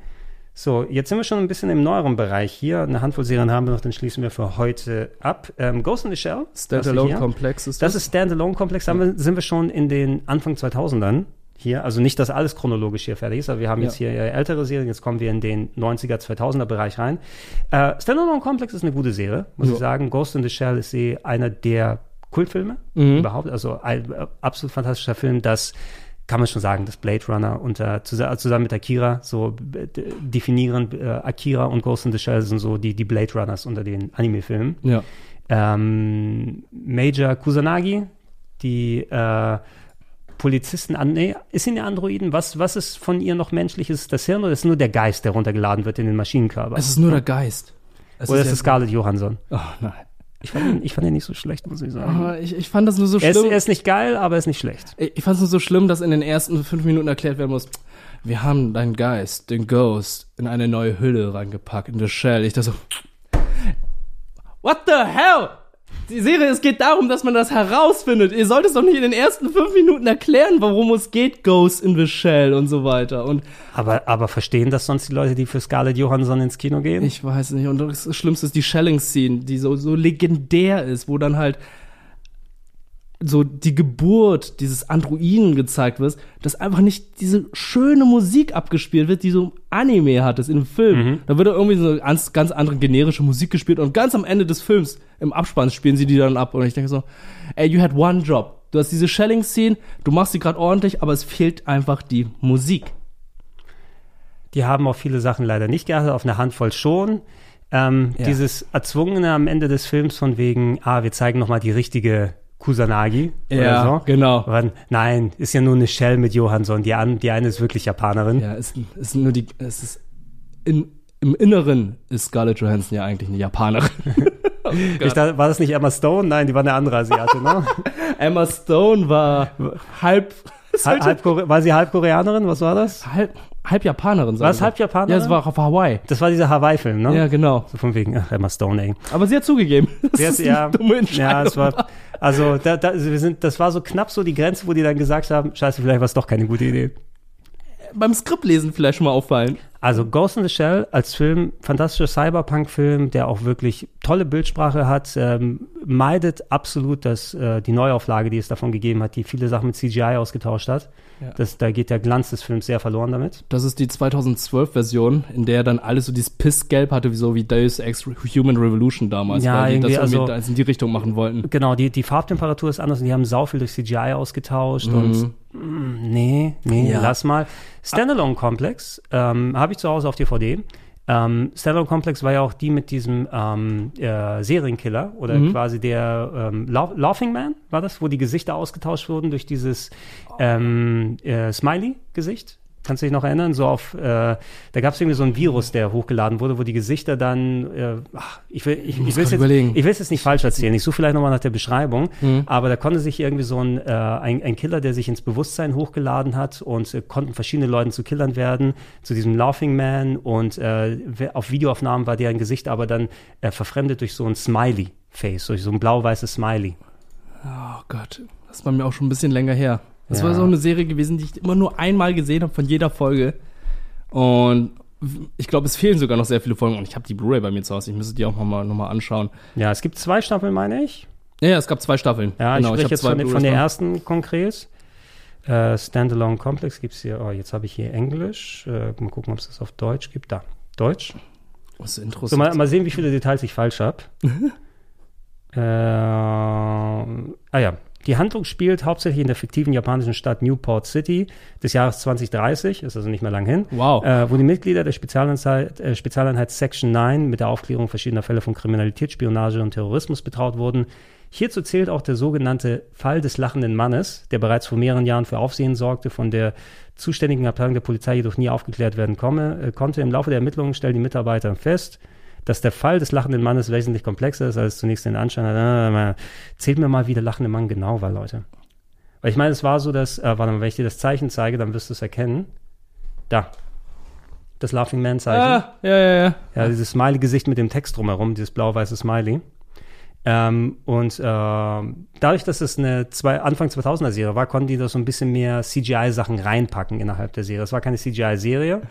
[SPEAKER 2] So, jetzt sind wir schon ein bisschen im neueren Bereich hier. Eine Handvoll Serien haben wir noch, dann schließen wir für heute ab. Ähm, Ghost in the Shell.
[SPEAKER 3] Standalone
[SPEAKER 2] das hier.
[SPEAKER 3] Komplex ist
[SPEAKER 2] das.
[SPEAKER 3] das?
[SPEAKER 2] ist Standalone Komplex. Da haben wir- sind wir schon in den Anfang 2000ern hier. Also nicht, dass alles chronologisch hier fertig ist, aber wir haben
[SPEAKER 3] Ja.
[SPEAKER 2] jetzt hier äh, ältere Serien. Jetzt kommen wir in den 90er, 2000er Bereich rein. Äh, Standalone Komplex ist eine gute Serie, muss
[SPEAKER 3] Ja.
[SPEAKER 2] ich sagen. Ghost in the Shell ist eh einer der Kultfilme
[SPEAKER 3] Mhm.
[SPEAKER 2] überhaupt. Also ein äh, absolut fantastischer Film, das kann man schon sagen, dass Blade Runner unter zusa- zusammen mit Akira so äh, definieren äh, Akira und Ghost in the Shell sind so die die Blade Runners unter den Anime-Filmen.
[SPEAKER 3] Ja.
[SPEAKER 2] Ähm, Major Kusanagi, die äh, Polizisten an, nee, ist in der Androiden, was, was ist von ihr noch menschlich? Ist es das Hirn oder ist es nur der Geist, der runtergeladen wird in den Maschinenkörper?
[SPEAKER 3] Es ist nur der Geist. Es
[SPEAKER 2] oder
[SPEAKER 3] ist
[SPEAKER 2] ist
[SPEAKER 3] ja-
[SPEAKER 2] es Scarlett Johansson?
[SPEAKER 3] Oh nein.
[SPEAKER 2] Ich fand, ihn, ich fand ihn nicht so schlecht, muss ich sagen.
[SPEAKER 3] Ah, Ich, ich fand das nur so
[SPEAKER 2] er, ist,
[SPEAKER 3] schlimm.
[SPEAKER 2] er ist nicht geil, aber er ist nicht schlecht.
[SPEAKER 3] Ich ich fand es nur so schlimm, dass in den ersten fünf Minuten erklärt werden muss, wir haben deinen Geist, den Ghost, in eine neue Hülle reingepackt, in the Shell. Ich dachte so, what the hell? Die Serie, es geht darum, dass man das herausfindet. Ihr sollt es doch nicht in den ersten fünf Minuten erklären, warum es geht, Ghost in the Shell und so weiter. Und
[SPEAKER 2] Aber, aber verstehen das sonst die Leute, die für Scarlett Johansson ins Kino gehen?
[SPEAKER 3] Ich weiß nicht. Und das Schlimmste ist die Shelling-Scene, die so, so legendär ist, wo dann halt so die Geburt dieses Androiden gezeigt wird, dass einfach nicht diese schöne Musik abgespielt wird, die so Anime hat, das in dem Film.
[SPEAKER 2] Mhm.
[SPEAKER 3] Da wird da irgendwie so eine ganz, ganz andere generische Musik gespielt und ganz am Ende des Films, im Abspann, spielen sie die dann ab und ich denke so, ey, you had one job. Du hast diese Shelling-Scene, du machst sie gerade ordentlich, aber es fehlt einfach die Musik.
[SPEAKER 2] Die haben auch viele Sachen leider nicht geachtet, auf eine Handvoll schon. Ähm,
[SPEAKER 3] Ja.
[SPEAKER 2] Dieses Erzwungene am Ende des Films von wegen, ah, wir zeigen nochmal die richtige Kusanagi
[SPEAKER 3] Ja,
[SPEAKER 2] oder so.
[SPEAKER 3] genau.
[SPEAKER 2] Aber nein, ist ja nur eine Shell mit Johansson. Die, an, die eine ist wirklich Japanerin.
[SPEAKER 3] Ja, es ist nur die, es ist in, im Inneren ist Scarlett Johansson ja eigentlich eine Japanerin.
[SPEAKER 2] ich dachte, war das nicht Emma Stone? Nein, die war eine andere Asiate, ne?
[SPEAKER 3] Emma Stone war halb,
[SPEAKER 2] halb, halb war sie halb Koreanerin? Was war das?
[SPEAKER 3] halb, halb Japanerin.
[SPEAKER 2] War es halb. Japanerin?
[SPEAKER 3] Ja, es war auf Hawaii.
[SPEAKER 2] Das war dieser Hawaii-Film, ne?
[SPEAKER 3] Ja, genau.
[SPEAKER 2] So von wegen, ach, Emma Stone, ey.
[SPEAKER 3] Aber sie hat zugegeben. Das
[SPEAKER 2] Sie hat-
[SPEAKER 3] ist eine
[SPEAKER 2] ja,
[SPEAKER 3] dumme Entscheidung.
[SPEAKER 2] ja, es war, also da, da, wir sind, das war so knapp so die Grenze, wo die dann gesagt haben, scheiße, vielleicht war es doch keine gute Idee.
[SPEAKER 3] Beim Skriptlesen vielleicht schon mal auffallen.
[SPEAKER 2] Also Ghost in the Shell als Film, fantastischer Cyberpunk-Film, der auch wirklich tolle Bildsprache hat, ähm, meidet absolut das, äh, die Neuauflage, die es davon gegeben hat, die viele Sachen mit CGI ausgetauscht hat.
[SPEAKER 3] Ja.
[SPEAKER 2] Das, da geht der Glanz des Films sehr verloren damit.
[SPEAKER 3] Das ist die 2012-Version, in der dann alles so dieses Pissgelb hatte, wie so wie Deus Ex Human Revolution damals,
[SPEAKER 2] Ja,
[SPEAKER 3] weil die das irgendwie
[SPEAKER 2] also-
[SPEAKER 3] in die Richtung machen wollten.
[SPEAKER 2] Genau, die, die Farbtemperatur ist anders und die haben sau viel durch CGI ausgetauscht
[SPEAKER 3] Mhm.
[SPEAKER 2] und mm, nee, nee,
[SPEAKER 3] Ja.
[SPEAKER 2] lass mal. Standalone Complex ähm, habe ich zu Hause auf DVD. Ähm, Standalone Complex war ja auch die mit diesem ähm, äh, Serienkiller oder
[SPEAKER 3] Mhm.
[SPEAKER 2] quasi der ähm, Lau- Laughing Man, war das, wo die Gesichter ausgetauscht wurden durch dieses ähm, äh, Smiley-Gesicht. Kannst du dich noch erinnern? So auf, äh, da gab es irgendwie so ein Virus, der hochgeladen wurde, wo die Gesichter dann, äh, ach, ich will, ich,
[SPEAKER 3] muss
[SPEAKER 2] ich will jetzt, ich will es jetzt nicht falsch erzählen. Ich suche vielleicht nochmal nach der Beschreibung.
[SPEAKER 3] Mhm.
[SPEAKER 2] Aber da konnte sich irgendwie so ein, äh, ein, ein Killer, der sich ins Bewusstsein hochgeladen hat und äh, konnten verschiedene Leute zu Killern werden, zu diesem Laughing Man und äh, auf Videoaufnahmen war deren Gesicht aber dann äh, verfremdet durch so ein Smiley-Face, durch so ein blau-weißes Smiley.
[SPEAKER 3] Oh Gott, das bei mir auch schon ein bisschen länger her. Das
[SPEAKER 2] Ja.
[SPEAKER 3] war so eine Serie gewesen, die ich immer nur einmal gesehen habe von jeder Folge. Und ich glaube, es fehlen sogar noch sehr viele Folgen. Und ich habe die Blu-ray bei mir zu Hause. Ich müsste die auch nochmal noch mal anschauen.
[SPEAKER 2] Ja, es gibt zwei Staffeln, meine ich.
[SPEAKER 3] Ja, ja, es gab zwei Staffeln.
[SPEAKER 2] Ja,
[SPEAKER 3] genau,
[SPEAKER 2] ich spreche
[SPEAKER 3] hab
[SPEAKER 2] jetzt von, der- von der ersten konkret. Äh, Standalone Complex gibt es hier, oh, jetzt habe ich hier Englisch. Äh, mal gucken, ob es das auf Deutsch gibt. Da, Deutsch.
[SPEAKER 3] Das ist
[SPEAKER 2] So,
[SPEAKER 3] interessant.
[SPEAKER 2] mal, mal sehen, wie viele Details ich falsch habe. äh, ah ja, die Handlung spielt hauptsächlich in der fiktiven japanischen Stadt Newport City des Jahres 2030, ist also nicht mehr lang hin,
[SPEAKER 3] Wow.
[SPEAKER 2] äh, wo die Mitglieder der Spezialeinheit, äh, Spezialeinheit Section 9 mit der Aufklärung verschiedener Fälle von Kriminalität, Spionage und Terrorismus betraut wurden. Hierzu zählt auch der sogenannte Fall des lachenden Mannes, der bereits vor mehreren Jahren für Aufsehen sorgte, von der zuständigen Abteilung der Polizei jedoch nie aufgeklärt werden komme, äh, konnte. Im Laufe der Ermittlungen stellen die Mitarbeiter fest, dass der Fall des lachenden Mannes wesentlich komplexer ist, als zunächst den Anschein hat. Mal- zählt mir mal, wie der lachende Mann genau war, Leute. Weil ich meine, es war so, dass, äh, warte mal, wenn ich dir das Zeichen zeige, dann wirst du es erkennen. Da. Das Laughing Man Zeichen.
[SPEAKER 3] Ah, ja, ja, ja.
[SPEAKER 2] Ja, dieses Smiley-Gesicht mit dem Text drumherum, dieses blau-weiße Smiley. Ähm, und äh, dadurch, dass es eine zwei, Anfang 2000er Serie war, konnten die da so ein bisschen mehr CGI-Sachen reinpacken innerhalb der Serie. Es war keine CGI-Serie.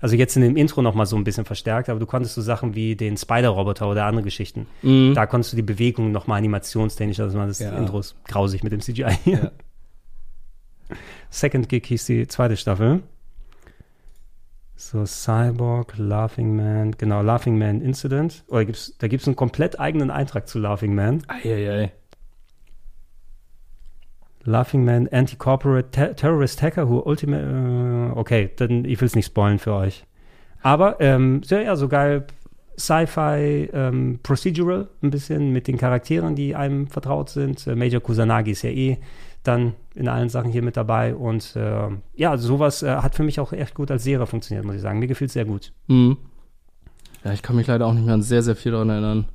[SPEAKER 2] Also jetzt in dem Intro noch mal so ein bisschen verstärkt, aber du konntest so Sachen wie den Spider-Roboter oder andere Geschichten.
[SPEAKER 3] Mhm.
[SPEAKER 2] Da konntest du die Bewegung noch mal animationstechnisch, also das
[SPEAKER 3] Ja.
[SPEAKER 2] Intro ist grausig mit dem CGI.
[SPEAKER 3] Ja.
[SPEAKER 2] Second Gig hieß die zweite Staffel. So, Cyborg, Laughing Man, genau, Laughing Man Incident. Oder gibt's, da gibt es einen komplett eigenen Eintrag zu Laughing Man.
[SPEAKER 3] Eieiei.
[SPEAKER 2] Laughing Man Anti-Corporate Ter Terrorist Hacker who Ultimate. Äh, okay, dann ich will es nicht spoilen für euch. Aber ähm, sehr, ja, so geil. Sci-Fi ähm, Procedural, ein bisschen mit den Charakteren, die einem vertraut sind. Äh, Major Kusanagi ist ja eh dann in allen Sachen hier mit dabei. Und äh, ja, sowas äh, hat für mich auch echt gut als Serie funktioniert, muss ich sagen. Mir gefiel es sehr gut.
[SPEAKER 3] Mhm. Ja, ich kann mich leider auch nicht mehr an sehr, sehr viel daran erinnern.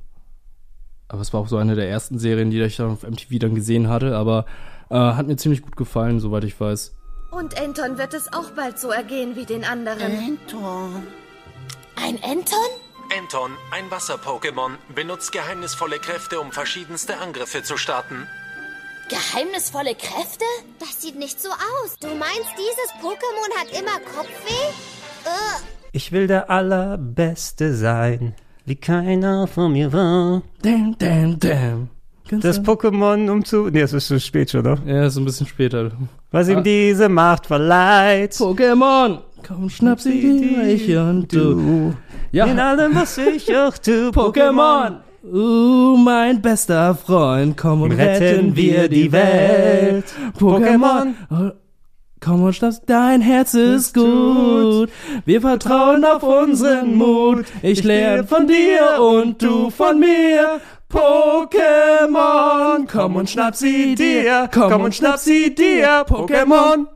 [SPEAKER 3] Aber es war auch so eine der ersten Serien, die ich dann auf MTV dann gesehen hatte. Aber äh, hat mir ziemlich gut gefallen, soweit ich weiß.
[SPEAKER 27] Und Anton wird es auch bald so ergehen wie den anderen.
[SPEAKER 4] Anton.
[SPEAKER 6] Ein Anton?
[SPEAKER 28] Anton, ein Wasser-Pokémon, benutzt geheimnisvolle Kräfte, um verschiedenste Angriffe zu starten.
[SPEAKER 6] Geheimnisvolle Kräfte?
[SPEAKER 13] Das sieht nicht so aus. Du meinst, dieses Pokémon hat immer Kopfweh? Äh,
[SPEAKER 2] Ich will der Allerbeste sein, wie keiner von mir war.
[SPEAKER 3] Damn, damn, damn.
[SPEAKER 2] Das Pokémon um zu. Nee, es ist zu spät schon, oder?
[SPEAKER 3] Ja, ist ein bisschen später.
[SPEAKER 2] Was ihm
[SPEAKER 3] Ah.
[SPEAKER 2] diese Macht verleiht.
[SPEAKER 3] Pokémon! Komm, schnapp sie dir, ich und du. Ja.
[SPEAKER 2] In allem, was ich auch tu,
[SPEAKER 3] Pokémon! Uh, mein bester Freund, komm und retten wir die Welt. Pokémon! Oh, Komm und schnapp, dein Herz ist gut. Wir vertrauen auf unseren Mut. Ich lerne von dir und du von mir. Pokémon, komm und schnapp sie dir. Komm und schnapp sie dir. Pokémon.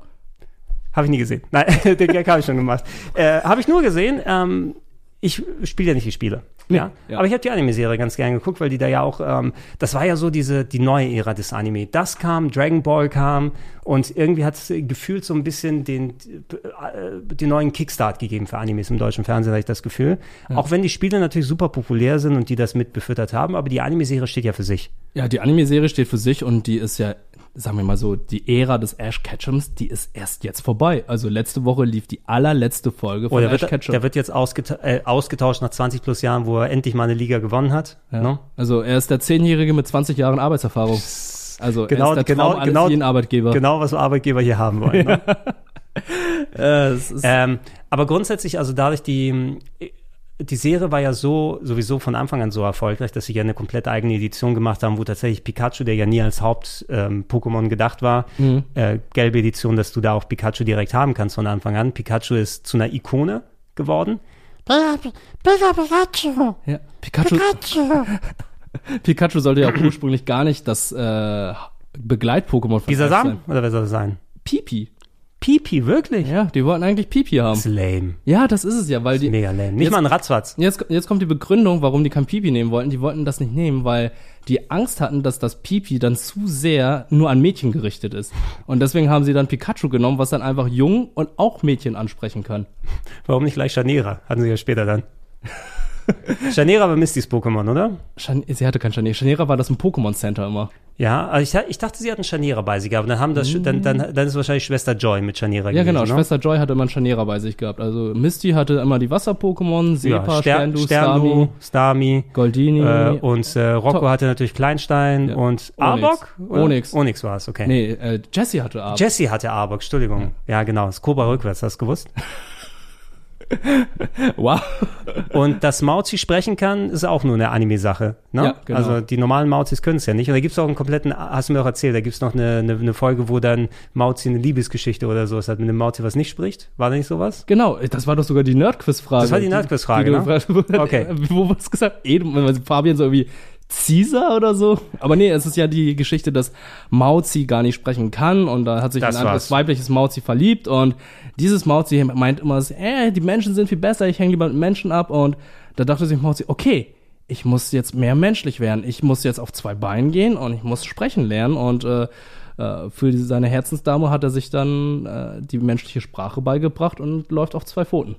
[SPEAKER 2] Habe ich nie gesehen. Nein, den Gag habe ich schon gemacht. Äh, habe ich nur gesehen. Ähm, ich spiele ja nicht die Spiele. Ja,
[SPEAKER 3] ja.
[SPEAKER 2] aber ich habe die Anime-Serie ganz gern geguckt, weil die da ja auch, ähm, das war ja so diese, die neue Ära des Anime. Das kam, Dragon Ball kam und irgendwie hat es gefühlt so ein bisschen den, äh, den neuen Kickstart gegeben für Animes im deutschen Fernsehen, habe ich das Gefühl.
[SPEAKER 3] Ja.
[SPEAKER 2] Auch wenn die Spiele natürlich super populär sind und die das mit befüttert haben, aber die Anime-Serie steht ja für sich.
[SPEAKER 3] Ja, die Anime-Serie steht für sich und die ist ja, sagen wir mal so, die Ära des Ash Ketchums, die ist erst jetzt vorbei. Also letzte Woche lief die allerletzte Folge
[SPEAKER 2] Oh,
[SPEAKER 3] von
[SPEAKER 2] der,
[SPEAKER 3] Ash
[SPEAKER 2] wird,
[SPEAKER 3] Ketchum.
[SPEAKER 2] der wird jetzt ausgeta äh, ausgetauscht nach 20 plus Jahren, wo er endlich mal eine Liga gewonnen hat.
[SPEAKER 3] ja.
[SPEAKER 2] ne?
[SPEAKER 3] Also er ist der Zehnjährige mit 20 Jahren Arbeitserfahrung. Also
[SPEAKER 2] Genau,
[SPEAKER 3] er ist der
[SPEAKER 2] genau,
[SPEAKER 3] Traum eines
[SPEAKER 2] genau,
[SPEAKER 3] jeden Arbeitgeber.
[SPEAKER 2] Genau, was Arbeitgeber hier haben wollen. Ne?
[SPEAKER 3] Äh, es ist-
[SPEAKER 2] ähm, aber grundsätzlich, also dadurch die, die Serie war ja so, sowieso von Anfang an so erfolgreich, dass sie ja eine komplett eigene Edition gemacht haben, wo tatsächlich Pikachu, der ja nie als Haupt-Pokémon gedacht war,
[SPEAKER 3] Mhm.
[SPEAKER 2] äh, gelbe Edition, dass du da auch Pikachu direkt haben kannst von Anfang an. Pikachu ist zu einer Ikone geworden.
[SPEAKER 4] Pikachu.
[SPEAKER 3] Ja, Pikachu. Pikachu sollte ja auch ursprünglich gar nicht das äh, Begleit-Pokémon von
[SPEAKER 2] Dieser
[SPEAKER 3] Ash
[SPEAKER 2] Sam?
[SPEAKER 3] sein.
[SPEAKER 2] Oder wer soll das sein?
[SPEAKER 3] Pipi.
[SPEAKER 2] Pipi, wirklich?
[SPEAKER 3] Ja, die wollten eigentlich Pipi haben.
[SPEAKER 2] Das ist lame.
[SPEAKER 3] Ja, das ist es ja, weil die.
[SPEAKER 2] Mega lame. Nicht
[SPEAKER 3] Jetzt-
[SPEAKER 2] mal ein Ratzfatz.
[SPEAKER 3] Jetzt, jetzt kommt die Begründung, warum die kein Pipi nehmen wollten. Die wollten das nicht nehmen, weil die Angst hatten, dass das Pipi dann zu sehr nur an Mädchen gerichtet ist. Und deswegen haben sie dann Pikachu genommen, was dann einfach jung und auch Mädchen ansprechen kann.
[SPEAKER 2] Warum nicht gleich Chanera? Hatten sie ja später dann. Chanera war Mistys Pokémon, oder?
[SPEAKER 3] Chan sie hatte kein Chanera. Chanera war das im Pokémon Center immer.
[SPEAKER 2] Ja, also ich, ich dachte, sie hatten Chanera bei sich gehabt. Dann, haben das, dann, dann, dann ist wahrscheinlich Schwester Joy mit Chanera
[SPEAKER 3] Ja,
[SPEAKER 2] gewesen.
[SPEAKER 3] genau.
[SPEAKER 2] ne?
[SPEAKER 3] Schwester Joy hatte immer ein Chanera bei sich gehabt. Also Misty hatte immer die Wasser-Pokémon, Sepa,
[SPEAKER 2] ja, Ster
[SPEAKER 3] Sterndu,
[SPEAKER 2] Sterndu.
[SPEAKER 3] Starmie, Goldini.
[SPEAKER 2] Äh, und äh, Rocco
[SPEAKER 3] Top.
[SPEAKER 2] hatte natürlich Kleinstein
[SPEAKER 3] Ja.
[SPEAKER 2] und. Arbok?
[SPEAKER 3] Onyx.
[SPEAKER 2] Onyx war es, okay.
[SPEAKER 3] Nee, äh, Jessie hatte Arbok.
[SPEAKER 2] Jessie hatte Arbok, Entschuldigung. Ja, genau. Das Cobra rückwärts, hast du gewusst?
[SPEAKER 3] wow.
[SPEAKER 2] Und dass Mauzi sprechen kann, ist auch nur eine Anime-Sache. Ne?
[SPEAKER 3] Ja, genau.
[SPEAKER 2] Also die normalen Mauzis können es ja nicht. Und da gibt es auch einen kompletten, hast du mir auch erzählt, da gibt es noch eine, eine, eine Folge, wo dann Mauzi eine Liebesgeschichte oder sowas hat mit einem Mauzi, was nicht spricht. War da nicht sowas?
[SPEAKER 3] Genau, das war doch sogar die Nerdquiz-Frage.
[SPEAKER 2] Das war die Nerdquiz-Frage, ne?
[SPEAKER 3] hast.
[SPEAKER 2] Okay.
[SPEAKER 3] Wo was gesagt? Fabian so irgendwie Caesar oder so. Aber nee, es ist ja die Geschichte, dass Mauzi gar nicht sprechen kann und da hat sich
[SPEAKER 2] Das
[SPEAKER 3] ein anderes
[SPEAKER 2] war's.
[SPEAKER 3] weibliches Mauzi verliebt und dieses Mauzi meint immer, äh, die Menschen sind viel besser, ich hänge lieber mit Menschen ab und da dachte sich Mauzi, okay, ich muss jetzt mehr menschlich werden, ich muss jetzt auf zwei Beinen gehen und ich muss sprechen lernen und äh, äh, für seine Herzensdame hat er sich dann äh, die menschliche Sprache beigebracht und läuft auf zwei Pfoten.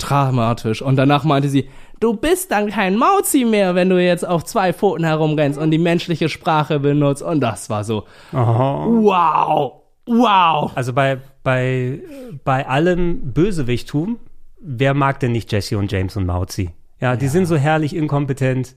[SPEAKER 3] Dramatisch. Und danach meinte sie, du bist dann kein Mauzi mehr, wenn du jetzt auf zwei Pfoten herumrennst und die menschliche Sprache benutzt. Und das war so, wow, wow.
[SPEAKER 2] Also bei, bei, bei allem Bösewichttum, wer mag denn nicht Jesse und James und Mauzi? Ja, die sind so herrlich inkompetent.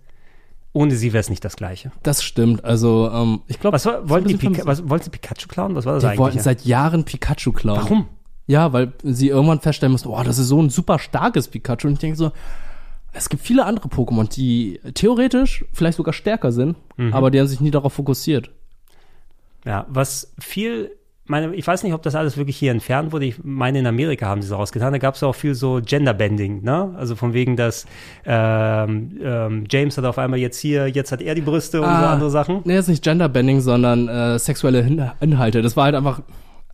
[SPEAKER 2] Ohne sie wäre es nicht das Gleiche.
[SPEAKER 3] Das stimmt. Also, ähm, ich glaube.
[SPEAKER 2] Was war- wollten die Pika was, wollten sie Pikachu klauen? Was war das
[SPEAKER 3] Die
[SPEAKER 2] eigentlich?
[SPEAKER 3] wollten seit Jahren Pikachu klauen.
[SPEAKER 2] Warum?
[SPEAKER 3] Ja, weil sie irgendwann feststellen mussten, oh, das ist so ein super starkes Pikachu. Und ich denke so, es gibt viele andere Pokémon, die theoretisch vielleicht sogar stärker sind,
[SPEAKER 2] Mhm.
[SPEAKER 3] aber die haben sich nie darauf fokussiert.
[SPEAKER 2] Ja, was viel, meine, ich weiß nicht, ob das alles wirklich hier entfernt wurde. Ich meine, in Amerika haben sie es rausgetan. Da gab es auch viel so Genderbending, ne? Also von wegen, dass ähm, ähm, James hat auf einmal jetzt hier, jetzt hat er die Brüste und so andere Sachen.
[SPEAKER 3] Nee, ist nicht Genderbending, sondern äh, sexuelle Hin Inhalte. Das war halt einfach,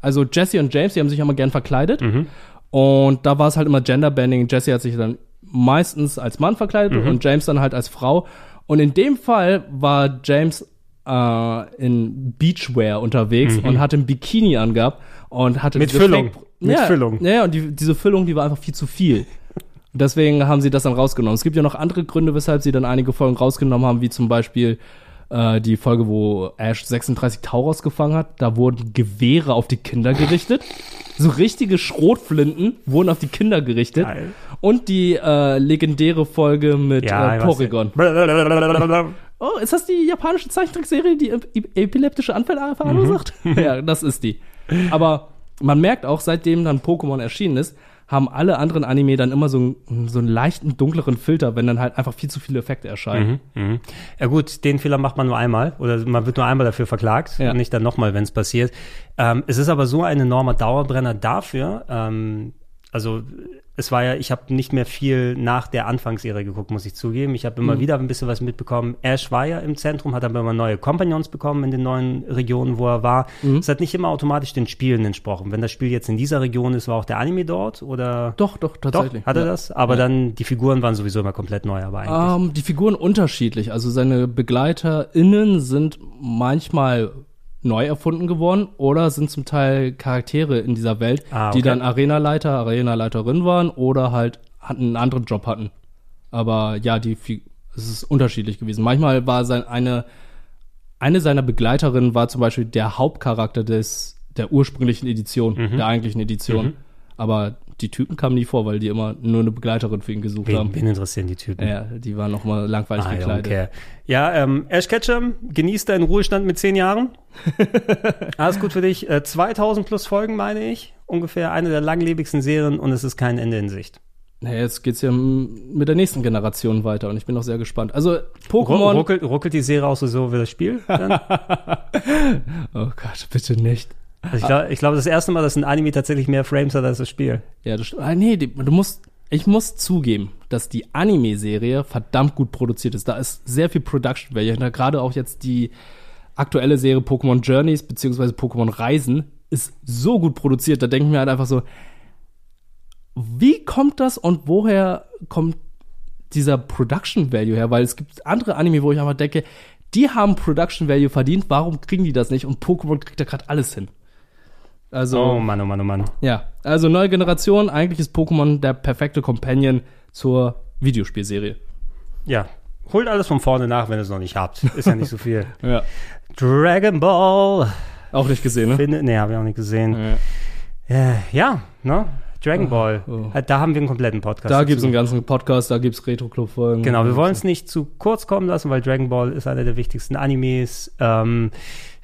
[SPEAKER 3] also Jesse und James, die haben sich immer gern verkleidet.
[SPEAKER 2] Mhm.
[SPEAKER 3] Und da war es halt immer Genderbending. Jesse hat sich dann meistens als Mann verkleidet
[SPEAKER 2] Mhm.
[SPEAKER 3] und James dann halt als Frau. Und in dem Fall war James äh, in Beachwear unterwegs
[SPEAKER 2] Mhm.
[SPEAKER 3] und hatte ein Bikini angehabt und hatte
[SPEAKER 2] Mit Füllung.
[SPEAKER 3] Fake-
[SPEAKER 2] Mit
[SPEAKER 3] ja,
[SPEAKER 2] Füllung.
[SPEAKER 3] Ja, und die, diese Füllung, die war einfach viel zu viel. Und Deswegen haben sie das dann rausgenommen. Es gibt ja noch andere Gründe, weshalb sie dann einige Folgen rausgenommen haben, wie zum Beispiel äh, die Folge, wo Ash 36 Tauros gefangen hat. Da wurden Gewehre auf die Kinder gerichtet. So richtige Schrotflinten wurden auf die Kinder gerichtet.
[SPEAKER 2] Geil.
[SPEAKER 3] Und die äh, legendäre Folge mit
[SPEAKER 2] Ja,
[SPEAKER 3] äh, Porygon. Oh, ist das die japanische Zeichentrickserie, die ep epileptische Anfälle verursacht? ja, das ist die. Aber man merkt auch, seitdem dann Pokémon erschienen ist, haben alle anderen Anime dann immer so, einen- so einen leichten, dunkleren Filter, wenn dann halt einfach viel zu viele Effekte erscheinen.
[SPEAKER 2] Mhm, mhm. Ja gut, den Fehler macht man nur einmal oder man wird nur einmal dafür verklagt
[SPEAKER 3] Ja.
[SPEAKER 2] und nicht dann nochmal, wenn es passiert. Ähm, es ist aber so ein enormer Dauerbrenner dafür. Ähm, also es war ja, ich habe nicht mehr viel nach der Anfangsserie geguckt, muss ich zugeben. Ich habe immer
[SPEAKER 3] Mhm.
[SPEAKER 2] wieder ein bisschen was mitbekommen. Ash war ja im Zentrum, hat aber immer neue Companions bekommen in den neuen Regionen, wo er war.
[SPEAKER 3] Mhm.
[SPEAKER 2] Es hat nicht immer automatisch den Spielen entsprochen. Wenn das Spiel jetzt in dieser Region ist, war auch der Anime dort oder?
[SPEAKER 3] Doch, doch, tatsächlich.
[SPEAKER 2] Doch, hat er
[SPEAKER 3] Ja.
[SPEAKER 2] das? Aber
[SPEAKER 3] Ja.
[SPEAKER 2] dann, die Figuren waren sowieso immer komplett neu, aber eigentlich.
[SPEAKER 3] Ähm, die Figuren unterschiedlich. Also seine BegleiterInnen sind manchmal neu erfunden geworden oder sind zum Teil Charaktere in dieser Welt,
[SPEAKER 2] Ah,
[SPEAKER 3] die
[SPEAKER 2] okay.
[SPEAKER 3] dann Arenaleiter, Arenaleiterin waren oder halt hatten einen anderen Job hatten. Aber ja, die es ist unterschiedlich gewesen. Manchmal war sein eine eine seiner Begleiterinnen war zum Beispiel der Hauptcharakter des der ursprünglichen Edition,
[SPEAKER 2] Mhm.
[SPEAKER 3] der eigentlichen Edition.
[SPEAKER 2] Mhm.
[SPEAKER 3] Aber die Typen kamen nie vor, weil die immer nur eine Begleiterin für ihn gesucht haben.
[SPEAKER 2] Wen, wen interessieren die Typen?
[SPEAKER 3] Ja, die waren noch mal langweilig
[SPEAKER 2] don't
[SPEAKER 3] gekleidet.
[SPEAKER 2] care. Ja, ähm, Ash Ketchum, genießt deinen Ruhestand mit zehn Jahren. Alles gut für dich. Äh, 2000 plus Folgen, meine ich. Ungefähr eine der langlebigsten Serien und es ist kein Ende in Sicht.
[SPEAKER 3] Ja, jetzt geht's ja mit der nächsten Generation weiter und ich bin auch sehr gespannt. Also Pokémon.
[SPEAKER 2] ruckelt, ruckelt die Serie auch so, so wie das Spiel?
[SPEAKER 3] Oh Gott, bitte nicht.
[SPEAKER 2] Also ich glaube, glaub, das erste Mal, dass ein Anime tatsächlich mehr Frames hat als das Spiel.
[SPEAKER 3] Ja, das, ah, nee, du musst, ich muss zugeben, dass die Anime-Serie verdammt gut produziert ist. Da ist sehr viel Production Value hinter. Gerade auch jetzt die aktuelle Serie Pokémon Journeys beziehungsweise Pokémon Reisen ist so gut produziert. Da denken wir halt einfach so, wie kommt das und woher kommt dieser Production Value her? Weil es gibt andere Anime, wo ich einfach denke, die haben Production Value verdient, warum kriegen die das nicht? Und Pokémon kriegt da gerade alles hin. Also,
[SPEAKER 2] oh Mann, oh Mann, oh Mann.
[SPEAKER 3] ja, also neue Generation, eigentlich ist Pokémon der perfekte Companion zur Videospielserie.
[SPEAKER 2] Ja, holt alles von vorne nach, wenn ihr es noch nicht habt. Ist ja nicht so viel.
[SPEAKER 3] Ja.
[SPEAKER 2] Dragon Ball.
[SPEAKER 3] Auch nicht gesehen, ne?
[SPEAKER 2] Finde, nee, habe ich auch nicht gesehen. Ja, ja ne? Dragon Ball. Äh, Da haben wir einen kompletten Podcast.
[SPEAKER 3] Da gibt es einen ganzen Podcast, da gibt es Retro-Club-Folgen.
[SPEAKER 2] Genau, wir wollen es nicht zu kurz kommen lassen, weil Dragon Ball ist einer der wichtigsten Animes. Ähm,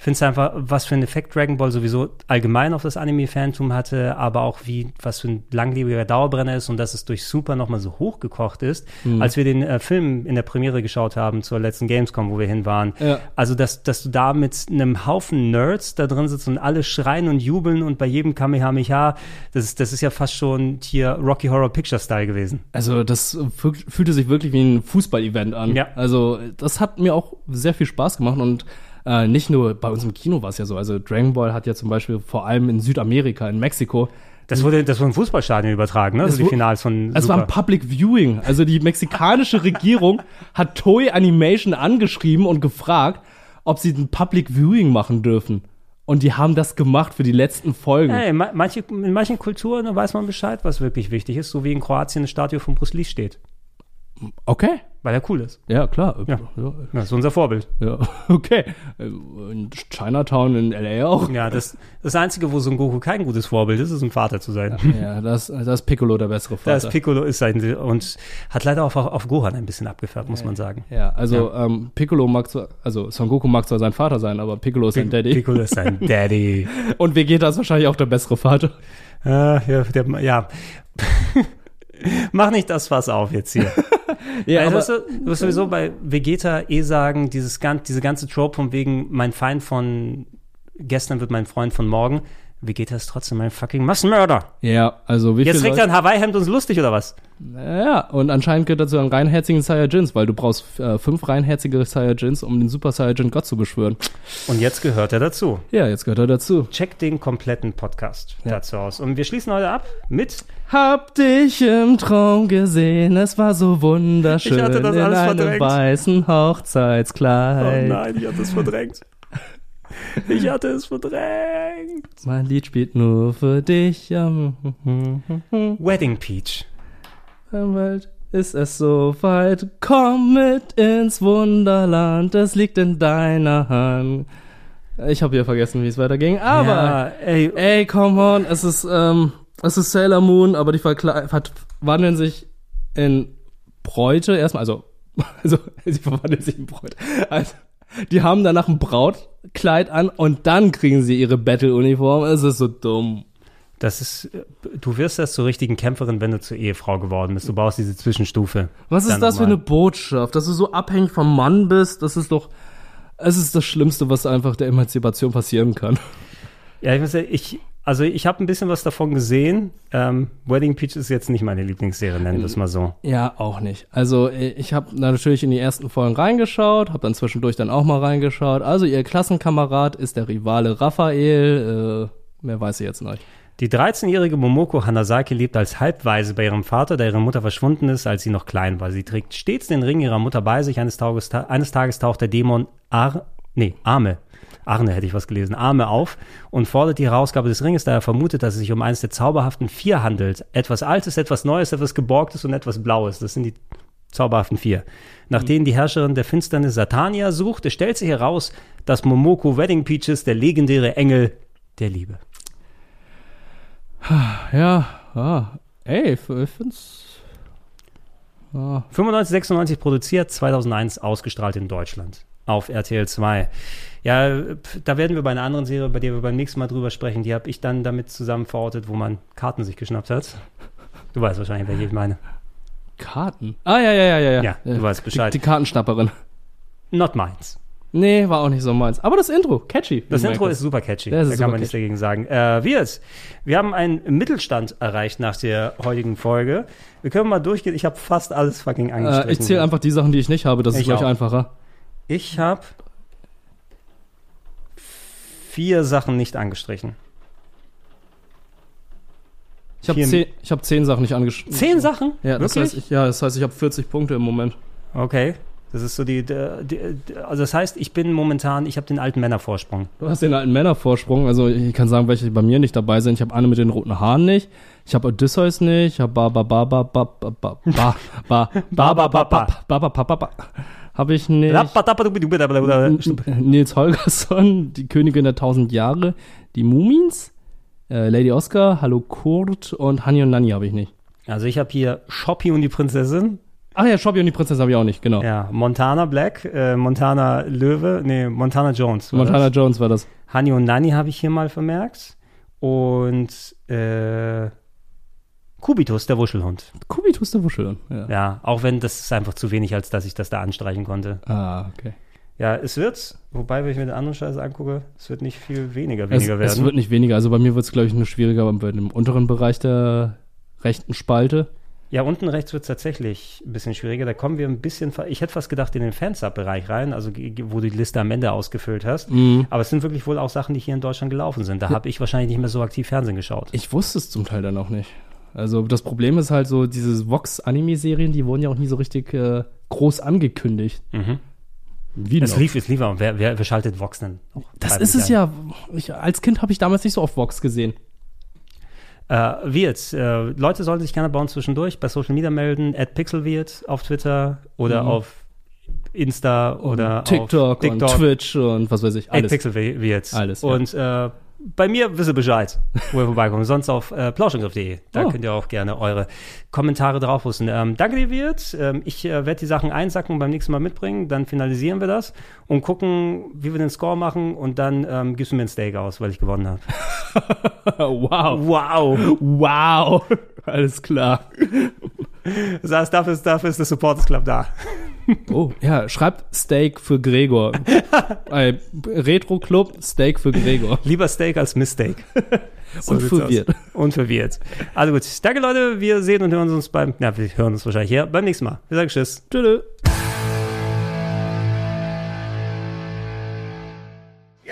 [SPEAKER 2] finde es einfach, was für einen Effekt Dragon Ball sowieso allgemein auf das Anime-Phantom hatte, aber auch wie, was für ein langlebiger Dauerbrenner ist und dass es durch Super nochmal so hochgekocht ist,
[SPEAKER 3] Mhm.
[SPEAKER 2] als wir den äh, Film in der Premiere geschaut haben zur letzten Gamescom, wo wir hin waren.
[SPEAKER 3] Ja.
[SPEAKER 2] Also, dass, dass du da mit einem Haufen Nerds da drin sitzt und alle schreien und jubeln und bei jedem Kamehameha, das ist, das ist ja fast schon hier Rocky Horror Picture Style gewesen.
[SPEAKER 3] Also das füh- fühlte sich wirklich wie ein Fußball-Event an.
[SPEAKER 2] Ja.
[SPEAKER 3] Also das hat mir auch sehr viel Spaß gemacht und äh, nicht nur bei uns im Kino war es ja so. Also Dragon Ball hat ja zum Beispiel vor allem in Südamerika, in Mexiko.
[SPEAKER 2] Das wurde, das wurde im Fußballstadion übertragen, ne? Also die Finals von
[SPEAKER 3] Es war ein. Public Viewing. Also die mexikanische Regierung hat Toei Animation angeschrieben und gefragt, ob sie ein Public Viewing machen dürfen. Und die haben das gemacht für die letzten Folgen.
[SPEAKER 2] Hey, ma manche, in manchen Kulturen weiß man Bescheid, was wirklich wichtig ist, so wie in Kroatien eine Statue von Bruce Lee steht.
[SPEAKER 3] Okay.
[SPEAKER 2] Weil er cool ist.
[SPEAKER 3] Ja, klar.
[SPEAKER 2] Ja. Das ist unser Vorbild.
[SPEAKER 3] Ja, okay. In Chinatown in L.A. auch.
[SPEAKER 2] Ja, das, das Einzige, wo Son Goku kein gutes Vorbild ist, ist ein Vater zu sein.
[SPEAKER 3] Ja, das, das ist Piccolo der bessere Vater.
[SPEAKER 2] Das Piccolo ist sein und hat leider auch auf, Gohan ein bisschen abgefärbt, muss man sagen.
[SPEAKER 3] Ja, also Ähm, Piccolo mag zwar, also Son Goku mag zwar sein Vater sein, aber Piccolo ist sein Daddy.
[SPEAKER 2] Piccolo ist sein Daddy.
[SPEAKER 3] Und Vegeta ist wahrscheinlich auch der bessere Vater.
[SPEAKER 2] Äh, ja, der, ja. Mach nicht das Fass auf jetzt hier.
[SPEAKER 3] Ja,
[SPEAKER 2] also,
[SPEAKER 3] aber-
[SPEAKER 2] du, du wirst sowieso bei Vegeta eh sagen, dieses, diese ganze Trope von wegen, mein Feind von gestern wird mein Freund von morgen. Vegeta ist trotzdem ein fucking Massenmörder.
[SPEAKER 3] Ja, also wie
[SPEAKER 2] Jetzt trägt er ein Hawaii-Hemd und ist lustig, oder was?
[SPEAKER 3] Ja, und anscheinend gehört dazu ein reinherzigen Saiyajins, weil du brauchst äh, fünf reinherzige Saiyajins, um den Super Saiyajin Gott zu beschwören.
[SPEAKER 2] Und jetzt gehört er dazu.
[SPEAKER 3] Ja, jetzt gehört er dazu.
[SPEAKER 2] Check den kompletten Podcast dazu aus. Und wir schließen heute ab mit
[SPEAKER 3] Hab dich im Traum gesehen, es war so wunderschön
[SPEAKER 2] Ich hatte das
[SPEAKER 3] in
[SPEAKER 2] alles
[SPEAKER 3] einem
[SPEAKER 2] verdrängt.
[SPEAKER 3] weißen Hochzeitskleid.
[SPEAKER 2] Oh ich hatte es verdrängt. Ich hatte es verdrängt.
[SPEAKER 3] Mein Lied spielt nur für dich. Ja.
[SPEAKER 2] Wedding Peach.
[SPEAKER 3] Welt ist es soweit. Komm mit ins Wunderland, es liegt in deiner Hand. Ich habe hier vergessen, wie es weiterging, aber
[SPEAKER 2] Ja, ey.
[SPEAKER 3] ey, come on, es ist ähm, es ist Sailor Moon, aber die verwandeln sich in Bräute erstmal, also also sie verwandeln sich in Bräute. Also die haben danach ein Brautkleid an und dann kriegen sie ihre Battle-Uniform. Es ist so dumm.
[SPEAKER 2] Das ist, du wirst erst zur richtigen Kämpferin, wenn du zur Ehefrau geworden bist. Du brauchst diese Zwischenstufe.
[SPEAKER 3] Was ist das für eine Botschaft? Dass du so abhängig vom Mann bist, das ist doch. Es ist das Schlimmste, was einfach der Emanzipation passieren kann.
[SPEAKER 2] Ja, ich muss sagen, ich, also ich habe ein bisschen was davon gesehen. Ähm, Wedding Peach ist jetzt nicht meine Lieblingsserie, nennen wir es mal so.
[SPEAKER 3] Ja, auch nicht. Also äh, ich habe natürlich in die ersten Folgen reingeschaut, habe dann zwischendurch dann auch mal reingeschaut. Also ihr Klassenkamerad ist der Rivale Raphael. Äh, mehr weiß ich jetzt nicht.
[SPEAKER 2] Die 13-jährige Momoko Hanasaki lebt als Halbwaise bei ihrem Vater, da ihre Mutter verschwunden ist, als sie noch klein war. Sie trägt stets den Ring ihrer Mutter bei sich. Eines Tages, ta eines Tages taucht der Dämon Ar nee, Arme, Arne hätte ich was gelesen, Arme auf und fordert die Herausgabe des Ringes, da er vermutet, dass es sich um eines der zauberhaften Vier handelt. Etwas Altes, etwas Neues, etwas Geborgtes und etwas Blaues. Das sind die zauberhaften Vier. Nach denen die Herrscherin der Finsternis Satania sucht, es stellt sich heraus, dass Momoko Wedding Peaches der legendäre Engel der Liebe.
[SPEAKER 3] Ja, ah, ey, ich find's. Ah.
[SPEAKER 2] 95, 96 produziert, 2001 ausgestrahlt in Deutschland auf RTL 2. Ja, da werden wir bei einer anderen Serie, bei der wir beim nächsten Mal drüber sprechen, die habe ich dann damit zusammen verortet, wo man Karten sich geschnappt hat. Du weißt wahrscheinlich, welche ich meine.
[SPEAKER 3] Karten? Ah, ja, ja, ja, ja.
[SPEAKER 2] Ja, du weißt Bescheid.
[SPEAKER 3] Die, die Kartenschnapperin.
[SPEAKER 2] Not meins.
[SPEAKER 3] Nee, war auch nicht so meins. Aber das Intro, catchy.
[SPEAKER 2] Das Intro ist super catchy.
[SPEAKER 3] Ja, das
[SPEAKER 2] da
[SPEAKER 3] ist
[SPEAKER 2] kann man nichts dagegen sagen. Äh, Wirt, wir haben einen Mittelstand erreicht nach der heutigen Folge. Wir können mal durchgehen. Ich habe fast alles fucking angestrichen.
[SPEAKER 3] Äh, ich zähle einfach die Sachen, die ich nicht habe. Das ist
[SPEAKER 2] Ich
[SPEAKER 3] gleich
[SPEAKER 2] auch.
[SPEAKER 3] einfacher.
[SPEAKER 2] Ich habe vier Sachen nicht angestrichen.
[SPEAKER 3] Ich habe zehn, ich hab zehn Sachen nicht angeschrieben.
[SPEAKER 2] Zehn Sachen?
[SPEAKER 3] Ja, das
[SPEAKER 2] Wirklich?
[SPEAKER 3] heißt, ich, ja, das heißt, ich habe 40 Punkte im Moment.
[SPEAKER 2] Okay. Das ist so die, die, die, also das heißt, ich bin momentan, ich habe den alten Männervorsprung.
[SPEAKER 3] Du hast den alten Männervorsprung. Also ich kann sagen, welche bei mir nicht dabei sind. Ich habe Anne mit den roten Haaren nicht. Ich habe Odysseus nicht. Ich habe ba ba ba ba ba ba ba ba ba ba ba ba ba ba ba ba ba ba habe ich nicht. Nils Holgersson, die Königin der tausend Jahre, die Mumins, äh, Lady Oscar, Hallo Kurt und Hani und Nani habe ich nicht.
[SPEAKER 2] Also ich habe hier Shoppy und die Prinzessin.
[SPEAKER 3] Ach ja, Shoppy und die Prinzessin habe ich auch nicht, genau.
[SPEAKER 2] Ja, Montana Black, äh, Montana Löwe, nee, Montana Jones.
[SPEAKER 3] Montana
[SPEAKER 2] das.
[SPEAKER 3] Jones war das.
[SPEAKER 2] Honey und Nanny habe ich hier mal vermerkt. Und äh, Kubitus, der Wuschelhund.
[SPEAKER 3] Kubitus der Wuschelhund, ja.
[SPEAKER 2] Ja, auch wenn das ist einfach zu wenig, als dass ich das da anstreichen konnte.
[SPEAKER 3] Ah, okay.
[SPEAKER 2] Ja, es wird, wobei, wenn ich mir den anderen Scheiß angucke, es wird nicht viel weniger, weniger
[SPEAKER 3] es,
[SPEAKER 2] werden.
[SPEAKER 3] Es wird nicht weniger. Also bei mir wird es, glaube ich, nur schwieriger bei dem unteren Bereich der rechten Spalte.
[SPEAKER 2] Ja, unten rechts wird es tatsächlich ein bisschen schwieriger. Da kommen wir ein bisschen, ich hätte fast gedacht, in den Fansub-Bereich rein, also wo du die Liste am Ende ausgefüllt hast.
[SPEAKER 3] Mhm.
[SPEAKER 2] Aber es sind wirklich wohl auch Sachen, die hier in Deutschland gelaufen sind. Da habe ich wahrscheinlich nicht mehr so aktiv Fernsehen geschaut.
[SPEAKER 3] Ich wusste es zum Teil dann auch nicht. Also das Problem ist halt so, diese Vox-Anime-Serien, die wurden ja auch nie so richtig äh, groß angekündigt.
[SPEAKER 2] Mhm.
[SPEAKER 3] Wie
[SPEAKER 2] es
[SPEAKER 3] noch?
[SPEAKER 2] lief, es lief, aber wer, wer, wer schaltet Vox denn? auch
[SPEAKER 3] Das ist es ja. Ich, als Kind habe ich damals nicht so oft Vox gesehen.
[SPEAKER 2] Äh, Wirt, äh, Leute sollen sich gerne bei uns zwischendurch bei Social Media melden, at pixelwirt auf Twitter oder
[SPEAKER 3] Mhm.
[SPEAKER 2] auf Insta oder
[SPEAKER 3] TikTok,
[SPEAKER 2] auf TikTok
[SPEAKER 3] und Twitch und was weiß ich.
[SPEAKER 2] At
[SPEAKER 3] Alles.
[SPEAKER 2] pixelwirt.
[SPEAKER 3] Alles, ja.
[SPEAKER 2] Und äh, bei mir wisst ihr Bescheid, wo ihr vorbeikommt. Sonst auf äh, plauschangriff.de. Da
[SPEAKER 3] Oh.
[SPEAKER 2] könnt ihr auch gerne eure Kommentare drauf posten. Ähm, danke dir, Wirt. Ähm, ich äh, werde die Sachen einsacken und beim nächsten Mal mitbringen. Dann finalisieren wir das und gucken, wie wir den Score machen. Und dann ähm, gibst du mir ein Steak aus, weil ich gewonnen habe.
[SPEAKER 3] wow.
[SPEAKER 2] Wow.
[SPEAKER 3] Wow. Alles klar.
[SPEAKER 2] Das heißt, dafür ist, dafür ist der Supporters Club da.
[SPEAKER 3] Oh, ja, schreibt Steak für Gregor. Bei Retro Club Steak für Gregor.
[SPEAKER 2] Lieber Steak als Mistake.
[SPEAKER 3] Und
[SPEAKER 2] sieht's
[SPEAKER 3] verwirrt.
[SPEAKER 2] aus. Und verwirrt. Also gut. Danke, Leute. Wir sehen und hören uns beim, na, wir hören uns wahrscheinlich hier beim nächsten Mal. Wir sagen Tschüss.
[SPEAKER 3] Tschüss.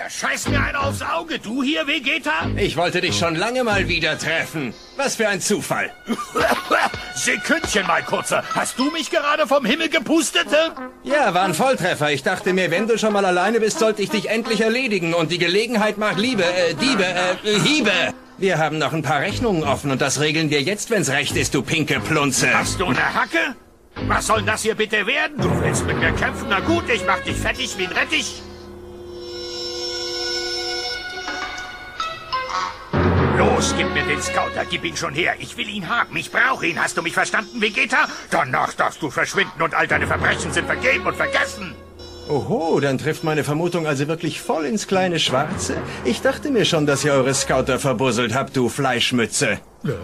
[SPEAKER 24] Ja, scheiß mir einer aufs Auge. Du hier, Vegeta?
[SPEAKER 29] Ich wollte dich schon lange mal wieder treffen. Was für ein Zufall.
[SPEAKER 24] Sekündchen mal kurzer. Hast du mich gerade vom Himmel gepustet?
[SPEAKER 29] Ja, war ein Volltreffer. Ich dachte mir, wenn du schon mal alleine bist, sollte ich dich endlich erledigen. Und die Gelegenheit macht Liebe, äh, Diebe, äh, Hiebe. Wir haben noch ein paar Rechnungen offen und das regeln wir jetzt, wenn's recht ist, du pinke Plunze.
[SPEAKER 24] Hast du eine Hacke? Was soll das hier bitte werden? Du willst mit mir kämpfen? Na gut, ich mach dich fertig wie ein Rettich. Los, gib mir den Scouter, gib ihn schon her. Ich will ihn haben, ich brauche ihn. Hast du mich verstanden, Vegeta? Danach darfst du verschwinden und all deine Verbrechen sind vergeben und vergessen.
[SPEAKER 29] Oho, dann trifft meine Vermutung also wirklich voll ins kleine Schwarze. Ich dachte mir schon, dass ihr eure Scouter verbusselt habt, du Fleischmütze.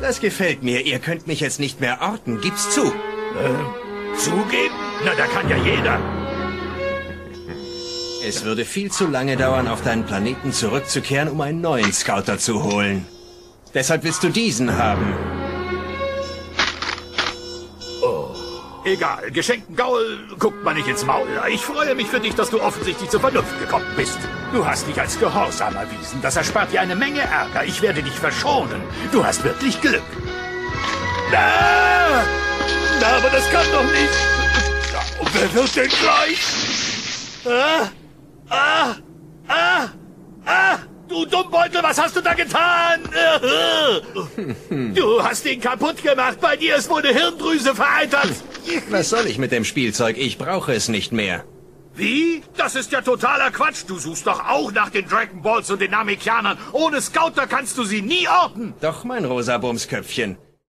[SPEAKER 29] Das gefällt mir. Ihr könnt mich jetzt nicht mehr orten. Gib's zu.
[SPEAKER 24] Äh, zugeben? Na, da kann ja jeder.
[SPEAKER 29] Es würde viel zu lange dauern, auf deinen Planeten zurückzukehren, um einen neuen Scouter zu holen. Deshalb willst du diesen haben.
[SPEAKER 24] Egal, geschenkten Gaul guckt man nicht ins Maul. Ich freue mich für dich, dass du offensichtlich zur Vernunft gekommen bist. Du hast dich als gehorsam erwiesen. Das erspart dir eine Menge Ärger. Ich werde dich verschonen. Du hast wirklich Glück. Na aber das kann doch nicht. Wer wird denn gleich? Ah, ah, ah, ah, du Dummbeutel, was hast du da getan? Du hast ihn kaputt gemacht. Bei dir ist wohl eine Hirndrüse vereitert.
[SPEAKER 29] Was soll ich mit dem Spielzeug? Ich brauche es nicht mehr.
[SPEAKER 24] Wie? Das ist ja totaler Quatsch. Du suchst doch auch nach den Dragon Balls und den Namekianern. Ohne Scouter kannst du sie nie orten.
[SPEAKER 29] Doch, mein rosa Bumsköpfchen.